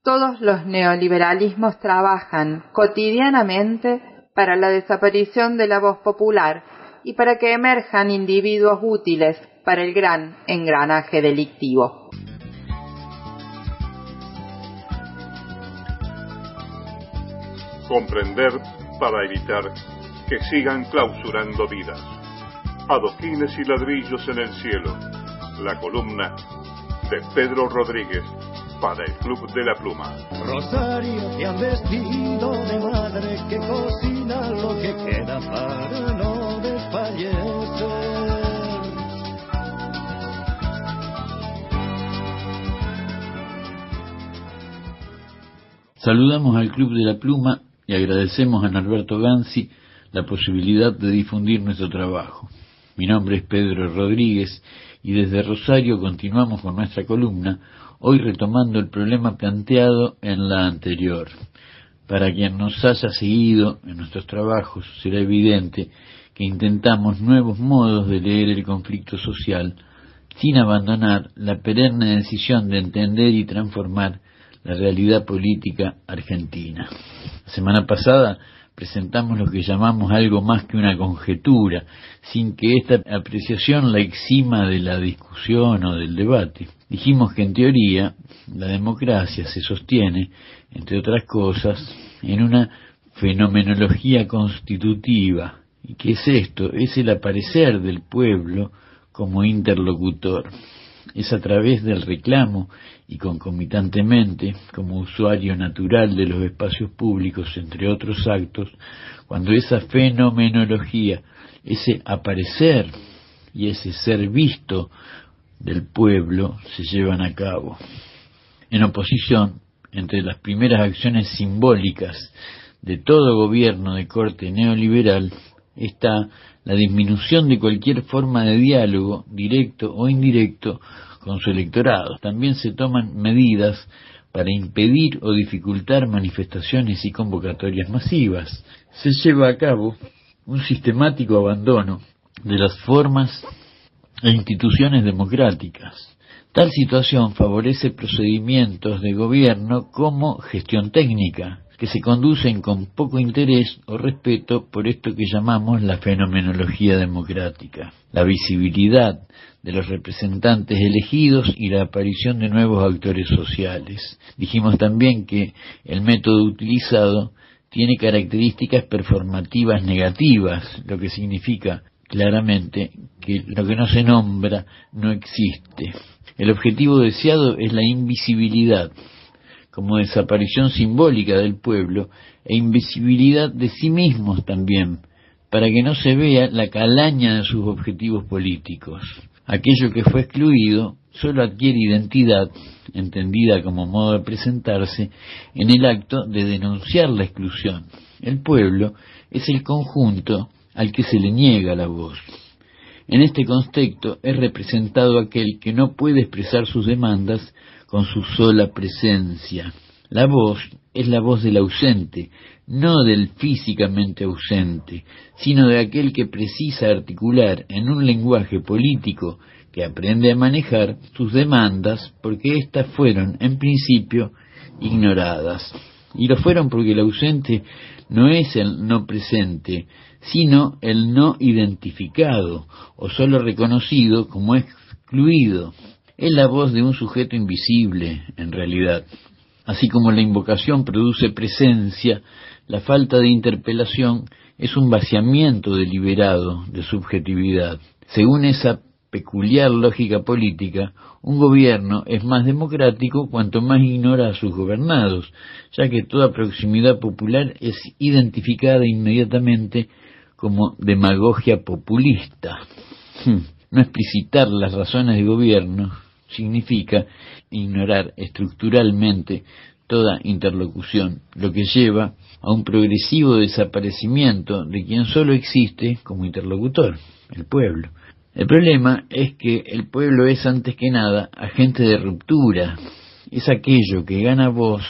Todos los neoliberalismos trabajan cotidianamente para la desaparición de la voz popular y para que emerjan individuos útiles para el gran engranaje delictivo. Comprender para evitar que sigan clausurando vidas. Adoquines y ladrillos en el cielo. La columna de Pedro Rodríguez para el Club de la Pluma. Rosario te han vestido de madre que cocina lo que queda para no desfallecer. Saludamos al Club de la Pluma y agradecemos a Norberto Gansi la posibilidad de difundir nuestro trabajo. Mi nombre es Pedro Rodríguez y desde Rosario continuamos con nuestra columna, hoy retomando el problema planteado en la anterior. Para quien nos haya seguido en nuestros trabajos será evidente que intentamos nuevos modos de leer el conflicto social sin abandonar la perenne decisión de entender y transformar la realidad política argentina. La semana pasada presentamos lo que llamamos algo más que una conjetura, sin que esta apreciación la exima de la discusión o del debate. Dijimos que en teoría la democracia se sostiene, entre otras cosas, en una fenomenología constitutiva. ¿Y qué es esto? Es el aparecer del pueblo como interlocutor. Es a través del reclamo y concomitantemente como usuario natural de los espacios públicos, entre otros actos, cuando esa fenomenología, ese aparecer y ese ser visto del pueblo se llevan a cabo. En oposición, entre las primeras acciones simbólicas de todo gobierno de corte neoliberal está la disminución de cualquier forma de diálogo, directo o indirecto, con su electorado. También se toman medidas para impedir o dificultar manifestaciones y convocatorias masivas. Se lleva a cabo un sistemático abandono de las formas e instituciones democráticas. Tal situación favorece procedimientos de gobierno como gestión técnica, que se conducen con poco interés o respeto por esto que llamamos la fenomenología democrática, la visibilidad de los representantes elegidos y la aparición de nuevos actores sociales. Dijimos también que el método utilizado tiene características performativas negativas, lo que significa claramente que lo que no se nombra no existe. El objetivo deseado es la invisibilidad, como desaparición simbólica del pueblo, e invisibilidad de sí mismos también, para que no se vea la calaña de sus objetivos políticos. Aquello que fue excluido solo adquiere identidad, entendida como modo de presentarse, en el acto de denunciar la exclusión. El pueblo es el conjunto al que se le niega la voz. En este contexto es representado aquel que no puede expresar sus demandas con su sola presencia. La voz es la voz del ausente, no del físicamente ausente, sino de aquel que precisa articular en un lenguaje político que aprende a manejar sus demandas porque éstas fueron, en principio, ignoradas. Y lo fueron porque el ausente no es el no presente, sino el no identificado o solo reconocido como excluido. Es la voz de un sujeto invisible, en realidad. Así como la invocación produce presencia, la falta de interpelación es un vaciamiento deliberado de subjetividad. Según esa peculiar lógica política, un gobierno es más democrático cuanto más ignora a sus gobernados, ya que toda proximidad popular es identificada inmediatamente como demagogia populista. Hmm. No explicitar las razones de gobierno significa ignorar estructuralmente toda interlocución, lo que lleva a un progresivo desaparecimiento de quien solo existe como interlocutor, el pueblo. El problema es que el pueblo es antes que nada agente de ruptura, es aquello que gana voz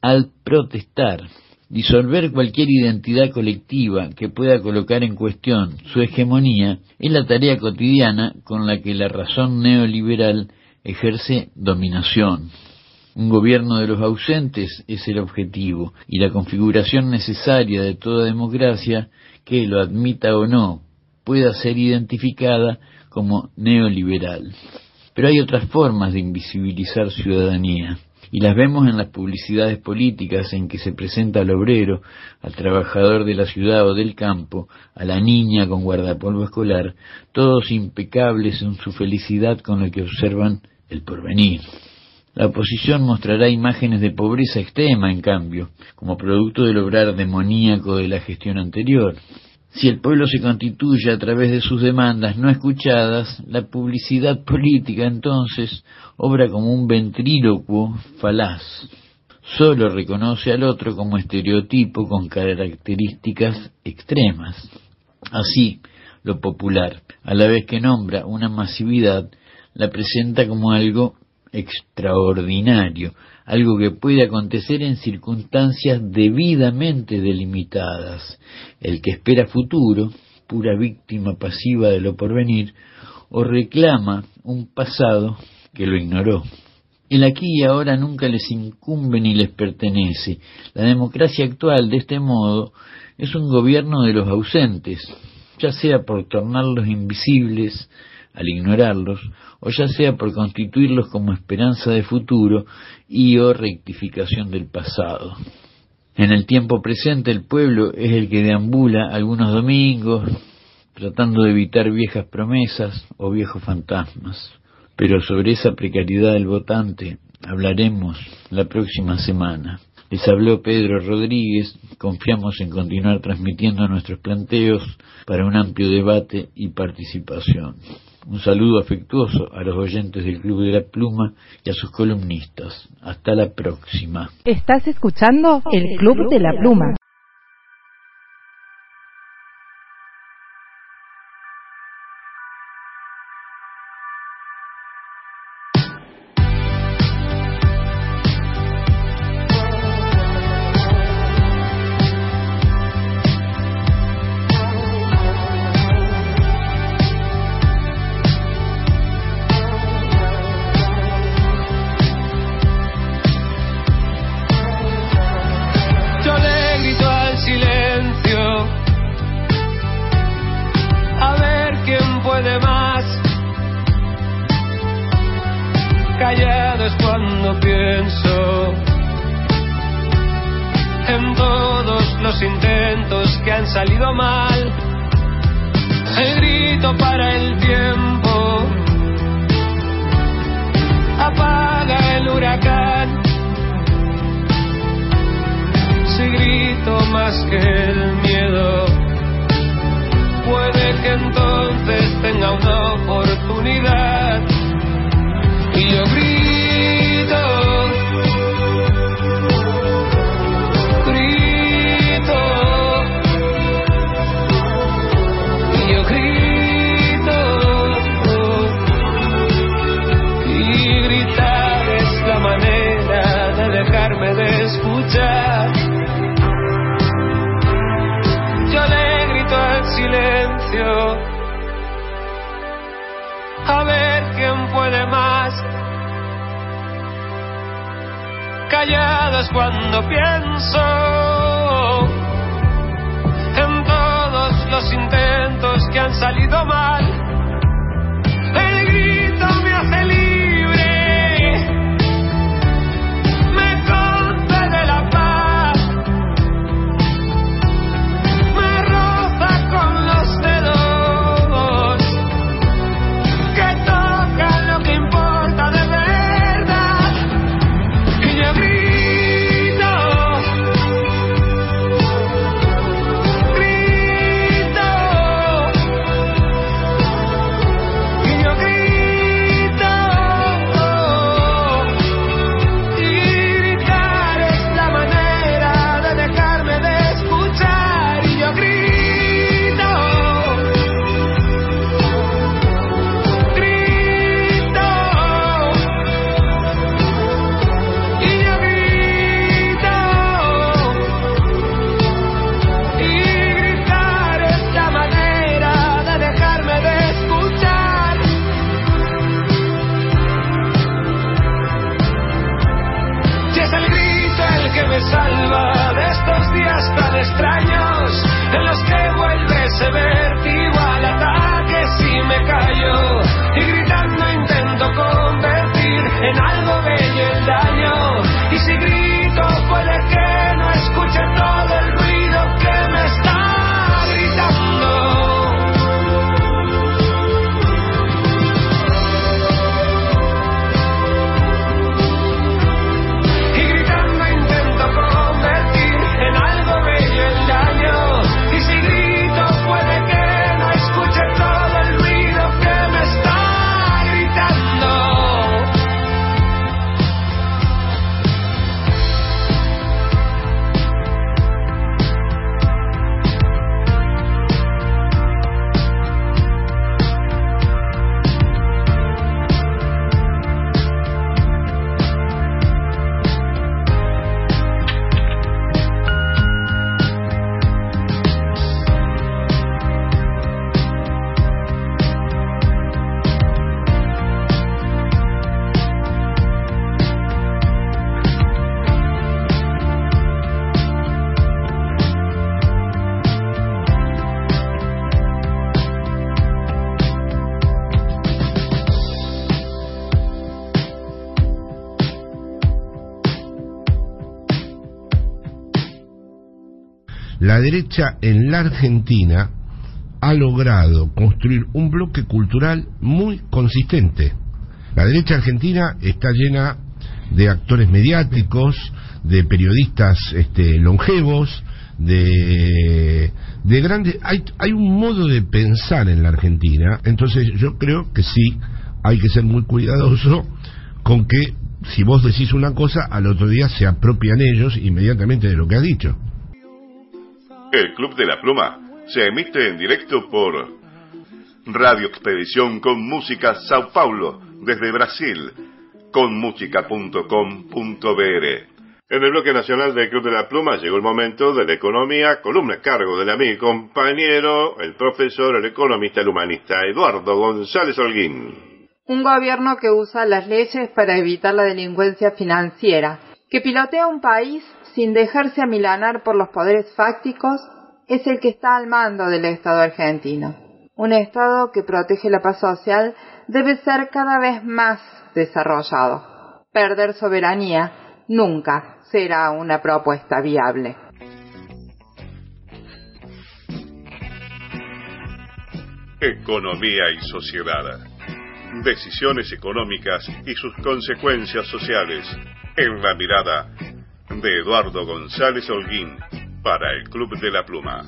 al protestar, disolver cualquier identidad colectiva que pueda colocar en cuestión su hegemonía es la tarea cotidiana con la que la razón neoliberal ejerce dominación. Un gobierno de los ausentes es el objetivo y la configuración necesaria de toda democracia que, lo admita o no, pueda ser identificada como neoliberal. Pero hay otras formas de invisibilizar ciudadanía y las vemos en las publicidades políticas en que se presenta al obrero, al trabajador de la ciudad o del campo, a la niña con guardapolvo escolar, todos impecables en su felicidad con lo que observan el porvenir. La oposición mostrará imágenes de pobreza extrema, en cambio, como producto del obrar demoníaco de la gestión anterior. Si el pueblo se constituye a través de sus demandas no escuchadas, la publicidad política entonces obra como un ventrílocuo falaz. Solo reconoce al otro como estereotipo con características extremas. Así, lo popular, a la vez que nombra una masividad, la presenta como algo extraordinario, algo que puede acontecer en circunstancias debidamente delimitadas. El que espera futuro, pura víctima pasiva de lo porvenir, o reclama un pasado que lo ignoró. El aquí y ahora nunca les incumbe ni les pertenece. La democracia actual, de este modo, es un gobierno de los ausentes, ya sea por tornarlos invisibles, al ignorarlos, o ya sea por constituirlos como esperanza de futuro y o rectificación del pasado. En el tiempo presente el pueblo es el que deambula algunos domingos tratando de evitar viejas promesas o viejos fantasmas. Pero sobre esa precariedad del votante hablaremos la próxima semana. Les habló Pedro Rodríguez, confiamos en continuar transmitiendo nuestros planteos para un amplio debate y participación. Un saludo afectuoso a los oyentes del Club de la Pluma y a sus columnistas. Hasta la próxima. Estás escuchando el Club de la Pluma. La derecha en la Argentina ha logrado construir un bloque cultural muy consistente. La derecha argentina está llena de actores mediáticos, de periodistas este, longevos, de, de grandes... Hay, hay un modo de pensar en la Argentina, entonces yo creo que sí, hay que ser muy cuidadoso con que si vos decís una cosa, al otro día se apropian ellos inmediatamente de lo que has dicho. El Club de la Pluma se emite en directo por Radio Expedición con Música Sao Paulo desde Brasil con música.com.br. En el bloque nacional del Club de la Pluma llegó el momento de la economía, columna a cargo del amigo y compañero, el profesor, el economista, el humanista Eduardo González Holguín. Un gobierno que usa las leyes para evitar la delincuencia financiera, que pilotea un país sin dejarse amilanar por los poderes fácticos, es el que está al mando del Estado argentino. Un Estado que protege la paz social debe ser cada vez más desarrollado. perder soberanía nunca será una propuesta viable. Economía y sociedad. Decisiones económicas y sus consecuencias sociales. En la mirada de Eduardo González Holguín para el Club de la Pluma.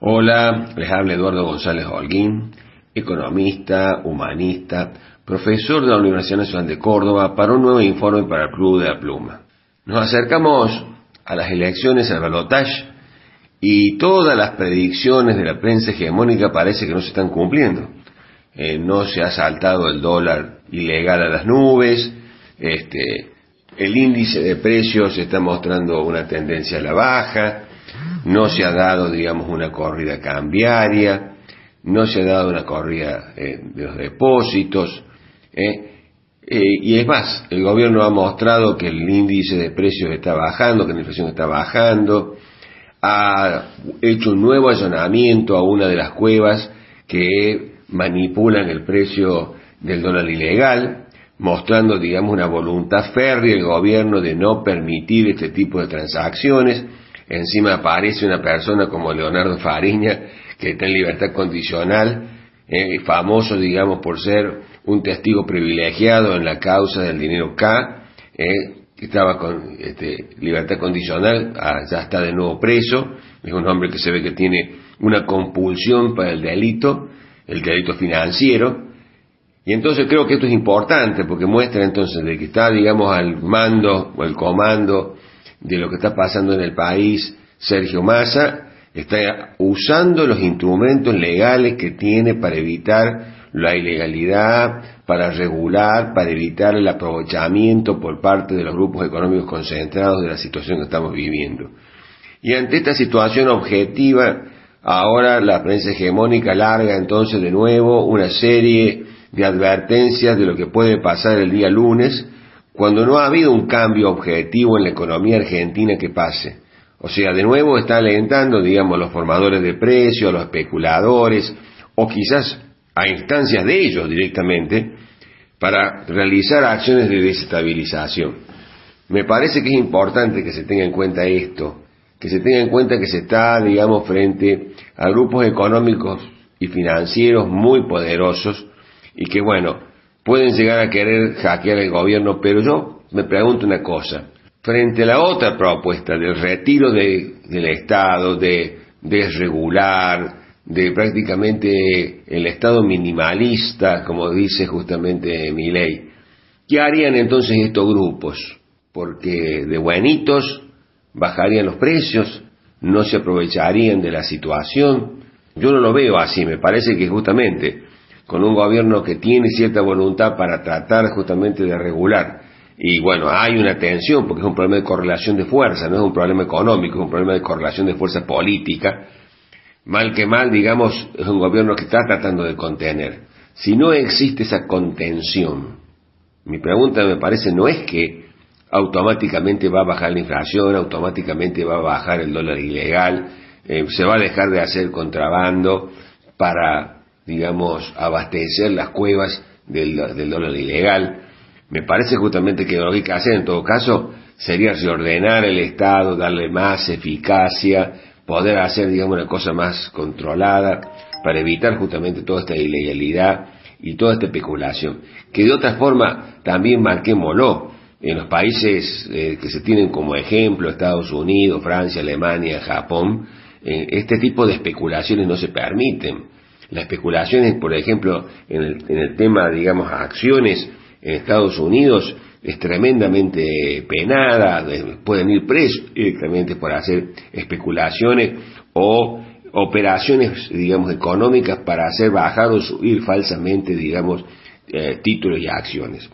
Hola, les habla Eduardo González Holguín, economista, humanista, profesor de la Universidad Nacional de Córdoba, para un nuevo informe para el Club de la Pluma. Nos acercamos a las elecciones, al balotaje, y todas las predicciones de la prensa hegemónica parece que no se están cumpliendo. Eh, no se ha saltado el dólar ilegal a las nubes, este, el índice de precios está mostrando una tendencia a la baja, no se ha dado, digamos, una corrida cambiaria, no se ha dado una corrida eh, de los depósitos, eh, y es más, el gobierno ha mostrado que el índice de precios está bajando, que la inflación está bajando, ha hecho un nuevo allanamiento a una de las cuevas que manipulan el precio del dólar ilegal, mostrando, digamos, una voluntad férrea del gobierno de no permitir este tipo de transacciones. Encima aparece una persona como Leonardo Fariña, que está en libertad condicional, eh, famoso, digamos, por ser un testigo privilegiado en la causa del dinero K, eh, que estaba con este, libertad condicional, ah, ya está de nuevo preso, es un hombre que se ve que tiene una compulsión para el delito, el delito financiero, y entonces creo que esto es importante porque muestra entonces de que está, digamos, al mando o al comando de lo que está pasando en el país Sergio Massa, está usando los instrumentos legales que tiene para evitar la ilegalidad, para regular, para evitar el aprovechamiento por parte de los grupos económicos concentrados de la situación que estamos viviendo. Y ante esta situación objetiva, ahora la prensa hegemónica larga entonces de nuevo una serie de advertencias de lo que puede pasar el día lunes, cuando no ha habido un cambio objetivo en la economía argentina que pase. O sea, de nuevo está alentando, digamos, los formadores de precios, a los especuladores, o quizás a instancias de ellos directamente, para realizar acciones de desestabilización. Me parece que es importante que se tenga en cuenta esto, que se tenga en cuenta que se está, digamos, frente a grupos económicos y financieros muy poderosos y que, bueno, pueden llegar a querer hackear el gobierno, pero yo me pregunto una cosa, frente a la otra propuesta del retiro del Estado, de desregular, de prácticamente el Estado minimalista, como dice justamente mi ley, ¿qué harían entonces estos grupos? Porque de buenitos bajarían los precios, no se aprovecharían de la situación. Yo no lo veo así, me parece que justamente con un gobierno que tiene cierta voluntad para tratar justamente de regular. Y bueno, hay una tensión porque es un problema de correlación de fuerza, no es un problema económico, es un problema de correlación de fuerza política. Mal que mal, digamos, es un gobierno que está tratando de contener. Si no existe esa contención, mi pregunta me parece no es que automáticamente va a bajar la inflación, automáticamente va a bajar el dólar ilegal, eh, se va a dejar de hacer contrabando para digamos, abastecer las cuevas del, dólar ilegal. Me parece justamente que lo que hay que hacer en todo caso sería reordenar el Estado, darle más eficacia, poder hacer, digamos, una cosa más controlada para evitar justamente toda esta ilegalidad y toda esta especulación. Que de otra forma también marquémoslo. En los países eh, que se tienen como ejemplo, Estados Unidos, Francia, Alemania, Japón, eh, este tipo de especulaciones no se permiten la especulación, por ejemplo, en el, tema, digamos, acciones en Estados Unidos es tremendamente penada, pueden ir presos directamente por hacer especulaciones o operaciones, digamos, económicas para hacer bajar o subir falsamente, digamos, eh, títulos y acciones.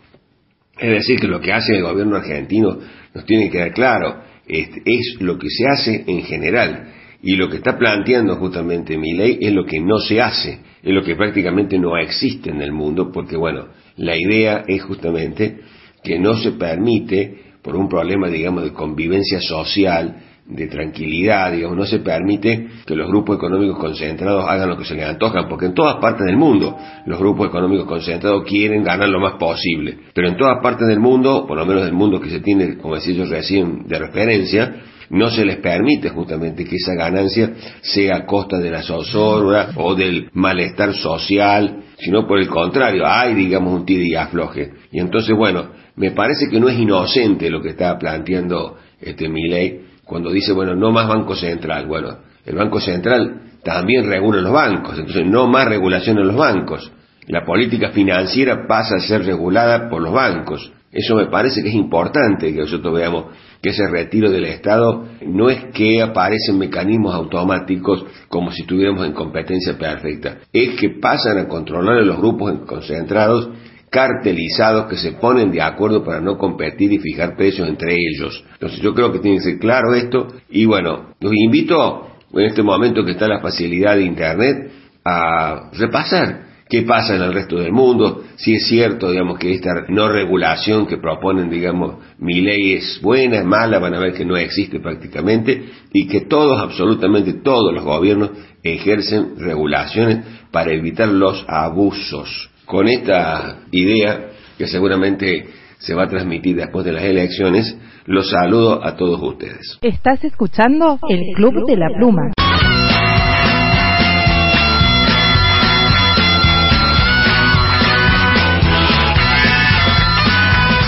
Es decir, que lo que hace el gobierno argentino nos tiene que quedar claro, es, es lo que se hace en general. Y lo que está planteando justamente mi ley es lo que no se hace, es lo que prácticamente no existe en el mundo, porque bueno, la idea es justamente que no se permite, por un problema, digamos, de convivencia social, de tranquilidad, digamos, no se permite que los grupos económicos concentrados hagan lo que se les antojan, porque en todas partes del mundo los grupos económicos concentrados quieren ganar lo más posible, pero en todas partes del mundo, por lo menos del mundo que se tiene, como decía yo recién, de referencia, no se les permite justamente que esa ganancia sea a costa de la zozobra o del malestar social, sino por el contrario, hay digamos un tira y afloje. Y entonces, bueno, me parece que no es inocente lo que está planteando este Milei cuando dice, bueno, no más Banco Central. Bueno, el Banco Central también regula los bancos, entonces no más regulación en los bancos. La política financiera pasa a ser regulada por los bancos. Eso me parece que es importante que nosotros veamos que ese retiro del Estado no es que aparecen mecanismos automáticos como si estuviéramos en competencia perfecta, es que pasan a controlar a los grupos concentrados cartelizados que se ponen de acuerdo para no competir y fijar precios entre ellos. Entonces yo creo que tiene que ser claro esto. Y bueno, los invito en este momento que está la facilidad de Internet a repasar qué pasa en el resto del mundo, si es cierto, digamos, que esta no regulación que proponen, digamos, mi ley es buena, es mala, van a ver que no existe prácticamente, y que todos, absolutamente todos los gobiernos ejercen regulaciones para evitar los abusos con esta idea que seguramente se va a transmitir después de las elecciones, los saludo a todos ustedes. Estás escuchando el Club de la Pluma.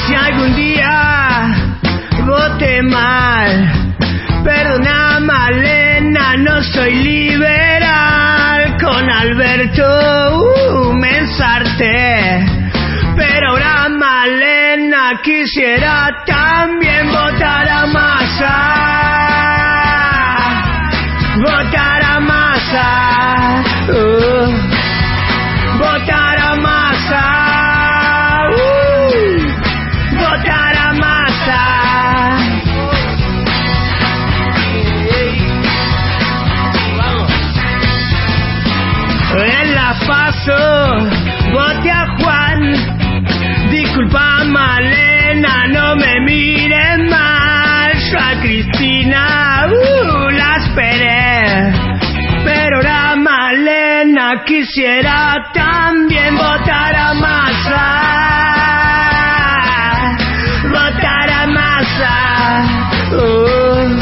Si algún día voté mal, perdona Malena, no soy liberal también votar a Massa. Votar a Massa. Uh,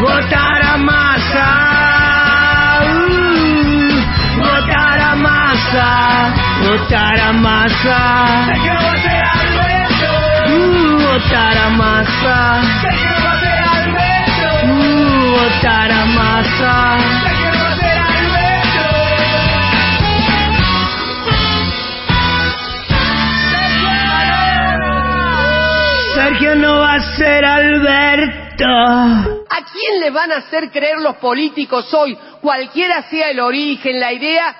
votar a Massa. Uh, votar a Massa votar a masa. Alberto. ¿A quién le van a hacer creer los políticos hoy, cualquiera sea el origen, la idea,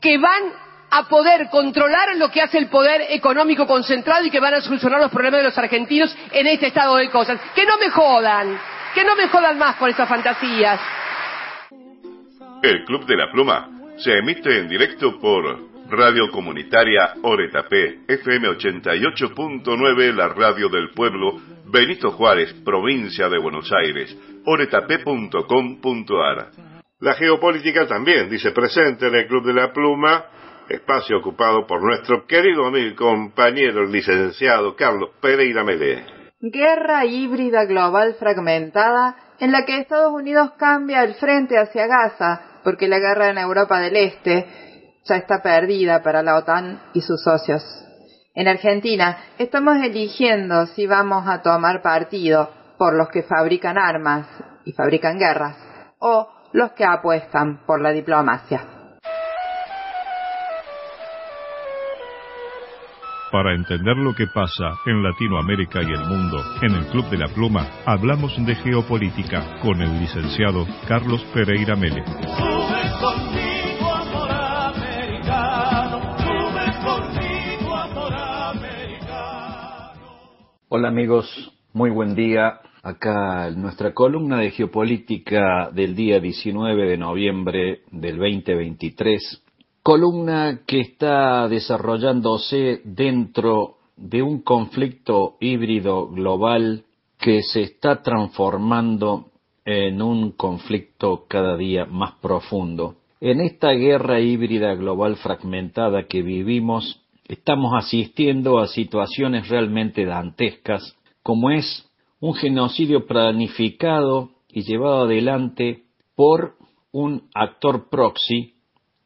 que van a poder controlar lo que hace el poder económico concentrado y que van a solucionar los problemas de los argentinos en este estado de cosas. Que no me jodan, que no me jodan más con esas fantasías. El Club de la Pluma se emite en directo por Radio Comunitaria Oretapé, FM 88.9, la radio del pueblo, Benito Juárez, provincia de Buenos Aires, oretapé.com.ar. La geopolítica también dice presente en el Club de la Pluma, espacio ocupado por nuestro querido amigo y compañero, el licenciado Carlos Pereira Melé. Guerra híbrida global fragmentada en la que Estados Unidos cambia el frente hacia Gaza, porque la guerra en Europa del Este ya está perdida para la OTAN y sus socios. En Argentina estamos eligiendo si vamos a tomar partido por los que fabrican armas y fabrican guerras, o los que apuestan por la diplomacia. Para entender lo que pasa en Latinoamérica y el mundo, en el Club de la Pluma hablamos de geopolítica con el licenciado Carlos Pereira Mele. Hola amigos, muy buen día. Acá nuestra columna de geopolítica del día 19 de noviembre del 2023 columna que está desarrollándose dentro de un conflicto híbrido global que se está transformando en un conflicto cada día más profundo. En esta guerra híbrida global fragmentada que vivimos, estamos asistiendo a situaciones realmente dantescas, como es un genocidio planificado y llevado adelante por un actor proxy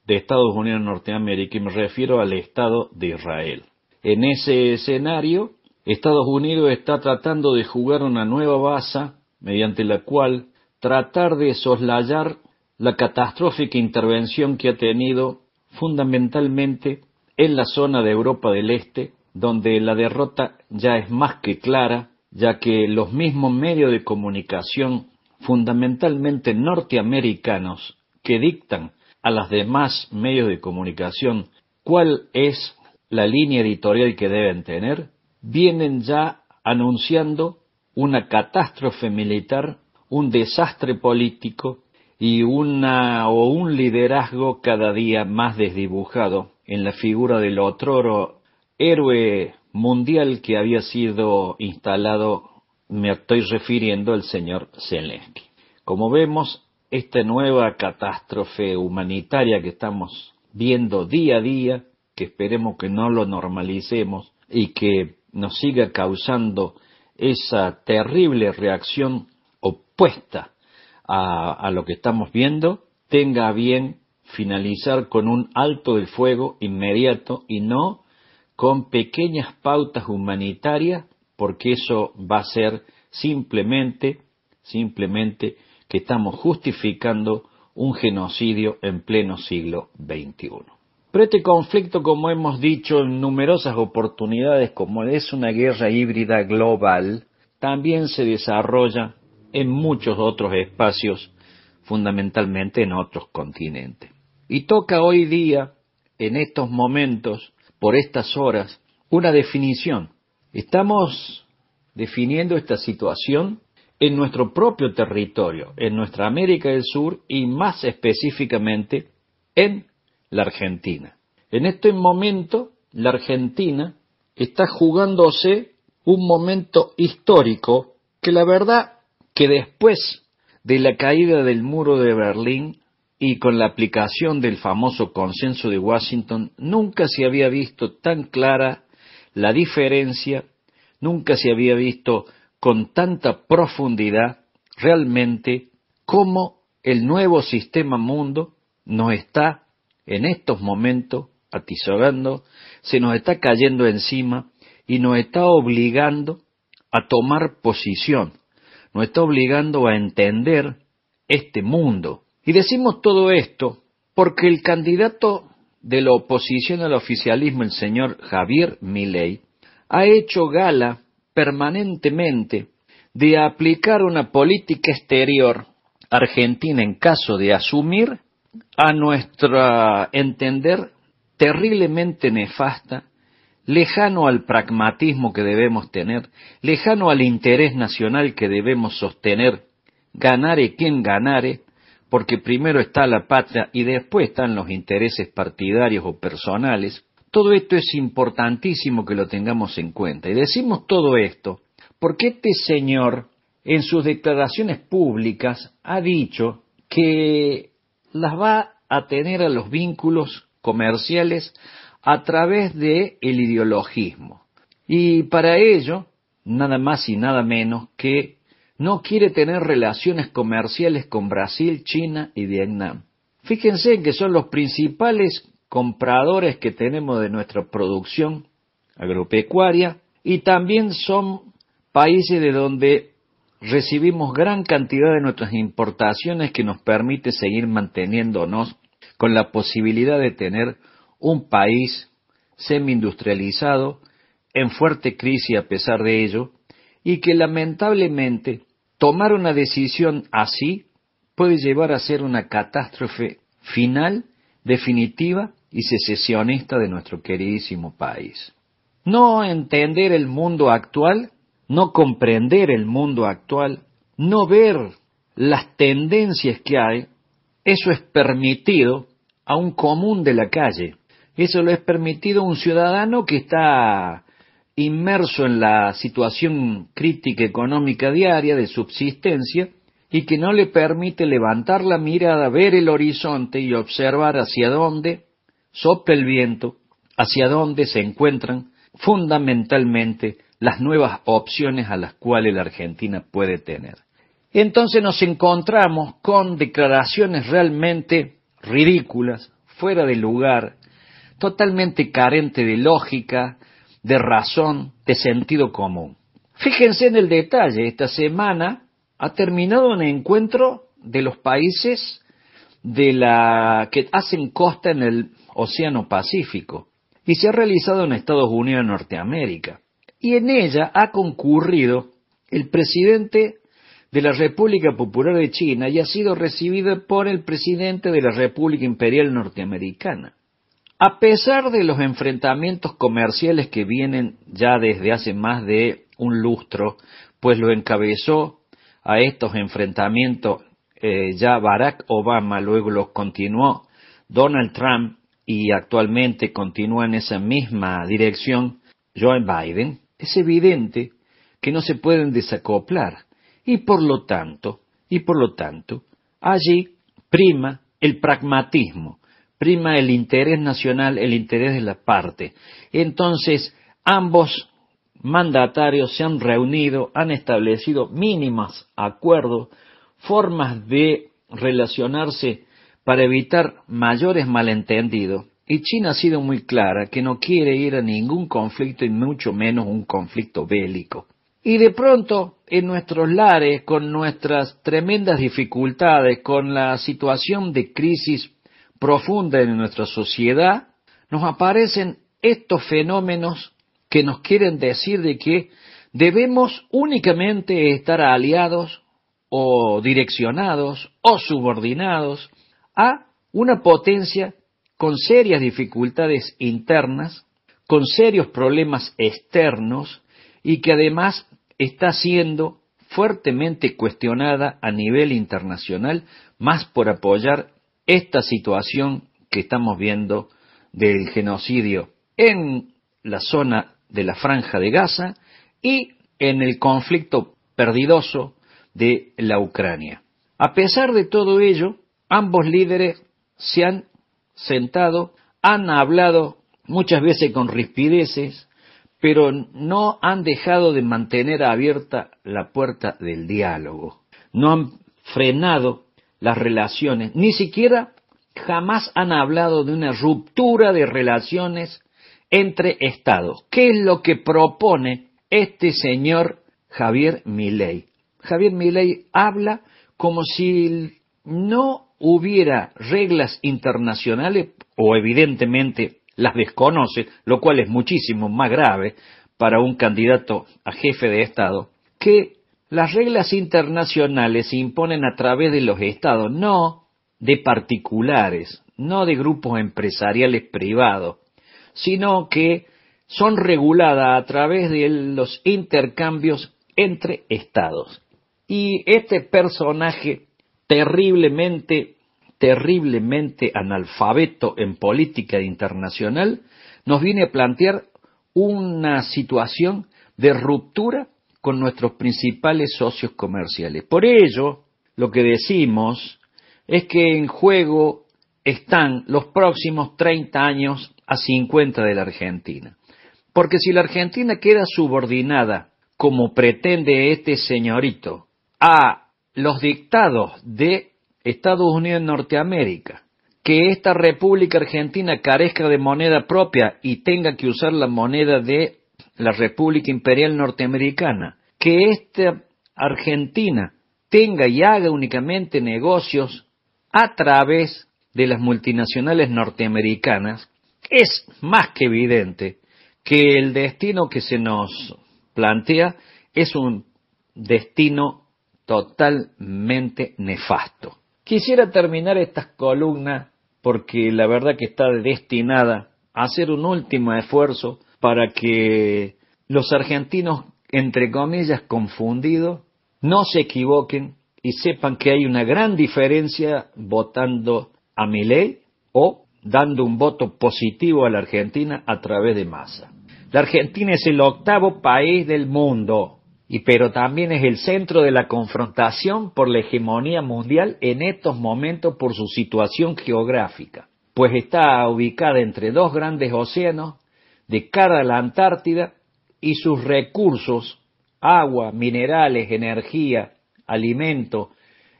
de Estados Unidos Norteamérica, y me refiero al Estado de Israel. En ese escenario, Estados Unidos está tratando de jugar una nueva base mediante la cual tratar de soslayar la catastrófica intervención que ha tenido fundamentalmente en la zona de Europa del Este, donde la derrota ya es más que clara, ya que los mismos medios de comunicación, fundamentalmente norteamericanos, que dictan a los demás medios de comunicación cuál es la línea editorial que deben tener, vienen ya anunciando una catástrofe militar, un desastre político y una o un liderazgo cada día más desdibujado en la figura del otro héroe mundial que había sido instalado, me estoy refiriendo al señor Zelensky. Como vemos, esta nueva catástrofe humanitaria que estamos viendo día a día, que esperemos que no lo normalicemos y que nos siga causando esa terrible reacción opuesta a, a lo que estamos viendo, tenga bien finalizar con un alto del fuego inmediato y no con pequeñas pautas humanitarias, porque eso va a ser simplemente, simplemente que estamos justificando un genocidio en pleno siglo XXI. Pero este conflicto, como hemos dicho en numerosas oportunidades, como es una guerra híbrida global, también se desarrolla en muchos otros espacios, fundamentalmente en otros continentes. Y toca hoy día, en estos momentos, por estas horas, una definición. Estamos definiendo esta situación en nuestro propio territorio, en nuestra América del Sur y más específicamente en la Argentina. En este momento, la Argentina está jugándose un momento histórico que la verdad que después de la caída del muro de Berlín y con la aplicación del famoso consenso de Washington, nunca se había visto tan clara la diferencia, nunca se había visto con tanta profundidad realmente cómo el nuevo sistema mundo nos está en estos momentos atisorando, se nos está cayendo encima y nos está obligando a tomar posición, nos está obligando a entender este mundo. Y decimos todo esto porque el candidato de la oposición al oficialismo, el señor Javier Milei, ha hecho gala permanentemente de aplicar una política exterior argentina en caso de asumir a nuestro entender terriblemente nefasta, lejano al pragmatismo que debemos tener, lejano al interés nacional que debemos sostener, ganare quien ganare, porque primero está la patria y después están los intereses partidarios o personales, todo esto es importantísimo que lo tengamos en cuenta. Y decimos todo esto porque este señor en sus declaraciones públicas ha dicho que las va a tener a los vínculos comerciales a través el ideologismo. Y para ello, nada más y nada menos que no quiere tener relaciones comerciales con Brasil, China y Vietnam. Fíjense que son los principales compradores que tenemos de nuestra producción agropecuaria y también son países de donde recibimos gran cantidad de nuestras importaciones que nos permite seguir manteniéndonos con la posibilidad de tener un país semi-industrializado en fuerte crisis a pesar de ello y que lamentablemente tomar una decisión así puede llevar a ser una catástrofe final, definitiva y secesionista de nuestro queridísimo país. No entender el mundo actual, no comprender el mundo actual, no ver las tendencias que hay, eso es permitido a un común de la calle. Eso lo es permitido a un ciudadano que está inmerso en la situación crítica económica diaria de subsistencia y que no le permite levantar la mirada, ver el horizonte y observar hacia dónde sopla el viento, hacia dónde se encuentran fundamentalmente las nuevas opciones a las cuales la Argentina puede tener. Entonces nos encontramos con declaraciones realmente ridículas, fuera de lugar, totalmente carente de lógica, de razón, de sentido común. Fíjense en el detalle, esta semana ha terminado un encuentro de los países de la que hacen costa en el Océano Pacífico y se ha realizado en Estados Unidos de Norteamérica. Y en ella ha concurrido el presidente de la República Popular de China y ha sido recibido por el presidente de la República Imperial Norteamericana. A pesar de los enfrentamientos comerciales que vienen ya desde hace más de un lustro, pues lo encabezó a estos enfrentamientos eh, ya Barack Obama, luego los continuó Donald Trump y actualmente continúa en esa misma dirección Joe Biden, es evidente que no se pueden desacoplar. Y por lo tanto, y por lo tanto, allí prima el pragmatismo, prima el interés nacional, el interés de la parte. Entonces, ambos mandatarios se han reunido, han establecido mínimos acuerdos, formas de relacionarse para evitar mayores malentendidos. Y China ha sido muy clara que no quiere ir a ningún conflicto y mucho menos un conflicto bélico. Y de pronto, en nuestros lares, con nuestras tremendas dificultades, con la situación de crisis profunda en nuestra sociedad, nos aparecen estos fenómenos que nos quieren decir de que debemos únicamente estar aliados o direccionados o subordinados a una potencia con serias dificultades internas, con serios problemas externos y que además está siendo fuertemente cuestionada a nivel internacional, más por apoyar esta situación que estamos viendo del genocidio en la zona de la franja de Gaza y en el conflicto perdidoso de la Ucrania. A pesar de todo ello, ambos líderes se han sentado, han hablado muchas veces con rispideces, pero no han dejado de mantener abierta la puerta del diálogo, no han frenado las relaciones, ni siquiera jamás han hablado de una ruptura de relaciones entre estados. ¿Qué es lo que propone este señor Javier Milei? Javier Milei habla como si no hubiera reglas internacionales o evidentemente las desconoce, lo cual es muchísimo más grave para un candidato a jefe de Estado, que las reglas internacionales se imponen a través de los estados, no de particulares, no de grupos empresariales privados, sino que son reguladas a través de los intercambios entre estados. Y este personaje terriblemente terriblemente analfabeto en política internacional, nos viene a plantear una situación de ruptura con nuestros principales socios comerciales. Por ello, lo que decimos es que en juego están los próximos 30 años a 50 de la Argentina. Porque si la Argentina queda subordinada, como pretende este señorito, a los dictados de Estados Unidos de Norteamérica, que esta República Argentina carezca de moneda propia y tenga que usar la moneda de la República Imperial Norteamericana, que esta Argentina tenga y haga únicamente negocios a través de las multinacionales norteamericanas, es más que evidente que el destino que se nos plantea es un destino totalmente nefasto. Quisiera terminar estas columnas porque la verdad que está destinada a hacer un último esfuerzo para que los argentinos, entre comillas, confundidos, no se equivoquen y sepan que hay una gran diferencia votando a mi ley o dando un voto positivo a la Argentina a través de masa. La Argentina es el octavo país del mundo, y pero también es el centro de la confrontación por la hegemonía mundial en estos momentos por su situación geográfica, pues está ubicada entre dos grandes océanos, de cara a la Antártida, y sus recursos, agua, minerales, energía, alimento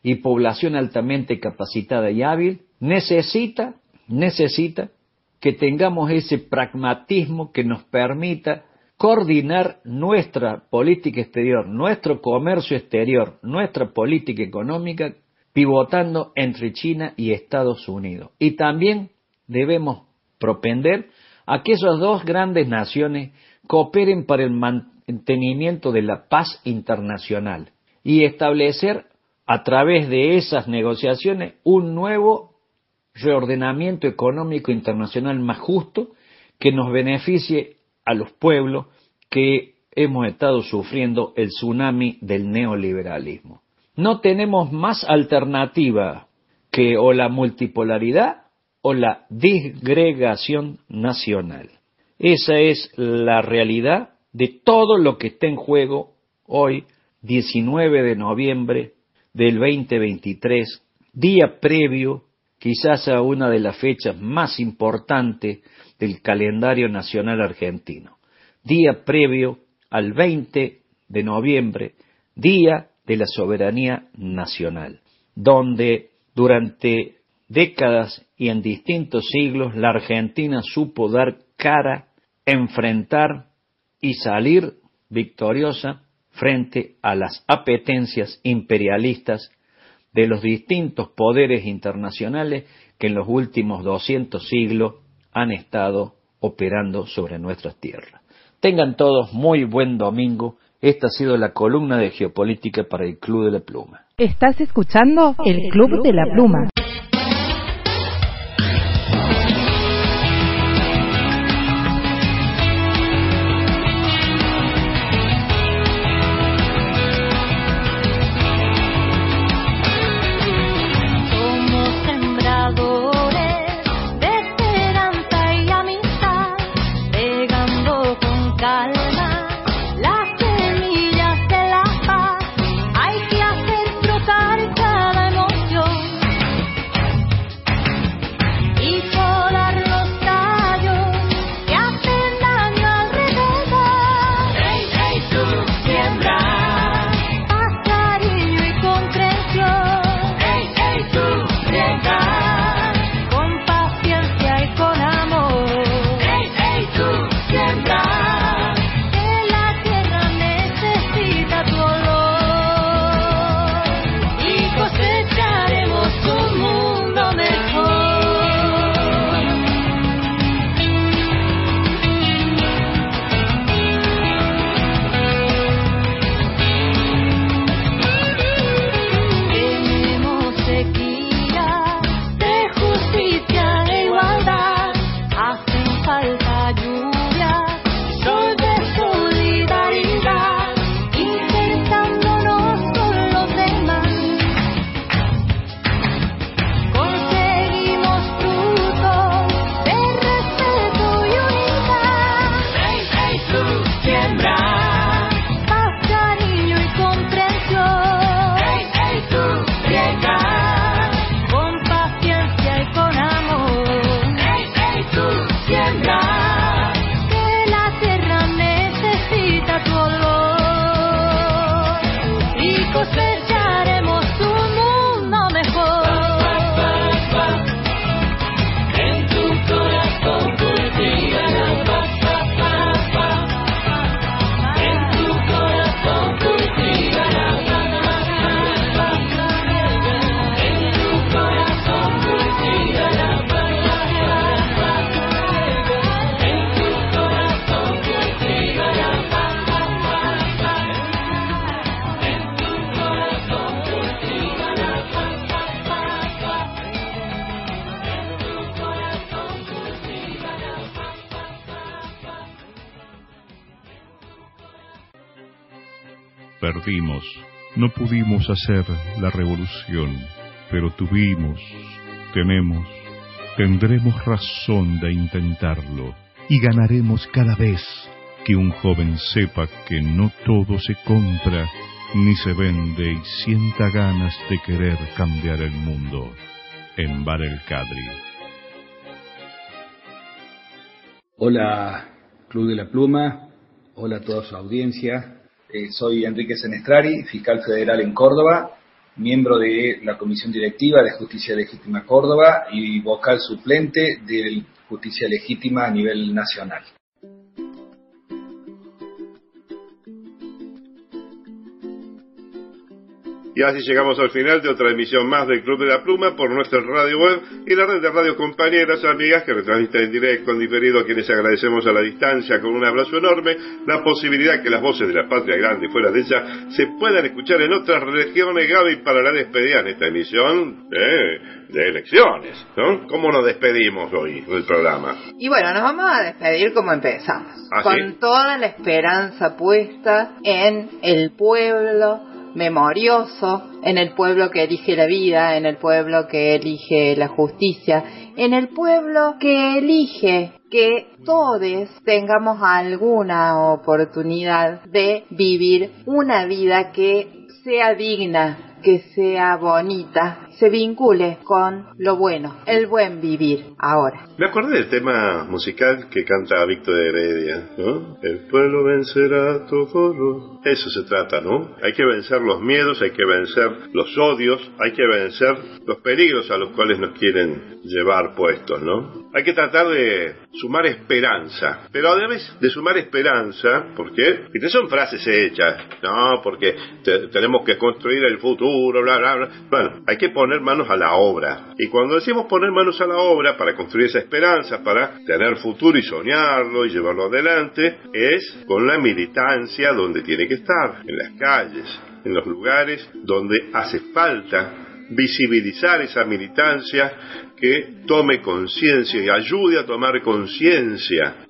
y población altamente capacitada y hábil, necesita, necesita que tengamos ese pragmatismo que nos permita coordinar nuestra política exterior, nuestro comercio exterior, nuestra política económica, pivotando entre China y Estados Unidos. Y también debemos propender a que esas dos grandes naciones cooperen para el mantenimiento de la paz internacional y establecer a través de esas negociaciones un nuevo reordenamiento económico internacional más justo que nos beneficie a los pueblos que hemos estado sufriendo el tsunami del neoliberalismo. No tenemos más alternativa que o la multipolaridad o la disgregación nacional. Esa es la realidad de todo lo que está en juego hoy, 19 de noviembre del 2023, día previo quizás a una de las fechas más importantes del calendario nacional argentino, día previo al 20 de noviembre, día de la soberanía nacional, donde durante décadas y en distintos siglos la Argentina supo dar cara, enfrentar y salir victoriosa frente a las apetencias imperialistas de los distintos poderes internacionales que en los últimos 200 siglos han estado operando sobre nuestras tierras. Tengan todos muy buen domingo. Esta ha sido la columna de geopolítica para el Club de la Pluma. Estás escuchando el Club de la Pluma. 달라 hacer la revolución, pero tuvimos, tenemos, tendremos razón de intentarlo y ganaremos cada vez que un joven sepa que no todo se compra ni se vende y sienta ganas de querer cambiar el mundo en Bar El Cadri. Hola, Club de la Pluma. Hola a toda su audiencia. Eh, soy Enrique Senestrari, fiscal federal en Córdoba, miembro de la Comisión Directiva de Justicia Legítima Córdoba y vocal suplente de Justicia Legítima a nivel nacional. Y así llegamos al final de otra emisión más del Club de la Pluma por nuestra radio web y la red de radio compañeras, amigas que retransmiten en directo, en diferido, a quienes agradecemos a la distancia con un abrazo enorme, la posibilidad que las voces de la patria grande y fuera de ella se puedan escuchar en otras regiones, Gaby, para la despedida en esta emisión de, elecciones, ¿no? ¿Cómo nos despedimos hoy del programa? Y bueno, nos vamos a despedir como empezamos, ¿Ah, con sí? toda la esperanza puesta en el pueblo memorioso, en el pueblo que elige la vida, en el pueblo que elige la justicia, en el pueblo que elige que todos tengamos alguna oportunidad de vivir una vida que sea digna, que sea bonita, se vincule con lo bueno, el buen vivir ahora. Me acordé del tema musical que canta Víctor Heredia, ¿no? El pueblo vencerá todo. Eso se trata, ¿no? Hay que vencer los miedos, hay que vencer los odios, hay que vencer los peligros a los cuales nos quieren llevar puestos, ¿no? Hay que tratar de sumar esperanza, pero además de sumar esperanza. Porque son frases hechas, ¿no? Porque te- tenemos que construir el futuro, bla, bla, bla. Bueno, hay que poner manos a la obra. Y cuando decimos poner manos a la obra para construir esa esperanza, para tener futuro y soñarlo y llevarlo adelante, es con la militancia donde tiene que estar, en las calles, en los lugares donde hace falta visibilizar esa militancia que tome conciencia y ayude a tomar conciencia.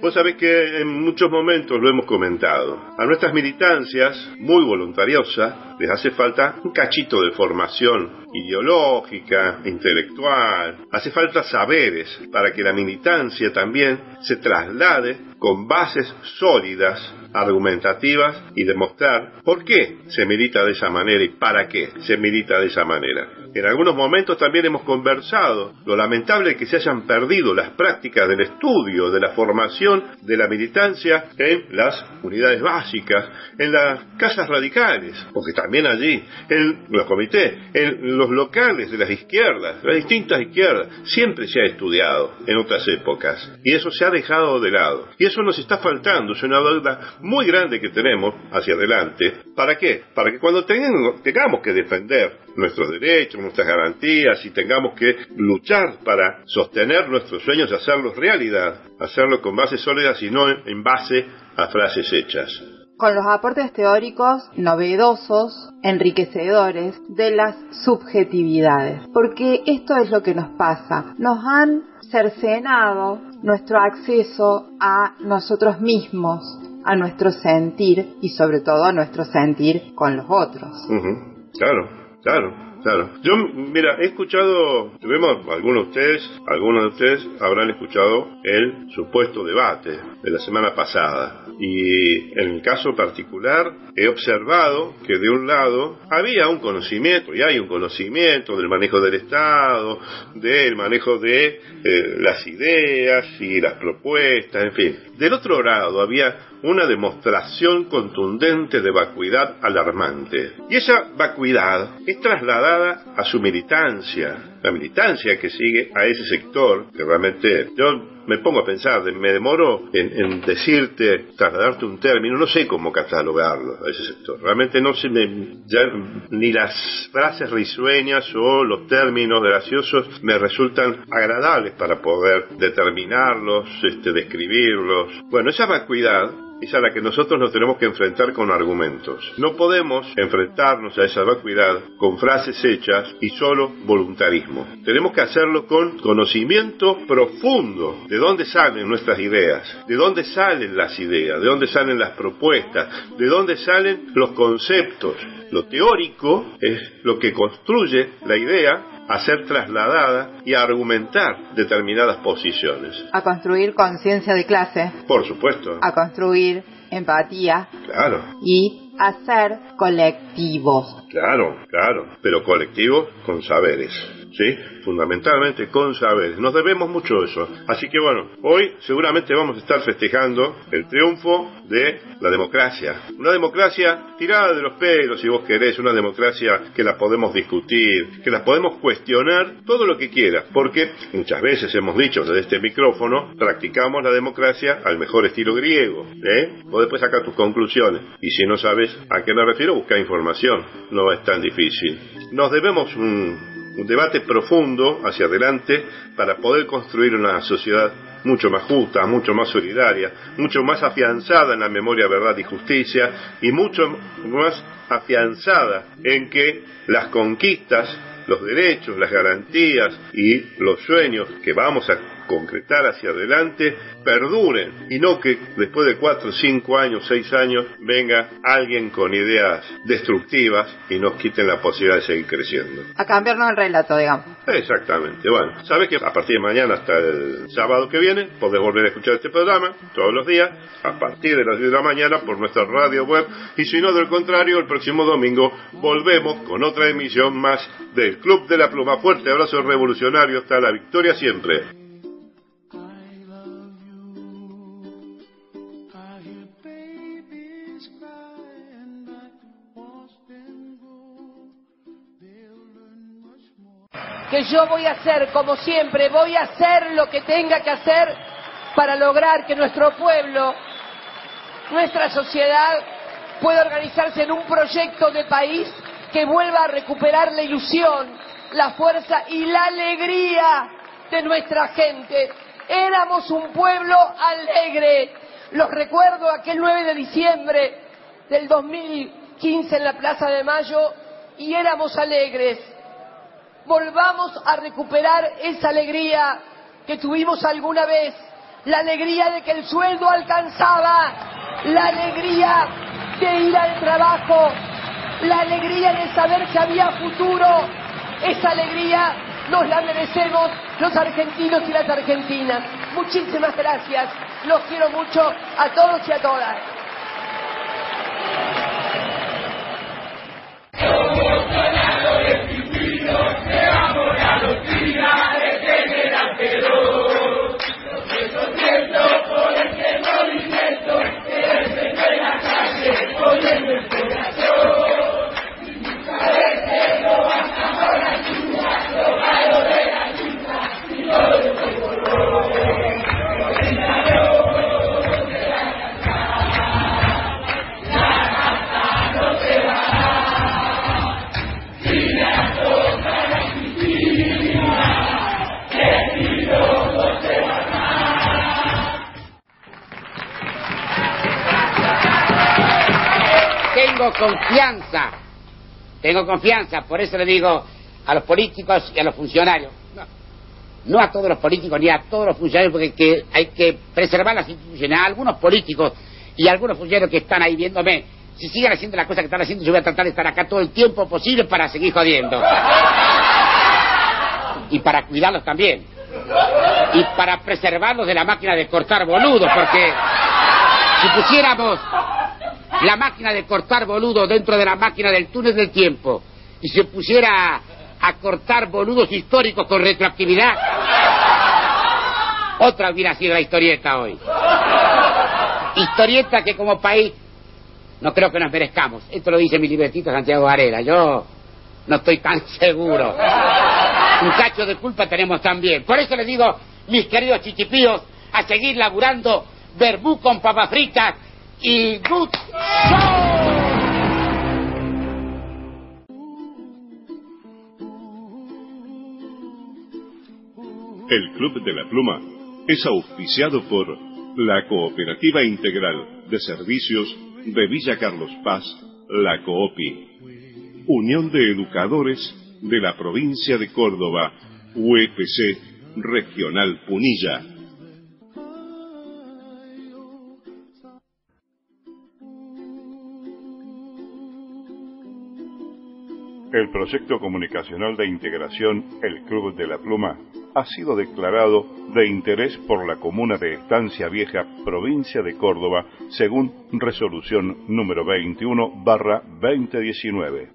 Vos sabés que en muchos momentos lo hemos comentado. A nuestras militancias, muy voluntariosas, les hace falta un cachito de formación ideológica, intelectual. Hace falta saberes para que la militancia también se traslade con bases sólidas, argumentativas y demostrar por qué se milita de esa manera y para qué se milita de esa manera. En algunos momentos también hemos conversado lo lamentable que se hayan perdido las prácticas del estudio, de la formación de la militancia en las unidades básicas, en las casas radicales, porque también allí, en los comités, en los locales de las izquierdas, las distintas izquierdas, siempre se ha estudiado en otras épocas y eso se ha dejado de lado. Y eso nos está faltando, es una deuda muy grande que tenemos hacia adelante. ¿Para qué? Para que cuando tengamos, que defender nuestros derechos, nuestras garantías y tengamos que luchar para sostener nuestros sueños, hacerlos realidad, hacerlo con bases sólidas y no en base a frases hechas. con los aportes teóricos novedosos, enriquecedores de las subjetividades. Porque esto es lo que nos pasa. Nos han cercenado nuestro acceso a nosotros mismos, a nuestro sentir y sobre todo a nuestro sentir con los otros. Claro, claro. Claro. Yo, mira, he escuchado, tuvimos algunos de ustedes, algunos de ustedes habrán escuchado el supuesto debate de la semana pasada. Y en el caso particular he observado que de un lado había un conocimiento, y hay un conocimiento del manejo del Estado, del manejo de eh, las ideas y las propuestas, en fin. Del otro lado había una demostración contundente de vacuidad alarmante. Y esa vacuidad es trasladada a su militancia, la militancia que sigue a ese sector, que realmente yo me pongo a pensar, me demoro en, en decirte, trasladarte un término, no sé cómo catalogarlo a ese sector. Realmente no sé, me- ya ni las frases risueñas o los términos graciosos me resultan agradables para poder determinarlos, este, describirlos. Bueno, esa vacuidad es a la que nosotros nos tenemos que enfrentar con argumentos. No podemos enfrentarnos a esa vacuidad con frases hechas y solo voluntarismo. Tenemos que hacerlo con conocimiento profundo de dónde salen nuestras ideas, de dónde salen las ideas, de dónde salen las propuestas, de dónde salen los conceptos. Lo teórico es lo que construye la idea a ser trasladada y a argumentar determinadas posiciones. A construir conciencia de clase. Por supuesto. A construir empatía. Claro. Y a ser colectivos. Claro, claro. Pero colectivos con saberes. Fundamentalmente con saberes. Nos debemos mucho eso. Así que bueno, hoy seguramente vamos a estar festejando el triunfo de la democracia. Una democracia tirada de los pelos, si vos querés, una democracia que la podemos discutir, que la podemos cuestionar todo lo que quiera, porque muchas veces hemos dicho desde este micrófono, practicamos la democracia al mejor estilo griego, ¿eh? Vos después sacas tus conclusiones, y si no sabes a qué me refiero, busca información, no es tan difícil. Nos debemos un, un debate profundo hacia adelante para poder construir una sociedad mucho más justa, mucho más solidaria, mucho más afianzada en la memoria, verdad y justicia y mucho más afianzada en que las conquistas, los derechos, las garantías y los sueños que vamos a concretar hacia adelante perduren y no que después de cuatro, cinco años, seis años venga alguien con ideas destructivas y nos quiten la posibilidad de seguir creciendo. A cambiarnos el relato, digamos. Exactamente. Bueno, sabes que a partir de mañana hasta el sábado que viene podés volver a escuchar este programa todos los días a partir de las 10 de la mañana por nuestra radio web y si no, del contrario, el próximo domingo volvemos con otra emisión más del Club de la Pluma. Fuerte abrazo revolucionario hasta la victoria siempre. Que yo voy a hacer, como siempre, voy a hacer lo que tenga que hacer para lograr que nuestro pueblo, nuestra sociedad, pueda organizarse en un proyecto de país que vuelva a recuperar la ilusión, la fuerza y la alegría de nuestra gente. Éramos un pueblo alegre. Los recuerdo aquel 9 de diciembre del 2015 en la Plaza de Mayo y éramos alegres volvamos a recuperar esa alegría que tuvimos alguna vez, la alegría de que el sueldo alcanzaba, la alegría de ir al trabajo, la alegría de saber que había futuro, esa alegría nos la merecemos los argentinos y las argentinas. Muchísimas gracias, los quiero mucho a todos y a todas. Thank you. Tengo confianza, tengo confianza, por eso le digo a los políticos y a los funcionarios, no, a todos los políticos ni a todos los funcionarios, porque hay que preservar las instituciones, algunos políticos y algunos funcionarios que están ahí viéndome, si siguen haciendo las cosas que están haciendo, yo voy a tratar de estar acá todo el tiempo posible para seguir jodiendo. Y para cuidarlos también. Y para preservarlos de la máquina de cortar boludos, porque si pusiéramos la máquina de cortar boludos dentro de la máquina del túnel del tiempo y se pusiera a, cortar boludos históricos con retroactividad, otra hubiera sido la historieta hoy. Historieta que como país no creo que nos merezcamos. Esto lo dice mi libretito Santiago Varela. Yo no estoy tan seguro. Un cacho de culpa tenemos también. Por eso les digo, mis queridos chichipíos, a seguir laburando verbú con papas fritas y good El Club de la Pluma es auspiciado por la Cooperativa Integral de Servicios de Villa Carlos Paz, la COOPI, Unión de Educadores de la Provincia de Córdoba, UEPC Regional Punilla. El proyecto comunicacional de integración El Club de la Pluma ha sido declarado de interés por la comuna de Estancia Vieja, provincia de Córdoba, según resolución número 21 barra 2019.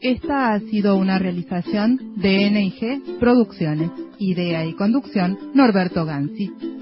Esta ha sido una realización de NIG Producciones. Idea y conducción Norberto Gansi.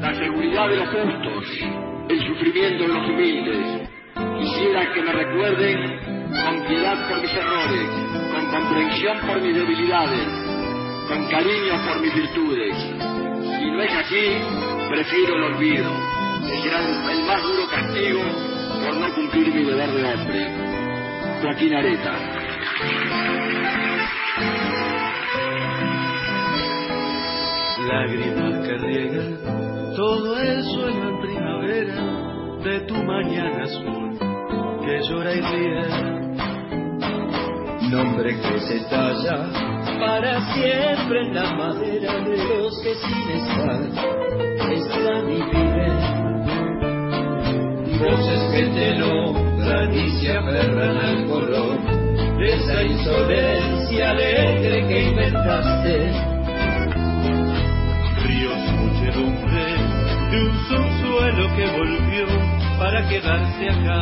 la seguridad de los justos, el sufrimiento de los humildes. Quisiera que me recuerden con piedad por mis errores, con comprensión por mis debilidades, con cariño por mis virtudes. Si no es así, prefiero el olvido, que será el más duro castigo por no cumplir mi deber de hombre. Joaquín Areta. Lágrimas de tu mañana azul que llora y ríe. Nombre que se talla para siempre en la madera de los que sin estar están y viven. Voces que te nombran y se aferran al color de esa insolencia alegre que inventaste. Ríos, muchedumbre de un subsuelo que volvió para quedarse acá,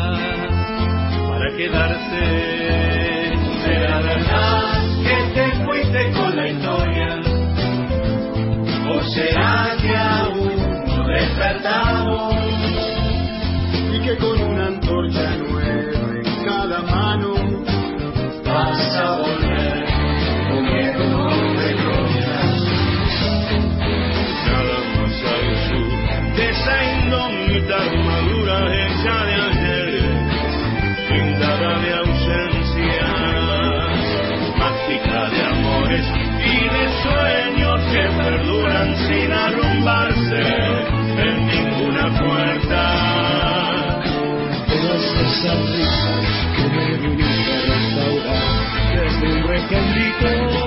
para quedarse. ¿Será verdad que te fuiste con la historia? ¿O será que aún no despertamos? Y que con una antorcha nueva en cada mano vas a volver esa indómita armadura hecha de ayer, pintada de ausencia, mágica de amores y de sueños que perduran sin arrumbarse en ninguna puerta. Todas esas risas que me viniste a restaurar desde un recondito